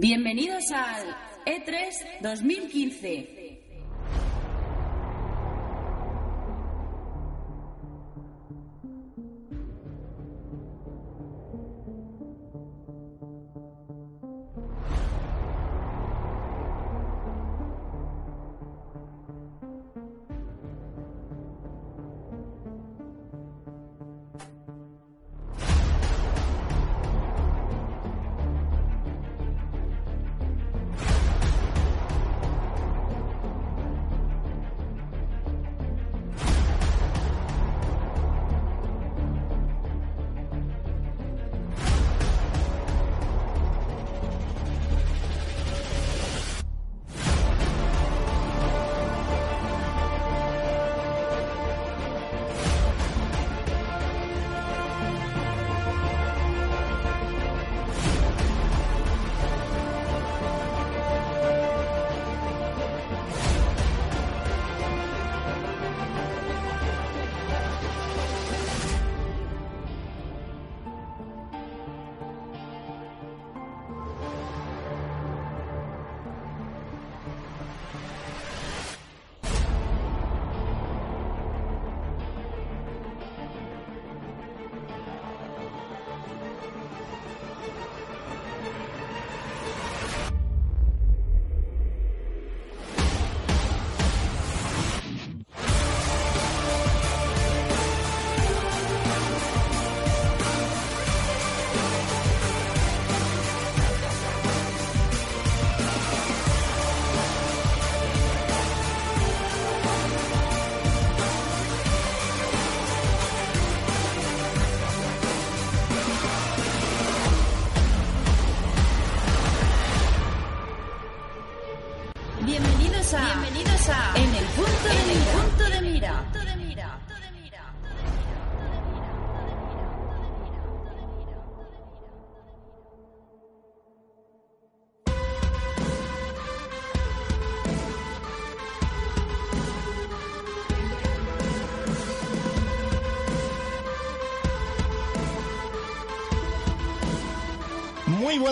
Bienvenidos al E3 2015.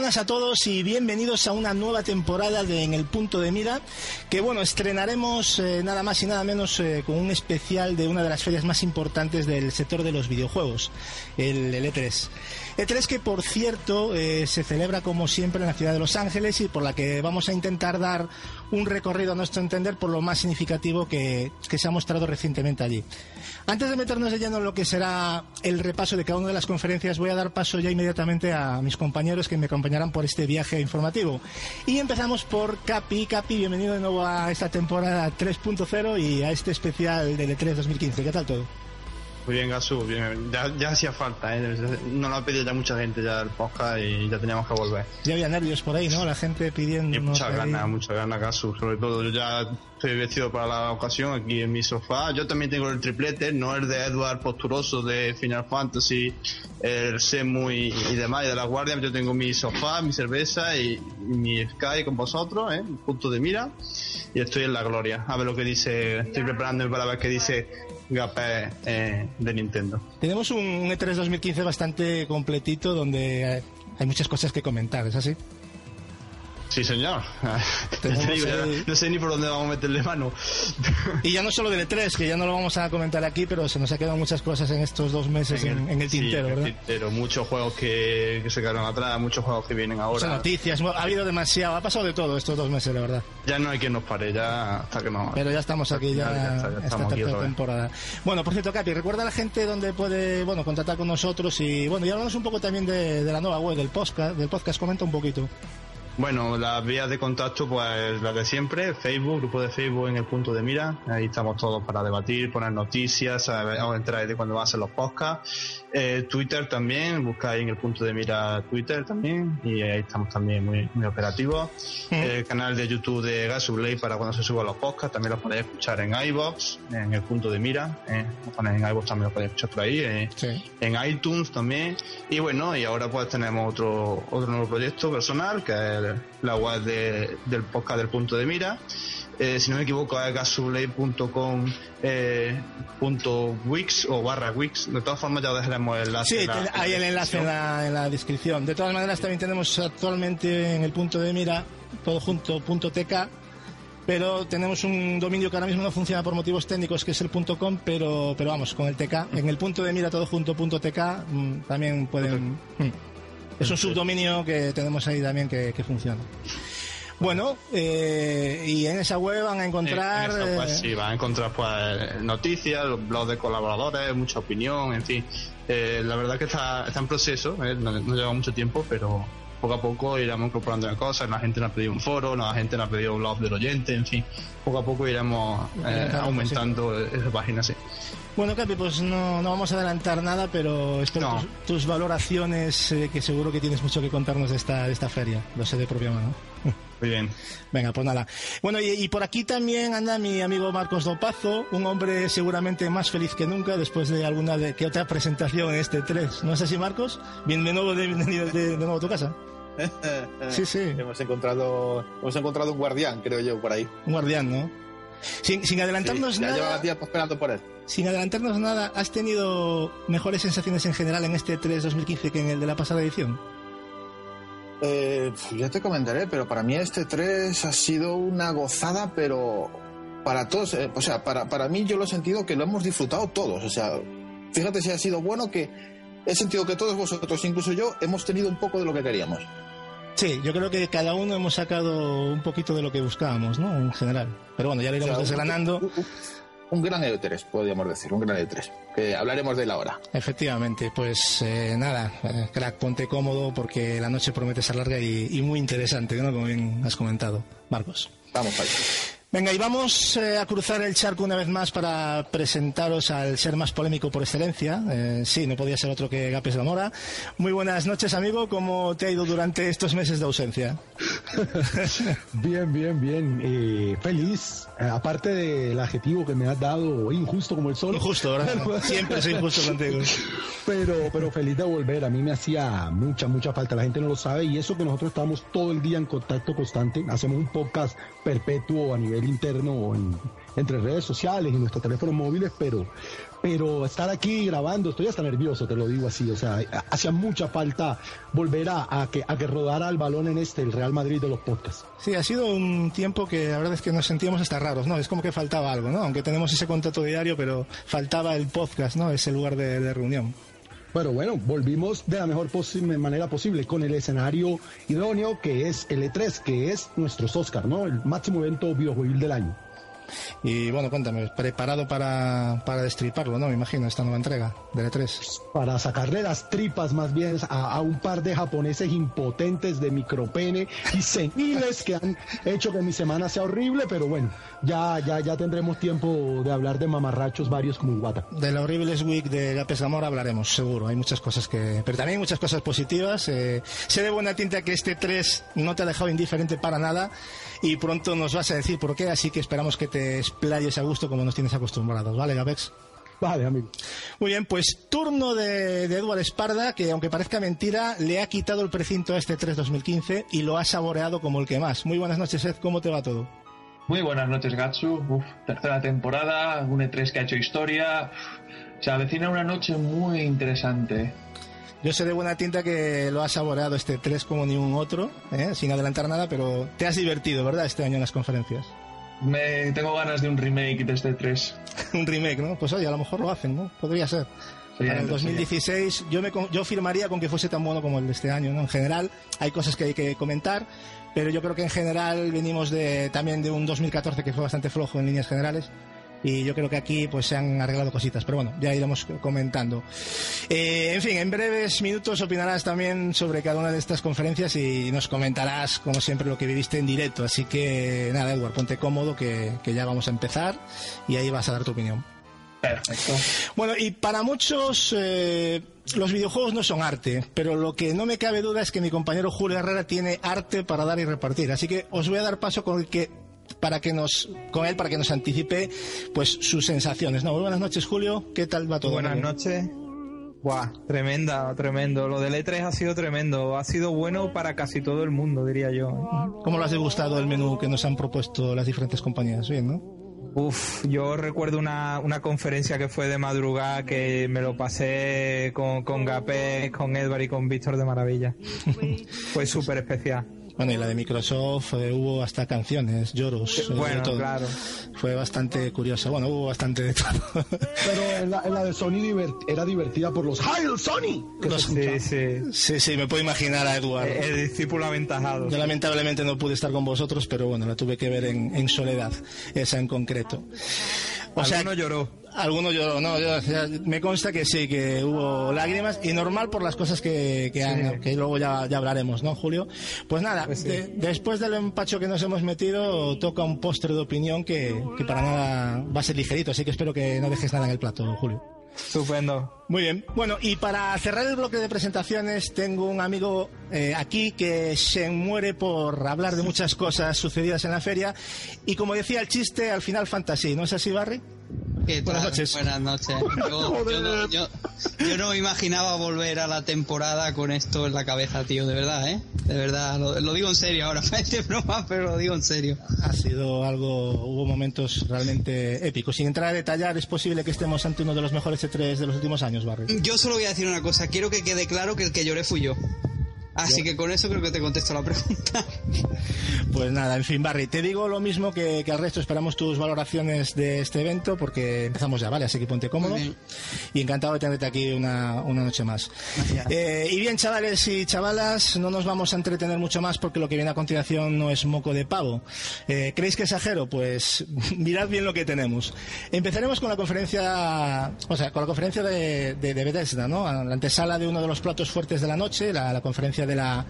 Buenas a todos y bienvenidos a una nueva temporada de En el Punto de Mira, que bueno, estrenaremos eh, nada más y nada menos eh, con un especial de una de las ferias más importantes del sector de los videojuegos, el, el E3. E3 que por cierto eh, se celebra como siempre en la ciudad de Los Ángeles y por la que vamos a intentar dar un recorrido a nuestro entender por lo más significativo que, que se ha mostrado recientemente allí. Antes de meternos de lleno en lo que será el repaso de cada una de las conferencias, voy a dar paso ya inmediatamente a mis compañeros que me acompañarán por este viaje informativo. Y empezamos por Capi. Capi, bienvenido de nuevo a esta temporada 3.0 y a este especial del E3 2015. ¿Qué tal todo? Muy bien, Gasu, bien. Ya, ya hacía falta, ¿eh? Nos lo ha pedido ya mucha gente ya el podcast y ya teníamos que volver. Ya había nervios por ahí, ¿no? La gente pidiendo. Muchas ganas, muchas ganas, Gasu. Sobre todo, yo ya estoy vestido para la ocasión aquí en mi sofá. Yo también tengo el triplete, no el de Edward Posturoso de Final Fantasy, el Semu y, y demás, y de la Guardia. Yo tengo mi sofá, mi cerveza y, y mi Sky con vosotros, ¿eh? Punto de mira. Y estoy en la gloria. A ver lo que dice, estoy preparándome para ver qué dice Gapé eh, de Nintendo. Tenemos un E3 2015 bastante completito donde hay muchas cosas que comentar, ¿es así? Sí, señor. No sé ni por dónde vamos a meterle mano. Y ya no solo del E3, que ya no lo vamos a comentar aquí, pero se nos ha quedado muchas cosas en estos dos meses en, en el sí, tintero, en el ¿verdad? tintero. Muchos juegos que, que se quedaron atrás, muchos juegos que vienen Muchas ahora. noticias, ha habido demasiado, ha pasado de todo estos dos meses, la verdad. Ya no hay quien nos pare, ya hasta que no. Pero ya estamos aquí, ya, Ya está, ya esta tercera temporada. Bueno, por cierto, Capi, recuerda a la gente dónde puede, bueno, contactar con nosotros y, bueno, y hablamos un poco también de, de la nueva web, del podcast, del podcast, comenta un poquito. Bueno, las vías de contacto, pues las de siempre, Facebook, grupo de Facebook en el punto de mira, ahí estamos todos para debatir, poner noticias, os enteráis de cuando van a ser los podcasts. Eh, Twitter también, buscáis en el punto de mira Twitter también, y ahí estamos también muy, muy operativos. El canal de YouTube de Gasuplay para cuando se suban los podcasts, también los podéis escuchar en iBox, en el punto de mira, eh, en iBox también lo podéis escuchar por ahí. eh, Sí. en iTunes también. Y bueno, y ahora pues tenemos otro, otro nuevo proyecto personal, que es la web de- del podcast del punto de mira. eh, si no me equivoco, es gasuley.com eh, punto wix o barra wix. De todas formas, ya dejaremos el enlace. Sí, hay el enlace en la, en la, descripción. De todas maneras, también tenemos actualmente en el punto de mira, todo junto, punto .tk, pero tenemos un dominio que ahora mismo no funciona por motivos técnicos, que es el .com, pero, pero vamos, con el TK. En el punto de mira, todo junto, punto .tk, mm, también pueden... Mm. Es un subdominio que tenemos ahí también que, que funciona. Bueno, eh, y en esa web van a encontrar. pues, sí, van a encontrar pues noticias, los blogs de colaboradores, mucha opinión, en fin. Eh, la verdad que está, está en proceso, eh, no, lleva mucho tiempo, pero poco a poco iremos incorporando cosas. La gente nos ha pedido un foro, la gente nos ha pedido un blog del oyente, en fin. Poco a poco iremos aumentando esa página, sí. Bueno, Capi, pues no, no vamos a adelantar nada, pero espero tus, valoraciones, que seguro que tienes mucho que contarnos de esta, de esta feria. Lo sé de propia mano. Muy bien. Venga, pues nada. Bueno, y, por aquí también anda mi amigo Marcos Dopazo, un hombre seguramente más feliz que nunca después de alguna de que otra presentación en este 3. ¿No es así, Marcos? Bienvenido de, de, nuevo a tu casa. sí, sí. Hemos encontrado, hemos encontrado un guardián, creo yo, por ahí. Un guardián, ¿no? Sin, sin adelantarnos nada. Ya llevaba tiempo esperando por él. Sin adelantarnos nada, ¿has tenido mejores sensaciones en general en este 3 2015 que en el de la pasada edición? Eh, ya te comentaré, pero para mí este 3 ha sido una gozada, pero para todos, eh, o sea, para, para mí yo lo he sentido que lo hemos disfrutado todos. O sea, fíjate si ha sido bueno que he sentido que todos vosotros, incluso yo, hemos tenido un poco de lo que queríamos. Sí, yo creo que cada uno hemos sacado un poquito de lo que buscábamos, ¿no? En general. Pero bueno, ya lo iremos desgranando un gran E3, podríamos decir, un gran E3. Que hablaremos de él ahora. Efectivamente, pues eh, nada, eh, crack, ponte cómodo porque la noche promete ser larga y, muy interesante, ¿no? Como bien has comentado, Marcos. Vamos ahí. Venga, y vamos eh, a cruzar el charco una vez más para presentaros al ser más polémico por excelencia. Eh, sí, no podía ser otro que Gapes Mora. Muy buenas noches, amigo. ¿Cómo te ha ido durante estos meses de ausencia? bien, bien, bien. Eh, feliz. aparte del adjetivo que me has dado, injusto como el sol. Injusto, ¿verdad? Siempre soy injusto contigo. Pero, pero feliz de volver. A mí me hacía mucha, mucha falta. La gente no lo sabe. Y eso que nosotros estamos todo el día en contacto constante. Hacemos un podcast perpetuo a nivel interno o entre redes sociales y nuestros teléfonos móviles, pero, pero estar aquí grabando, estoy hasta nervioso, te lo digo así, o sea, hacía mucha falta volver a, que, a que rodara el balón en este, el Real Madrid de los podcasts. Sí, ha sido un tiempo que la verdad es que nos sentíamos hasta raros, ¿no? Es como que faltaba algo, ¿no? Aunque tenemos ese contacto diario, pero faltaba el podcast, ¿no? Ese lugar de, de reunión. Bueno, bueno, volvimos de la mejor manera posible con el escenario idóneo que es el E3, que es nuestro Oscar, ¿no? El máximo evento videojuegil del año. Y bueno, cuéntame, preparado para, para destriparlo, ¿no? Me imagino, esta nueva entrega de E3. Para sacarle las tripas más bien a, un par de japoneses impotentes de micropene y seniles que han hecho que mi semana sea horrible, pero bueno, ya, ya, ya tendremos tiempo de hablar de mamarrachos varios como Guata. De la horrible Week de la Zamora hablaremos, seguro. Hay muchas cosas que. Pero también hay muchas cosas positivas. Eh, sé de buena tinta que este 3 no te ha dejado indiferente para nada y pronto nos vas a decir por qué, así que esperamos que te explayes a gusto como nos tienes acostumbrados, ¿vale, Gabex? Vale, amigo. Muy bien, pues turno de, de Edward Esparda, que aunque parezca mentira, le ha quitado el precinto a este 3 2015 y lo ha saboreado como el que más. Muy buenas noches, Ed, ¿cómo te va todo? Muy buenas noches, Gatsu. Uf, tercera temporada, un E3 que ha hecho historia. Se avecina una noche muy interesante. Yo sé de buena tinta que lo has saboreado este 3 como ni un otro, ¿eh? sin adelantar nada, pero te has divertido, ¿verdad? Este año en las conferencias. Me tengo ganas de un remake de este 3. un remake, ¿no? Pues oye, a lo mejor lo hacen, ¿no? Podría ser. Para el 2016 yo me yo firmaría con que fuese tan bueno como el de este año, ¿no? En general hay cosas que hay que comentar, pero yo creo que en general venimos de también de un 2014 que fue bastante flojo en líneas generales y yo creo que aquí pues se han arreglado cositas, pero bueno, ya iremos comentando. Eh, en fin, en breves minutos opinarás también sobre cada una de estas conferencias y nos comentarás, como siempre, lo que viviste en directo. Así que nada, Edward, ponte cómodo que, ya vamos a empezar y ahí vas a dar tu opinión. Perfecto. Bueno, y para muchos eh, los videojuegos no son arte, pero lo que no me cabe duda es que mi compañero Julio Herrera tiene arte para dar y repartir. Así que os voy a dar paso con el que para que nos con él para que nos anticipe pues sus sensaciones. No, buenas noches Julio, ¿qué tal va todo? Buenas noches. Buah, tremenda, tremendo. Lo del E3 ha sido tremendo. Ha sido bueno para casi todo el mundo, diría yo. ¿Cómo les ha gustado el menú que nos han propuesto las diferentes compañías? Bien, ¿no? Uf, yo recuerdo una, una conferencia que fue de madrugada que me lo pasé con, con Gapé, con Edward y con Víctor de maravilla. fue súper especial. Bueno, y la de Microsoft eh, hubo hasta canciones, lloros. eh, Bueno, todo. claro. Fue bastante curiosa. Bueno, hubo bastante de todo. Pero en la, en la de Sony divert- era divertida por los ¡Hail Sony! Sí, sí. sí, sí, me puedo imaginar a Eduardo. El, el discípulo aventajado. Yo lamentablemente no pude estar con vosotros, pero bueno, la tuve que ver en, en soledad, esa en concreto. O sea, Alguno lloró. Alguno lloró, no, yo- me consta que sí, que hubo lágrimas y normal por las cosas que, que, han- que luego ya, ya hablaremos, ¿no, Julio? Pues nada, Pues sí. de- después del empacho que nos hemos metido, toca un postre de opinión que, que para nada va a ser ligerito, así que espero que no dejes nada en el plato, Julio. Estupendo. Muy bien. Bueno, y para cerrar el bloque de presentaciones, tengo un amigo eh, aquí que se muere por hablar de muchas cosas sucedidas en la feria. Y como decía el chiste, al final fantasy, ¿no es así, Barry? ¿Qué Buenas noches. Buenas noches. Yo, yo no, yo- yo no imaginaba volver a la temporada con esto en la cabeza, tío, de verdad, ¿eh? De verdad, lo, lo digo en serio ahora, parece broma, pero lo digo en serio. Ha sido algo, hubo momentos realmente épicos. Sin entrar a detallar, es posible que estemos ante uno de los mejores E3 de los últimos años, Barry. Yo solo voy a decir una cosa, quiero que quede claro que el que lloré fui yo. Así que con eso creo que te contesto la pregunta. Pues nada, en fin, Barry, te digo lo mismo que, que al resto. Esperamos tus valoraciones de este evento porque empezamos ya, ¿vale? Así que ponte cómodo. Y encantado de tenerte aquí una, una noche más. Eh, y bien, chavales y chavalas, no nos vamos a entretener mucho más porque lo que viene a continuación no es moco de pavo. Eh, ¿Creéis que exagero? Pues mirad bien lo que tenemos. Empezaremos con la conferencia, o sea, con la conferencia de, de, de Bethesda, ¿no? La antesala de uno de los platos fuertes de la noche, la, la conferencia de la,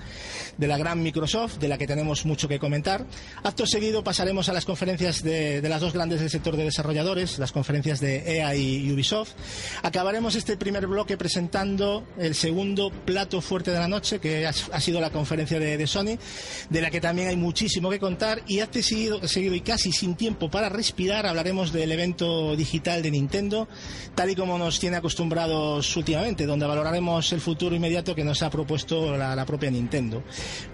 de la gran Microsoft, de la que tenemos mucho que comentar. Acto seguido pasaremos a las conferencias de, de las dos grandes del sector de desarrolladores, las conferencias de EA y Ubisoft. Acabaremos este primer bloque presentando el segundo plato fuerte de la noche, que ha, ha sido la conferencia de, de Sony, de la que también hay muchísimo que contar. Y acto seguido, seguido y casi sin tiempo para respirar, hablaremos del evento digital de Nintendo, tal y como nos tiene acostumbrados últimamente, donde valoraremos el futuro inmediato que nos ha propuesto la, la propia Nintendo.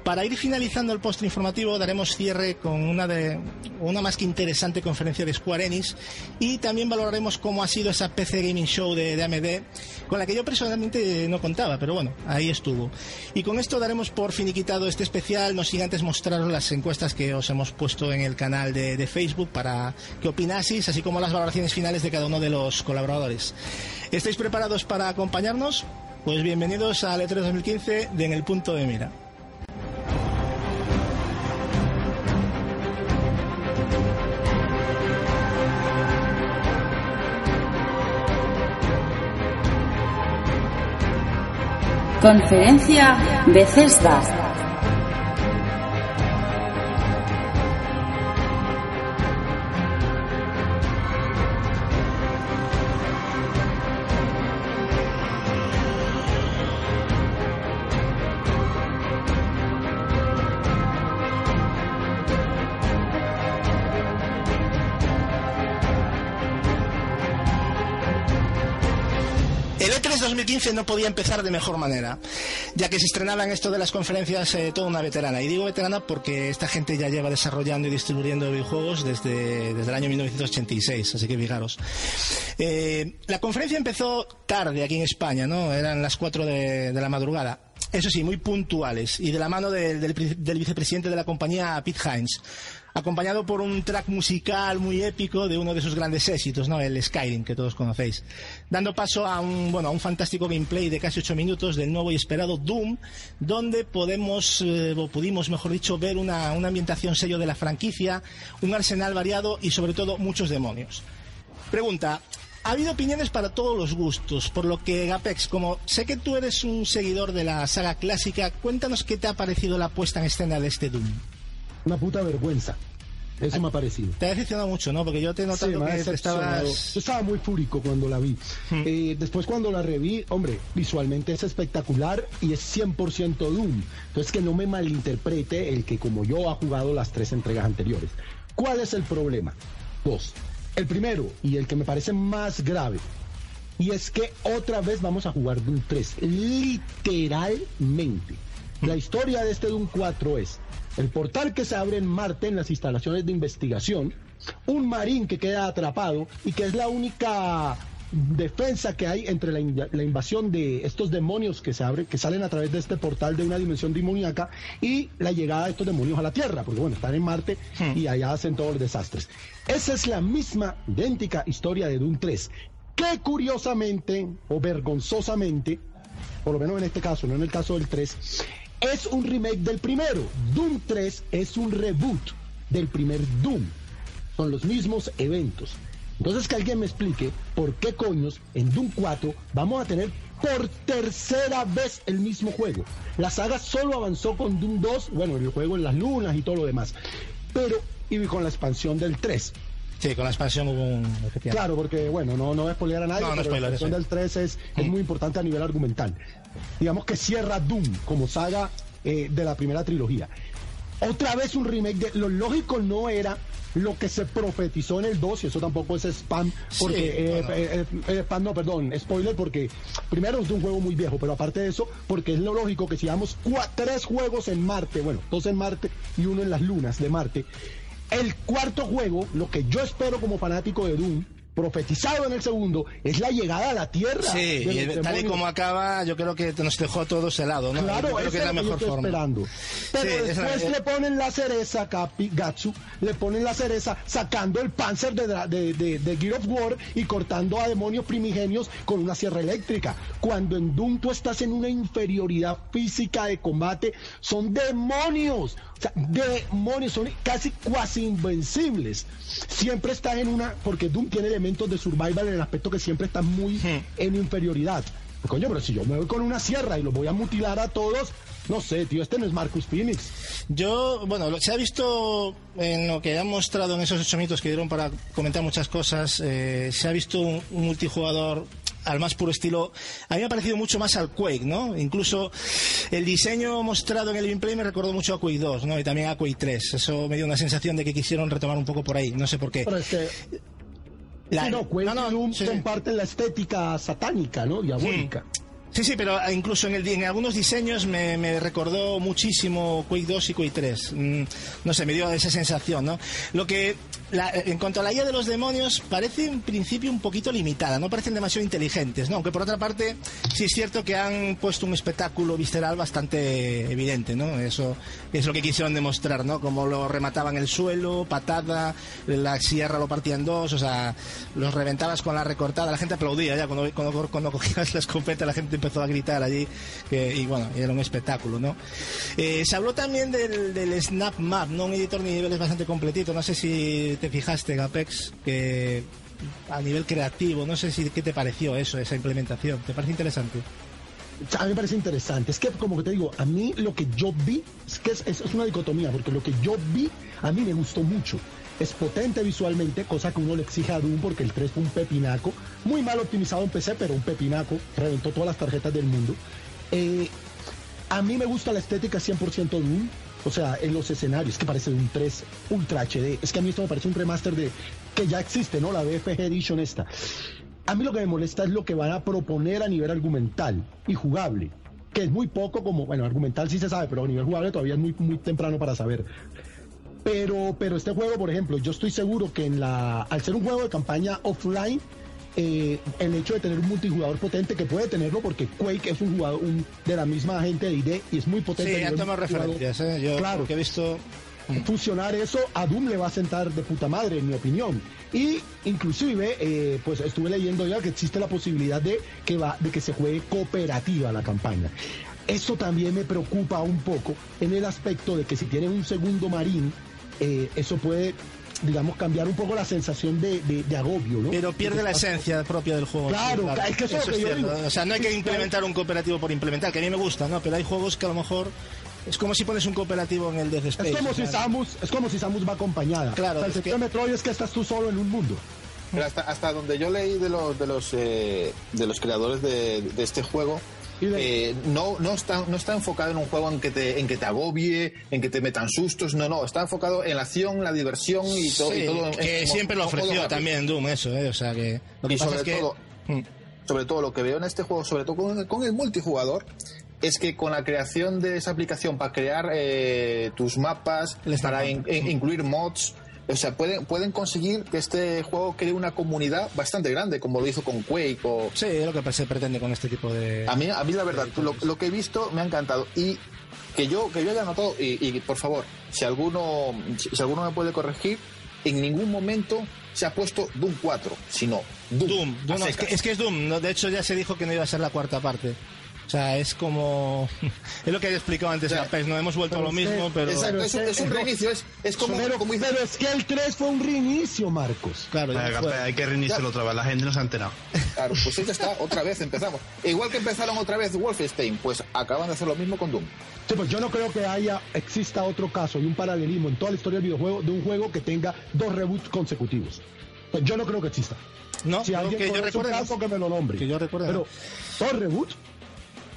Para ir finalizando el postre informativo, daremos cierre con una, de, una más que interesante conferencia de Square Enix y también valoraremos cómo ha sido esa PC Gaming Show de, de AMD, con la que yo personalmente no contaba, pero bueno, ahí estuvo. Y con esto daremos por finiquitado este especial, no sin antes mostraros las encuestas que os hemos puesto en el canal de, de Facebook para que opinaseis, así como las valoraciones finales de cada uno de los colaboradores. ¿Estáis preparados para acompañarnos? Pues bienvenidos al E3 2015 de En el Punto de Mira. Conferencia Bethesda. E3 2015 no podía empezar de mejor manera, ya que se estrenaba en esto de las conferencias eh, toda una veterana. Y digo veterana porque esta gente ya lleva desarrollando y distribuyendo videojuegos desde, desde el año 1986, así que fijaros. Eh, la conferencia empezó tarde aquí en España, ¿no? Eran las 4 de, la madrugada. Eso sí, muy puntuales y de la mano del, del vicepresidente de la compañía, Pete Hines, acompañado por un track musical muy épico de uno de sus grandes éxitos, ¿no? El Skyrim, que todos conocéis. Dando paso a un, bueno, a un fantástico gameplay de casi ocho minutos del nuevo y esperado Doom, donde podemos, eh, o pudimos, mejor dicho, ver una, una ambientación sello de la franquicia, un arsenal variado y sobre todo muchos demonios. Pregunta, ha habido opiniones para todos los gustos, por lo que Gapex, como sé que tú eres un seguidor de la saga clásica, cuéntanos qué te ha parecido la puesta en escena de este Doom. Una puta vergüenza. Eso me ha parecido. Te ha decepcionado mucho, ¿no? Porque yo te he notado Sí, me ha que estabas... Yo estaba muy fúrico cuando la vi. Eh, después cuando la reví, hombre, visualmente es espectacular y es 100% Doom. Entonces que no me malinterprete el que como yo ha jugado las tres entregas anteriores. ¿Cuál es el problema? Dos. El primero, y el que me parece más grave, Y es que otra vez vamos a jugar Doom 3, literalmente. La historia de este Doom 4 es el portal que se abre en Marte en las instalaciones de investigación, un marín que queda atrapado y que es la única defensa que hay entre la, in- la invasión de estos demonios que se abren, que salen a través de este portal de una dimensión demoníaca y la llegada de estos demonios a la Tierra, porque bueno, están en Marte y allá hacen todos los desastres. Esa es la misma, idéntica historia de Doom 3, que curiosamente o vergonzosamente, por lo menos en este caso, no en el caso del 3, es un remake del primero. Doom 3 es un reboot del primer Doom. Son los mismos eventos. Entonces que alguien me explique por qué coños en Doom 4 vamos a tener por tercera vez el mismo juego. La saga solo avanzó con Doom 2, bueno, el juego en las lunas y todo lo demás. Pero, y con la expansión del 3. Sí, con la expansión hubo un... Claro, porque bueno, no, no voy a spoilear a nadie, No, no pero la expansión sí. del 3 es, es muy importante a nivel argumental. Digamos que cierra Doom como saga eh, de la primera trilogía. Otra vez un remake de lo lógico no era lo que se profetizó en el 2 y eso tampoco es spam porque Sí, eh, bueno. eh, eh, spam no perdón spoiler porque primero es de un juego muy viejo pero aparte de eso porque es lo lógico que si damos tres juegos en Marte bueno dos en Marte y uno en las lunas de Marte el cuarto juego lo que yo espero como fanático de Doom profetizado en el segundo es la llegada a la Tierra Sí, y tal y como acaba, yo creo que nos dejó a todos helado, ¿no? Claro, yo creo que es la mejor forma. esperando. Pero Sí, después le ponen la cereza, Capi, Gatsu, le ponen la cereza sacando el Panzer de, de, de, de Gear of War y cortando a demonios primigenios con una sierra eléctrica. Cuando en Doom tú estás en una inferioridad física de combate, son demonios. O sea, demonios, son casi cuasi invencibles. Siempre estás en una, porque Doom tiene elementos de survival en el aspecto que siempre estás muy en inferioridad. Coño, pero si yo me voy con una sierra y los voy a mutilar a todos, no sé, tío, este no es Marcus Phoenix. Yo, bueno, lo- se ha visto en lo que han mostrado en esos ocho minutos que dieron para comentar muchas cosas, eh, se ha visto un, un multijugador al más puro estilo. A mí me ha parecido mucho más al Quake, ¿no? Incluso el diseño mostrado en el gameplay me recordó mucho a Quake 2, ¿no? Y también a Quake 3. Eso me dio una sensación de que quisieron retomar un poco por ahí, no sé por qué. Pero este, La- sí, no, Quake no, no, y Doom sí. comparten la estética satánica, ¿no? Diabólica. Sí, sí, pero eh, incluso en, el, en algunos diseños me, me recordó muchísimo Quake 2 y Quake 3. Mm, no sé, me dio esa sensación, ¿no? Lo que, la- en cuanto a la guía de los demonios, parece en principio un poquito limitada, no parecen demasiado inteligentes, ¿no? Aunque por otra parte, sí es cierto que han puesto un espectáculo visceral bastante evidente, ¿no? Eso es lo que quisieron demostrar, ¿no? Como lo remataban el suelo, patada, la sierra lo partía en dos, o sea, los reventabas con la recortada, la gente aplaudía ya cuando, cuando, cogías la escopeta, la gente empezó a gritar allí, que, y bueno, era un espectáculo, ¿no? Eh, se habló también del, del Snap Map, ¿no? Un editor de niveles bastante completito, no sé si te fijaste, Gapex, que a nivel creativo, no sé si qué te pareció eso, esa implementación, ¿te parece interesante? A mí me parece interesante. Es que, como te digo, a mí lo que yo vi, es que es, es- es una dicotomía, porque lo que yo vi, a mí me gustó mucho. Es potente visualmente, cosa que uno le exige a Doom, porque el 3 fue un pepinaco. Muy mal optimizado en PC, pero un pepinaco. Reventó todas las tarjetas del mundo. Eh, a mí me gusta la estética 100% Doom. O sea, en los escenarios, que parece un 3 Ultra HD. Es que a mí esto me parece un remaster de que ya existe, ¿no? La BFG Edition esta. A mí lo que me molesta es lo que van a proponer a nivel argumental y jugable, que es muy poco como, bueno, argumental sí se sabe, pero a nivel jugable todavía es muy, muy temprano para saber. Pero, pero este juego, por ejemplo, yo estoy seguro que en la, al ser un juego de campaña offline, eh, el hecho de tener un multijugador potente, que puede tenerlo porque Quake es un jugador un- de la misma gente de ID y es muy potente. Sí, a han nivel tomado multijugador. referencias, ¿eh? Yo, Claro. porque he visto... Fusionar eso a Doom le va a sentar de puta madre, en mi opinión. Y inclusive, eh, pues estuve leyendo ya que existe la posibilidad de que va, de que se juegue cooperativa la campaña. Eso también me preocupa un poco en el aspecto de que si tienen un segundo marín, eh, eso puede, digamos, cambiar un poco la sensación de, de- de agobio, ¿no? Pero pierde la esencia propia del juego. Claro, es que eso es lo que yo cierto. digo. O sea, no hay que implementar un cooperativo por implementar, que a mí me gusta, ¿no? Pero hay juegos que a lo mejor es como si pones un cooperativo en el Death Space. Es como, o si Samus, es como si Samus va acompañada. Claro, O sea, el es secreto de Metroid es que estás tú solo en un mundo. Pero hasta, hasta donde yo leí de los de los eh, de los creadores de, de este juego eh, no no está no está enfocado en un juego en que te en que te agobie en que te metan sustos no no está enfocado en la acción la diversión y, to- sí, y todo que en- siempre lo ofreció también Doom, eso, ¿eh? O sea, que lo que y pasa sobre es que... todo Mm. sobre todo lo que veo en este juego, sobre todo con, con el multijugador, es que con la creación de esa aplicación para crear eh, tus mapas, para in- in- incluir mods, o sea, pueden, pueden conseguir que este juego cree una comunidad bastante grande, como lo hizo con Quake o... Sí, es lo que se pretende con este tipo de... A mí, a mí la verdad, lo, lo que he visto me ha encantado. Y que yo, que yo haya notado, y, y, por favor, si alguno, si, alguno me puede corregir, en ningún momento se ha puesto Doom 4, sino Doom. Doom, Doom, no, es, que, es que es Doom, ¿no? de hecho ya se dijo que no iba a ser la cuarta parte. O sea, es como... es lo que he explicado antes, O sea, Capes, no hemos vuelto a lo pero es mismo, pero... Exacto, es, un- es un reinicio, es, es como, pero, como hizo- pero es que el 3 fue un reinicio, Marcos. Claro, ya Venga, fue. Capé, hay que reiniciarlo otra vez, la gente no se ha enterado. Claro, pues ya está, otra vez empezamos. Igual que empezaron otra vez Wolfenstein, pues acaban de hacer lo mismo con Doom. Sí, pues yo no creo que haya, exista otro caso y un paralelismo en toda la historia del videojuego de un juego que tenga dos reboots consecutivos. Pues yo no creo que exista. No, Si alguien que yo recuerde, caso que me lo nombre. Que yo recuerde, Pero, ¿dos reboots?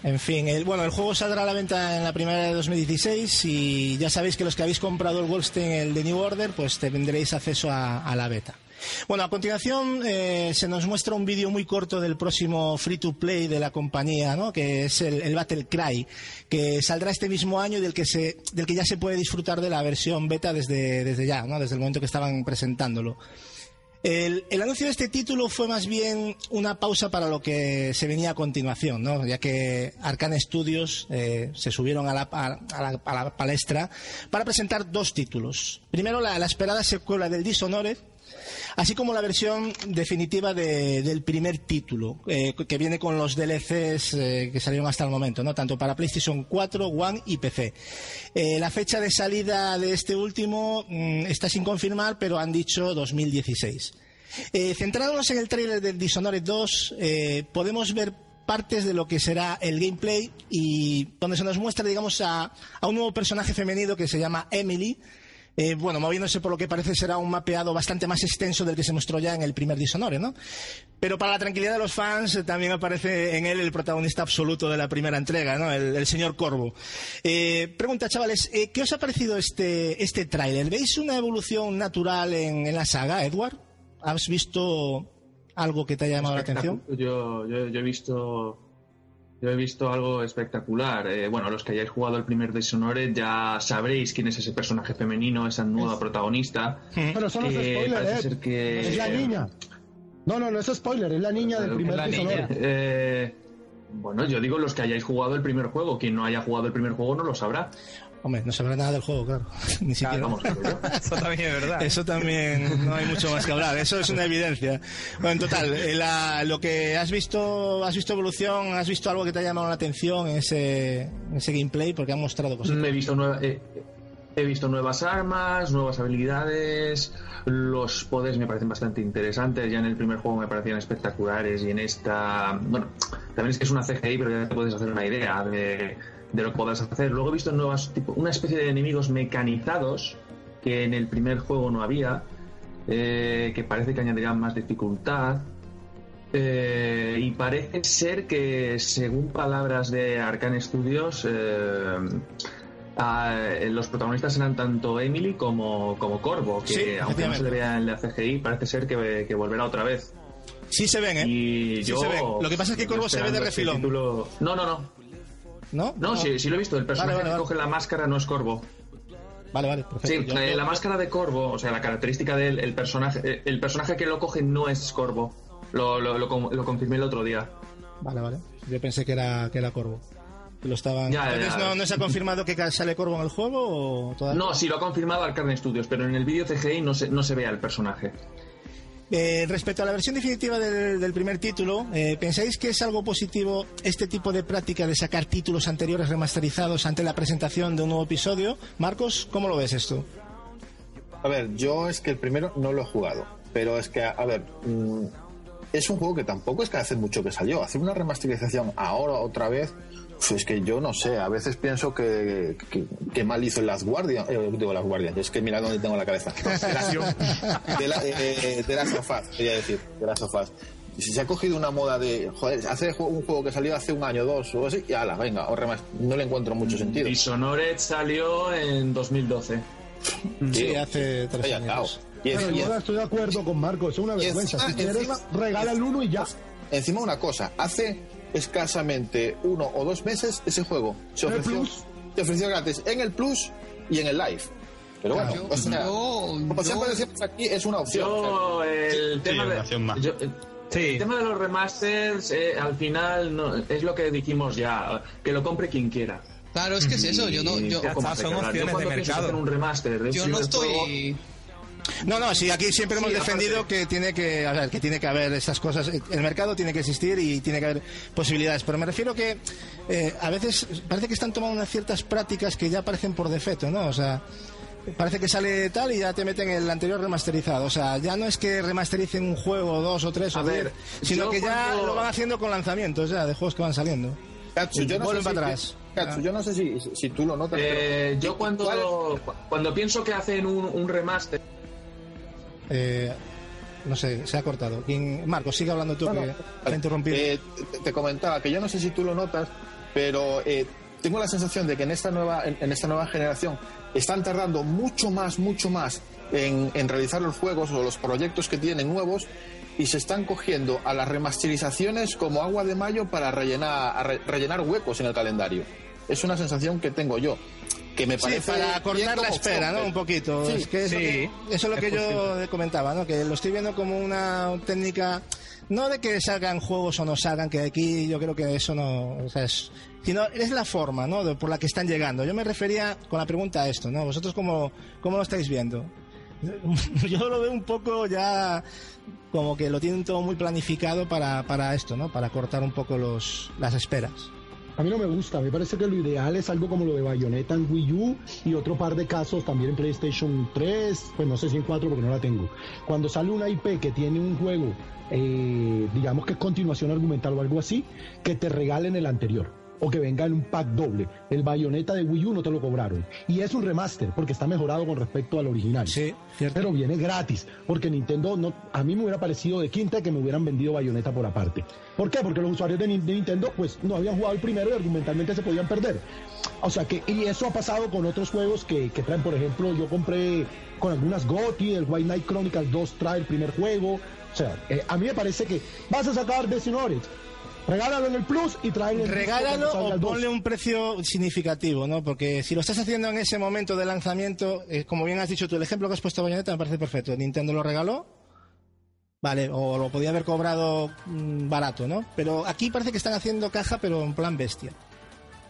En fin, el, bueno, el juego saldrá a la venta en la primera de 2016 y ya sabéis que los que habéis comprado el Wolfenstein, el de New Order, pues tendréis acceso a, la beta. Bueno, a continuación eh, se nos muestra un vídeo muy corto del próximo free to play de la compañía, ¿no? que es el, el Battle Cry, que saldrá este mismo año y del que, se, del que ya se puede disfrutar de la versión beta desde, desde ya, ¿no? desde el momento que estaban presentándolo. El, anuncio de este título fue más bien una pausa para lo que se venía a continuación, ¿no? ya que Arcane Studios eh, se subieron a la, a, a la, a la palestra para presentar dos títulos. Primero, la, la esperada secuela del Dishonored, así como la versión definitiva de- del primer título, eh, que viene con los DLCs eh, que salieron hasta el momento, ¿no? tanto para PlayStation 4, One y PC. Eh, la fecha de salida de este último mm, está sin confirmar, pero han dicho 2016. Eh, centrándonos en el tráiler del Dishonored 2, eh, podemos ver partes de lo que será el gameplay y donde se nos muestra, digamos, a un nuevo personaje femenino que se llama Emily, eh, bueno, moviéndose por lo que parece será un mapeado bastante más extenso del que se mostró ya en el primer Dishonored, ¿no? Pero para la tranquilidad de los fans eh, también aparece en él el protagonista absoluto de la primera entrega, ¿no? El, el señor Corvo. Eh, pregunta, chavales, eh, ¿qué os ha parecido este, este tráiler? ¿Veis una evolución natural en, en la saga, Edward? ¿Has visto algo que te haya llamado la atención? Yo, yo, yo he visto yo he visto algo espectacular. Eh, bueno, los que hayáis jugado el primer Dishonored ya sabréis quién es ese personaje femenino, esa nueva protagonista. Pero eso no es que spoiler, parece Ed. ser que Es la niña. No, no, no es spoiler, es la niña del Eh, primer Dishonored. Eh, bueno, yo digo los que hayáis jugado el primer juego. Quien no haya jugado el primer juego no lo sabrá. Hombre, no sabrá nada del juego, claro. Ni siquiera. vamos, claro, yo. Eso también es verdad. Eso también no hay mucho más que hablar. Eso es una evidencia. Bueno, en total, eh, la- lo que has visto, has visto evolución, has visto algo que te ha llamado la atención en ese, en ese gameplay, porque han mostrado cosas. He visto, nueva- eh, he visto nuevas armas, nuevas habilidades. Los poderes me parecen bastante interesantes. Ya en el primer juego me parecían espectaculares. Y en esta. Bueno, también es que es una CGI, pero ya te puedes hacer una idea de, de lo que podrás hacer. Luego he visto nuevas. Tipo, una especie de enemigos mecanizados que en el primer juego no había. eh, que parece que añadirán más dificultad. Eh, y parece ser que, según palabras de Arcane Studios, eh, ah, los protagonistas eran tanto Emily como, como Corvo, que Sí, aunque no se le vea en la CGI, parece ser que, que volverá otra vez. Sí se ven, ¿eh? Y Sí yo, se ven. Lo que pasa es que Corvo se ve de este refilón. título- No, no, no. ¿No? No, sí, sí lo he visto. El personaje Vale, vale, que vale. coge la máscara no es Corvo. Vale, vale, perfecto. Sí, eh, la máscara de Corvo, o sea, la característica del el personaje, eh, el personaje que lo coge no es Corvo. Lo, lo, lo, con- lo confirmé el otro día. Vale, vale. Yo pensé que era, que era Corvo. Lo estaban... Ya, ya, Entonces, ya. ¿no, ¿no se ha confirmado que sale Corvo en el juego o todavía? No, sí, lo ha confirmado Arcane Studios, pero en el vídeo CGI no se, no se ve al personaje. Eh, respecto a la versión definitiva del, primer título, eh, ¿pensáis que es algo positivo este tipo de práctica de sacar títulos anteriores remasterizados ante la presentación de un nuevo episodio? Marcos, ¿cómo lo ves esto? A ver, yo es que el primero no lo he jugado, pero es que, a ver, mm, es un juego que tampoco es que hace mucho que salió. Hacer una remasterización ahora otra vez, pues es que yo no sé, a veces pienso que, que, que mal hizo el Last Guardian, eh, digo Last Guardian, es que mira dónde tengo la cabeza. De la, eh, de of Us, quería decir, de Last of Us. Si se ha cogido una moda de, joder, hace un juego que salió hace un año, dos o así, y ala, venga, o remas- no le encuentro mucho sentido. Dishonored salió en 2012. Sí, hace tres Oye, años. cao. Y es- Pero y yo ahora estoy de acuerdo con Marco, es una vergüenza. Si quieres, regala el uno y ya. encima una cosa, hace escasamente uno o dos meses ese juego se ¿En el ofreció, se ofreció gratis en el Plus y en el Live. Pero bueno, Yo- o sea, yo- como siempre decimos aquí, es una opción. Yo, el, tema una de, opción más. yo- el Sí. tema de los remasters, eh, al final, no, es lo que dijimos ya, que lo compre quien quiera. Claro, es que es eso. Yo no, yo, son opciones de mercado. un remaster yo no juego, estoy. No, no, sí, aquí siempre hemos defendido aparte- que tiene que, a ver, que tiene que haber esas cosas. El mercado tiene que existir y tiene que haber posibilidades. Pero me refiero que eh, a veces parece que están tomando unas ciertas prácticas que ya aparecen por defecto, ¿no? O sea, parece que sale tal y ya te meten el anterior remasterizado. O sea, ya no es que remastericen un juego, dos o tres A o ver, diez, sino que ya lo van haciendo con lanzamientos ya de juegos que van saliendo. Katsu, yo no Vuelven sé si, para atrás. Katsu, yo no sé si, si tú lo notas. eh, pero- yo cuando, cuando pienso que hacen un, un remaster, Eh, no sé, se ha cortado. ¿Quién- Marcos, sigue hablando tú, que te. Eh, te, te comentaba que yo no sé si tú lo notas, pero eh, tengo la sensación de que en esta nueva, en, en esta nueva generación están tardando mucho más, mucho más en, en realizar los juegos o los proyectos que tienen nuevos y se están cogiendo a las remasterizaciones como agua de mayo para rellenar, rellenar huecos en el calendario. Es una sensación que tengo yo. Que me Sí, para bien cortar la espera, ¿no? Un poquito. Sí, es que eso, sí, que- eso es lo es que yo posible. comentaba, ¿no? Que lo estoy viendo como una técnica, no de que salgan juegos o no salgan, que aquí yo creo que eso no, o sea, es, sino es la forma, ¿no? De- por la que están llegando. Yo me refería con la pregunta a esto, ¿no? ¿Vosotros cómo, cómo lo estáis viendo? Yo lo veo un poco ya como que lo tienen todo muy planificado para, para esto, ¿no? Para cortar un poco los, las esperas. A mí no me gusta, me parece que lo ideal es algo como lo de Bayonetta en Wii U y otro par de casos también en PlayStation 3, pues no sé si en 4 porque no la tengo. Cuando sale una IP que tiene un juego, eh, digamos que es continuación argumental o algo así, que te regalen el anterior o que venga en un pack doble. El Bayonetta de Wii U no te lo cobraron y es un remaster porque está mejorado con respecto al original. Sí, cierto. Pero viene gratis, porque Nintendo no, a mí me hubiera parecido de quinta que me hubieran vendido Bayonetta por aparte. ¿Por qué? Porque los usuarios de, Ni- de Nintendo pues no habían jugado el primero y argumentalmente se podían perder. O sea que, y eso ha pasado con otros juegos que, que traen, por ejemplo, yo compré con algunas GOTY, el White Knight Chronicles 2 trae el primer juego. O sea, eh, a mí me parece que vas a sacar Dishonored, regálalo en el Plus y trae el Regálalo o el 2. ponle un precio significativo, ¿no? Porque si lo estás haciendo en ese momento de lanzamiento, eh, como bien has dicho tú, el ejemplo que has puesto Bayonetta me parece perfecto. Nintendo lo regaló, vale, o lo podía haber cobrado mm, barato, ¿no? Pero aquí parece que están haciendo caja, pero en plan bestia.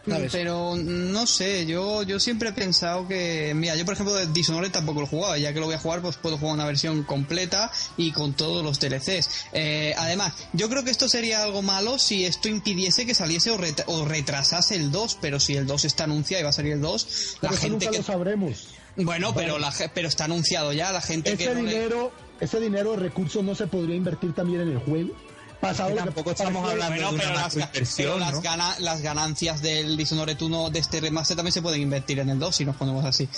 ¿Sabes? Pero no sé, yo, yo siempre he pensado que. Mira, yo por ejemplo de Dishonored tampoco lo he jugado. Ya que lo voy a jugar, pues puedo jugar una versión completa y con todos los DLCs. Eh, además, yo creo que esto sería algo malo si esto impidiese que saliese o, ret- o retrasase el 2. Pero si el 2 está anunciado y va a salir el 2, la Pero gente nunca que. lo sabremos. Bueno, pero, la, pero está anunciado ya, la gente que. Ese le- dinero, ese dinero de recursos no se podría invertir también en el juego. Pasado Que lo que- tampoco estamos hablando Bueno, de una las, ga- macroinversión, pero las, ¿no? gana- las ganancias del Dishonored 1 de este remaster también se pueden invertir en el 2 si nos ponemos así.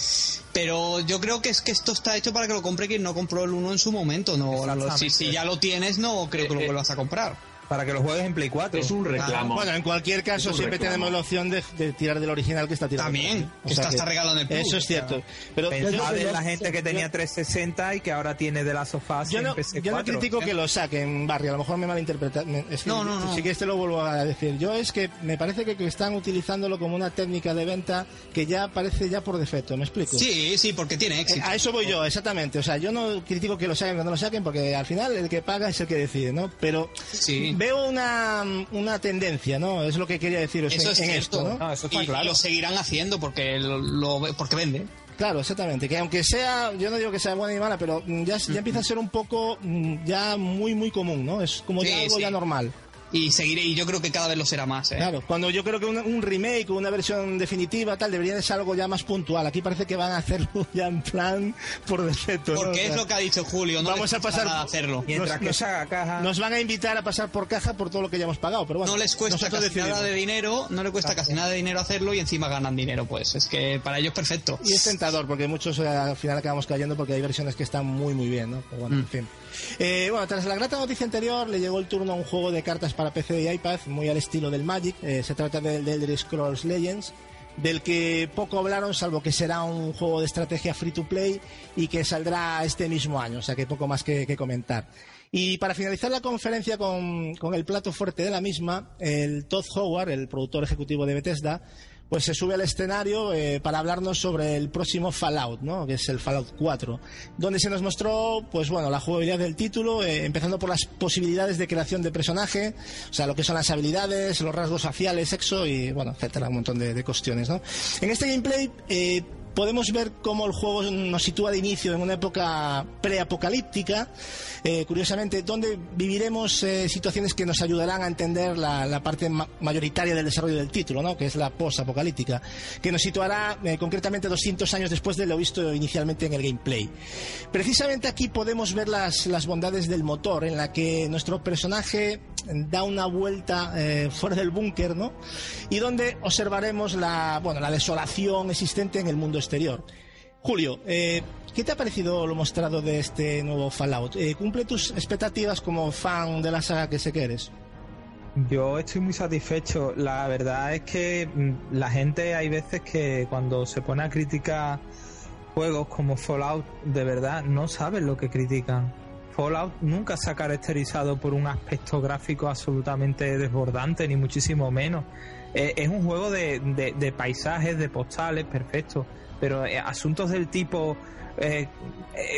Pero yo creo que es que esto está hecho para que lo compre quien no compró el 1 en su momento. No, si, si ya lo tienes, no creo que lo Eh, eh. vuelvas a comprar. Para que lo juegues en Play 4. es un reclamo. Bueno, en cualquier caso, siempre reclamo. tenemos la opción de, de tirar del original que está tirado. También, O que está en el Plus. Eso es cierto. Pero Pensad yo- en yo- la gente que tenía 360 y que ahora tiene de las sofás Yo en no, PC4. yo no critico que lo saquen, Barry, a lo mejor me malinterpreta. me- es que No, no, no. Si quieres te lo vuelvo a decir. Yo es que me parece que, están utilizándolo como una técnica de venta que ya parece ya por defecto, ¿me explico? Sí, sí, porque tiene Eh, éxito. A eso voy yo, exactamente. O sea, yo no critico que lo saquen o que no lo saquen, porque al final el que paga es el que decide, ¿no? Pero Sí. Veo una, una tendencia, ¿no? Es lo que quería deciros Eso en, es en cierto. esto, ¿no? No, eso está y, claro. y lo seguirán haciendo porque lo, lo- porque vende. Claro, exactamente. Que aunque sea, yo no digo que sea buena ni mala, pero ya, ya empieza a ser un poco mm, ya muy, muy común, ¿no? Es como ya algo sí. ya normal. Y seguiré, y yo creo que cada vez lo será más, ¿eh? Claro, cuando yo creo que un, un remake o una versión definitiva tal debería de ser algo ya más puntual. Aquí parece que van a hacerlo ya en plan por defecto. ¿no? Porque O sea, es lo que ha dicho Julio, no vamos a pasar- nada hacerlo. Mientras nos- que nos- se haga caja... Nos van a invitar a pasar por caja por todo lo que ya hemos pagado, pero bueno. no les cuesta casi nada decidimos. de dinero, no le cuesta casi nada de dinero hacerlo y encima ganan dinero, pues es que para ellos perfecto. Y es tentador, porque muchos eh, al final acabamos cayendo porque hay versiones que están muy, muy bien, ¿no? Pero bueno, Mm. en fin. Eh, bueno, tras la grata noticia anterior, le llegó el turno a un juego de cartas para PC y iPad, muy al estilo del Magic. Eh, se trata del de Elder Scrolls Legends. del que poco hablaron, salvo que será un juego de estrategia free to play y que saldrá este mismo año, o sea que poco más que, que comentar. Y para finalizar la conferencia con, con el plato fuerte de la misma, el Todd Howard, el productor ejecutivo de Bethesda, pues se sube al escenario eh, para hablarnos sobre el próximo Fallout, ¿no? que es el Fallout 4, donde se nos mostró pues bueno, la jugabilidad del título, eh, empezando por las posibilidades de creación de personaje, o sea, lo que son las habilidades, los rasgos faciales, sexo y bueno, etcétera, un montón de, de cuestiones. ¿no? En este gameplay eh, podemos ver cómo el juego nos sitúa de inicio en una época preapocalíptica, eh, curiosamente, donde viviremos eh, situaciones que nos ayudarán a entender la, parte ma- mayoritaria del desarrollo del título, ¿no? que es la post-apocalíptica, que nos situará eh, concretamente 200 años después de lo visto inicialmente en el gameplay. Precisamente aquí podemos ver las, las bondades del motor, en la que nuestro personaje da una vuelta eh, fuera del búnker, ¿no? Y donde observaremos la, bueno, la desolación existente en el mundo exterior. Julio, eh, ¿qué te ha parecido lo mostrado de este nuevo Fallout? Eh, ¿Cumple tus expectativas como fan de la saga que sé que eres? Yo estoy muy satisfecho. La verdad es que mm, la gente hay veces que cuando se pone a criticar juegos como Fallout, de verdad no saben lo que critican. Fallout nunca se ha caracterizado por un aspecto gráfico absolutamente desbordante, ni muchísimo menos. Eh, es un juego de, de- de paisajes, de postales, perfecto. Pero eh, asuntos del tipo eh,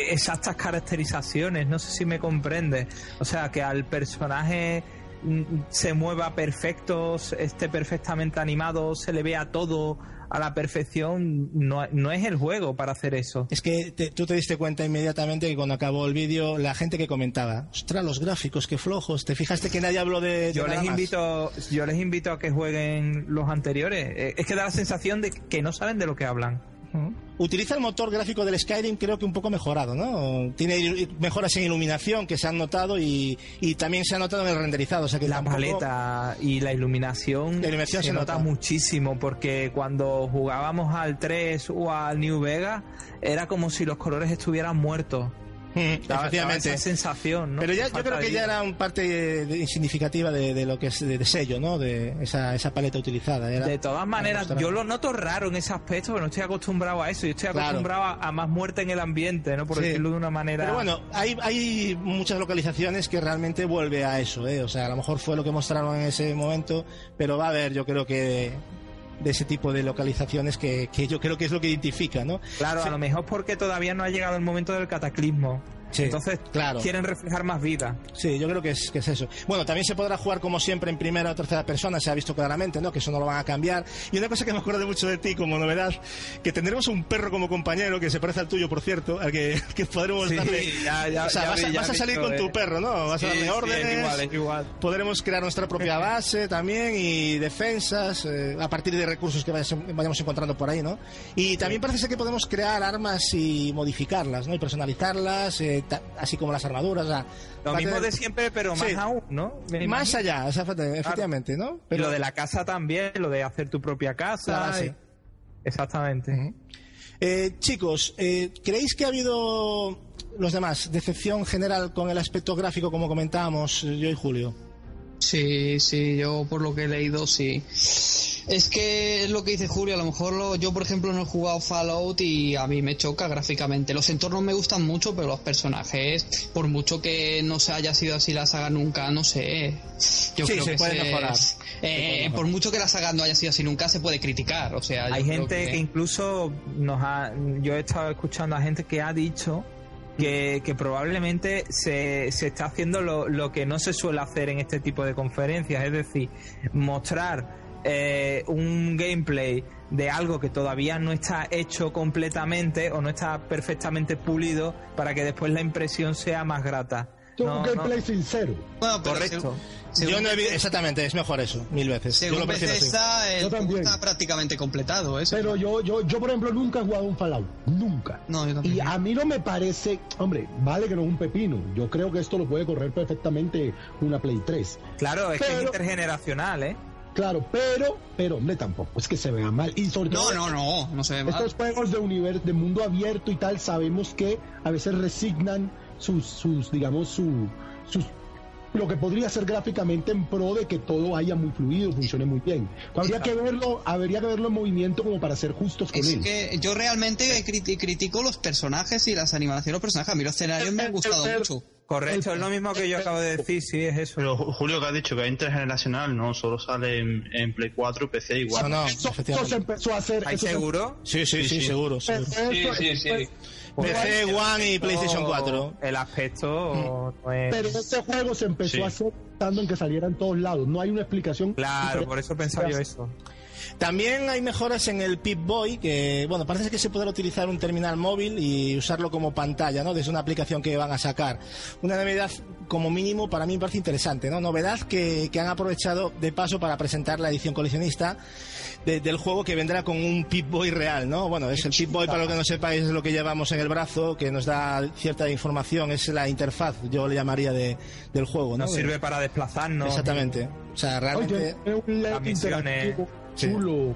exactas caracterizaciones, no sé si me comprendes. O sea, que al personaje mm, se mueva perfecto, esté perfectamente animado, se le vea todo a la perfección, no, no es el juego para hacer eso. Es que te- tú te diste cuenta inmediatamente que cuando acabó el vídeo, la gente que comentaba, ostras, los gráficos, qué flojos, te fijaste que nadie habló de... de Yo nada les más? invito, yo les invito a que jueguen los anteriores. Eh, Es que da la sensación de que no saben de lo que hablan. Utiliza el motor gráfico del Skyrim, creo que un poco mejorado, ¿no? Tiene mejoras en iluminación que se han notado y, y también se ha notado en el renderizado. O sea que La tampoco- paleta y la iluminación, La iluminación se, se nota, nota. muchísimo porque cuando jugábamos al 3 o al New Vega era como si los colores estuvieran muertos. Mm, esa sensación, ¿no? Pero ya, yo creo que ya era un parte de- significativa de, de lo que es de, sello, ¿no? De esa, esa paleta utilizada. Era- De todas maneras, era yo lo noto raro en ese aspecto, pero no estoy acostumbrado a eso. Yo estoy Claro. acostumbrado a, a más muerte en el ambiente, ¿no? Por Sí. decirlo de una manera. Pero bueno, hay, hay muchas localizaciones que realmente vuelve a eso, ¿eh? O sea, a lo mejor fue lo que mostraron en ese momento, pero va a haber, yo creo que de ese tipo de localizaciones que, que yo creo que es lo que identifica, ¿no? Claro, a lo mejor porque todavía no ha llegado el momento del cataclismo. Sí, Entonces, claro. quieren reflejar más vida. Sí, yo creo que es, que es eso. Bueno, también se podrá jugar como siempre en primera o tercera persona, se ha visto claramente, ¿no? Que eso no lo van a cambiar. Y una cosa que me acuerdo mucho de ti como novedad, que tendremos un perro como compañero, que se parece al tuyo, por cierto, al que, que podremos Sí, darle... ya- ya- o sea, ya vas, a- vi- vas a salir visto, con tu eh. perro, ¿no? Vas a Sí, darle sí, es órdenes. igual, es igual. Podremos crear nuestra propia base también y defensas eh, a partir de recursos que vayamos encontrando por ahí, ¿no? Y también parece ser que podemos crear armas y modificarlas, ¿no? Y personalizarlas, eh, así como las armaduras. o sea, Lo mismo tener- de siempre, pero más Sí. aún, ¿no? Me más imagino. allá, efectivamente, ¿no? Y lo de la casa también, lo de hacer tu propia casa. Base. y- Exactamente. Eh, chicos, eh, ¿creéis que ha habido los demás decepción general con el aspecto gráfico como comentábamos eh, yo y Julio? Sí, sí, yo por lo que he leído, sí. Es que es lo que dice Julio, a lo mejor lo- yo, por ejemplo, no he jugado Fallout y a mí me choca gráficamente. Los entornos me gustan mucho, pero los personajes, por mucho que no se haya sido así la saga nunca, no sé. Yo Sí, creo se que puede mejorar. eh, Se puede mejorar. por mucho que la saga no haya sido así nunca, se puede criticar. O sea, Hay gente que... incluso nos ha. Yo he estado escuchando a gente que ha dicho que, que probablemente se, se está haciendo lo, lo que no se suele hacer en este tipo de conferencias, es decir, mostrar eh, un gameplay de algo que todavía no está hecho completamente o no está perfectamente pulido para que después la impresión sea más grata. Un No, no. gameplay sincero. Bueno, pero Correcto. según- yo no he vi- según- exactamente, es mejor eso, mil veces. yo Según lo prefiero así. Bethesda, el Yo está prácticamente completado, ¿eh? Pero yo, yo, yo, por ejemplo, nunca he jugado un Fallout. Nunca. No, yo. Y a mí no me parece, hombre, vale que no es un pepino. Yo creo que esto lo puede correr perfectamente una Play 3. Claro, es que es intergeneracional, ¿eh? Claro, pero, pero, hombre, tampoco es que se vea mal. Y sobre No, todo, no, no, no se ve mal. estos juegos de universo, de mundo abierto y tal, sabemos que a veces resignan sus, sus digamos, su, sus lo que podría ser gráficamente en pro de que todo vaya muy fluido, funcione muy bien. Habría que verlo, habría que verlo en movimiento como para ser justos con Es él. que yo realmente criti- critico los personajes y las animaciones de los personajes. A mí los escenarios me han gustado mucho. Correcto, es lo mismo que yo acabo de decir, sí, es eso. Pero Ju- Julio que ha dicho que es intergeneracional, no, solo sale en, en Play 4 y PC igual. No, no, Eso, se empezó a hacer. ¿Hay se- seguro? Sí, sí, sí, seguro. seguro. eso- sí, sí. PC, One y PlayStation 4. El aspecto no es... Pero este juego se empezó Sí. a hacer pensando en que saliera en todos lados. No hay una explicación. Claro, por eso pensaba yo eso. También hay mejoras en el Pip-Boy, que bueno, parece que se podrá utilizar un terminal móvil y usarlo como pantalla, ¿no? Desde una aplicación que van a sacar. Una novedad, como mínimo, para mí me parece interesante, ¿no? Novedad que, que han aprovechado de paso para presentar la edición coleccionista de- del juego que vendrá con un Pip-Boy real, ¿no? Bueno, es el Pip-Boy, para lo que no sepáis, es lo que llevamos en el brazo, que nos da cierta información, es la interfaz, yo le llamaría, de, del juego, ¿no? Nos sirve para desplazarnos. Exactamente. O sea, realmente... Oye, chulo.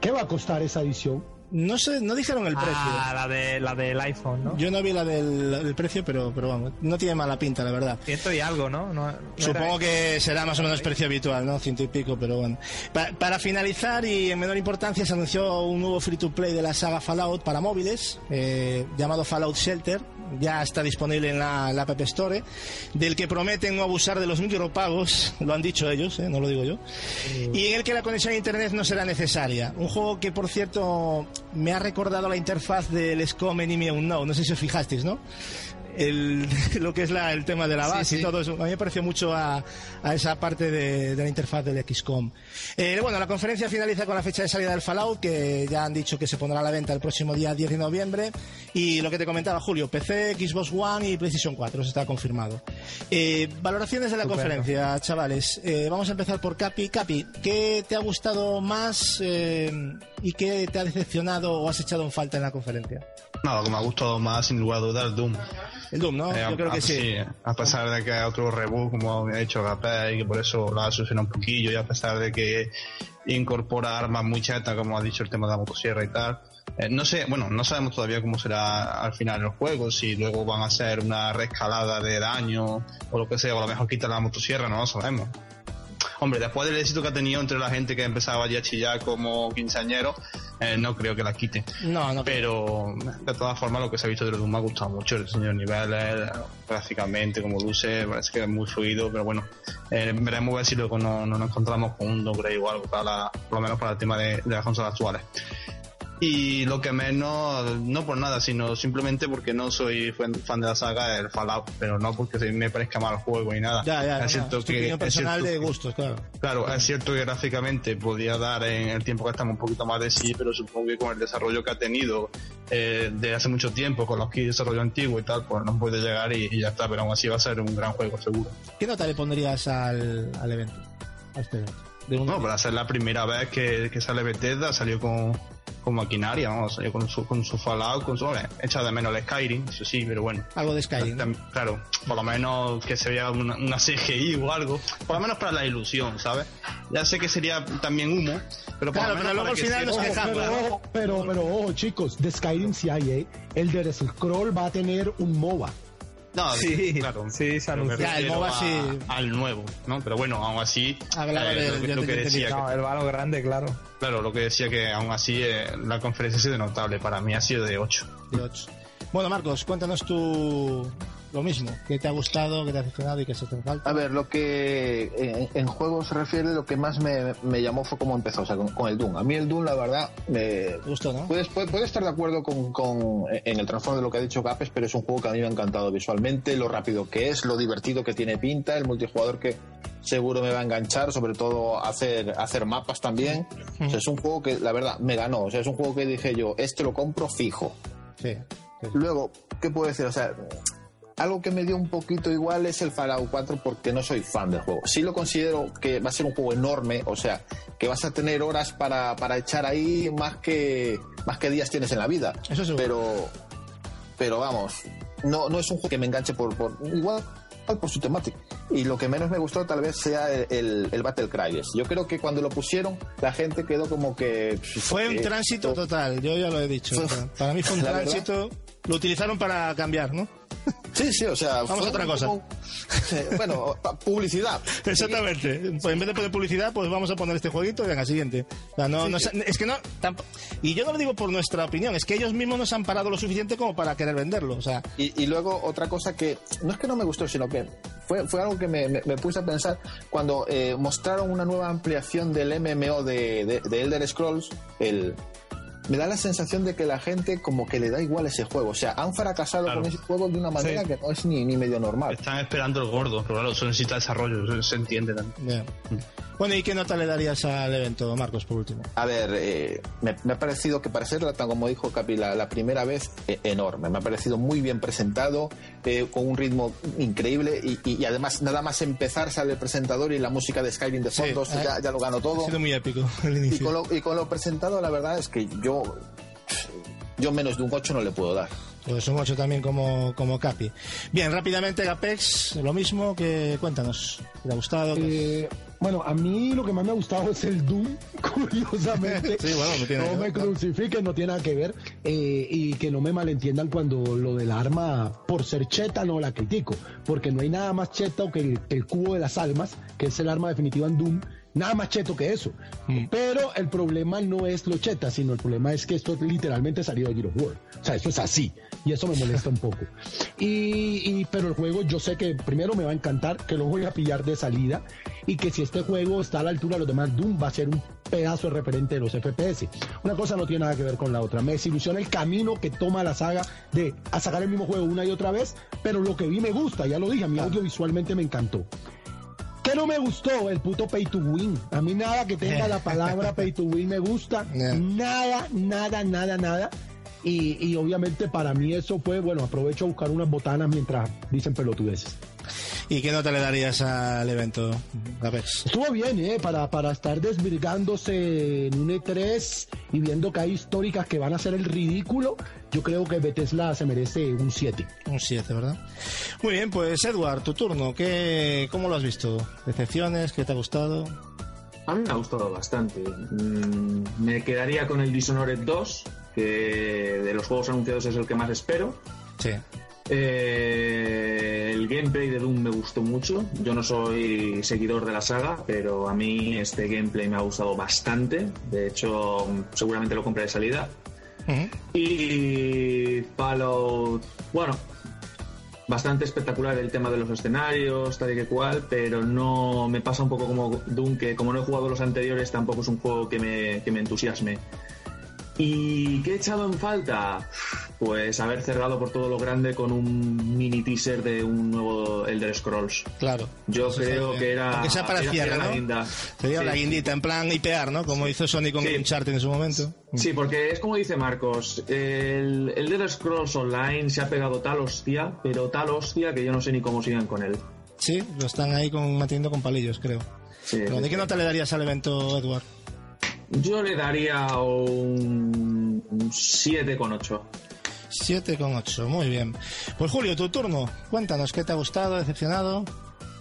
¿Qué va a costar esa edición? No sé, no dijeron el precio. Ah, la, de, la del iPhone, ¿no? Yo no vi la del, el precio, pero, pero vamos, no tiene mala pinta, la verdad. Ciento y algo, ¿no? No- no Supongo que será más o menos precio habitual, ¿no? Ciento y pico, pero bueno. Pa- para finalizar y en menor importancia, se anunció un nuevo free to play de la saga Fallout para móviles, eh, llamado Fallout Shelter. Ya está disponible en la, la App Store, del que prometen no abusar de los micropagos, lo han dicho ellos, ¿eh? no lo digo yo, y en el que la conexión a internet no será necesaria. Un juego que, por cierto, me ha recordado la interfaz del SCOM Enemy Unknown, no sé si os fijasteis, ¿no? El, lo que es la, el tema de la Sí, base y sí. todo eso. A mí me pareció mucho a, a esa parte de, de la interfaz del XCOM. Eh, bueno, la conferencia finaliza con la fecha de salida del Fallout, que ya han dicho que se pondrá a la venta el próximo día 10 de noviembre. Y lo que te comentaba, Julio, PC, Xbox One y PlayStation 4, eso está confirmado. Eh, valoraciones de la Estupendo. conferencia, chavales. Eh, vamos a empezar por Capi. Capi, ¿qué te ha gustado más eh, y qué te ha decepcionado o has echado en falta en la conferencia? No, lo que me ha gustado más, sin lugar a dudas, el Doom. El Doom, ¿no? Eh, Yo creo a- que sí. A pesar de que hay otro reboot, como ha hecho HP, y que por eso ha solucionado un poquillo, y a pesar de que incorpora armas muy chetas, como ha dicho el tema de la motosierra y tal. Eh, no sé, bueno, no sabemos todavía cómo será al final el juego, si luego van a ser una reescalada de daño o lo que sea, o a lo mejor quitan la motosierra, no lo sabemos. Hombre, después del éxito que ha tenido entre la gente que empezaba ya a chillar como quinceañero, eh, no creo que la quite. No, no. Pero de todas formas lo que se ha visto de los Doom me ha gustado mucho, el diseño de niveles, gráficamente, como luce, parece que es muy fluido, pero bueno, eh, veremos a ver si luego no, no nos encontramos con un o algo, para la- por lo menos para el tema de, de las consolas actuales. Y lo que menos, no por nada, sino simplemente porque no soy fan de la saga del Fallout, pero no porque me parezca mal el juego ni nada. Ya, ya, es cierto tu que es personal cierto de que- gustos, claro. Claro, es cierto que gráficamente podría dar en el tiempo que estamos un poquito más de sí, pero supongo que con el desarrollo que ha tenido eh, de hace mucho tiempo, con los de desarrollo antiguo y tal, pues no puede llegar y, y ya está, pero aún así va a ser un gran juego seguro. ¿Qué nota le pondrías al, al evento? A este evento. De un- No, para ser la primera vez que, que sale Bethesda, salió con, con maquinaria, vamos, salió con su, con su Fallout, con su, hombre, echa de menos el Skyrim, eso sí, pero bueno. Algo de Skyrim. Claro, por lo menos que se vea una, una CGI o algo, por lo menos para la ilusión, ¿sabes? Ya sé que sería también humo, pero por Claro, lo menos pero luego para al que final se- nos Ojo, quejamos. pero, ¿no? ojo, pero, pero ojo, chicos, de Skyrim sí hay, ¿eh? El de Scroll va a tener un MOBA. No, Sí, claro. sí, se anunció. Ya, el MOBA a- sí. Al nuevo, ¿no? Pero bueno, aún así. Hablaba eh, del- lo, lo que decía, No, que- el balo grande, claro. claro, lo que decía que aún así eh, la conferencia ha sido notable. Para mí ha sido de 8. De ocho. Bueno, Marcos, cuéntanos tú lo mismo. ¿Qué te ha gustado, qué te ha decepcionado y qué se te falta? A ver, lo que en, en juegos se refiere, lo que más me, me llamó fue cómo empezó, o sea, con, con el Doom. A mí el Doom, la verdad, me, ¿Te gustó, no? Puedes, puede, puede estar de acuerdo con, con- en el trasfondo de lo que ha dicho Capes, pero es un juego que a mí me ha encantado visualmente, lo rápido que es, lo divertido que tiene pinta, el multijugador que seguro me va a enganchar, sobre todo hacer, hacer mapas también. O sea, es un juego que la verdad me ganó, o sea, es un juego que dije yo, este lo compro fijo. Sí. Luego, ¿qué puedo decir? O sea, algo que me dio un poquito igual es el Fallout 4 porque no soy fan del juego. Sí lo considero que va a ser un juego enorme, o sea, que vas a tener horas para, para echar ahí más que, más que días tienes en la vida. Eso seguro. Pero, pero vamos, no, no es un juego que me enganche por, por igual por su temática. Y lo que menos me gustó tal vez sea el, el, el Battle Cryers. Yo creo que cuando lo pusieron, la gente quedó como que... Fue un eh, tránsito to- total, yo ya lo he dicho. Para- mí fue un La verdad. Lo utilizaron para cambiar, ¿no? Sí, sí, o sea. Vamos a otra cosa. como- sí, bueno, publicidad. Exactamente. Pues en vez de poner publicidad, pues vamos a poner este jueguito y venga, siguiente. O sea, no, no se- es que no. y yo no lo digo por nuestra opinión, es que ellos mismos nos han parado lo suficiente como para querer venderlo. O sea, Y, y luego otra cosa que no es que no me gustó, sino que fue, fue algo que me, me- me puse a pensar cuando eh, mostraron una nueva ampliación del MMO de, de- de Elder Scrolls, el me da la sensación de que la gente como que le da igual ese juego. O sea, han fracasado Claro. con ese juego de una manera Sí. que no es ni, ni medio normal. Están esperando el gordo, pero claro, eso necesita desarrollo, eso se entiende también. ya. bueno, ¿y qué nota le darías al evento, Marcos, por último? A ver, eh, me, me ha parecido que para ser, como dijo Capi, la, la primera vez, eh, enorme. Me ha parecido muy bien presentado, eh, con un ritmo increíble y, y- y además nada más empezar sale el presentador y la música de Skyrim de Sí, fondo, eso eh, ya, ya lo ganó todo. Ha sido muy épico el Y inicio. con, lo, y con lo presentado, la verdad es que yo, yo menos de un 8 no le puedo dar. Pues un 8 también como, como Capi. Bien, rápidamente, Apex, lo mismo que cuéntanos. ¿Te ha gustado? Eh, bueno, a mí lo que más me ha gustado es el Doom, curiosamente. Sí, bueno, no tiene No nada me que ver. crucifiquen, no tiene nada que ver. eh, y que no me malentiendan cuando lo del arma, por ser cheta, no la critico. Porque no hay nada más cheto que el, que el cubo de las almas, que es el arma definitiva en Doom. Nada más cheto que eso. Mm. Pero el problema no es lo cheta, sino el problema es que esto literalmente salió de Gear of War. O sea, eso es así. Y eso me molesta un poco. Y, y- pero el juego yo sé que primero me va a encantar, que lo voy a pillar de salida y que si este juego está a la altura de los demás Doom va a ser un pedazo de referente de los FPS. Una cosa no tiene nada que ver con la otra. Me desilusiona el camino que toma la saga de a sacar el mismo juego una y otra vez, pero lo que vi me gusta, ya lo dije, a mí audiovisualmente me encantó. ¿Qué no me gustó? El puto pay to win. A mí nada que tenga la palabra pay to win me gusta. Yeah. Nada, nada, nada, nada. Y, y obviamente para mí eso fue, bueno, aprovecho a buscar unas botanas mientras dicen pelotudeces. ¿Y qué nota le darías al evento, Apex? Estuvo bien, ¿eh? Para, para estar desvirgándose en un E3 y viendo que hay históricas que van a hacer el ridículo, yo creo que Bethesda se merece un 7. Un 7, ¿verdad? Muy bien, pues Edward, tu turno. ¿Qué, ¿Cómo lo has visto? ¿Decepciones? ¿Qué te ha gustado? A mí me ha gustado bastante. Mm, me quedaría con el Dishonored 2, que de los juegos anunciados es el que más espero. Sí. Eh, el gameplay de Doom me gustó mucho. Yo no soy seguidor de la saga, pero a mí este gameplay me ha gustado bastante. De hecho, seguramente lo compré de salida. Ujú. Y Fallout, bueno, bastante espectacular el tema de los escenarios, tal y que cual, pero no me pasa un poco como Doom, que como no he jugado los anteriores, tampoco es un juego que me, que me entusiasme. ¿Y qué he echado en falta? Pues haber cerrado por todo lo grande con un mini teaser de un nuevo Elder Scrolls. Claro. Yo Eso creo que era. Aunque sea para era- cierre, era la ¿no? guinda. Sería Sí. la guindita, en plan IPR, ¿no? Como hizo Sony con Sí. Uncharted en su momento. Sí, porque es como dice Marcos, el, el Elder Scrolls Online se ha pegado tal hostia, pero tal hostia que yo no sé ni cómo sigan con él. Sí, lo están ahí con, manteniendo con palillos, creo. Sí, Pero, ¿De qué nota le darías al evento, Edward? Yo le daría un 7,8. 7,8, muy bien. Pues Julio, tu turno. Cuéntanos, ¿qué te ha gustado, decepcionado?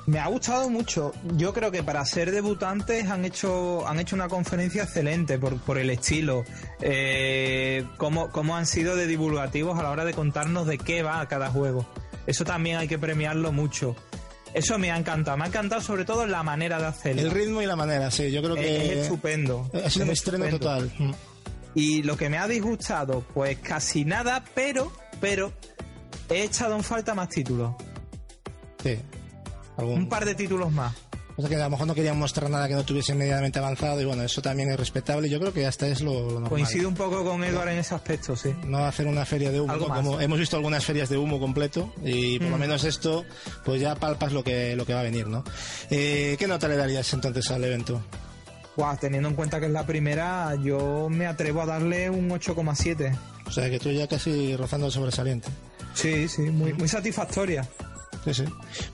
Me ha gustado mucho. Yo creo que para ser debutantes han hecho, han hecho una conferencia excelente por, por el estilo. Eh, cómo, cómo han sido de divulgativos a la hora de contarnos de qué va cada juego. Eso también hay que premiarlo mucho. Eso me ha encantado. Me ha encantado sobre todo la manera de hacerlo. El ritmo y la manera, sí. Yo creo que es estupendo. ha sido un Es estreno estupendo. total. Y lo que me ha disgustado, pues casi nada, pero, pero he echado en falta más títulos. Sí. Algún- Un par de títulos más. O sea que a lo mejor no querían mostrar nada que no tuviese medianamente avanzado y bueno, eso también es respetable. Yo creo que hasta es lo, lo normal. Coincido un poco con Edward en ese aspecto, sí. No hacer una feria de humo, como hemos visto algunas ferias de humo completo y por lo Mm. menos esto, pues ya palpas lo que lo que va a venir, ¿no? Eh, ¿Qué nota le darías entonces al evento? Guau, teniendo en cuenta que es la primera, yo me atrevo a darle un 8,7. O sea que tú ya casi rozando el sobresaliente. Sí, sí, muy, muy satisfactoria. Sí, sí.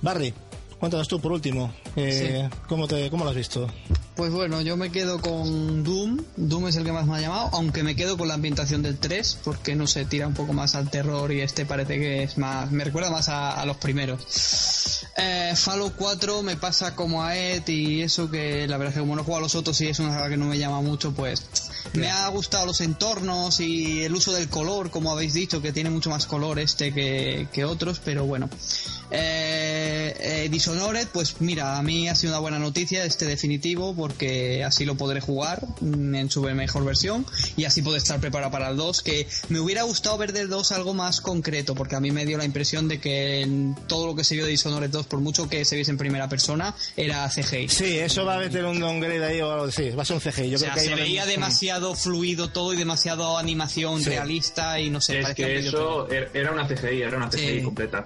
Barry, cuéntanos tú por último. eh, ¿cómo, te, ¿Cómo lo has visto? pues bueno, yo me quedo con Doom. Doom es el que más me ha llamado, aunque me quedo con la ambientación del 3, porque no sé, tira un poco más al terror y este parece que es más. me recuerda más a, a los primeros. Eh, Fallout 4 me pasa como a Ed y eso que la verdad es que como no jugado a los otros y es una saga que no me llama mucho, pues me ha gustado los entornos y el uso del color, como habéis dicho, que tiene mucho más color este que, que otros, pero bueno. Eh, eh, Dishonored, pues mira, a mí ha sido una buena noticia este definitivo porque así lo podré jugar mm, en su mejor versión y así puedo estar preparado para el 2, que me hubiera gustado ver del 2 algo más concreto porque a mí me dio la impresión de que en todo lo que se vio de Dishonored 2, por mucho que se viese en primera persona, era CGI. Sí, eso va a meter un downgrade ahí o algo así, va a ser un CGI. Yo o sea, creo que ahí se veía demasiado fluido todo y demasiado animación Sí. realista y no sé, Es que eso er- era una CGI, era una CGI Sí. completa.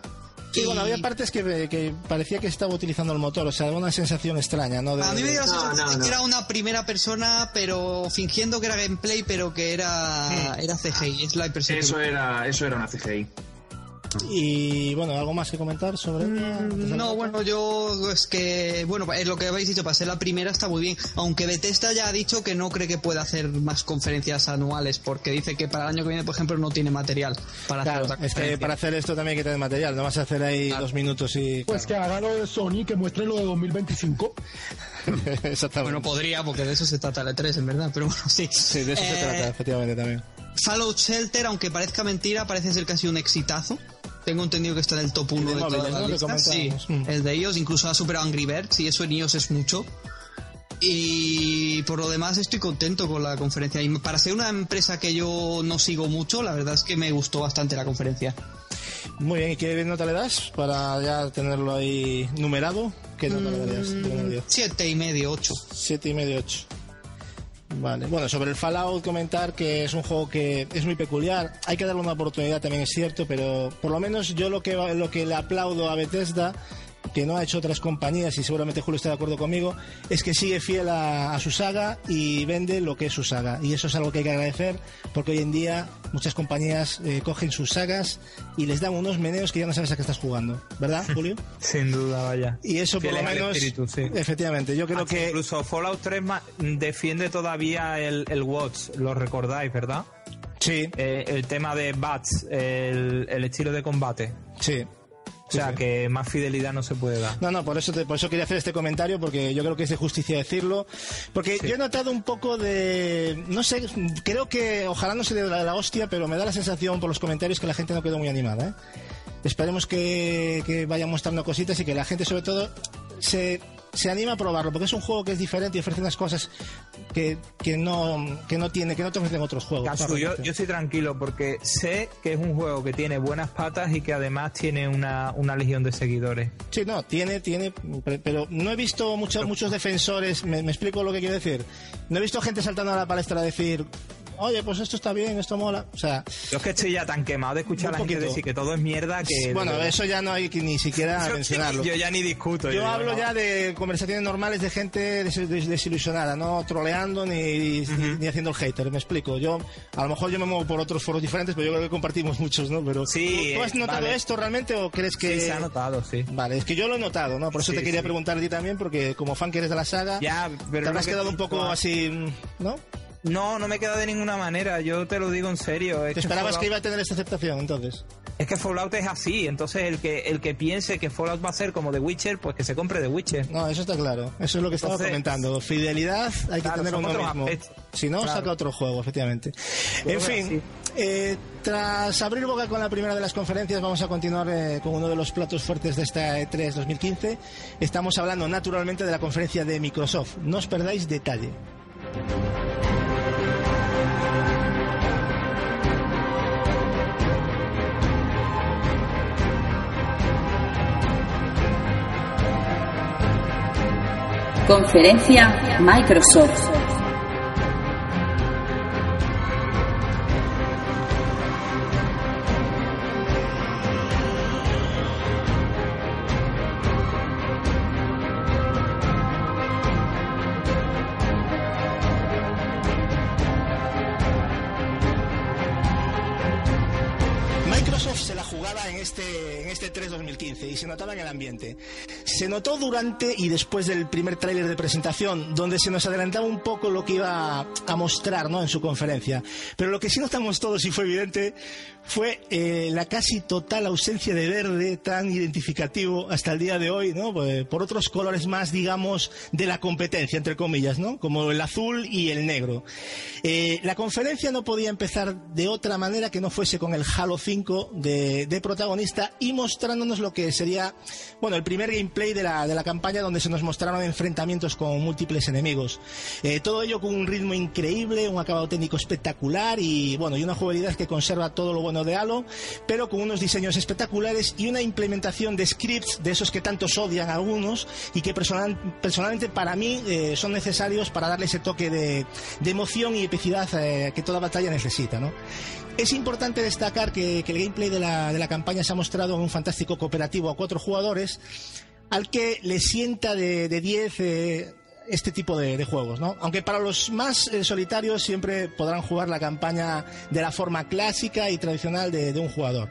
Sí, bueno, había partes que, que parecía que estaba utilizando el motor, o sea, una sensación extraña, ¿no? De- A mí me dio la No, sensación no, de no. que era una primera persona, pero fingiendo que era gameplay, pero que era, era CGI. Es la impresión que Eso me- era, eso era una CGI. Y bueno, ¿algo más que comentar sobre ella? Mm, No, la- bueno, yo es que, bueno, es lo que habéis dicho, para ser la primera está muy bien. Aunque Bethesda ya ha dicho que no cree que pueda hacer más conferencias anuales, porque dice que para el año que viene, por ejemplo, no tiene material para Claro, hacer otra es que para hacer esto también hay que tener material, no vas a hacer ahí dos minutos y... Pues que haga lo de Sony, que muestre lo de 2025. Exactamente. Bueno, podría, porque de eso se trata el E3, en verdad, pero bueno, sí. Sí, de eso se Eh, trata, efectivamente, también. Fallout Shelter, aunque parezca mentira, parece ser sido un exitazo. Tengo entendido que está en el top 1 de todas las listas. Sí. Mm. el de ellos incluso ha superado Angry Birds y eso en iOS es mucho. Y por lo demás estoy contento con la conferencia. Y para ser una empresa que yo no sigo mucho, la verdad es que me gustó bastante la conferencia. Muy bien, ¿y qué nota le das para ya tenerlo ahí numerado? ¿Qué nota le darías? Diez? Siete y medio, ocho. Siete y medio, ocho. Vale, bueno, sobre el Fallout comentar que es un juego que es muy peculiar, hay que darle una oportunidad también es cierto, pero por lo menos yo lo que lo que le aplaudo a Bethesda que no ha hecho otras compañías y seguramente Julio está de acuerdo conmigo, es que sigue fiel a, a su saga y vende lo que es su saga. Y eso es algo que hay que agradecer porque hoy en día muchas compañías eh, cogen sus sagas y les dan unos meneos que ya no sabes a qué estás jugando. ¿Verdad, Julio? Sin duda, vaya. Y eso por lo menos... espíritu, sí. Efectivamente, yo creo que... Incluso Fallout 3 ma- defiende todavía el, el Watch, lo recordáis, ¿verdad? Sí, Eh, el tema de Bats, el, el estilo de combate. sí. O sea, que más fidelidad no se puede dar. No, no, por eso, te- por eso quería hacer este comentario, porque yo creo que es de justicia decirlo. Porque yo he notado un poco de. No sé, creo que ojalá no se dé la, la hostia, pero me da la sensación por los comentarios que la gente no quedó muy animada. ¿eh? Esperemos que, que vaya mostrando cositas y que la gente, sobre todo, se, se anime a probarlo, porque es un juego que es diferente y ofrece unas cosas que, que, no, que no tiene, que no te ofrecen otros juegos. Yo, yo estoy tranquilo porque sé que es un juego que tiene buenas patas y que además tiene una, una legión de seguidores. Sí, no, tiene, tiene, pe- pero no he visto muchos muchos defensores, me, me explico lo que quiero decir. No he visto gente saltando a la palestra a decir, oye, pues esto está bien, esto mola. O sea, Yo es que estoy ya tan quemado de escuchar a la gente decir que todo es mierda que... bueno, eso ya no hay que ni siquiera Yo- mencionarlo. Yo ya ni discuto. Yo hablo no. ya de conversaciones normales de gente des- des- desilusionada, no troleando ni, ni, ni haciendo el hater, me explico. Yo, a lo mejor yo me muevo por otros foros diferentes, pero yo creo que compartimos muchos, ¿no? Pero, Sí, ¿tú, tú has notado vale. esto realmente o crees que...? Sí, se ha notado, sí. Vale, es que yo lo he notado, ¿no? Por eso Sí, te quería sí. preguntar a ti también, porque como fan que eres de la saga, Ya, pero te habrás que quedado un poco así, ¿no? No, no me queda de ninguna manera, yo te lo digo en serio. Es ¿Te esperabas Fallout- que iba a tener esta aceptación entonces? Es que Fallout es así, entonces el que el que piense que Fallout va a ser como The Witcher, pues que se compre The Witcher. No, eso está claro. Eso es lo que estaba Entonces- comentando. Fidelidad hay que Claro, tener uno mismo. Si no, Claro. saca otro juego, efectivamente. Yo en fin, eh, tras abrir boca con la primera de las conferencias, vamos a continuar eh, con uno de los platos fuertes de esta E E3 2015. Estamos hablando naturalmente de la conferencia de Microsoft. No os perdáis detalle. Conferencia Microsoft. Se notó durante y después del primer tráiler de presentación, donde se nos adelantaba un poco lo que iba a mostrar ¿no? en su conferencia. Pero lo que sí notamos todos y fue evidente fue eh, la casi total ausencia de verde tan identificativo hasta el día de hoy, ¿no? Pues, por otros colores más, digamos, de la competencia, entre comillas, ¿no? Como el azul y el negro. Eh, la conferencia no podía empezar de otra manera que no fuese con el Halo 5 de, de protagonista y mostrándonos lo que sería, bueno, el primer gameplay de la, de la campaña donde se nos mostraron enfrentamientos con múltiples enemigos. Eh, todo ello con un ritmo increíble, un acabado técnico espectacular y, bueno, y una jugabilidad que conserva todo lo bueno de Halo, pero con unos diseños espectaculares y una implementación de scripts de esos que tantos odian algunos y que personal, personalmente para mí eh, son necesarios para darle ese toque de, de emoción y epicidad eh, que toda batalla necesita, ¿no? Es importante destacar que, que el gameplay de la, de la, campaña se ha mostrado en un fantástico cooperativo a cuatro jugadores, al que le sienta de 10 eh, este tipo de, juegos, ¿no? Aunque para los más eh, solitarios siempre podrán jugar la campaña de la forma clásica y tradicional de, un jugador.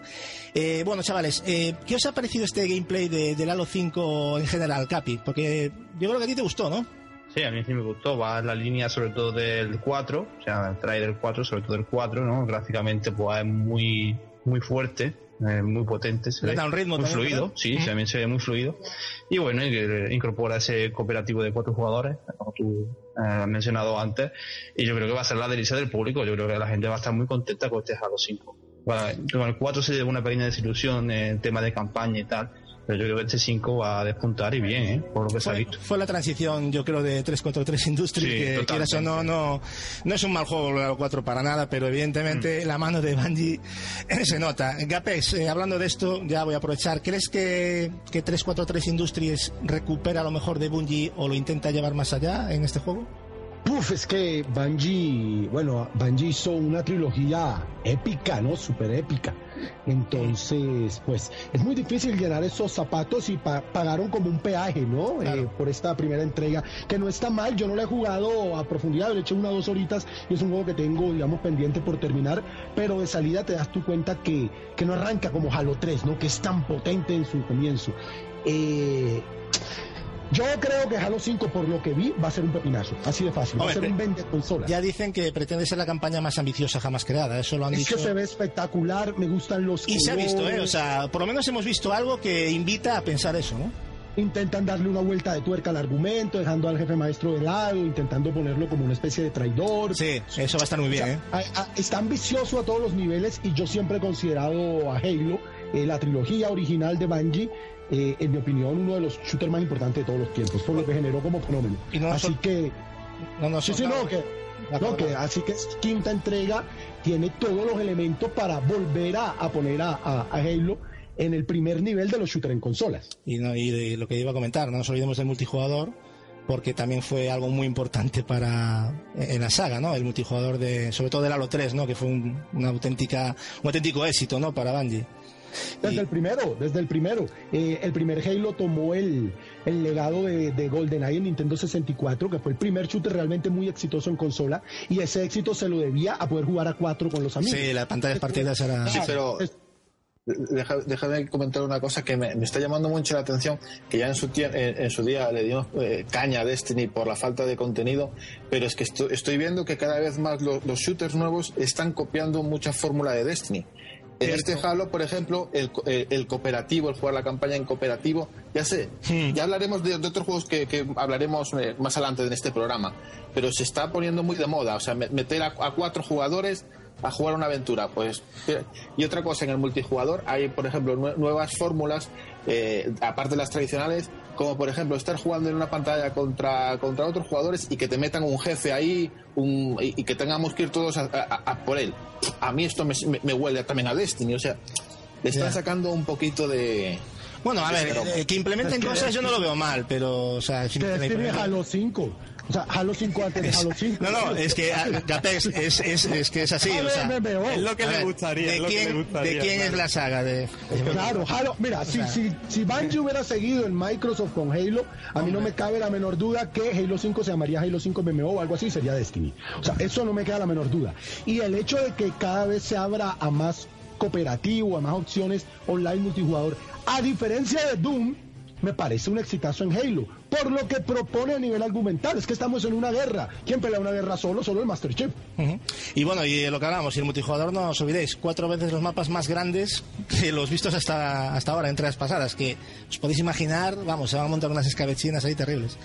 Eh, bueno, chavales, eh, ¿qué os ha parecido este gameplay de, del Halo 5 en general, Capi? Porque yo creo que a ti te gustó, ¿no? Sí, a mí sí me gustó. Va la línea sobre todo del 4, o sea, trae del 4, sobre todo del 4, ¿no? Gráficamente pues es muy, muy fuerte, eh, muy potente, se ve, un ritmo muy también, fluido, ¿verdad? sí, también se ve muy fluido. Y bueno, que incorpora ese cooperativo de cuatro jugadores, como tú eh, has mencionado antes, y yo creo que va a ser la delicia del público, yo creo que la gente va a estar muy contenta con este Halo 5. Bueno, con el 4 se llevó una pequeña desilusión en tema de campaña y tal, pero yo creo que este 5 va a despuntar y bien, ¿eh? por lo que se ha visto. fue la transición, yo creo, de 343 Industries, Sí, que quieras o no, no, no es un mal juego el 4 para nada, pero evidentemente la mano de Bungie se nota. Gapex, eh, hablando de esto, ya voy a aprovechar. ¿Crees que, que 343 Industries recupera lo mejor de Bungie o lo intenta llevar más allá en este juego? Puf, es que Bungie, bueno, Bungie hizo una trilogía épica, ¿no? Súper épica. Entonces, pues, es muy difícil llenar esos zapatos y pa pagaron como un peaje, ¿no? Claro. Eh, por esta primera entrega, que no está mal, yo no la he jugado a profundidad, le he hecho unas dos horitas y es un juego que tengo, digamos, pendiente por terminar, pero de salida te das tu cuenta que, que no arranca como Halo 3, ¿no? Que es tan potente en su comienzo. Eh, yo creo que Halo 5, por lo que vi, va a ser un pepinazo. Así de fácil. Va a ser un vende consola. Ya dicen que pretende ser la campaña más ambiciosa jamás creada, eso lo han Es dicho. que se ve espectacular, me gustan los Y se ha visto, ¿eh? O sea, por lo menos hemos visto algo que invita a pensar eso, ¿no? Intentan darle una vuelta de tuerca al argumento, dejando al jefe maestro de lado, intentando ponerlo como una especie de traidor. Sí, eso va a estar muy O bien, sea, ¿eh? a- a- está ambicioso a todos los niveles y yo siempre he considerado a Halo, eh, la trilogía original de Bungie, eh, en mi opinión, uno de los shooters más importantes de todos los tiempos, por lo que generó como fenómeno. Y no Así que No, no, Sí, sí, no, que, no, que así que es quinta entrega tiene todos los elementos para volver a, a poner a, a- a Halo en el primer nivel de los shooters en consolas. Y, no, y de lo que iba a comentar, no nos olvidemos del multijugador, porque también fue algo muy importante para en la saga, ¿no? El multijugador de, sobre todo del Halo 3, ¿no? Que fue un, una auténtica, un auténtico éxito, ¿no? Para Bungie. Desde Y- el primero, desde el primero. Eh, el primer Halo tomó el, el legado de, de GoldenEye en Nintendo 64, que fue el primer shooter realmente muy exitoso en consola, y ese éxito se lo debía a poder jugar a cuatro con los amigos. Sí, la pantalla de partidas era... Sí, pero Es- deja- déjame comentar una cosa que me, me está llamando mucho la atención, que ya en su, en, en su día le dimos eh, caña a Destiny por la falta de contenido, pero es que esto- estoy viendo que cada vez más lo- los shooters nuevos están copiando mucha fórmula de Destiny. En este Halo, por ejemplo, el, co- eh, el cooperativo, el jugar la campaña en cooperativo, ya sé, Hmm. ya hablaremos de, de otros juegos que, que hablaremos eh, más adelante en este programa, pero se está poniendo muy de moda, o sea, me- meter a, a cuatro jugadores a jugar una aventura, pues eh, y otra cosa en el multijugador hay, por ejemplo, nue- nuevas fórmulas eh, aparte de las tradicionales, como por ejemplo estar jugando en una pantalla contra, contra otros jugadores y que te metan un jefe ahí un, y, y que tengamos que ir todos a, a- a por él. A mí esto me, me- me huele también a Destiny, o sea, le están Ya. sacando un poquito de... Bueno, a ver, eh, que implementen Es que cosas yo no lo veo mal, pero, o sea... que Destiny es Halo 5. O sea, Halo 5 antes de Halo 5. No, no, es que ah, es, es, es que es así, o sea... MMO. Es lo que le gustaría, ¿De es lo que quién, le gustaría, ¿de quién es claro. la saga? De, Claro, Halo, mira, si, sea- si, si Bungie hubiera seguido en Microsoft con Halo, a mí no me cabe la menor duda que Halo 5 se llamaría Halo 5 MMO o algo así, sería Destiny. O sea, eso no me queda la menor duda. Y el hecho de que cada vez se abra a más cooperativo, a más opciones online multijugador. A diferencia de Doom, me parece un exitazo en Halo, por lo que propone a nivel argumental. Es que estamos en una guerra. ¿Quién pelea una guerra solo? Solo el Master Chief. Y bueno, y lo que hablamos, y el multijugador no os olvidéis, cuatro veces los mapas más grandes que los vistos hasta, hasta ahora, en entregas pasadas, que os podéis imaginar, vamos, se van a montar unas escabechinas ahí terribles.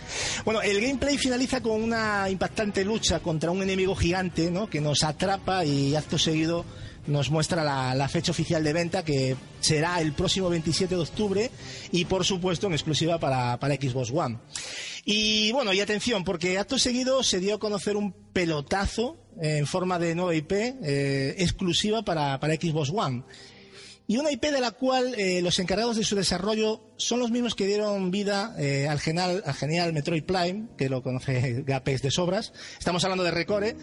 Bueno, el gameplay finaliza con una impactante lucha contra un enemigo gigante, ¿no? Que nos atrapa y acto seguido nos muestra la, fecha oficial de venta que será el próximo 27 de octubre y por supuesto en exclusiva para, para Xbox One. Y bueno, y atención, porque acto seguido se dio a conocer un pelotazo en forma de nueva IP eh, exclusiva para, para Xbox One. Y una IP de la cual eh, los encargados de su desarrollo son los mismos que dieron vida eh, al, genial, al genial Metroid Prime, que lo conoce Gapex de sobras. Estamos hablando de Recore.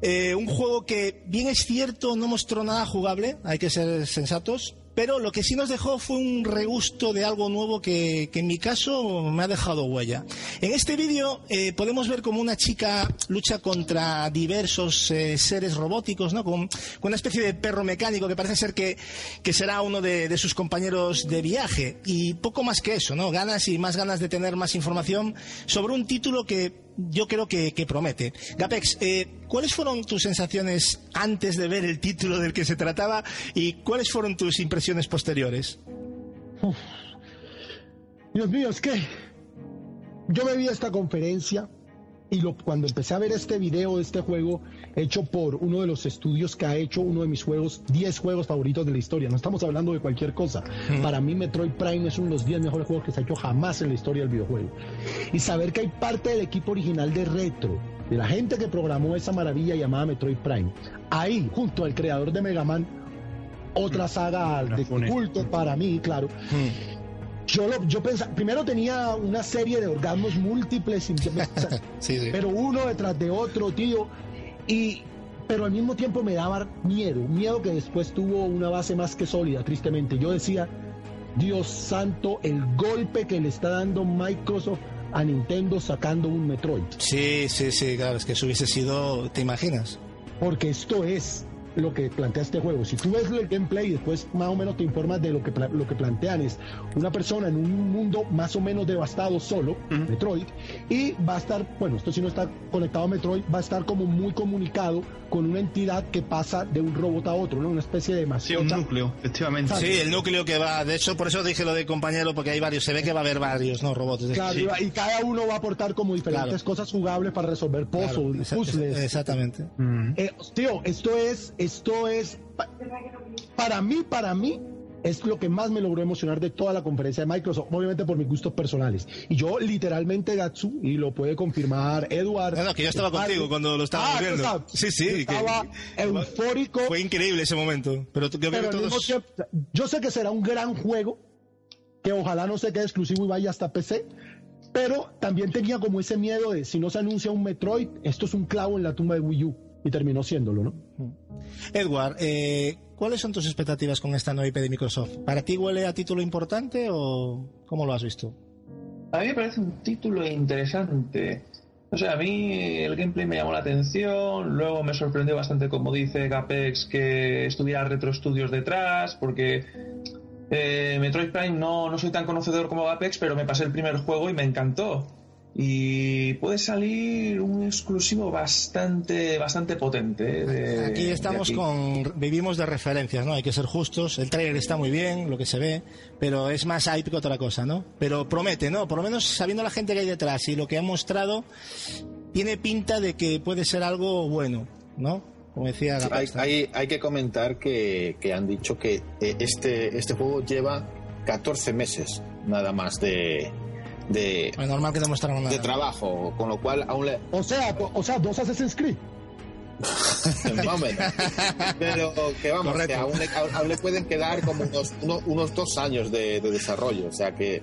Eh, un juego que, bien es cierto, no mostró nada jugable, hay que ser sensatos, pero lo que sí nos dejó fue un regusto de algo nuevo que, que en mi caso me ha dejado huella. En este vídeo eh, podemos ver como una chica lucha contra diversos eh, seres robóticos, ¿no? Con, con una especie de perro mecánico que parece ser que, que será uno de, de sus compañeros de viaje. Y poco más que eso, ¿no? Ganas y más ganas de tener más información sobre un título que yo creo que, promete. Gapex, eh, ¿cuáles fueron tus sensaciones antes de ver el título del que se trataba y cuáles fueron tus impresiones posteriores? Dios mío, es que yo me vi esta conferencia y lo, cuando empecé a ver este video de este juego hecho por uno de los estudios que ha hecho uno de mis juegos, 10 juegos favoritos de la historia, no estamos hablando de cualquier cosa. Para mí Metroid Prime es uno de los 10 mejores juegos que se ha hecho jamás en la historia del videojuego. Y saber que hay parte del equipo original de Retro, de la gente que programó esa maravilla llamada Metroid Prime, ahí junto al creador de Mega Man, otra saga de culto para mí, claro. Yo, lo, yo pensaba, primero tenía una serie de orgasmos múltiples, sí. pero uno detrás de otro, tío, y pero al mismo tiempo me daba miedo, miedo que después tuvo una base más que sólida, tristemente. Yo decía, Dios santo, el golpe que le está dando Microsoft a Nintendo sacando un Metroid, Sí, sí, sí, claro, es que eso hubiese sido, ¿te imaginas? porque esto es lo que plantea este juego. Si tú ves el gameplay y después más o menos te informas de lo que, lo que plantean es una persona en un mundo más o menos devastado solo, Metroid, y va a estar, bueno, esto si no está conectado a Metroid, va a estar como muy comunicado con una entidad que pasa de un robot a otro, ¿no? Una especie de Sí, un mascota. núcleo, efectivamente. Sí, el núcleo que va, de hecho, por eso dije lo de compañero, porque hay varios, se ve que va a haber varios, ¿no? Robots. Claro, Sí. y cada uno va a aportar como diferentes Claro. cosas jugables para resolver Claro, puzzles, puzzles. exactamente. Eh, tío, esto es, esto es, pa- para mí, para mí, es lo que más me logró emocionar de toda la conferencia de Microsoft, obviamente por mis gustos personales. Y yo literalmente, Gatsu, y lo puede confirmar Edward. No, no, que yo estaba contigo cuando lo estábamos Ah, viendo. estabas- Sí, sí, Estaba que- eufórico. Fue increíble ese momento. Pero tú- yo pero todos. tiempo, yo sé que será un gran juego, que ojalá no se quede exclusivo y vaya hasta PC, pero también tenía como ese miedo de si no se anuncia un Metroid, esto es un clavo en la tumba de Wii U. Y terminó siéndolo, ¿no? Edward, eh, ¿cuáles son tus expectativas con esta nueva IP de Microsoft? ¿Para ti huele a título importante o cómo lo has visto? A mí me parece un título interesante. O sea, a mí el gameplay me llamó la atención, luego me sorprendió bastante, como dice Gapex, que estuviera Retro Studios detrás, porque eh, Metroid Prime no, no soy tan conocedor como Gapex, pero me pasé el primer juego y me encantó. Y puede salir un exclusivo bastante bastante potente. eh, de- Aquí de estamos aquí. con. Vivimos de referencias, ¿no? Hay que ser justos. El trailer está muy bien, lo que se ve, pero es más hype que otra cosa, ¿no? Pero promete, ¿no? Por lo menos sabiendo la gente que hay detrás y lo que ha mostrado, tiene pinta de que puede ser algo bueno, ¿no? Como decía Sí, hay, hay- hay que comentar que, que han dicho que eh, este, este juego lleva 14 meses nada más de, de, normal que de trabajo, con lo cual aún le, O sea, o sea, dos Assassin's Creed. más o menos. Pero que vamos, que aún, le, aún le pueden quedar como unos, uno- unos dos años de, de desarrollo. O sea que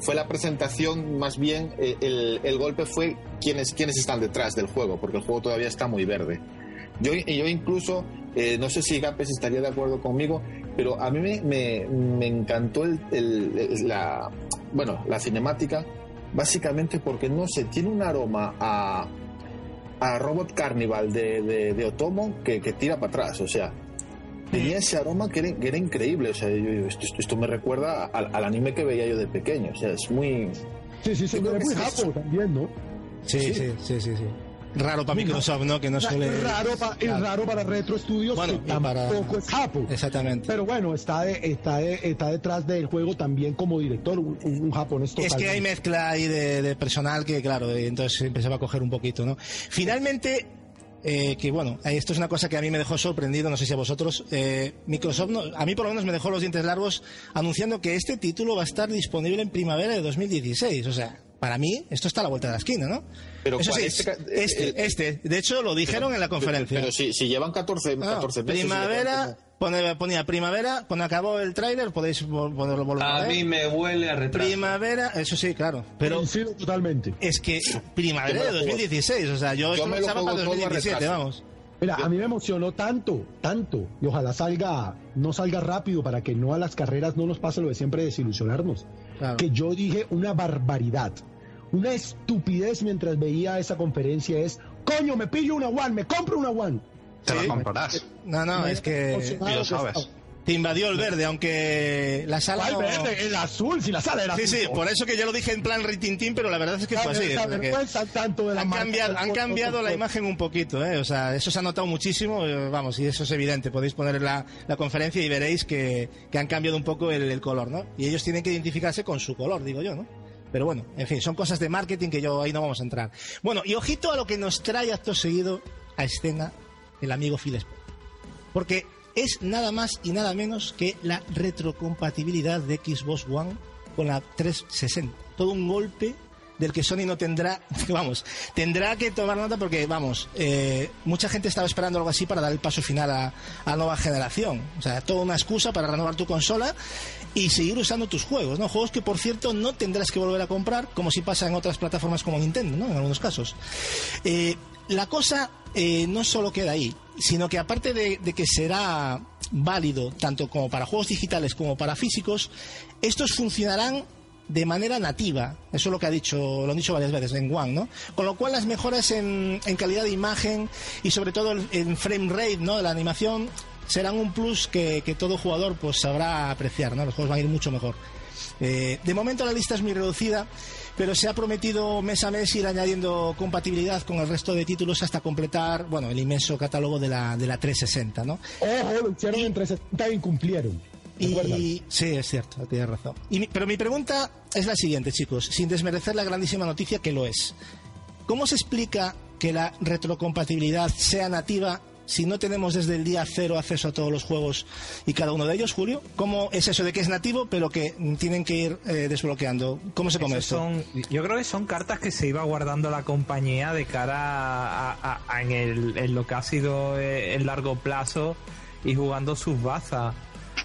fue la presentación, más bien eh, el, el golpe fue quienes, quienes están detrás del juego, porque el juego todavía está muy verde. Yo, yo incluso, eh, no sé si Gapes estaría de acuerdo conmigo, pero a mí me, me, me encantó el, la, bueno, la cinemática, básicamente porque, no sé, tiene un aroma a, a Robot Carnival de, de, de Otomo que, que tira para atrás, o sea, tenía ese aroma que era, que era increíble. O sea, yo- yo- esto, esto- esto me recuerda al, al anime que veía yo de pequeño. O sea, es muy. Sí, sí, sí, Yo pero creo es muy japo también, ¿no? Sí, sí, sí, sí, sí. Raro para Microsoft, ¿no? Que no suele... Es raro, pa- es raro para Retro Studios Bueno, que y para- tampoco es japo. Exactamente. Pero bueno, está, de- está, de- está detrás del juego también como director, un, un- japonés Es que hay mezcla ahí de, de personal que, claro, entonces empezaba a coger un poquito, ¿no? Finalmente, eh, que bueno, esto es una cosa que a mí me dejó sorprendido, no sé si a vosotros, eh, Microsoft, no- a mí por lo menos me dejó los dientes largos anunciando que este título va a estar disponible en primavera de 2016, o sea... Para mí, esto está a la vuelta de la esquina, ¿no? Pero Eso ¿cuál? sí, Este este, eh, este, De hecho, lo dijeron en la conferencia. Pero si, si llevan 14, Ah, 14 meses. primavera, pone- ponía primavera, cuando acabó el tráiler podéis ponerlo volver a A mí me huele a retraso. Primavera, eso sí, claro. Pero Coincido totalmente. es que primavera de lo juego- 2016, o sea, yo, yo esto me lo para juego todo a 2017, retraso. vamos. Mira, a mí me emocionó tanto, tanto, y ojalá salga, no salga rápido para que no a las carreras no nos pase lo de siempre desilusionarnos. Claro. Que yo dije una barbaridad, una estupidez mientras veía esa conferencia es, coño, me pillo una One, me compro una One. Te Sí. la comprarás. No, no, Me es que y lo sabes. Te invadió el verde, aunque la sala ¿Cuál no- verde? El azul, si la sala era Sí, azul. sí, por eso que yo lo dije en plan ritintín, pero la verdad es que La fue así. que tanto de la han marca cambiado, han la imagen un poquito, ¿eh? O sea, eso se ha notado muchísimo, eh, vamos, y eso es evidente. Podéis poner la, la conferencia y veréis que, que han cambiado un poco el, el color, ¿no? Y ellos tienen que identificarse con su color, digo yo, ¿no? Pero bueno, en fin, son cosas de marketing que yo ahí no vamos a entrar. Bueno, y ojito a lo que nos trae acto seguido a escena el amigo Phil. Porque es nada más y nada menos que la retrocompatibilidad de Xbox One con la 360. Todo un golpe del que Sony no tendrá, vamos, tendrá que tomar nota porque, vamos, eh, mucha gente estaba esperando algo así para dar el paso final a, la nueva generación. O sea, toda una excusa para renovar tu consola y seguir usando tus juegos, ¿no? Juegos que, por cierto, no tendrás que volver a comprar, como si pasa en otras plataformas como Nintendo, ¿no? En algunos casos. Eh, la cosa eh, no solo queda ahí, sino que aparte de, que será válido tanto como para juegos digitales como para físicos, estos funcionarán de manera nativa. Eso es lo que ha dicho, lo han dicho varias veces en One, ¿no? Con lo cual las mejoras en, calidad de imagen y sobre todo en frame rate, ¿no? De la animación serán un plus que, que todo jugador pues sabrá apreciar, ¿no? Los juegos van a ir mucho mejor. Eh, de momento la lista es muy reducida, pero se ha prometido mes a mes ir añadiendo compatibilidad con el resto de títulos hasta completar, bueno, el inmenso catálogo de la, de la 360, ¿no? Ojo, lo hicieron en 360 y. Recuérdalo. Y sí, es cierto, tienes razón. Y mi- pero mi pregunta es la siguiente, chicos, sin desmerecer la grandísima noticia que lo es. ¿Cómo se explica que la retrocompatibilidad sea nativa si no tenemos desde el día cero acceso a todos los juegos y cada uno de ellos, Julio? ¿Cómo es eso de que es nativo pero que tienen que ir eh, desbloqueando? ¿Cómo se come esto? son, yo creo que son cartas que se iba guardando la compañía de cara a, a- a- en, el- en lo que ha sido eh, el largo plazo y jugando sus bazas.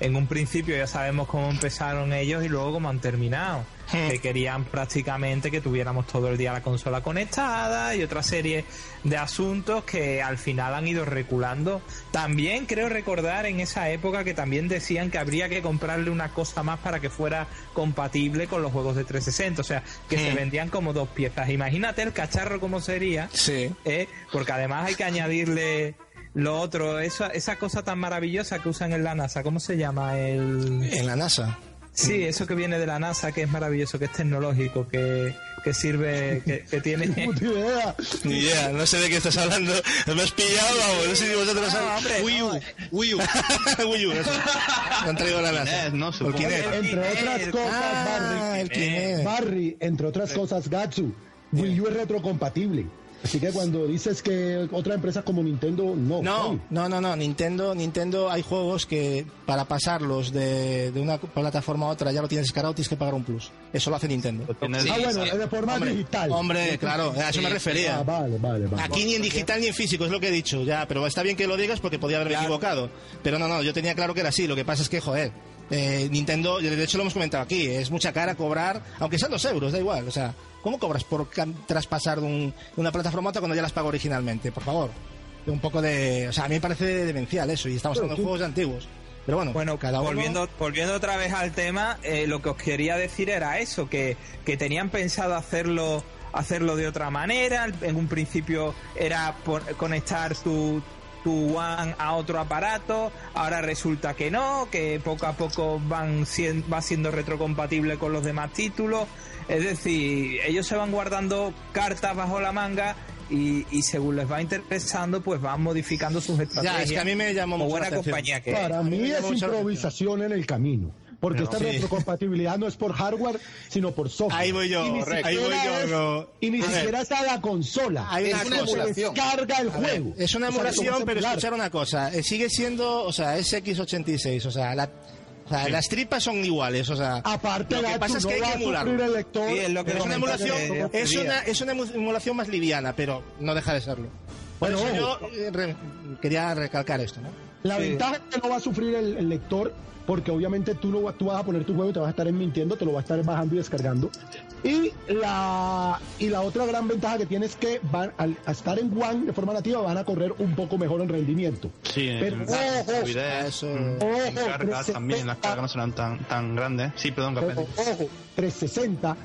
En un principio ya sabemos cómo empezaron ellos y luego cómo han terminado. Que querían prácticamente que tuviéramos todo el día la consola conectada y otra serie de asuntos que al final han ido reculando. También creo recordar en esa época que también decían que habría que comprarle una cosa más para que fuera compatible con los juegos de 360. O sea, que se Mm. vendían como dos piezas. Imagínate el cacharro como sería. Sí. ¿eh? Porque además hay que añadirle lo otro, esa, esa cosa tan maravillosa que usan en la NASA. ¿Cómo se llama? El... En la NASA. Sí, eso que viene de la NASA, que es maravilloso, que es tecnológico, que, que sirve, que, que tiene... Puta idea. Ni idea, no sé de qué estás hablando. Me has pillado, vamos. No sé si vosotros No, sabéis. hombre, Wii U. Wii U. Wii U, eso. Han traído la NASA. ¿no? Supongo. Kinect. Entre otras cosas, Ah, Barry. Barry, entre otras cosas, Gatsu, Wii U es retrocompatible. Así que cuando dices que otra empresa como Nintendo, no. No, no, no, no. Nintendo, Nintendo hay juegos que para pasarlos de, de una plataforma a otra ya lo tienes descargado, tienes que pagar un plus. Eso lo hace Nintendo. Ah, bueno, sí. de forma Hombre, digital. Hombre, claro, a eso me refería. Ah, vale, vale, vale. Aquí ni en digital ni en físico, es lo que he dicho, ya, pero está bien que lo digas porque podía haberme equivocado. Pero no, no, yo tenía claro que era así, lo que pasa es que, joder, eh, Nintendo, de hecho lo hemos comentado aquí, es mucha cara cobrar, aunque sean dos euros, da igual, o sea, ¿cómo cobras por traspasar de, un- de una plataforma a otra cuando ya las pago originalmente? Por favor, un poco de, o sea, a mí me parece demencial eso, y estamos hablando de juegos antiguos. Pero bueno, Bueno, cada uno... volviendo, volviendo otra vez al tema, eh, lo que os quería decir era eso, que, que tenían pensado hacerlo hacerlo de otra manera. En un principio era pon- conectar tu, tu One a otro aparato, ahora resulta que no, que poco a poco van va siendo retrocompatible con los demás títulos. Es decir, ellos se van guardando cartas bajo la manga y, y según les va interesando, pues van modificando sus estrategias. Ya, es que a mí me llamó mucho buena la atención. compañía que es. Para mí es improvisación en el camino. Porque esta Sí. retrocompatibilidad no es por hardware, sino por software. Ahí voy yo, Y ni Rec, ahí voy yo, es- no. Y ni siquiera está la consola. Hay Es una una cosa. emulación. Carga el A ver, juego. es una O sea, emulación, ¿cómo se pero escuchar una cosa, eh, sigue siendo, o sea, es X86, o sea, la- o sea, las tripas son iguales, o sea, Aparte, lo que pasa es no que hay va que lector. Sí, es lo que Es una emulación, que- es una, es una emu- emulación más liviana, pero no deja de serlo. Por Bueno, eso yo eh, re- quería recalcar esto, ¿no? La Sí. ventaja es que no va a sufrir el, el lector, porque obviamente tú, no, va- tú vas a poner tu juego y te vas a estar mintiendo, te lo va a estar bajando y descargando. Y la, y la otra gran ventaja que tiene es que van, al a estar en One de forma nativa van a correr un poco mejor en rendimiento. Sí, Pero, en ojo, fluidez, eso- ojo, en cargas 360. también, las cargas no serán tan, tan grandes. Sí, perdón, Ojo, Capelli. ojo, 360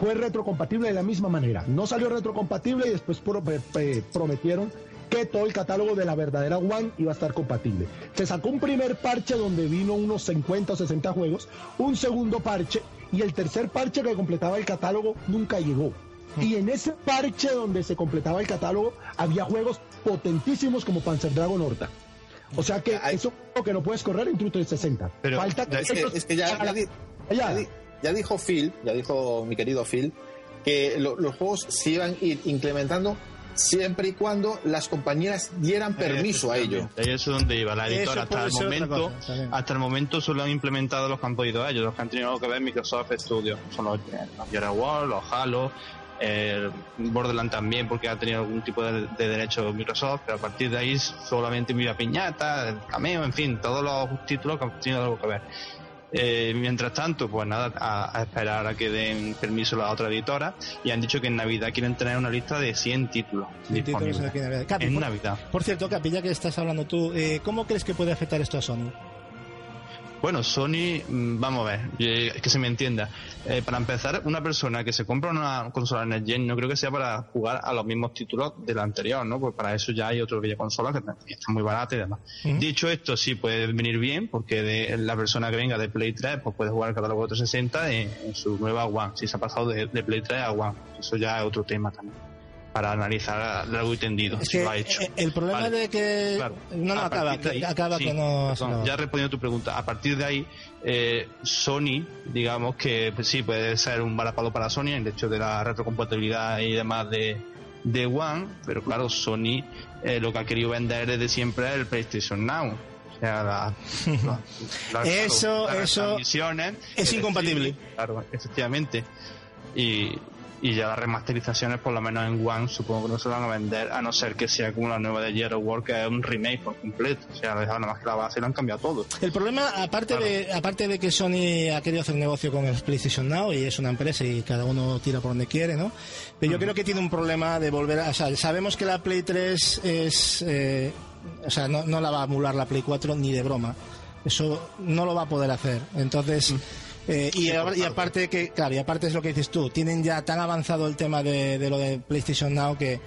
fue retrocompatible de la misma manera. No salió retrocompatible y después pro- pe- pe- prometieron que todo el catálogo de la verdadera One iba a estar compatible. Se sacó un primer parche donde vino unos 50 o 60 juegos, un segundo parche y el tercer parche que completaba el catálogo nunca llegó. Y en ese parche donde se completaba el catálogo había juegos potentísimos como Panzer Dragon Horta. O sea que Ay. eso es lo que no puedes correr en tu 360. Pero, Falta Es que, es que ya, ya di- Allá. ya di- ya dijo Phil, ya dijo mi querido Phil, que lo- los juegos se iban a ir implementando siempre y cuando las compañías dieran permiso a ello. Eso es donde iba la editora. Hasta el momento, cosa, hasta el momento solo han implementado los que han podido ellos, los que han tenido algo que ver Microsoft Studios. Son los, eh, los War, los Halo, el Borderland también, porque ha tenido algún tipo de, de derecho Microsoft, pero a partir de ahí solamente Viva Piñata, el Cameo, en fin, todos los títulos que han tenido algo que ver. Eh, mientras tanto, pues nada, a, a esperar a que den permiso la otra editora y han dicho que en Navidad quieren tener una lista de 100 títulos Títulos disponibles. aquí en Navidad. Capi, En por- Navidad. Por cierto, Capi, ya que estás hablando tú, eh, ¿cómo crees que puede afectar esto a Sony? Bueno, Sony, mm, vamos a ver, eh, que se me entienda. Eh, para empezar, una persona que se compra una consola Next Gen no creo que sea para jugar a los mismos títulos de la anterior, ¿no? Pues para eso ya hay otra videoconsola que está muy barata y demás. Dicho esto, sí puede venir bien, porque de, la persona que venga de Play 3 pues puede jugar el catálogo de 360 en, en su nueva One, si se ha pasado de, de Play 3 a One. Eso ya es otro tema también, para analizar largo y tendido, Es si que lo ha hecho. el problema Vale. de que... Claro. No, no, acaba, ahí- acaba sí, que no... perdón, ya respondiendo a tu pregunta, a partir de ahí, eh, Sony, digamos que pues sí, puede ser un balapalo para Sony, el hecho de la retrocompatibilidad y demás de, de One, pero claro, Sony eh, lo que ha querido vender desde siempre es el PlayStation Now. O sea, la- la- la- Eso- eso es incompatible. Claro, efectivamente. Y, y ya las remasterizaciones, por lo menos en One, supongo que no se van a vender, a no ser que sea como la nueva de of War, que es un remake por completo. O sea, nada más que la base y lo han cambiado todo. El problema, aparte Claro. de aparte de que Sony ha querido hacer negocio con el PlayStation Now y es una empresa y cada uno tira por donde quiere, ¿no? Pero yo creo que tiene un problema de volver a... O sea, sabemos que la Play 3 es... eh, o sea, no, no la va a emular la Play 4 ni de broma. Eso no lo va a poder hacer. Entonces... eh, y, aparte que claro y aparte es lo que dices tú tienen ya tan avanzado el tema de, de lo de PlayStation Now que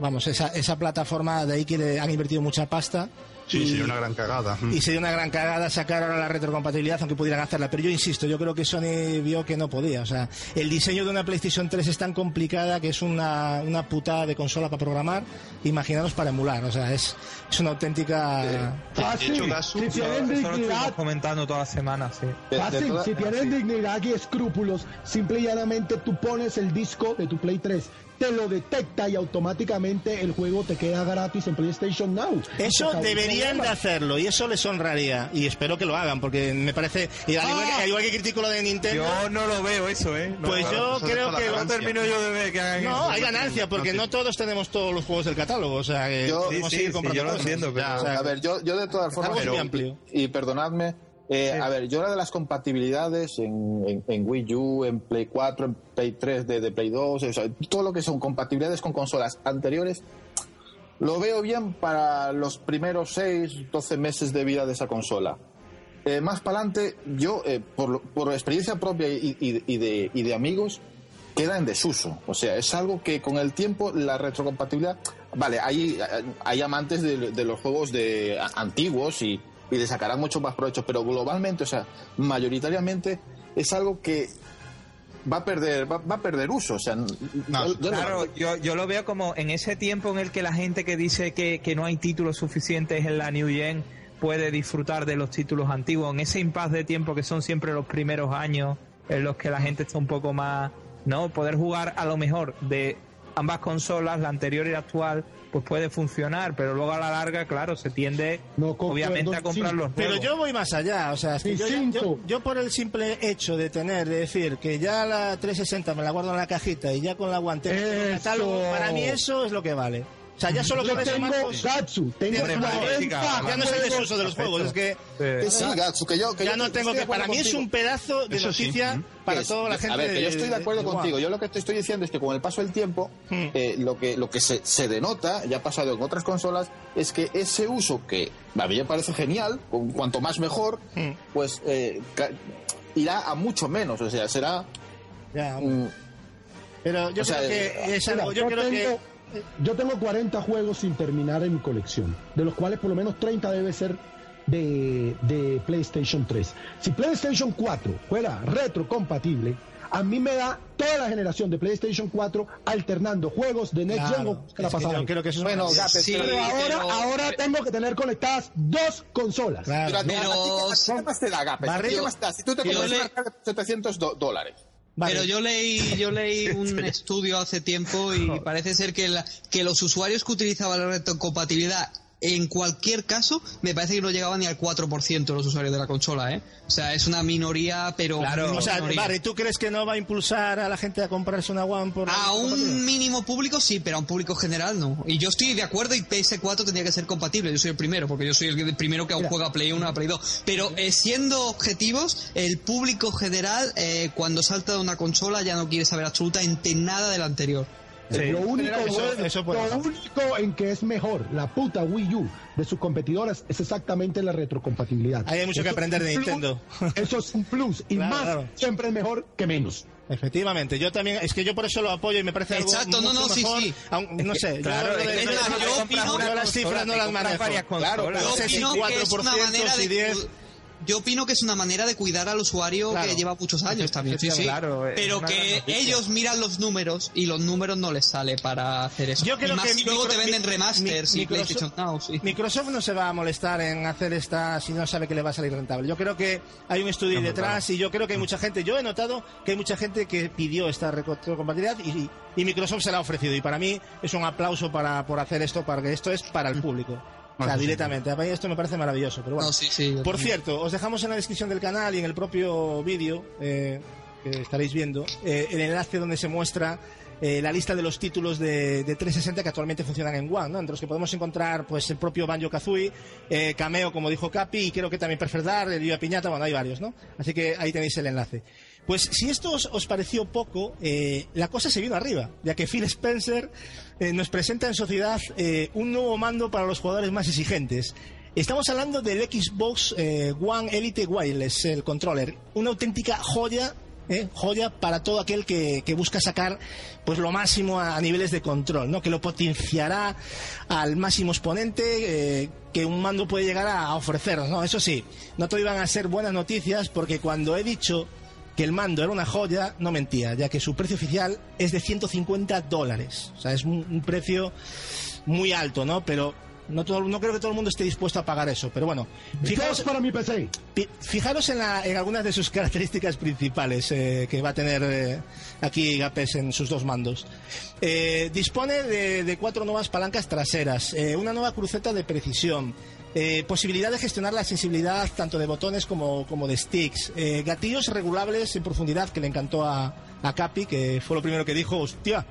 vamos esa, esa plataforma de ahí que le han invertido mucha pasta Sí, y- sería una gran cagada. y sería una gran cagada sacar ahora la retrocompatibilidad, aunque pudieran hacerla. Pero yo insisto, yo creo que Sony vio que no podía. O sea, el diseño de una PlayStation 3 es tan complicada que es una, una putada de consola para programar. Imaginaros para emular. O sea, es, es una auténtica. Fácil. de hecho, Gasu- si tienen dignidad, comentando toda la semana, sí. De- de fácil. toda- si tienen dignidad y escrúpulos, simple y llanamente tú pones el disco de tu Play 3, te lo detecta y automáticamente el juego te queda gratis en PlayStation Now. Eso deberían de hacerlo y eso les honraría. Y espero que lo hagan porque me parece. Y al, igual, que, al igual que critico lo de Nintendo. Yo no lo veo eso, ¿eh? No, Pues yo creo que. ganancia. termino yo de ver que hagan No, eso. hay ganancia porque no todos tenemos todos los juegos del catálogo. O sea, que Yo- podemos Sí, sí, seguir sí, comprando yo lo entiendo, pero- O sea, A ver, yo, yo de todas formas, pero- amplio. y perdonadme, eh, a ver, yo la de las compatibilidades en, en- en Wii U, en Play 4, en Play 3 de, de Play 2, o sea, todo lo que son compatibilidades con consolas anteriores, lo veo bien para los primeros 6, 12 meses de vida de esa consola. Eh, más para adelante, yo, eh, por, por experiencia propia y, y- y de, y de amigos, queda en desuso. O sea, es algo que con el tiempo la retrocompatibilidad vale, hay, hay amantes de, de los juegos de antiguos y, y le sacarán mucho más provecho, pero globalmente, o sea, mayoritariamente es algo que va a perder, va, va a perder uso, o sea, yo- yo no- Claro, yo, yo lo veo como en ese tiempo en el que la gente que dice que, que no hay títulos suficientes en la New Gen puede disfrutar de los títulos antiguos, en ese impasse de tiempo que son siempre los primeros años en los que la gente está un poco más, ¿no? Poder jugar a lo mejor de ambas consolas, la anterior y la actual, pues puede funcionar, pero luego a la larga, claro, se tiende obviamente a comprar los Pero nuevos. yo voy más allá, o sea, es que Sí, yo, ya- yo- yo por el simple hecho de tener, de decir que ya la 360 me la guardo en la cajita y ya con la guantera tengo el Eso. catálogo, para mí eso es lo que vale. O sea, ya solo Yo con eso, tengo Gatsu, tengo vale, 40 ya no es el desuso de los juegos, es que que sí, Gatsu, que yo, que ya yo no tengo que. Para mí es un pedazo de Eso sí. noticia para Es- toda la gente. A ver, que yo estoy de acuerdo de- contigo. Yo lo que te estoy diciendo es que con el paso del tiempo, Hmm. eh, lo que, lo que se, se denota, ya ha pasado en otras consolas, es que ese uso que a mí me parece genial, con- cuanto más mejor, Hmm. pues eh, irá a mucho menos. O sea, será. Ya, mm, pero yo o sea, que es algo. Yo creo que. Yo tengo 40 juegos sin terminar en mi colección, de los cuales por lo menos 30 debe ser de, de PlayStation 3. Si PlayStation 4 fuera retrocompatible, a mí me da toda la generación de PlayStation 4 alternando juegos de Next Gen Claro, la es que pasada. yo creo que eso Bueno, Sí, pero ahora, pero- ahora tengo que tener conectadas dos consolas. Claro. pero a ti- Pero- a ti qué- a ti qué más te da? Barrio- ¿Qué más te da? Si tú te compras le- una caja de 700 do- dólares. Vale. Pero yo leí, yo leí un estudio hace tiempo y parece ser que, la- que los usuarios que utilizaban la retrocompatibilidad en cualquier caso, me parece que no llegaban ni al 4% de los usuarios de la consola, ¿eh? O sea, es una minoría, pero... Claro, o sea, minoría. vale, ¿tú crees que no va a impulsar a la gente a comprarse una One por A un mínimo público sí, pero a un público general no. Y yo estoy de acuerdo y PS4 tendría que ser compatible. Yo soy el primero, porque yo soy el primero que aún juega Play 1 a Play 2. Pero eh, siendo objetivos, el público general, eh, cuando salta de una consola, ya no quiere saber absolutamente nada del anterior. Sí. Lo único, Eso- bueno, eso lo único en que es mejor la puta Wii U de sus competidoras es exactamente la retrocompatibilidad. Ahí hay mucho que Eso aprender es de un plus, Nintendo. Eso es un plus. Y Claro, más, claro. siempre es mejor que menos. Efectivamente, yo también, es que yo por eso lo apoyo y me parece algo Exacto, no, mucho no, sí, mejor, sí. aun- no sé, claro, yo, que yo- yo yo las cifras no las manejo. varias Claro, no sé si opino que 4 es por una manera y de 10. Yo opino que es una manera de cuidar al usuario Claro. que lleva muchos años también, sí, sí. Claro, Pero que ellos miran los números y los números no les sale para hacer eso. Yo creo y más que si luego te venden remasters mi- y PlayStation Now, sí. Microsoft no se va a molestar en hacer esta si no sabe que le va a salir rentable. Yo creo que hay un estudio ahí detrás y yo creo que hay mucha gente, yo he notado que hay mucha gente que pidió esta retrocompatibilidad y, y Microsoft se la ha ofrecido y para mí es un aplauso para por hacer esto, porque esto es para el público. O sea, directamente. A mí esto me parece maravilloso, pero bueno. No, sí, sí, yo Por cierto, os dejamos en la descripción del canal y en el propio vídeo eh, que estaréis viendo eh, el enlace donde se muestra eh, la lista de los títulos de, de 360 que actualmente funcionan en One, ¿no? entre los que podemos encontrar pues el propio Banjo Kazooie, eh, Cameo, como dijo Capi, y creo que también Perfect Dark, el Viva Piñata, bueno, hay varios, ¿no? Así que ahí tenéis el enlace. Pues si esto os, os pareció poco, eh, la cosa se vino arriba, ya que Phil Spencer eh, nos presenta en sociedad eh, un nuevo mando para los jugadores más exigentes. Estamos hablando del Xbox eh, One Elite Wireless, el controller, una auténtica joya. eh, joya para todo aquel que, que busca sacar pues lo máximo a, niveles de control, ¿no? que lo potenciará al máximo exponente eh, que un mando puede llegar a, a ofrecernos. ¿no? Eso sí, no todo iban a ser buenas noticias porque cuando he dicho que el mando era una joya, no mentía, ya que su precio oficial es de 150 dólares. O sea, es un, un precio muy alto, ¿no? Pero no, todo, no creo que todo el mundo esté dispuesto a pagar eso. Pero bueno, fijaos, Dos para mi PC. fijaros en, la- en algunas de sus características principales eh, que va a tener eh, aquí Gapes en sus dos mandos. Eh, dispone de, de cuatro nuevas palancas traseras, una nueva cruceta de precisión, eh, posibilidad de gestionar la sensibilidad tanto de botones como, como de sticks, eh, gatillos regulables en profundidad que le encantó a, a Capi, que fue lo primero que dijo, hostia,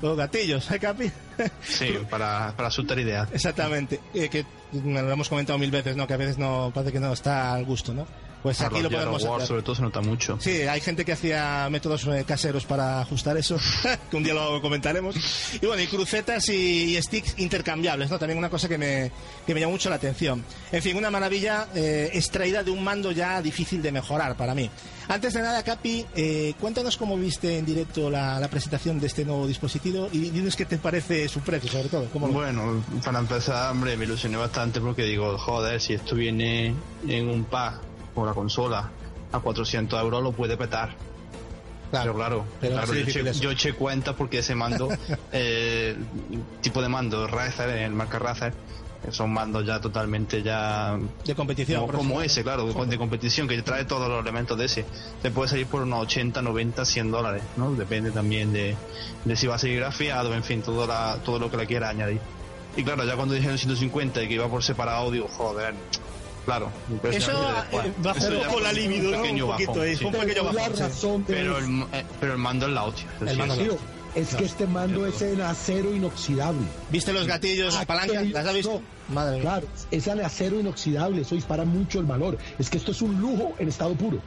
los gatillos, ¿eh, Capi? Sí, para, para asustar ideas. Exactamente, eh, que lo hemos comentado mil veces, ¿no? Que a veces no parece que no está al gusto, ¿no? Pues aquí lo podemos War, hacer. sobre todo se nota mucho. Sí, hay gente que hacía métodos eh, caseros para ajustar eso, que un día lo comentaremos. Y bueno, y crucetas y, y sticks intercambiables, ¿no? También una cosa que me, que me llamó mucho la atención. En fin, una maravilla eh, extraída de un mando ya difícil de mejorar para mí. Antes de nada, Capi, eh, cuéntanos cómo viste en directo la, la presentación de este nuevo dispositivo y dinos qué te parece su precio, sobre todo. ¿Cómo Bueno, para empezar, hombre, me ilusioné bastante porque digo, joder, si esto viene en un pack por la consola a 400 euros, lo puede petar. Pero claro, pero claro, yo, eso. yo eché cuenta porque ese mando, eh, tipo de mando, Razer, el marca Razer, son mandos ya totalmente ya De competición. como, ese, claro, de, de competición, que trae todos los elementos de ese. Te puede salir por unos 80, 90, 100 dólares, ¿no? Depende también de, de si va a seguir grafiado, en fin, todo, la, todo lo que le quiera añadir. Y claro, ya cuando dijeron 150 y que iba por separado, digo, joder, claro. Eso eh, Eso un poco la libido, ¿no? pequeño Un poquito, bajón, es sí. un pequeño Pero la bajón. sí. razón Pero el, eh, pero el mando es la hostia. El sí, mando. Tío, es que este mando es en acero inoxidable. ¿Viste los gatillos, las palancas? ¿Las has visto? no, Madre mía. Claro, es en acero inoxidable, eso dispara mucho el valor. Es que esto es un lujo en estado puro.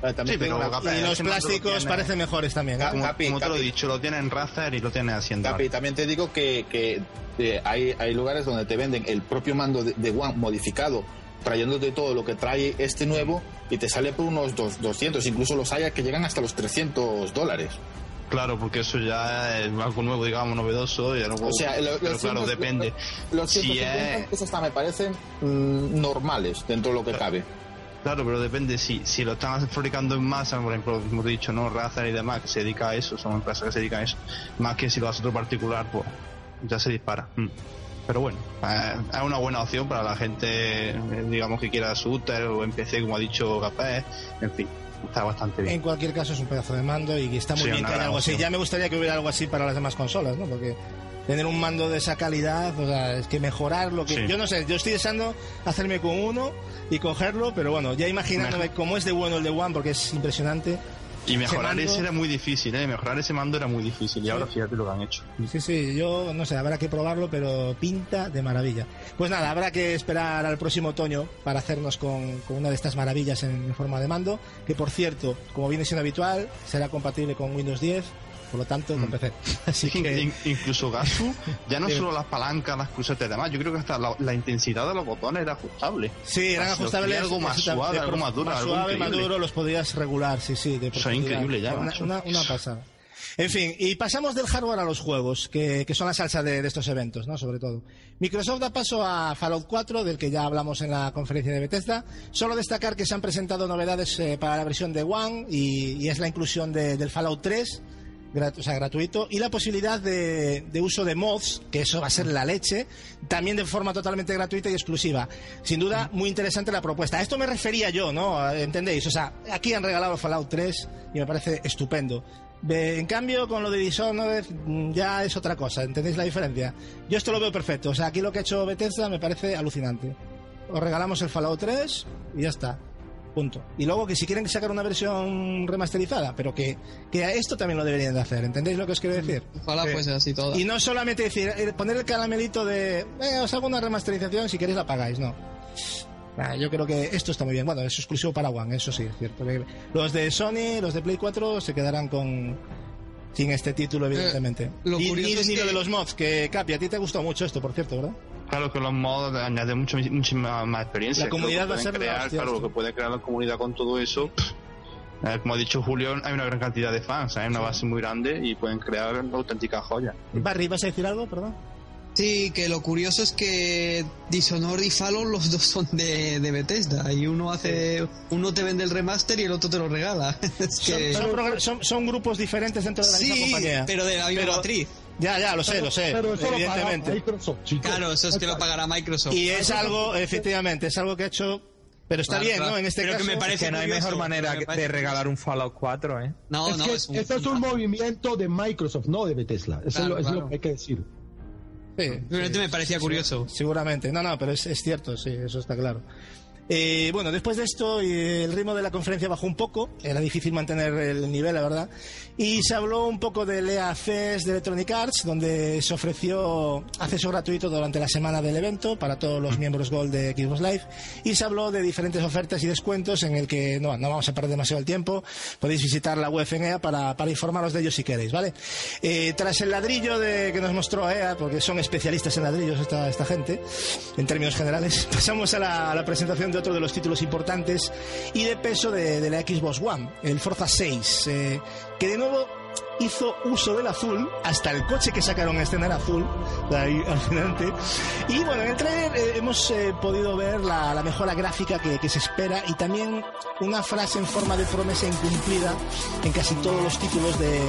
También Sí, pero una- Gapi, Y los mando lo plásticos tiene- parecen mejores también. ¿eh? Como, Capi, como te lo he dicho, lo tiene en Razer y lo tiene haciendo. Capi, también te digo que, que, eh, hay, hay lugares donde te venden el propio mando de, de One modificado, trayéndote todo lo que trae este nuevo y te sale por unos dos- 200, incluso los hay que llegan hasta los 300 dólares. Claro, porque eso ya es algo nuevo, digamos, novedoso. Ya no O sea, lo- pero los claro, cientos- depende. Los Si 150 es- esos hasta me parecen mm, normales dentro de lo que cabe. Claro, pero depende si, si lo están fabricando en masa, por ejemplo, como te he dicho, ¿no? Razer y demás, que se dedica a eso, son empresas que se dedican a eso, más que si lo hace otro particular, pues ya se dispara. Mm. Pero bueno, eh, es una buena opción para la gente, eh, digamos, que quiera shooter o en PC, como ha dicho Gapé, en fin, está bastante bien. En cualquier caso es un pedazo de mando y está muy Sí, bien que haya algo así. Ya me gustaría que hubiera algo así para las demás consolas, ¿no? Porque tener un mando de esa calidad, o sea, es que mejorar lo que... Sí. Yo no sé, yo estoy deseando hacerme con uno y cogerlo, pero bueno, ya imaginándome cómo es de bueno el de One, porque es impresionante. Y mejorar mando- ese era muy difícil, ¿eh? Mejorar ese mando era muy difícil y ahora fíjate lo que han hecho. Sí, sí, yo no sé, habrá que probarlo, pero pinta de maravilla. Pues nada, habrá que esperar al próximo otoño para hacernos con, con una de estas maravillas en forma de mando, que por cierto, como viene siendo habitual, será compatible con Windows 10, por lo tanto, con Mm. PC. Así que... in- incluso Gasu, ya no solo las palancas, las crucetas y demás, yo creo que hasta la, la intensidad de los botones era ajustable. Sí, eran ajustables. algo más suave, algo más duro, Más suave, más duro, los podías regular, sí, sí. De Eso es increíble ya, Una, una, una pasada. En fin, y pasamos del hardware a los juegos, que, que son la salsa de, de estos eventos, ¿no? Sobre todo. Microsoft da paso a Fallout 4, del que ya hablamos en la conferencia de Bethesda. Solo destacar que se han presentado novedades eh, para la versión de One y, y es la inclusión de- del Fallout 3 grat- o sea, gratuito, y la posibilidad de, de uso de mods, que eso va a ser la leche, también de forma totalmente gratuita y exclusiva. Sin duda, muy interesante la propuesta. A esto me refería yo, ¿no? ¿Entendéis? O sea, aquí han regalado Fallout 3 y me parece estupendo. En cambio, con lo de Dishonored mm, ya es otra cosa, ¿entendéis la diferencia? Yo esto lo veo perfecto, o sea, aquí lo que ha hecho Bethesda me parece alucinante. Os regalamos el Fallout 3 y ya está. Punto. Y luego que si quieren sacar una versión remasterizada, pero que, que a esto también lo deberían de hacer, ¿entendéis lo que os quiero decir? Ojalá Sí. fuese así todo. Y no solamente decir, eh, poner el caramelito de, eh, os hago una remasterización, si queréis la pagáis, no. Ah, yo creo que esto está muy bien. Bueno, es exclusivo para One, eso sí, es cierto. Los de Sony, los de Play 4 se quedarán con sin este título, evidentemente. lo y curioso y- es lo que- de los mods, que Capi, a ti te gustó mucho esto, por cierto, ¿verdad? Claro que los mods añaden mucho, muchísima más experiencia. La comunidad va a pueden ser crear, hostia, claro, lo que puede crear la comunidad con todo eso. pff, eh, como ha dicho Julio, hay una gran cantidad de fans, hay una base muy grande y pueden crear auténticas joyas. Barry, ¿vas a decir algo, perdón? Sí, que lo curioso es que Dishonored y Fallout los dos son de, de Bethesda y uno hace uno te vende el remaster y el otro te lo regala. Es Son, que son progr- son- son grupos diferentes dentro de la misma sí, compañía. pero de la misma Pero- matriz. Ya, ya, lo sé, lo sé, Pero eso lo evidentemente. Microsoft, chicos. Claro, eso es que lo pagará Microsoft. Y es algo, efectivamente, es algo que ha hecho. Pero está Claro, bien, claro. ¿no? En este caso. que me parece que no hay curioso, mejor manera me parece de regalar un Fallout 4, ¿eh? No, es no, que es un, esto es un movimiento de Microsoft, no de Bethesda. Eso, es, Claro, lo, es lo que hay que decir. Sí, Simplemente me parecía curioso. Seguramente. No, no, pero es, es cierto, sí, eso está claro. Eh, bueno, después de esto, eh, el ritmo de la conferencia bajó un poco, era difícil mantener el nivel, la verdad, y se habló un poco del EA Fest de Electronic Arts, donde se ofreció acceso gratuito durante la semana del evento para todos los miembros Gold de Xbox Live, y se habló de diferentes ofertas y descuentos en el que no, no vamos a perder demasiado el tiempo, podéis visitar la web en EA para, para informaros de ellos si queréis, ¿vale? Eh, tras el ladrillo de, que nos mostró EA, porque son especialistas en ladrillos esta, esta gente, en términos generales, pasamos a la, a la presentación de otro de los títulos importantes y de peso de, de la Xbox One, el Forza 6, eh, que de nuevo hizo uso del azul, hasta el coche que sacaron a escena era azul, ahí adelante. Y bueno, en el trailer eh, hemos eh, podido ver la, la mejora gráfica que, que se espera y también una frase en forma de promesa incumplida en casi todos los títulos de,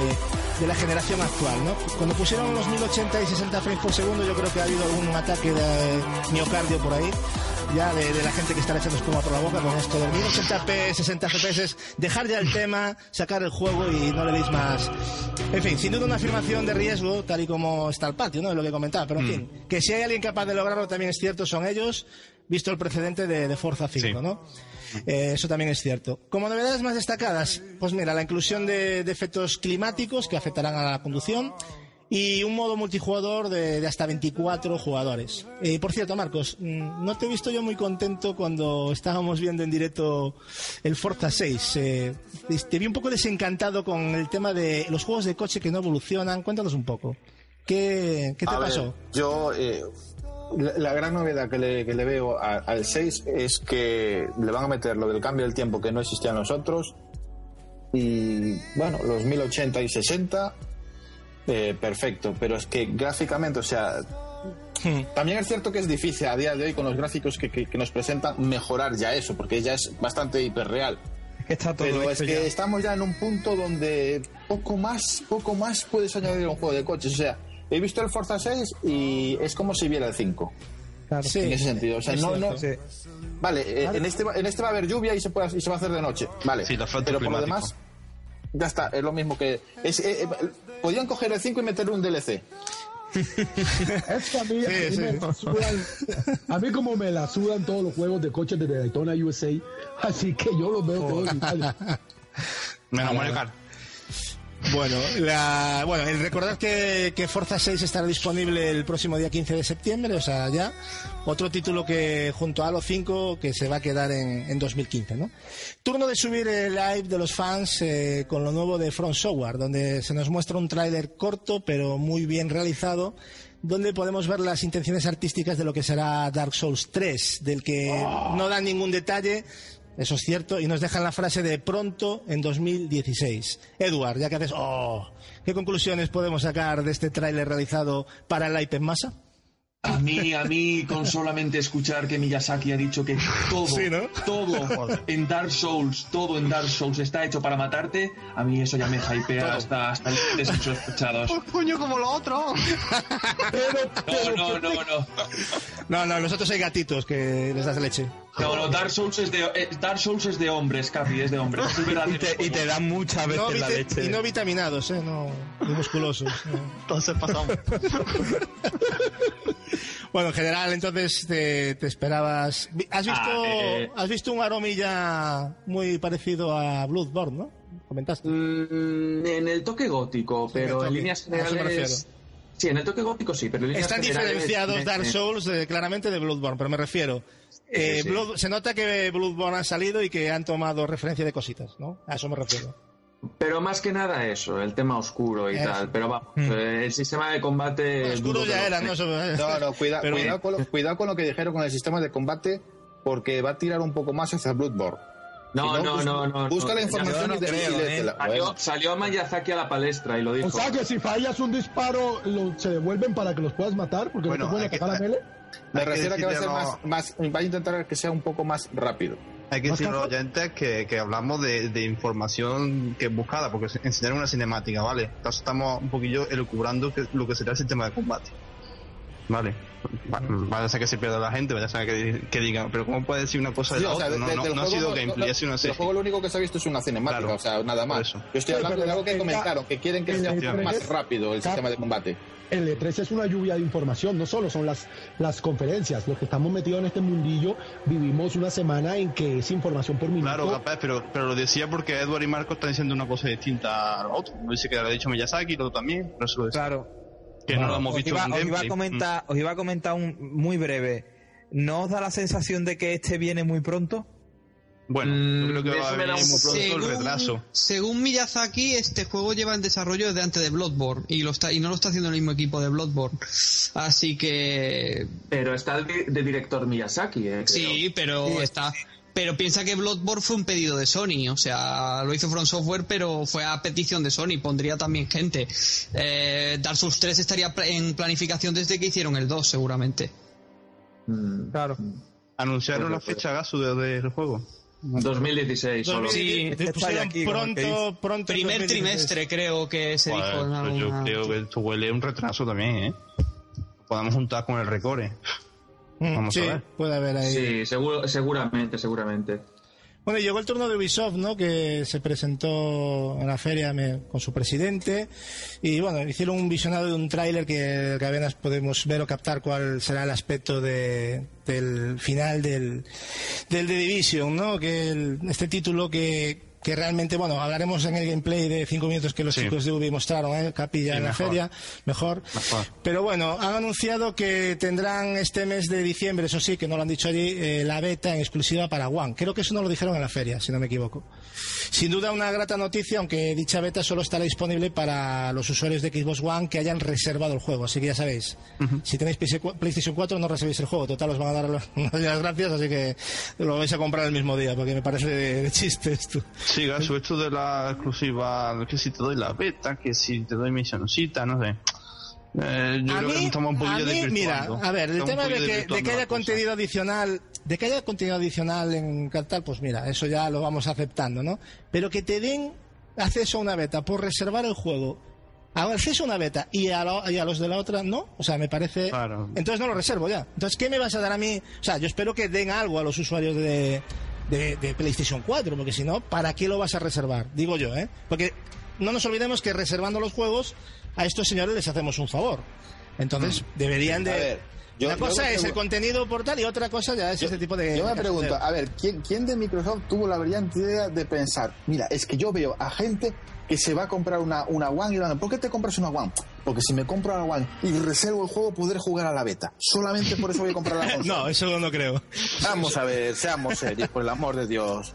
de la generación actual, ¿no? Cuando pusieron los 1080 y 60 frames por segundo, yo creo que ha habido algún ataque de miocardio por ahí ya de, de la gente que está echando espuma por la boca con esto del 1080p, 60 FPS, dejar ya el tema, sacar el juego y no le deis más. En fin, sin duda una afirmación de riesgo, tal y como está el patio, ¿no? Es lo que comentaba, pero en fin, que si hay alguien capaz de lograrlo también es cierto, son ellos, visto el precedente de, de Forza 5, Sí. ¿no? Eh, eso también es cierto. Como novedades más destacadas, pues mira, la inclusión de, de efectos climáticos que afectarán a la conducción y un modo multijugador de, de hasta 24 jugadores. Eh, por cierto, Marcos, mm, no te he visto yo muy contento cuando estábamos viendo en directo el Forza 6. Eh, te vi un poco desencantado con el tema de los juegos de coche que no evolucionan. Cuéntanos un poco. ¿Qué, qué te A ver, pasó? yo, eh, la, la gran novedad que le, que le veo a- al 6 es que le van a meter lo del cambio del tiempo que no existía los otros. Y bueno, los 1080 y 60, eh, perfecto. Pero es que gráficamente, o sea, también es cierto que es difícil a día de hoy con los gráficos que, que- que nos presentan mejorar ya eso, porque ya es bastante hiperreal. Está todo Pero es que ya. estamos ya en un punto donde poco más, poco más puedes añadir a un juego de coches. O sea, he visto el Forza 6 y es como si viera el 5. Claro. Sí. En ese sentido. O sea, es no, no, Sí. Vale, eh, en este, va- en este va a haber lluvia y se, puede, y se va a hacer de noche. Vale. Sí, Pero por lo demás, ya está. Es lo mismo que. Es, eh, eh, podían coger el 5 y meterle un DLC. Es que a mí, a mí Sí, me sí. la sudan- a mí como me la sudan todos los juegos de coches de Daytona USA, así que yo los veo todos iguales. Menos Mario Kart. Bueno, la, bueno, el recordad que, que Forza 6 estará disponible el próximo día 15 de septiembre, o sea, ya. Otro título que junto a Halo 5 que se va a quedar en, en 2015, ¿no? Turno de subir el live de los fans eh, con lo nuevo de Front Software, donde se nos muestra un tráiler corto pero muy bien realizado, donde podemos ver las intenciones artísticas de lo que será Dark Souls 3, del que no dan ningún detalle, eso es cierto, y nos dejan la frase de pronto en 2016. Edward, ya que haces, oh, ¿qué conclusiones podemos sacar de este tráiler realizado para el iPad en masa? A mí, a mí, con solamente escuchar que Miyazaki ha dicho que todo, Sí, ¿no? todo en Dark Souls, todo en Dark Souls está hecho para matarte, a mí eso ya me hypea hasta, hasta límites insospechados. Coño, como lo otro. No, no, no, no. No, no, nosotros hay gatitos que les das leche. No, no, Dark Souls es de, eh, Dark Souls es de hombres, Capi, es de hombres. Es verdad. Y te, y te dan muchas veces No la leche. y no vitaminados, ¿eh? No, ni musculosos. no. Entonces pasamos. Bueno, en general, entonces te, te esperabas. ¿Has visto, Ah, eh. has visto un aromilla muy parecido a Bloodborne, ¿no? Comentaste. Mm, en el toque gótico, pero toque. en líneas generales. Sí, en el toque gótico sí, pero en líneas Están generales. diferenciados me- Dark me- Souls eh, claramente de Bloodborne, pero me refiero. Eh, sí. Blood- se nota que Bloodborne ha salido y que han tomado referencia de cositas, ¿no? A eso me refiero. Pero más que nada eso, el tema oscuro y Eso. tal. Pero vamos, eh, el sistema de combate. Oscuro ya era, ¿no? Eso, eh. No, no, cuida- Pero- cuidado, con lo, cuidado con lo que dijeron con el sistema de combate, porque va a tirar un poco más hacia Bloodborne. No, Si no, bus- no, no. Busca no, la información y, ¿eh? léetela. Salió, Miyazaki a la palestra y lo dijo. O sea que si fallas un disparo, lo- se devuelven para que los puedas matar, porque Bueno, no te pueden atacar a melee. Me hay que refiero a que va a ser más, más. Va a intentar que sea un poco más rápido. Hay que ¿Más decir a los café? oyentes que, que hablamos de, de información que es buscada, porque se- enseñaron una cinemática, ¿vale? Entonces estamos un poquillo elucubrando que- lo que será el sistema de combate. Vale. Va- Vaya a ser que se pierda la gente, vaya a ser que, que diga, pero ¿cómo puede decir una cosa de Sí, la o sea, otra? No, de- no, del no ha sido gameplay, ha sido una serie. juego lo único que se ha visto es una cinemática, Claro, o sea, nada más. Yo estoy hablando de algo que el- comentaron, que quieren que el- sea el- más rápido el sistema de combate. El E3 es una lluvia de información, no solo son las, las conferencias. Los que estamos metidos en este mundillo vivimos una semana en que es información por minuto. Claro, capaz, pero, pero lo decía porque Edward y Marco están diciendo una cosa distinta a lo otro. No dice que lo ha dicho Miyazaki, lo otro también, pero eso lo decía. Claro. Que no lo hemos Os visto iba, en os iba a comentar, os iba a comentar un muy breve. ¿No os da la sensación de que este viene muy pronto? Bueno, yo creo que Mm, va a venir muy pronto el según, retraso. según Miyazaki, este juego lleva en desarrollo desde antes de Bloodborne y, lo está, y no lo está haciendo el mismo equipo de Bloodborne. Así que Pero está el di- de director Miyazaki, ¿eh? creo. sí, pero está. Pero piensa que Bloodborne fue un pedido de Sony, o sea, lo hizo From Software, pero fue a petición de Sony, pondría también gente. Eh, Dark Souls 3 estaría en planificación desde que hicieron el 2, seguramente. Mm. Claro. ¿Anunciaron Pues, la fecha Gasu de- del juego? 2016 solo. Sí, pusieron aquí, pronto, pronto. Primer 2016. trimestre, creo que se Joder, dijo en pues yo creo que esto huele a un retraso también, ¿eh? Podemos juntar con el recore. Mm, Vamos a sí, ver. puede haber ahí. Sí, seguro, seguramente, seguramente. Bueno, llegó el turno de Ubisoft, ¿no? Que se presentó en la feria me- con su presidente y bueno, hicieron un visionado de un tráiler que, que apenas podemos ver o captar cuál será el aspecto de, del final del, del The Division, ¿no? Que el- este título que, que realmente, bueno, hablaremos en el gameplay de cinco minutos que los Sí. chicos de Ubi mostraron, ¿eh? Capilla Sí, en la feria, mejor. Mejor. Pero bueno, han anunciado que tendrán este mes de diciembre, eso sí, que no lo han dicho allí, eh, la beta en exclusiva para One. Creo que eso no lo dijeron en la feria, si no me equivoco. Sin duda una grata noticia, aunque dicha beta solo estará disponible para los usuarios de Xbox One que hayan reservado el juego. Así que ya sabéis, si tenéis PlayStation 4 no reservéis el juego. Total, os van a dar las las gracias, así que lo vais a comprar el mismo día, porque me parece de, de chiste esto. Sí, Gasu, esto de la exclusiva, que si te doy la beta, que si te doy misioncita, no sé. Eh, yo a creo que mí, estamos un poquillo mí, mira, a ver, el tema de que, de que haya cosa. contenido adicional, de que haya contenido adicional en Cartal, pues mira, eso ya lo vamos aceptando, ¿no? Pero que te den acceso a una beta por reservar el juego, a acceso a una beta y a, y a los de la otra no, o sea, me parece. Claro. Entonces no lo reservo ya. Entonces, ¿qué me vas a dar a mí? O sea, yo espero que den algo a los usuarios de, de, de PlayStation 4, porque si no, ¿para qué lo vas a reservar? Digo yo, ¿eh? Porque no nos olvidemos que reservando los juegos, a estos señores les hacemos un favor. Entonces, deberían de. A ver, yo- Una cosa es el contenido portal y otra cosa ya es este tipo de. Yo me pregunto, a ver, ¿quién, ¿quién de Microsoft tuvo la brillante idea de pensar, mira, es que yo veo a gente que se va a comprar una, una One y ¿por qué te compras una One? Porque si me compro una One y reservo el juego, podré jugar a la beta. Solamente por eso voy a comprar la consola. No, eso no creo. Vamos a ver, seamos serios, por el amor de Dios.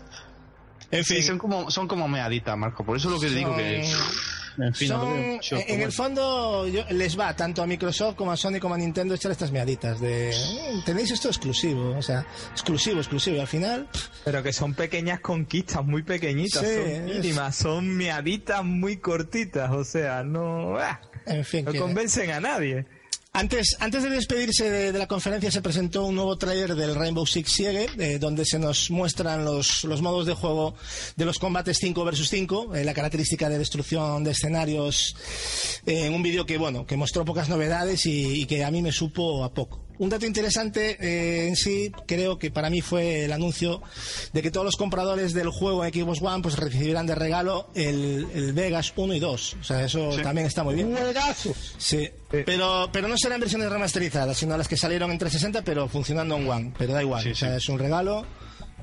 En fin. Sí, son como, son como meaditas, Marco. Por eso es lo que digo que. En fin, Son- en el fondo yo- les va tanto a Microsoft como a Sony como a Nintendo echar estas meaditas de "Eh, tenéis esto exclusivo, o sea, exclusivo, exclusivo y al final Pero que son pequeñas conquistas, muy pequeñitas, Sí, son es- mínimas, son meaditas muy cortitas, o sea, no, ah, en fin, no que- convencen a nadie. Antes, antes de despedirse de, de la conferencia se presentó un nuevo tráiler del Rainbow Six Siege, eh, donde se nos muestran los, los modos de juego de los combates 5 versus 5, eh, la característica de destrucción de escenarios, eh, en un vídeo que bueno, que mostró pocas novedades y, y que a mí me supo a poco. Un dato interesante eh, en sí, creo que para mí fue el anuncio de que todos los compradores del juego en Xbox One pues recibirán de regalo el, el Vegas 1 y 2. O sea, eso también está muy bien. ¡Juegazo! Sí, pero, pero no serán versiones remasterizadas, sino las que salieron en 360, pero funcionando en One. Pero da igual, Sí, o sea, sí. es un regalo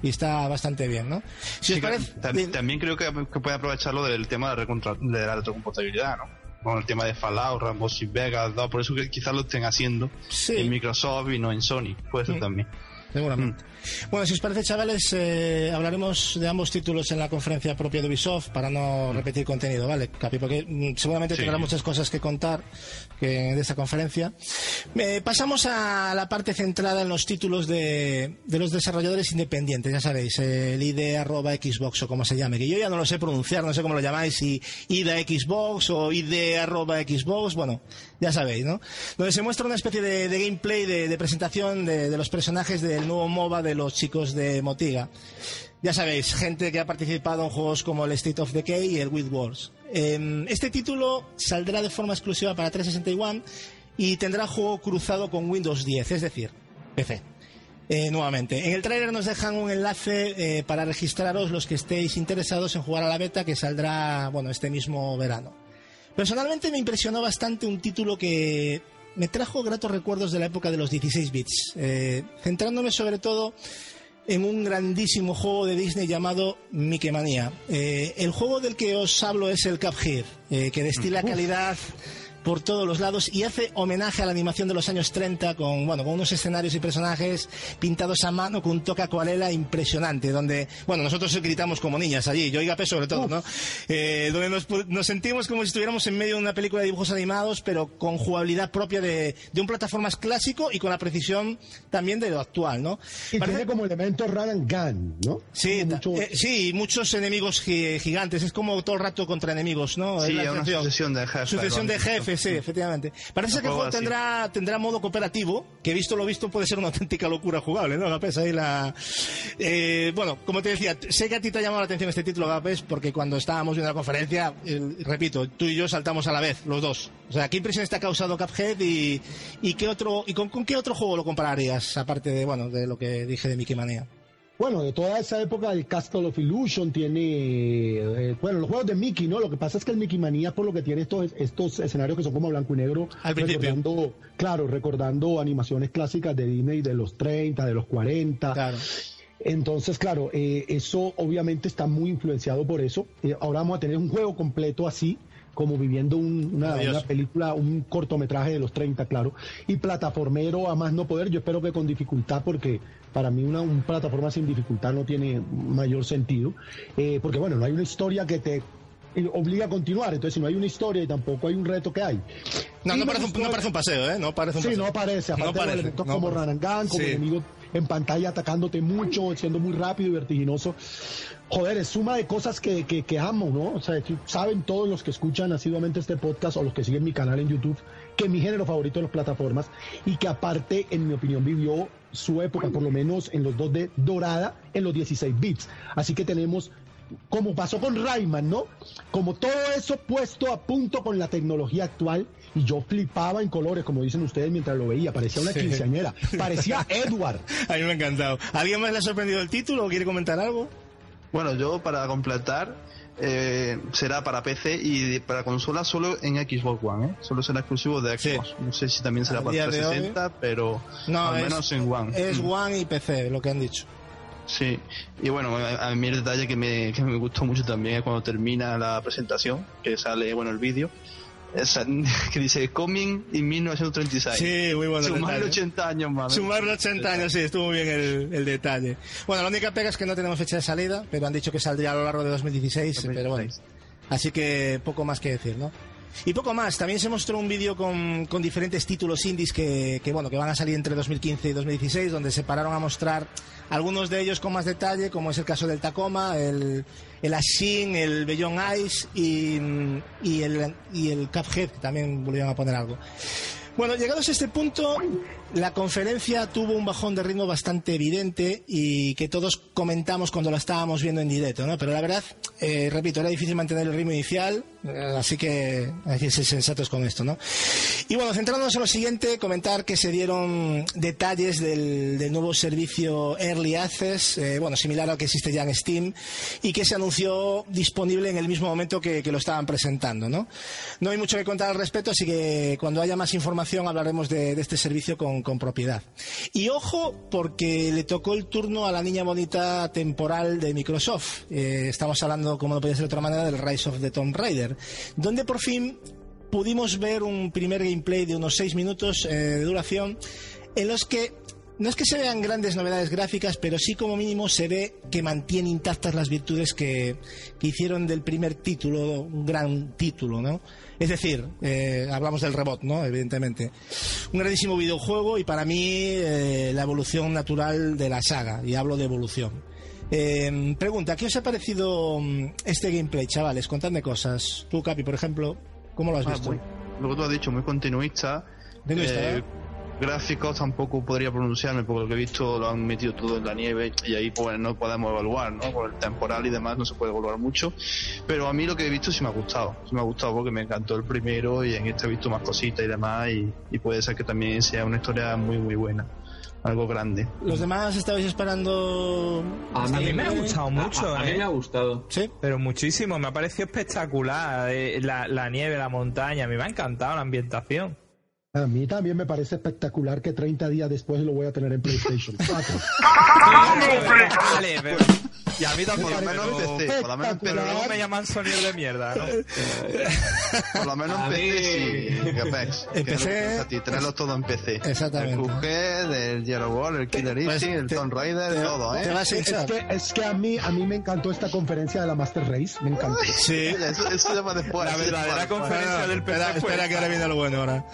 y está bastante bien, ¿no? Si os Sí, que parece, también creo que, que puede aprovecharlo del tema de, recontra- de la retrocompatibilidad, ¿no? Con el tema de Fallout, Rainbow Six Vegas, ¿no? por eso que quizás lo estén haciendo Sí. en Microsoft y no en Sony. Puede ser también. Seguramente. Bueno, si os parece, chavales, eh, hablaremos de ambos títulos en la conferencia propia de Ubisoft para no repetir contenido, ¿vale, Capi? Porque mm, seguramente Sí. tendrá muchas cosas que contar que, de esta conferencia. Eh, pasamos a la parte centrada en los títulos de, de los desarrolladores independientes, ya sabéis, eh, el ID arroba Xbox o como se llame, que yo ya no lo sé pronunciar, no sé cómo lo llamáis, si IDA Xbox o ID arroba Xbox, bueno, ya sabéis, ¿no? Donde se muestra una especie de, gameplay, de, presentación de, los personajes del nuevo MOBA de los chicos de Motiga. Ya sabéis, gente que ha participado en juegos como el State of Decay y el With Wars. Eh, este título saldrá de forma exclusiva para 361 y tendrá juego cruzado con Windows 10, es decir, PC. Eh, nuevamente, en el tráiler nos dejan un enlace eh, para registraros los que estéis interesados en jugar a la beta que saldrá, bueno, este mismo verano. Personalmente me impresionó bastante un título que me trajo gratos recuerdos de la época de los 16 bits, eh, centrándome sobre todo en un grandísimo juego de Disney llamado Mickey Manía. Eh, el juego del que os hablo es el Cuphead, eh, que destila calidad por todos los lados y hace homenaje a la animación de los años 30 con, bueno, con unos escenarios y personajes pintados a mano con un toque acuarela impresionante, donde, bueno, nosotros gritamos como niñas allí, yo y Gape sobre todo, ¿no? Eh, donde nos, nos sentimos como si estuviéramos en medio de una película de dibujos animados, pero con jugabilidad propia de, de un plataformas clásico y con la precisión también de lo actual, ¿no? Y Parece- tiene como elemento run and gun, ¿no? Sí, mucho- eh, sí, muchos enemigos gi- gigantes. Es como todo el rato contra enemigos, ¿no? Sí, Es una sucesión de jefes, Sucesión de jefes, sí, efectivamente. Parece Un que el juego tendrá, tendrá modo cooperativo, que visto lo visto puede ser una auténtica locura jugable, ¿no, Gapes? Ahí la... Eh, bueno, como te decía, sé que a ti te ha llamado la atención este título, Gapes, porque cuando estábamos viendo la conferencia, repito, tú y yo saltamos a la vez, los dos. O sea, ¿qué impresiones te ha causado Cuphead y, y qué otro, y con, con qué otro juego lo compararías, aparte de, bueno, de lo que dije de Mickey Manía? Bueno, de toda esa época el Castle of Illusion tiene, eh, bueno, los juegos de Mickey, ¿no? Lo que pasa es que el Mickey Manía por lo que tiene estos, estos escenarios que son como blanco y negro, Al principio. recordando, claro, recordando animaciones clásicas de Disney de los 30, de los 40. Claro. Entonces, claro, eh, eso obviamente está muy influenciado por eso. Eh, ahora vamos a tener un juego completo así, como viviendo un- una, una película, un cortometraje de los 30, claro. Y plataformero a más no poder, yo espero que con dificultad, porque para mí una un plataforma sin dificultad no tiene mayor sentido. Eh, porque bueno, no hay una historia que te eh, obliga a continuar, entonces si no hay una historia y tampoco hay un reto que hay. No, no parece, un, gustó- no parece un paseo, ¿eh? No parece un Sí, paseo. no aparece, aparte No de parece, elementos no como. Ranangan, como Sí. enemigos en pantalla atacándote mucho, siendo muy rápido y vertiginoso. Joder, es suma de cosas que, que, que amo, ¿no? O sea, que saben todos los que escuchan asiduamente este podcast o los que siguen mi canal en YouTube, que mi género favorito de las plataformas y que aparte, en mi opinión, vivió su época, por lo menos en los 2D dorada, en los 16 bits. Así que tenemos como pasó con Rayman, ¿no? Como todo eso puesto a punto con la tecnología actual y yo flipaba en colores, como dicen ustedes mientras lo veía, parecía una Sí. quinceañera, parecía Edward. A mí me ha encantado. ¿Alguien más le ha sorprendido el título o quiere comentar algo? Bueno, yo para completar eh, será para PC y para consola solo en Xbox One, ¿eh? Solo será exclusivo de Xbox. No sé si también será Al para día de 360, pero No, al es- menos en One. Es Mm. One y PC, lo que han dicho. Sí, y bueno, a, a mí el detalle que me, que me gustó mucho también es cuando termina la presentación, que sale, bueno, el vídeo, que dice Coming in 1936. Sí, muy bueno. Sumarle detalle. 80 años más. Sumarle 80 años, sí, estuvo muy bien el, el detalle. Bueno, la única pega es que no tenemos fecha de salida, pero han dicho que saldría a lo largo de 2016, pero bueno. Así que poco más que decir, ¿no? Y poco más, también se mostró un vídeo con, con diferentes títulos indies que, que, bueno, que van a salir entre 2015 y 2016, donde se pararon a mostrar algunos de ellos con más detalle, como es el caso del Tacoma, el, el Ashin, el Beyond Ice y, y, el, y el Cuphead, que también volvieron a poner algo. Bueno, llegados a este punto, la conferencia tuvo un bajón de ritmo bastante evidente y que todos comentamos cuando la estábamos viendo en directo, ¿no? Pero la verdad, eh, repito, era difícil mantener el ritmo inicial, eh, así que hay que ser sensatos con esto, ¿no? Y bueno, centrándonos en lo siguiente, comentar que se dieron detalles del, del nuevo servicio Early Access, eh, bueno, similar al que existe ya en Steam, y que se anunció disponible en el mismo momento que, lo estaban presentando, ¿no? No hay mucho que contar al respecto, así que cuando haya más información hablaremos de este servicio con, con propiedad. Y ojo, porque le tocó el turno a la niña bonita temporal de Microsoft. Eh, estamos hablando, como no podía ser de otra manera, del Rise of the Tomb Raider, donde por fin pudimos ver un primer gameplay de unos 6 minutos eh, de duración en los que no es que se vean grandes novedades gráficas, pero sí como mínimo se ve que mantiene intactas las virtudes que, que hicieron del primer título, un gran título, ¿no? Es decir, eh, hablamos del rebot, ¿no? Evidentemente. Un grandísimo videojuego y para mí eh, la evolución natural de la saga, y hablo de evolución. Eh, pregunta, ¿qué os ha parecido mm, este gameplay, chavales? Contadme cosas. Tú, Capi, por ejemplo, ¿cómo lo has Ah, visto? muy- lo que tú has dicho, muy continuista. Continuista, Eh, ¿eh? Gráficos tampoco podría pronunciarme porque lo que he visto lo han metido todo en la nieve y ahí pues no podemos evaluar, ¿no? Por el temporal y demás no se puede evaluar mucho. Pero a mí lo que he visto sí me ha gustado. Sí me ha gustado porque me encantó el primero y en este he visto más cositas y demás y, y puede ser que también sea una historia muy muy buena. Algo grande. ¿Los demás estabais esperando? A mí me ha gustado mucho, A, a mí ¿eh? me ha gustado. Sí. Pero muchísimo, me ha parecido espectacular. eh, la, la nieve, la montaña, a mí me ha encantado la ambientación. A mí también me parece espectacular que 30 días después lo voy a tener en PlayStation 4. Y a mí tampoco. Por lo menos en PC, por lo menos en pero luego me llaman sonido de mierda, ¿no? por lo menos mí- sí, Apex. En Que es lo que PC, te gusta a ti, tenerlos todo en PC. Exactamente. El QG, del Yellow Wall, el Killer Pues Instinct, el te- Tomb Raider, todo, Te ¿eh? vas a Es que, es que a mí a mí me encantó esta conferencia de la Master Race, me encantó. Sí. Eso, eso ya va después. La verdadera conferencia del PC espera, que ahora viene lo bueno ahora.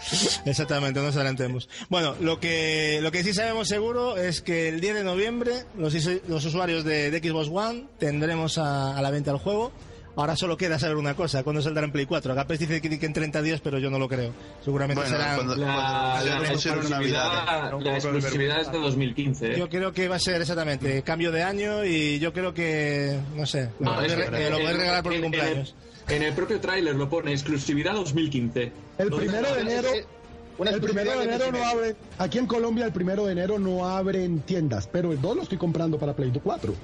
Exactamente, no nos adelantemos. Bueno, lo que, lo que sí sabemos seguro es que el 10 de noviembre los, los usuarios de, de Xbox One tendremos a, a la venta el juego. Ahora solo queda saber una cosa, ¿cuándo saldrá en Play 4? Capes dice que, que en 30 días, pero yo no lo creo. Seguramente Bueno, será... La, la Navidad. exclusividad, la exclusividad es de 2015. ¿eh? Yo creo que va a ser exactamente cambio de año y yo creo que, no sé, No, lo, es que- eh, lo voy a en- regalar por mi en- en cumpleaños. el- En el propio tráiler lo pone exclusividad 2015. El primero de enero, el primero de enero no abre, aquí en Colombia el primero de enero no abren tiendas, pero el 2 lo estoy comprando para Play 4.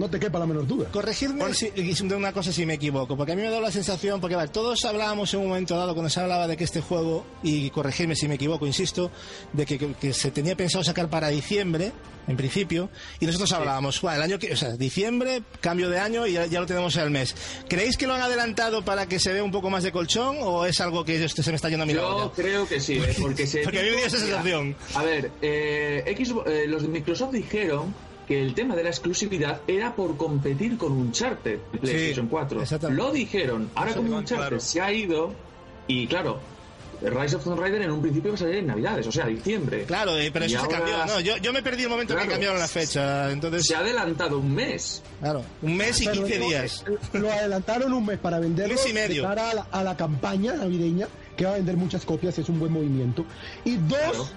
No te quepa la menor duda. Corregirme si, de una cosa si me equivoco, porque a mí me da la sensación, porque vale, todos hablábamos en un momento dado cuando se hablaba de que este juego, y corregirme si me equivoco, insisto, de que, que- que se tenía pensado sacar para diciembre, en principio, y nosotros hablábamos, "Buah, el año que, o sea, diciembre, cambio de año y ya, ya lo tenemos al mes. ¿Creéis que lo han adelantado para que se vea un poco más de colchón o es algo que esto se me está yendo a mi Yo lado? creo que sí, ¿eh? porque se Porque a mí me dio esa Mira, sensación. A ver, eh, Xbox- eh, los de Microsoft dijeron que el tema de la exclusividad era por competir con Uncharted de PlayStation 4. exactamente. Lo dijeron. Ahora Eso como Uncharted claro. se ha ido y claro, Rise of Tomb Raider en un principio va a salir en Navidades, o sea, diciembre. Claro, eh, pero Y eso se ahora- cambió. No, yo, yo me perdí el momento en que Claro. cambiaron la fecha. Entonces, Se ha adelantado un mes. claro, un mes y Pero 15 no, días. eh, Lo adelantaron un mes para venderlo Mes y medio. de cara a la, a la campaña navideña, que va a vender muchas copias, es un buen movimiento. Y dos, Claro.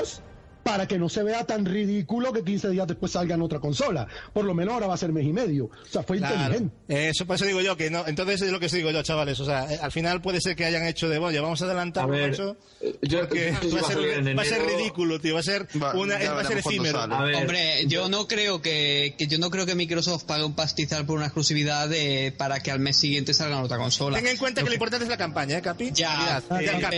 dos, para que no se vea tan ridículo que 15 días después salga en otra consola. Por lo menos ahora va a ser mes y medio. O sea, fue Claro. inteligente. Eso, por eso digo yo que no. Entonces es lo que os digo yo, chavales. O sea, eh, al final puede ser que hayan hecho de, bueno, vamos a A adelantarlo, ver, macho, eh, yo- porque yo no sé si va a, va a ser, va a ridículo, tío. Va a ser, Va, una, va a ser efímero. A Hombre, yo no creo que, que yo no creo que Microsoft pague un pastizal por una exclusividad de, para que al mes siguiente salga en otra consola. Ten en cuenta que lo importante es la campaña, ¿eh, Capi? Ya, Capi,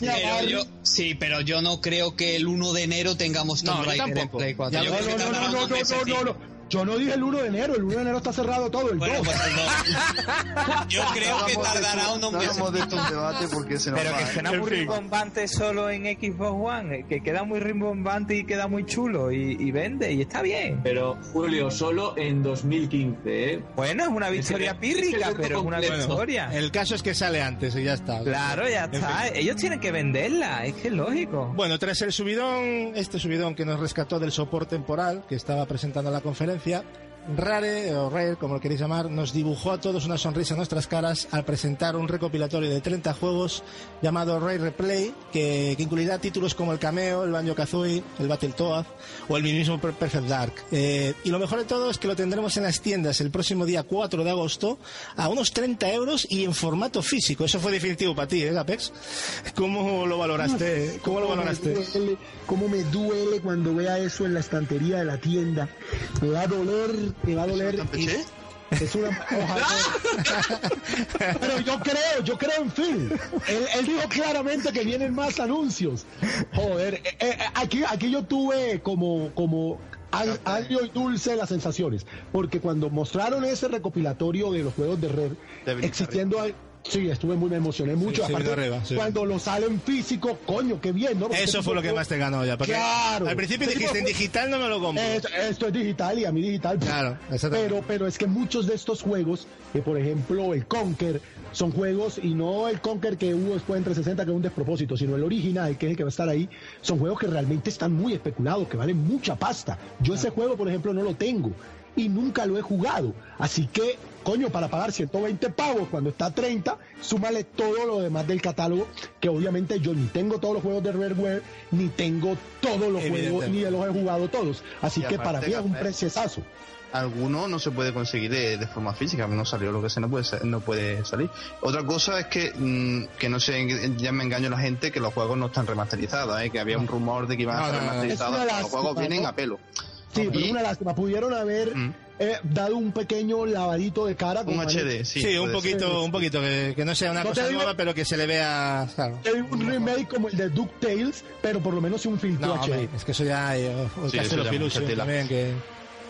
Pero yo, sí, pero yo no creo que el 1 de enero tengamos Tomb Raider en tampoco. Play 4. Ya Yo lo- creo que No, no, tardará no, no, unos no, no, mesecillos. no, no. Yo no dije el 1 de enero, el 1 de enero está cerrado todo, el Bueno, 2. pues no. Yo creo que tardará unos No meses. hagamos de esto un debate porque se nos Pero va. que suena muy rimbombante solo en Xbox One, eh, que queda muy rimbombante y queda muy chulo y, y vende y está bien. Pero Julio, solo en 2015, ¿eh? Bueno, es una victoria Es que- es que pírrica, el pero es una victoria. El caso es que sale antes y ya está. Claro, ya En está. fin. Ellos tienen que venderla, es que es lógico. Bueno, tras el subidón, este subidón que nos rescató del sopor temporal que estaba presentando en la conferencia, referencia Rare, o Rare, como lo queréis llamar, nos dibujó a todos una sonrisa en nuestras caras al presentar un recopilatorio de 30 juegos llamado Rare Replay, que, que incluirá títulos como el Cameo, el Banjo Kazooie, el Battletoads o el mismo Per- Perfect Dark. Eh, y lo mejor de todo es que lo tendremos en las tiendas el próximo día 4 de agosto a unos 30 euros y en formato físico. Eso fue definitivo para ti, ¿eh, Apex? ¿Cómo lo valoraste? ¿Cómo lo valoraste? Me duele, cómo me duele cuando vea eso en la estantería de la tienda. Me va a doler, me va a doler. Es una. Pero yo creo, yo creo en Phil. Él, él dijo claramente que vienen más anuncios. Joder, eh, eh, aquí, aquí yo tuve como, como agrio y dulce las sensaciones. Porque cuando mostraron ese recopilatorio de los juegos de Red, existiendo. Sí, estuve muy, me emocioné mucho. sí, Aparte, arriba, sí. cuando lo salen físico, coño, qué bien, ¿no? Porque Eso fue lo que más te ganó ya. Claro. Al principio dijiste, en digital no me lo compro. Esto, esto es digital y a mí digital. Claro, exactamente. Pero, pero es que muchos de estos juegos, que por ejemplo el Conker, son juegos, y no el Conker que hubo después en 360, que es un despropósito, sino el original, que es el que va a estar ahí, son juegos que realmente están muy especulados, que valen mucha pasta. Yo ese juego, por ejemplo, no lo tengo y nunca lo he jugado. Así que coño, para pagar 120 pavos cuando está a 30, súmale todo lo demás del catálogo, que obviamente yo ni tengo todos los juegos de Rareware, ni tengo todos los juegos, ni los he jugado todos. Así Y que para mí es un preciosazo. alguno no se puede conseguir de, de forma física, no salió lo que se no puede no puede salir. Otra cosa es que mm, que no se ya me engaño la gente que los juegos no están remasterizados, ¿eh? que había un rumor de que iban a estar no, no, no. remasterizados, los juegos vienen a pelo. Sí, pero una lástima. Pudieron haber Mm. eh, dado un pequeño lavadito de cara. Un como han HD, sí. Sí, un puede ser. poquito, un poquito, que, que no sea una No cosa nueva, pero que se le vea, claro. Hay un remake como el de DuckTales, pero por lo menos un filtro No, HD. hombre, es que eso ya, eh, Sí, Castle eso of ya también, que...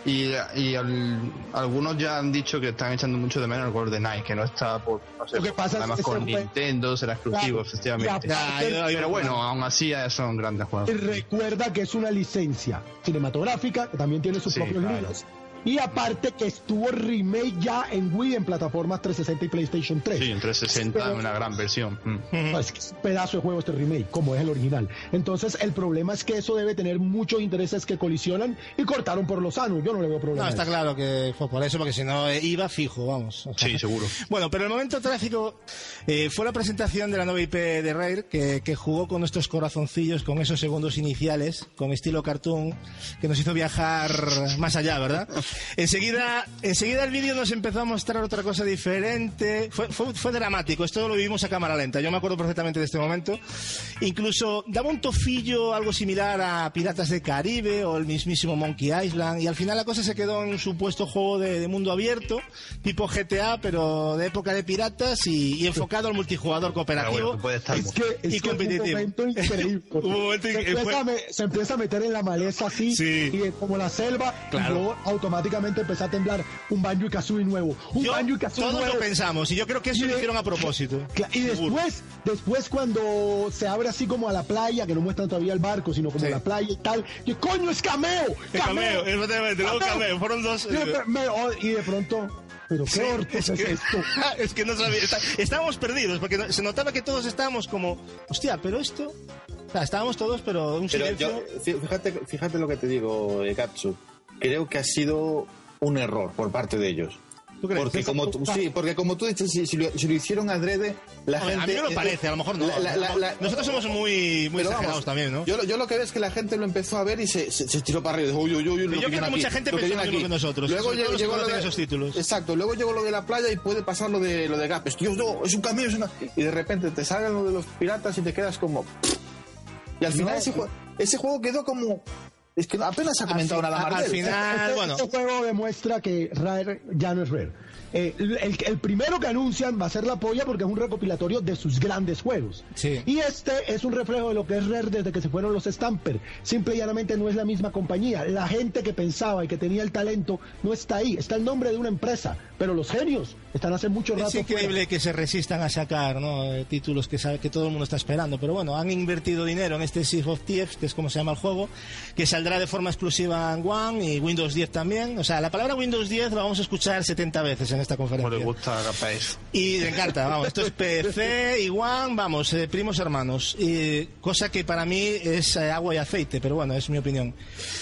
Y, y al- algunos ya han dicho que están echando mucho de menos el GoldenEye, que no está por, no sé, Lo que pasa es además con Nintendo, será exclusivo, Claro. efectivamente. Aparte- Pero bueno, aún así son grandes juegos. Y recuerda que es una licencia cinematográfica, que también tiene sus Sí, propios claro. libros. Y aparte que estuvo remake ya en Wii en plataformas 360 y PlayStation 3. Sí, en 360 en una gran versión. Mm. No, es que es un pedazo de juego este remake, como es el original. Entonces, el problema es que eso debe tener muchos intereses que colisionan y cortaron por lo sano. Yo no le veo problema. No, está claro que fue por eso, porque si no eh, iba fijo, vamos. O sea, Sí, seguro. Bueno, pero el momento trágico eh, fue la presentación de la nueva IP de Rare, que, que jugó con nuestros corazoncillos, con esos segundos iniciales, con estilo cartoon, que nos hizo viajar más allá, ¿verdad? Enseguida, enseguida el vídeo nos empezó a mostrar otra cosa diferente. Fue, fue, fue dramático, esto lo vivimos a cámara lenta. Yo me acuerdo perfectamente de este momento. Incluso daba un tofillo algo similar a Piratas del Caribe o el mismísimo Monkey Island. Y al final la cosa se quedó en un supuesto juego de, de mundo abierto, tipo GTA, pero de época de piratas y, y enfocado al multijugador cooperativo. bueno, puede estar Es que, es Y que competitivo. se, in- empieza fue- a me- se empieza a meter en la maleza así, Sí. y como la selva, Claro. y luego automáticamente empieza a temblar un Banjo y Kazooie nuevo. Un Yo- Banjo y Kazooie todos nuevo. lo pensamos y yo creo que eso Y lo hicieron a propósito. Y Seguro. después, después cuando se abre así como a la playa, que no muestran todavía el barco, sino como Sí. la playa y tal, y coño es cameo, cameo, efectivamente, luego Cameo. cameo, fueron dos. Y de, me- oh, y de pronto, pero qué Sí, ortos es, que, esto. es que no sabía, está- estábamos perdidos porque no- se notaba que todos estábamos como, hostia, pero esto, o sea, estábamos todos, pero un Pero silencio. yo, fí- fíjate, fíjate lo que te digo, eh, Gatsu. Creo que ha sido un error por parte de ellos. ¿Tú crees? Porque como tú, sí, porque como tú dices, si, si lo, si lo hicieron adrede, la gente. a mí no me eh, parece, a lo mejor no. la- la- Nosotros somos muy, muy exagerados vamos, también, ¿no? Yo, lo- yo lo que veo es que la gente lo empezó a ver y se, se, se tiró para arriba. Uy, uy, uy, lo yo creo que mucha gente lo que pensó lo mismo que nosotros, Luego llegó, llegó lo de, esos títulos. Exacto, luego llegó lo de la playa y puede pasar lo de lo de Gap. Dios, no, es un cambio, es una... Y de repente te salen lo de los piratas y te quedas como. Y al final No, ese, juego, ese juego quedó como. Es que apenas ha comentado nada más. al final- Este, bueno. este juego demuestra que Rare ya no es Rare. Eh, el, el primero que anuncian va a ser la polla porque es un recopilatorio de sus grandes juegos. Sí. Y este es un reflejo de lo que es Rare desde que se fueron los Stamper. Simple y llanamente no es la misma compañía. La gente que pensaba y que tenía el talento no está ahí. Está el nombre de una empresa. Pero los genios están hace mucho rato. Es increíble fuera. que se resistan a sacar ¿no? Eh, títulos que, sabe, que todo el mundo está esperando. Pero bueno, han invertido dinero en este Sea of Thieves, que es como se llama el juego, que saldrá de forma exclusiva en One y Windows 10 también. O sea, la palabra Windows 10 la vamos a escuchar 70 veces en esta Como conferencia. le gusta Capaz. Y me encanta, vamos, esto es PC y One, vamos, eh, primos hermanos. Y, cosa que para mí es eh, agua y aceite, pero bueno, es mi opinión.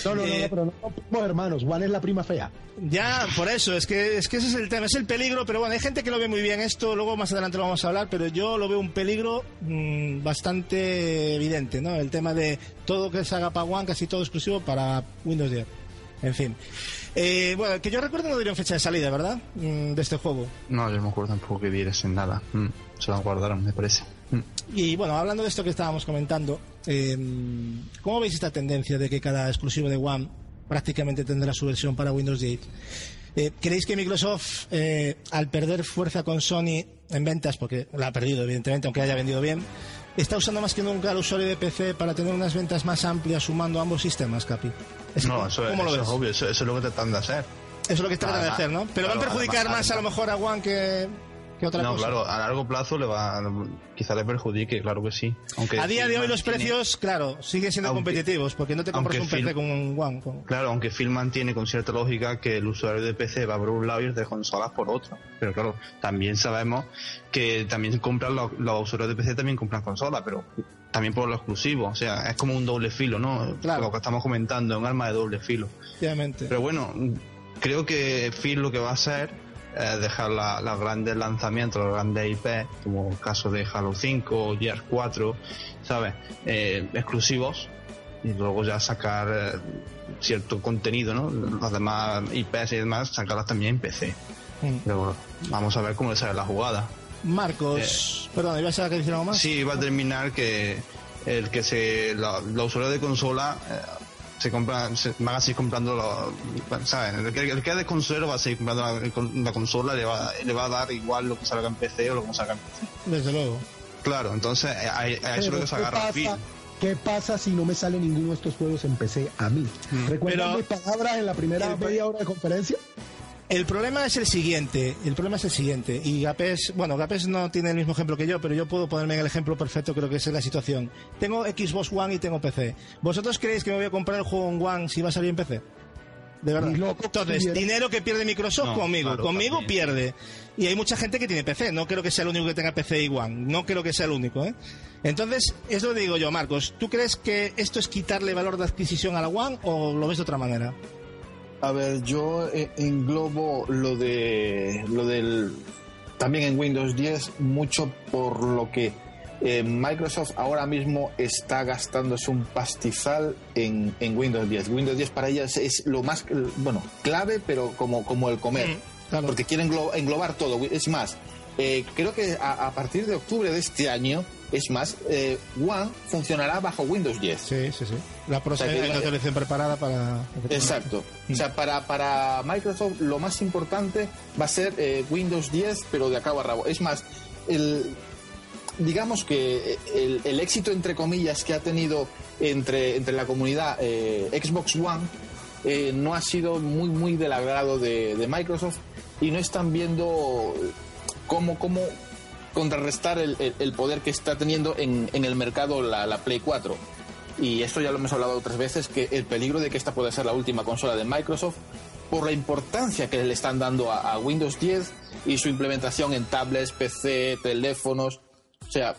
No, no, no, Eh, no, pero no somos hermanos. Juan es la prima fea. Ya, por eso, es que, es que ese es el tema, es el peligro, pero bueno, hay gente que lo ve muy bien esto, luego más adelante lo vamos a hablar, pero yo lo veo un peligro mm, bastante evidente, ¿no? El tema de todo que se haga para One, casi todo exclusivo para Windows 10. En fin. Eh, bueno, que yo recuerdo no dieron fecha de salida, ¿verdad? Mm, de este juego. No, yo no me acuerdo tampoco que dieras nada. Mm, se lo guardaron, me parece. Mm. Y bueno, hablando de esto que estábamos comentando, eh, ¿cómo veis esta tendencia de que cada exclusivo de One prácticamente tendrá su versión para Windows 10? Eh, ¿Creéis que Microsoft, eh, al perder fuerza con Sony en ventas, porque la ha perdido evidentemente, aunque haya vendido bien, está usando más que nunca al usuario de PC para tener unas ventas más amplias sumando ambos sistemas, Capi? No, eso, es- ¿Cómo lo eso ves? es obvio, eso, eso es lo que tratan de hacer. Eso es lo que tratan de hacer, ¿no? Pero van a claro, perjudicar además- más a lo mejor a One que, que otra no, cosa. claro, a largo plazo le va, quizá le perjudique, claro que sí. Aunque A día de hoy los precios, claro, siguen siendo Aunque- competitivos, porque no te compras un PC con un One. con- Claro, aunque Phil mantiene con cierta lógica que el usuario de PC va por un lado y el de consolas por otro. Pero claro, también sabemos que también compran los, los usuarios de PC también compran consolas, pero también por lo exclusivo. O sea, es como un doble filo, ¿no? Claro. Lo que estamos comentando, un arma de doble filo. Obviamente. Pero bueno, creo que Phil lo que va a hacer eh, dejar la- los grandes lanzamientos, los grandes IP, como el caso de Halo 5 o Gears 4, ¿sabes? Eh, exclusivos y luego ya sacar eh, cierto contenido, ¿no? Los demás IPs y demás, sacarlas también en PC. Mm. Pero bueno, vamos a ver cómo le sale la jugada. Marcos, perdón, ¿ibas a decir algo más? Sí, va a terminar que el que se la- los usuarios de consola eh, se compran, se van a seguir comprando los, ¿saben? El que, el que es de consolero va a seguir comprando la, la consola, le va, le va a dar igual lo que salga en PC o lo que no salga en PC. Desde luego. Claro, entonces eh, a, a eso es lo que se ¿qué agarra pasa? Phil. ¿Qué pasa si no me sale ninguno de estos juegos en PC a mí? ¿Recuerdan Pero- mis palabras en la primera media hora de conferencia? El problema es el siguiente, el problema es el siguiente, y Gapes, bueno, Gapes no tiene el mismo ejemplo que yo, pero yo puedo ponerme en el ejemplo perfecto, creo que esa es la situación. Tengo Xbox One y tengo PC. ¿Vosotros creéis que me voy a comprar el juego en One si va a salir en PC? De verdad. Loco Entonces, dinero que pierde Microsoft No, conmigo, claro, conmigo también. pierde. Y hay mucha gente que tiene PC, no creo que sea el único que tenga PC y One, no creo que sea el único, ¿eh? Entonces, es lo que digo yo, Marcos, ¿tú crees que esto es quitarle valor de adquisición a la One o lo ves de otra manera? A ver, yo eh, englobo lo de lo del también en Windows 10 mucho por lo que eh, Microsoft ahora mismo está gastándose un pastizal en, en Windows 10. Windows 10 para ellas es lo más bueno clave, pero como como el comer, Mm, claro. porque quieren englo- englobar todo. Es más, eh, creo que a, a partir de octubre de este año, es más, eh, One funcionará bajo Windows 10. Sí, sí, sí. La O sea, próxima que- una selección preparada para... Exacto. O sea, para, para Microsoft lo más importante va a ser eh, Windows 10, pero de acá a rabo. Es más, el, digamos que el, el éxito, entre comillas, que ha tenido entre, entre la comunidad eh, Xbox One eh, no ha sido muy, muy del agrado de, de Microsoft y no están viendo cómo, cómo contrarrestar el, el- poder que está teniendo en, en el mercado la, la Play 4. Y esto ya lo hemos hablado otras veces, que el peligro de que esta pueda ser la última consola de Microsoft por la importancia que le están dando a, a Windows 10 y su implementación en tablets, PC, teléfonos. O sea,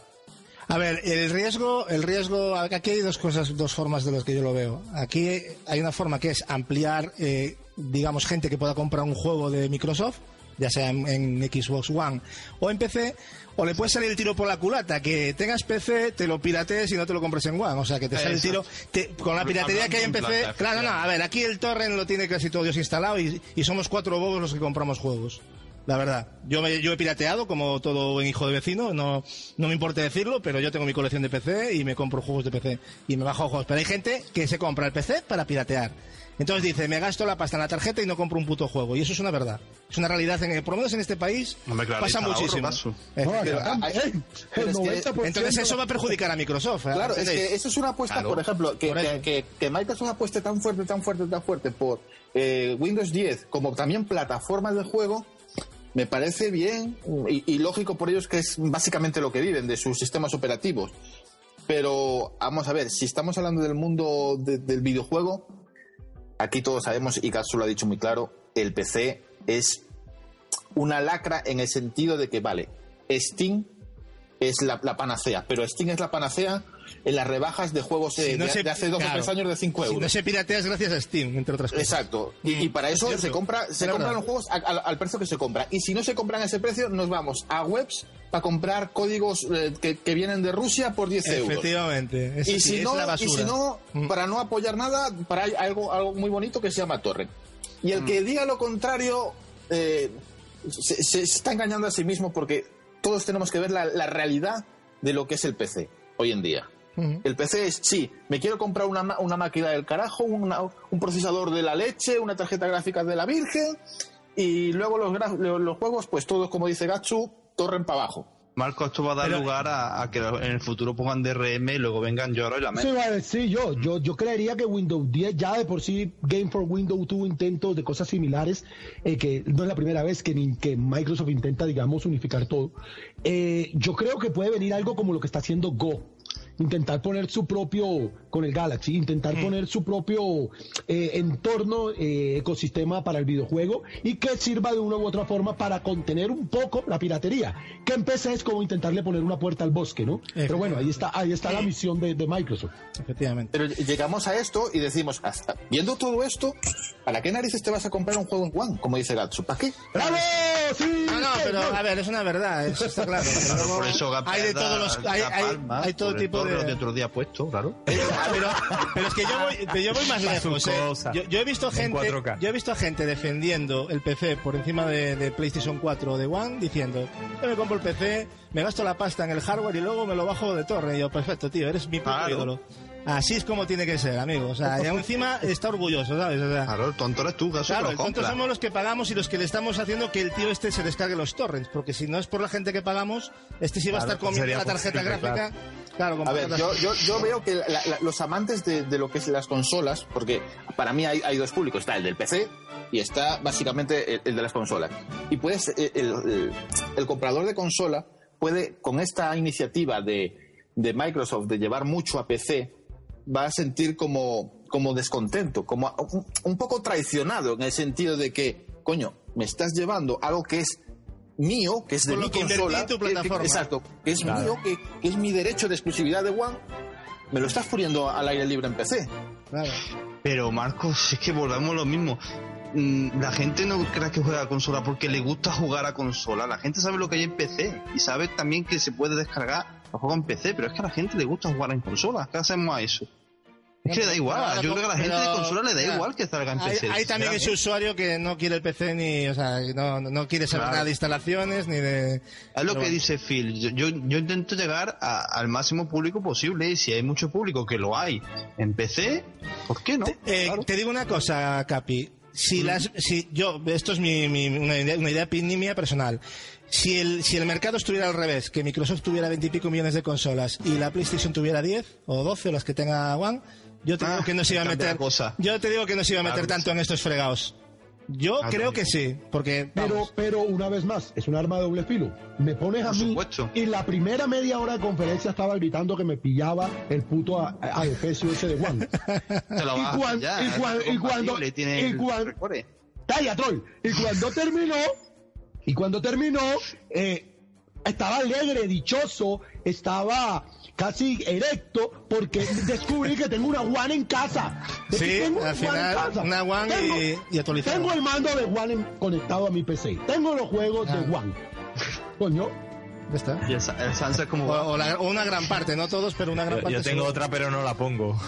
A ver, el riesgo, el riesgo, aquí hay dos cosas, dos formas de las que yo lo veo. Aquí hay una forma que es ampliar, eh, digamos, gente que pueda comprar un juego de Microsoft, ya sea en, en Xbox One o en PC, o le puede salir el tiro por la culata, que tengas PC, te lo piratees y no te lo compres en One. O sea, que te sale el tiro te- con la piratería que hay en PC. plata, Claro, no, a ver, aquí el torrent lo tiene casi todo Dios instalado y, y somos cuatro bobos los que compramos juegos. La verdad, yo, me- yo he pirateado como todo buen hijo de vecino, no, no me importa decirlo, pero yo tengo mi colección de PC y me compro juegos de PC y me bajo juegos. Pero hay gente que se compra el PC para piratear. Entonces dice, me gasto la pasta en la tarjeta y no compro un puto juego. Y eso es una verdad. Es una realidad, en, por lo menos en este país, pasa muchísimo. Eh, 90% Entonces eso va a perjudicar a Microsoft. ¿eh? Claro, es que eso es una apuesta, Claro. por ejemplo, que, Por que, que- que Microsoft apueste tan fuerte, tan fuerte, tan fuerte por eh, Windows 10 como también plataformas de juego, me parece bien y, y lógico por ellos que es básicamente lo que viven de sus sistemas operativos. Pero vamos a ver, si estamos hablando del mundo de- del videojuego, aquí todos sabemos, y Gatsu lo ha dicho muy claro, el PC es una lacra en el sentido de que, vale, Steam es la panacea, pero Steam es la panacea en las rebajas de juegos eh, no de, se- de hace dos claro. o tres años de 5 Si euros. no se piratea es gracias a Steam, entre otras cosas. Exacto. Y, y para Es eso se compra, se compran los juegos a- a- al precio que se compra. Y si no se compran a ese precio, nos vamos a webs para comprar códigos eh, que, que vienen de Rusia por 10 euros. Efectivamente. Es, Y sí, si, es no, la y basura. si no, Mm. para no apoyar nada, para hay algo, algo muy bonito que se llama torrent. Y el que diga lo contrario eh, se, se está engañando a sí mismo porque todos tenemos que ver la, la realidad de lo que es el PC hoy en día. El PC es, sí, me quiero comprar una, una máquina del carajo, una- un procesador de la leche, una tarjeta gráfica de la Virgen, y luego los, los juegos, pues todos, como dice Gatsu, torren para abajo. Marco, esto va a dar Pero- lugar a, a que en el futuro pongan DRM y luego vengan lloro y la Eso iba a decir yo. yo. Yo creería que Windows 10 ya de por sí, Game for Windows tuvo intentos de cosas similares, eh, que no es la primera vez que, ni- que Microsoft intenta, digamos, unificar todo. Eh, yo creo que puede venir algo como lo que está haciendo Go, intentar poner su propio, con el Galaxy, intentar poner su propio eh, entorno, eh, ecosistema para el videojuego y que sirva de una u otra forma para contener un poco la piratería. Que en PC es como intentarle poner una puerta al bosque, ¿no? Pero bueno, ahí está, ahí está la misión de, de Microsoft. Efectivamente. Pero llegamos a esto y decimos, hasta, viendo todo esto, ¿para qué narices te vas a comprar un juego en One? Como dice Gatsu, ¿para qué? ¡Bravo! ¡Sí! No, no, pero a ver, es una verdad, eso está claro. Pero luego Por eso hay de todos los, hay, hay- todo tipo de. otro día puesto, claro. Pero, pero es que yo voy, yo voy más lejos. eh. Yo, yo he visto En gente, 4K. yo he visto gente defendiendo el PC por encima de, de PlayStation 4 o de One, diciendo, yo me compro el PC, me gasto la pasta en el hardware y luego me lo bajo de torre. Y yo, perfecto, tío, eres mi puto Claro. ídolo. Así es como tiene que ser, amigo. O sea, y encima está orgulloso, ¿sabes? O sea, Claro, el tonto eres tú, Gaso, Claro, el tonto compra. somos los que pagamos y los que le estamos haciendo que el tío este se descargue los torrents, porque si no es por la gente que pagamos, este sí va a Claro, estar comiendo la tarjeta gráfica. Claro, con A ver, yo, veo que los amantes de, lo que es las consolas, porque para mí hay, dos públicos, está el del PC y está básicamente el, de las consolas. Y puedes, el, comprador de consola puede, con esta iniciativa de, Microsoft de llevar mucho a PC, va a sentir como, como descontento, como un poco traicionado en el sentido de que, coño, me estás llevando algo que es mío, que es de Con mi consola, en tu que- que- plataforma. exacto, que es mío, que, que es mi derecho de exclusividad de One, me lo estás poniendo al aire libre en PC. Claro. Pero Marcos, es que volvemos a lo mismo. Mm, La gente no cree que juega a consola porque le gusta jugar a consola. La gente sabe lo que hay en PC y sabe también que se puede descargar los juegos en PC, pero es que a la gente le gusta jugar en consola. ¿Qué hacemos a eso? Es que le da igual. Yo creo que a la gente de Pero- consola le da Mira, igual que salga en Hay, PC. hay también ese usuario que no quiere el PC ni, o sea, no, no quiere saber Claro. nada de instalaciones ni de. Es lo que dice Phil. Yo, yo, intento llegar a- al máximo público posible y si hay mucho público que lo hay en PC, ¿por qué no? Eh, Claro. Te digo una cosa, Capi. Si las, si yo, esto es mi, mi- una idea, una idea mía personal. Si el, si el mercado estuviera al revés, que Microsoft tuviera veintipico millones de consolas y la PlayStation tuviera 10 o 12 o las que tenga One, yo te Ah, digo que no se iba a meter. cosa. Yo te digo que no se iba a meter Claro. tanto en estos fregados. Yo Ah, creo que sí, porque Pero, vamos, pero una vez más, es un arma de doble filo. Me pones a Por mí supuesto. y la primera media hora de conferencia estaba gritando que me pillaba el puto a, a Efesio ese de Juan. Te lo y vas a cuan- pillar, y es cuan- y cuando-. Y cuando terminó, y cuando terminó, eh, estaba alegre, dichoso, estaba casi erecto porque descubrí que tengo una One en casa. Sí, tengo al One en final, casa. una One y- y actualizada. Tengo el mando de One en- conectado a mi PC. Tengo los juegos Ah. de One. Coño, ya está. Y el, Sa- el Sunset como O, va. o la- o una gran parte, no todos, pero una gran Yo, parte. yo tengo otra, pero no la pongo.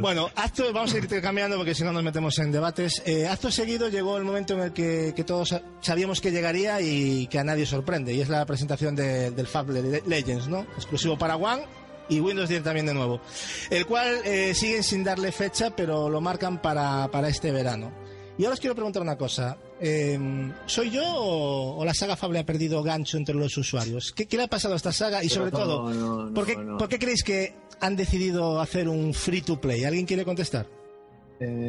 Bueno, acto, vamos a ir cambiando porque si no nos metemos en debates. Eh, acto seguido llegó el momento en el que, que todos sa- sabíamos que llegaría y que a nadie sorprende, y es la presentación de- del Fab Le- Legends, ¿no? Exclusivo para One y Windows 10 también de nuevo. El cual eh, siguen sin darle fecha, pero lo marcan para, para este verano. Y ahora os quiero preguntar una cosa. Eh, ¿Soy yo o, o la saga Fable ha perdido gancho entre los usuarios? ¿Qué, qué le ha pasado a esta saga? Y sobre no, todo, no, no, ¿por, qué, no. por qué creéis que han decidido hacer un free to play? ¿Alguien quiere contestar?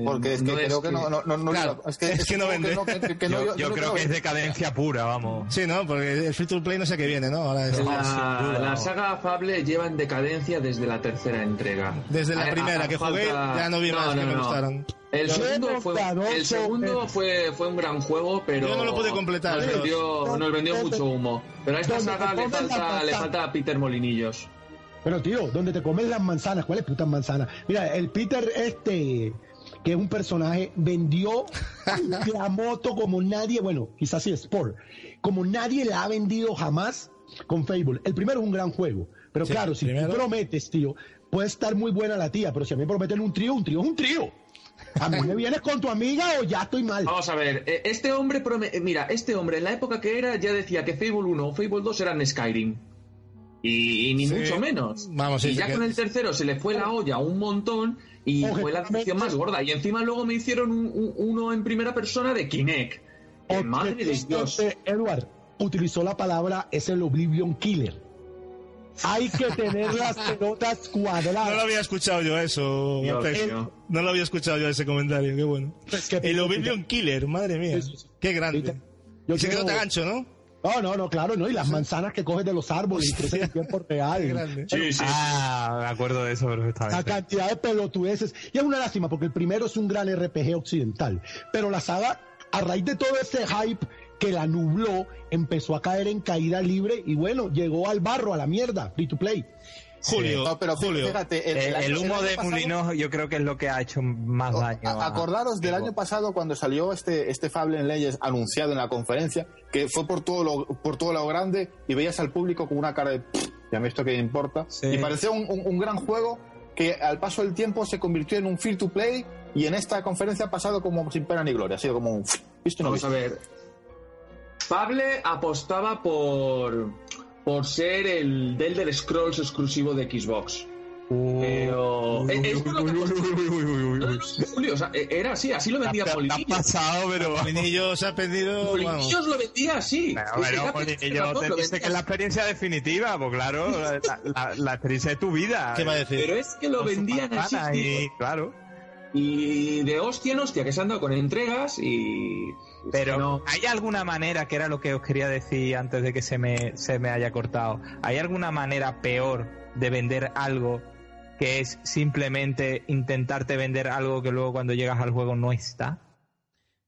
Porque es que no creo que, no, no, no, no- Claro, es que no vende. que que- que no- Yo, creo que es decadencia pura, vamos. Sí, ¿no? Porque el free to play no sé qué viene, ¿no? Ahora es- La, duda, saga Fable lleva en decadencia desde la tercera entrega. Desde la A- primera a- que jugué, falta- ya no vi más que me gustaron. El segundo, fue, el segundo fue, fue un gran juego, pero. Yo no lo pude completar, Nos pero- vendió, nos vendió mucho humo. Pero a esta saga le falta, le falta a Peter Molinillos. Pero tío, donde te comes las manzanas, ¿cuáles putas manzanas? Mira, el Peter este, que es un personaje, vendió la moto como nadie, bueno, quizás sí Sport, como nadie la ha vendido jamás con Fable. El primero es un gran juego, pero Sí, claro, si primero. tú prometes, tío, puede estar muy buena la tía, pero si a mí me prometen un trío, un trío es un trío. A mí me vienes con tu amiga o ya estoy mal. Vamos a ver, eh, este hombre, eh, mira, este hombre en la época que era ya decía que Fable 1 o Fable 2 eran Skyrim. Y, y ni Sí. mucho menos. Vamos, y ya que- con el tercero se le fue la olla un montón y fue la decepción más gorda. Y encima luego me hicieron un- un- uno en primera persona de Kinect. Que madre de Dios. Edward utilizó la palabra es el Oblivion Killer. Hay que tener las pelotas cuadradas. No lo había escuchado yo eso, Dios. No lo había escuchado yo ese comentario, qué bueno. Es que- El Oblivion Killer, madre mía. Qué grande. Yo y se quedó te gancho, ¿no? No, no, no, claro, no. Y las manzanas que coges de los árboles y crecen en tiempo real. Sí, sí. Ah, me acuerdo de eso La perfectamente. cantidad de pelotudeces. Y es una lástima porque el primero es un gran RPG occidental. Pero la saga, a raíz de todo ese hype que la nubló, empezó a caer en caída libre y bueno, llegó al barro, a la mierda, free to play. Julio, No, pero Julio. fíjate, el, El, el año- el el humo de pasado- Mulino yo creo que es lo que ha hecho más daño. a- a- Acordaros del año pasado cuando salió este, este Fable en Leyes anunciado en la conferencia, que fue por todo lo, por todo lo grande y veías al público con una cara de "Pff, ya me esto que importa. Sí. Y parecía un, un- un gran juego que al paso del tiempo se convirtió en un free to play y en esta conferencia ha pasado como sin pena ni gloria. Ha sido como un "Pff, visto y no Vamos a visto". ver. Pable apostaba por por ser el del Elder Scrolls exclusivo de Xbox. Pero eh, no, no, Julio, o sea, eh, era así, así lo vendía Te ha pasado, pero... Molinillo se ha perdido. vamos. Molinillo lo vendía así. Bueno, Pues bueno, te dice que es la experiencia definitiva, pues claro, la, la- la experiencia de tu vida. ¿Qué va a decir? Pero es que lo Con vendían así. y, claro. Y de hostia en hostia que se han dado con entregas y. Pero no. ¿hay alguna manera, que era lo que os quería decir antes de que se me, se me haya cortado, ¿hay alguna manera peor de vender algo que es simplemente intentarte vender algo que luego cuando llegas al juego no está?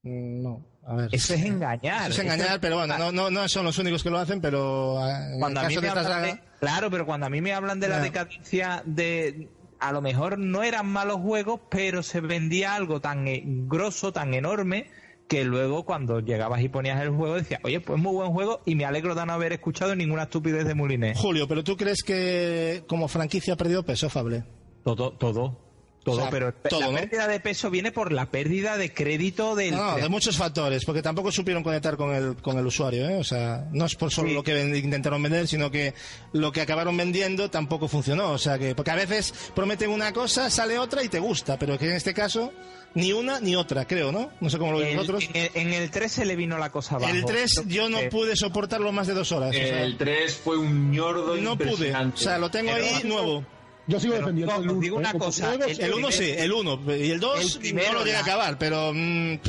Mm, No, a ver. Eso es engañar. Eso es engañar, pero bueno, no, no, no son los únicos que lo hacen, pero en cuando el a mí de me esta hablan saga... de- claro, pero cuando a mí me hablan de la decadencia de a lo mejor no eran malos juegos, pero se vendía algo tan eh, grosso, tan enorme que luego cuando llegabas y ponías el juego decías, oye, pues muy buen juego y me alegro de no haber escuchado ninguna estupidez de Moulinet. Julio, pero ¿tú crees que como franquicia ha perdido peso, Fable? Todo, todo, todo, O sea, pero todo, la ¿no? pérdida de peso viene por la pérdida de crédito del No, de muchos factores, porque tampoco supieron conectar con el, con el usuario, ¿eh? O sea, no es por solo Sí. lo que ven- intentaron vender, sino que lo que acabaron vendiendo tampoco funcionó. O sea, que, porque a veces prometen una cosa, sale otra y te gusta, pero que en este caso, ni una ni otra, creo, ¿no? No sé cómo lo ven El- vosotros. en, el, en el 3 se le vino la cosa abajo. El 3 yo no Eh, pude soportarlo más de dos horas. o sea, El 3 fue un ñordo no pude. O sea, lo tengo Pero- ahí nuevo. Yo sigo Pero, defendiendo no, el os uno, digo ¿eh? una cosa, el- El 1 sí, el 1. Y el 2 El primero, no lo llegué a acabar, pero mm,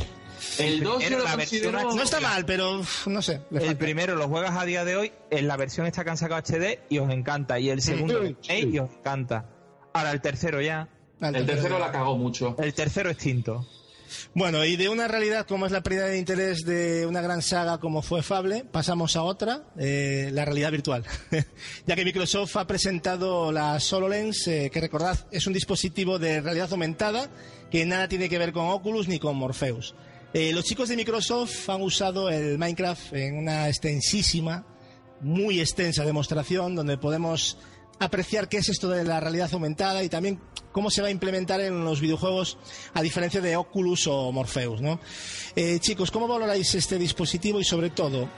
El 2 yo Era lo la versión considero... no está mal, pero no sé. El primero lo juegas a día de hoy, en la versión esta que han sacado HD y os encanta. Y el segundo Sí, sí. y os encanta. Ahora el tercero ya. El tercero la cagó mucho. El tercero extinto. Bueno, y de una realidad como es la pérdida de interés de una gran saga como fue Fable, pasamos a otra, eh, la realidad virtual. ya que Microsoft ha presentado la HoloLens, eh, que recordad es un dispositivo de realidad aumentada que nada tiene que ver con Oculus ni con Morpheus. Eh, los chicos de Microsoft han usado el Minecraft en una extensísima, muy extensa demostración donde podemos apreciar qué es esto de la realidad aumentada y también cómo se va a implementar en los videojuegos a diferencia de Oculus o Morpheus, ¿no? Eh, chicos, ¿cómo valoráis este dispositivo y sobre todo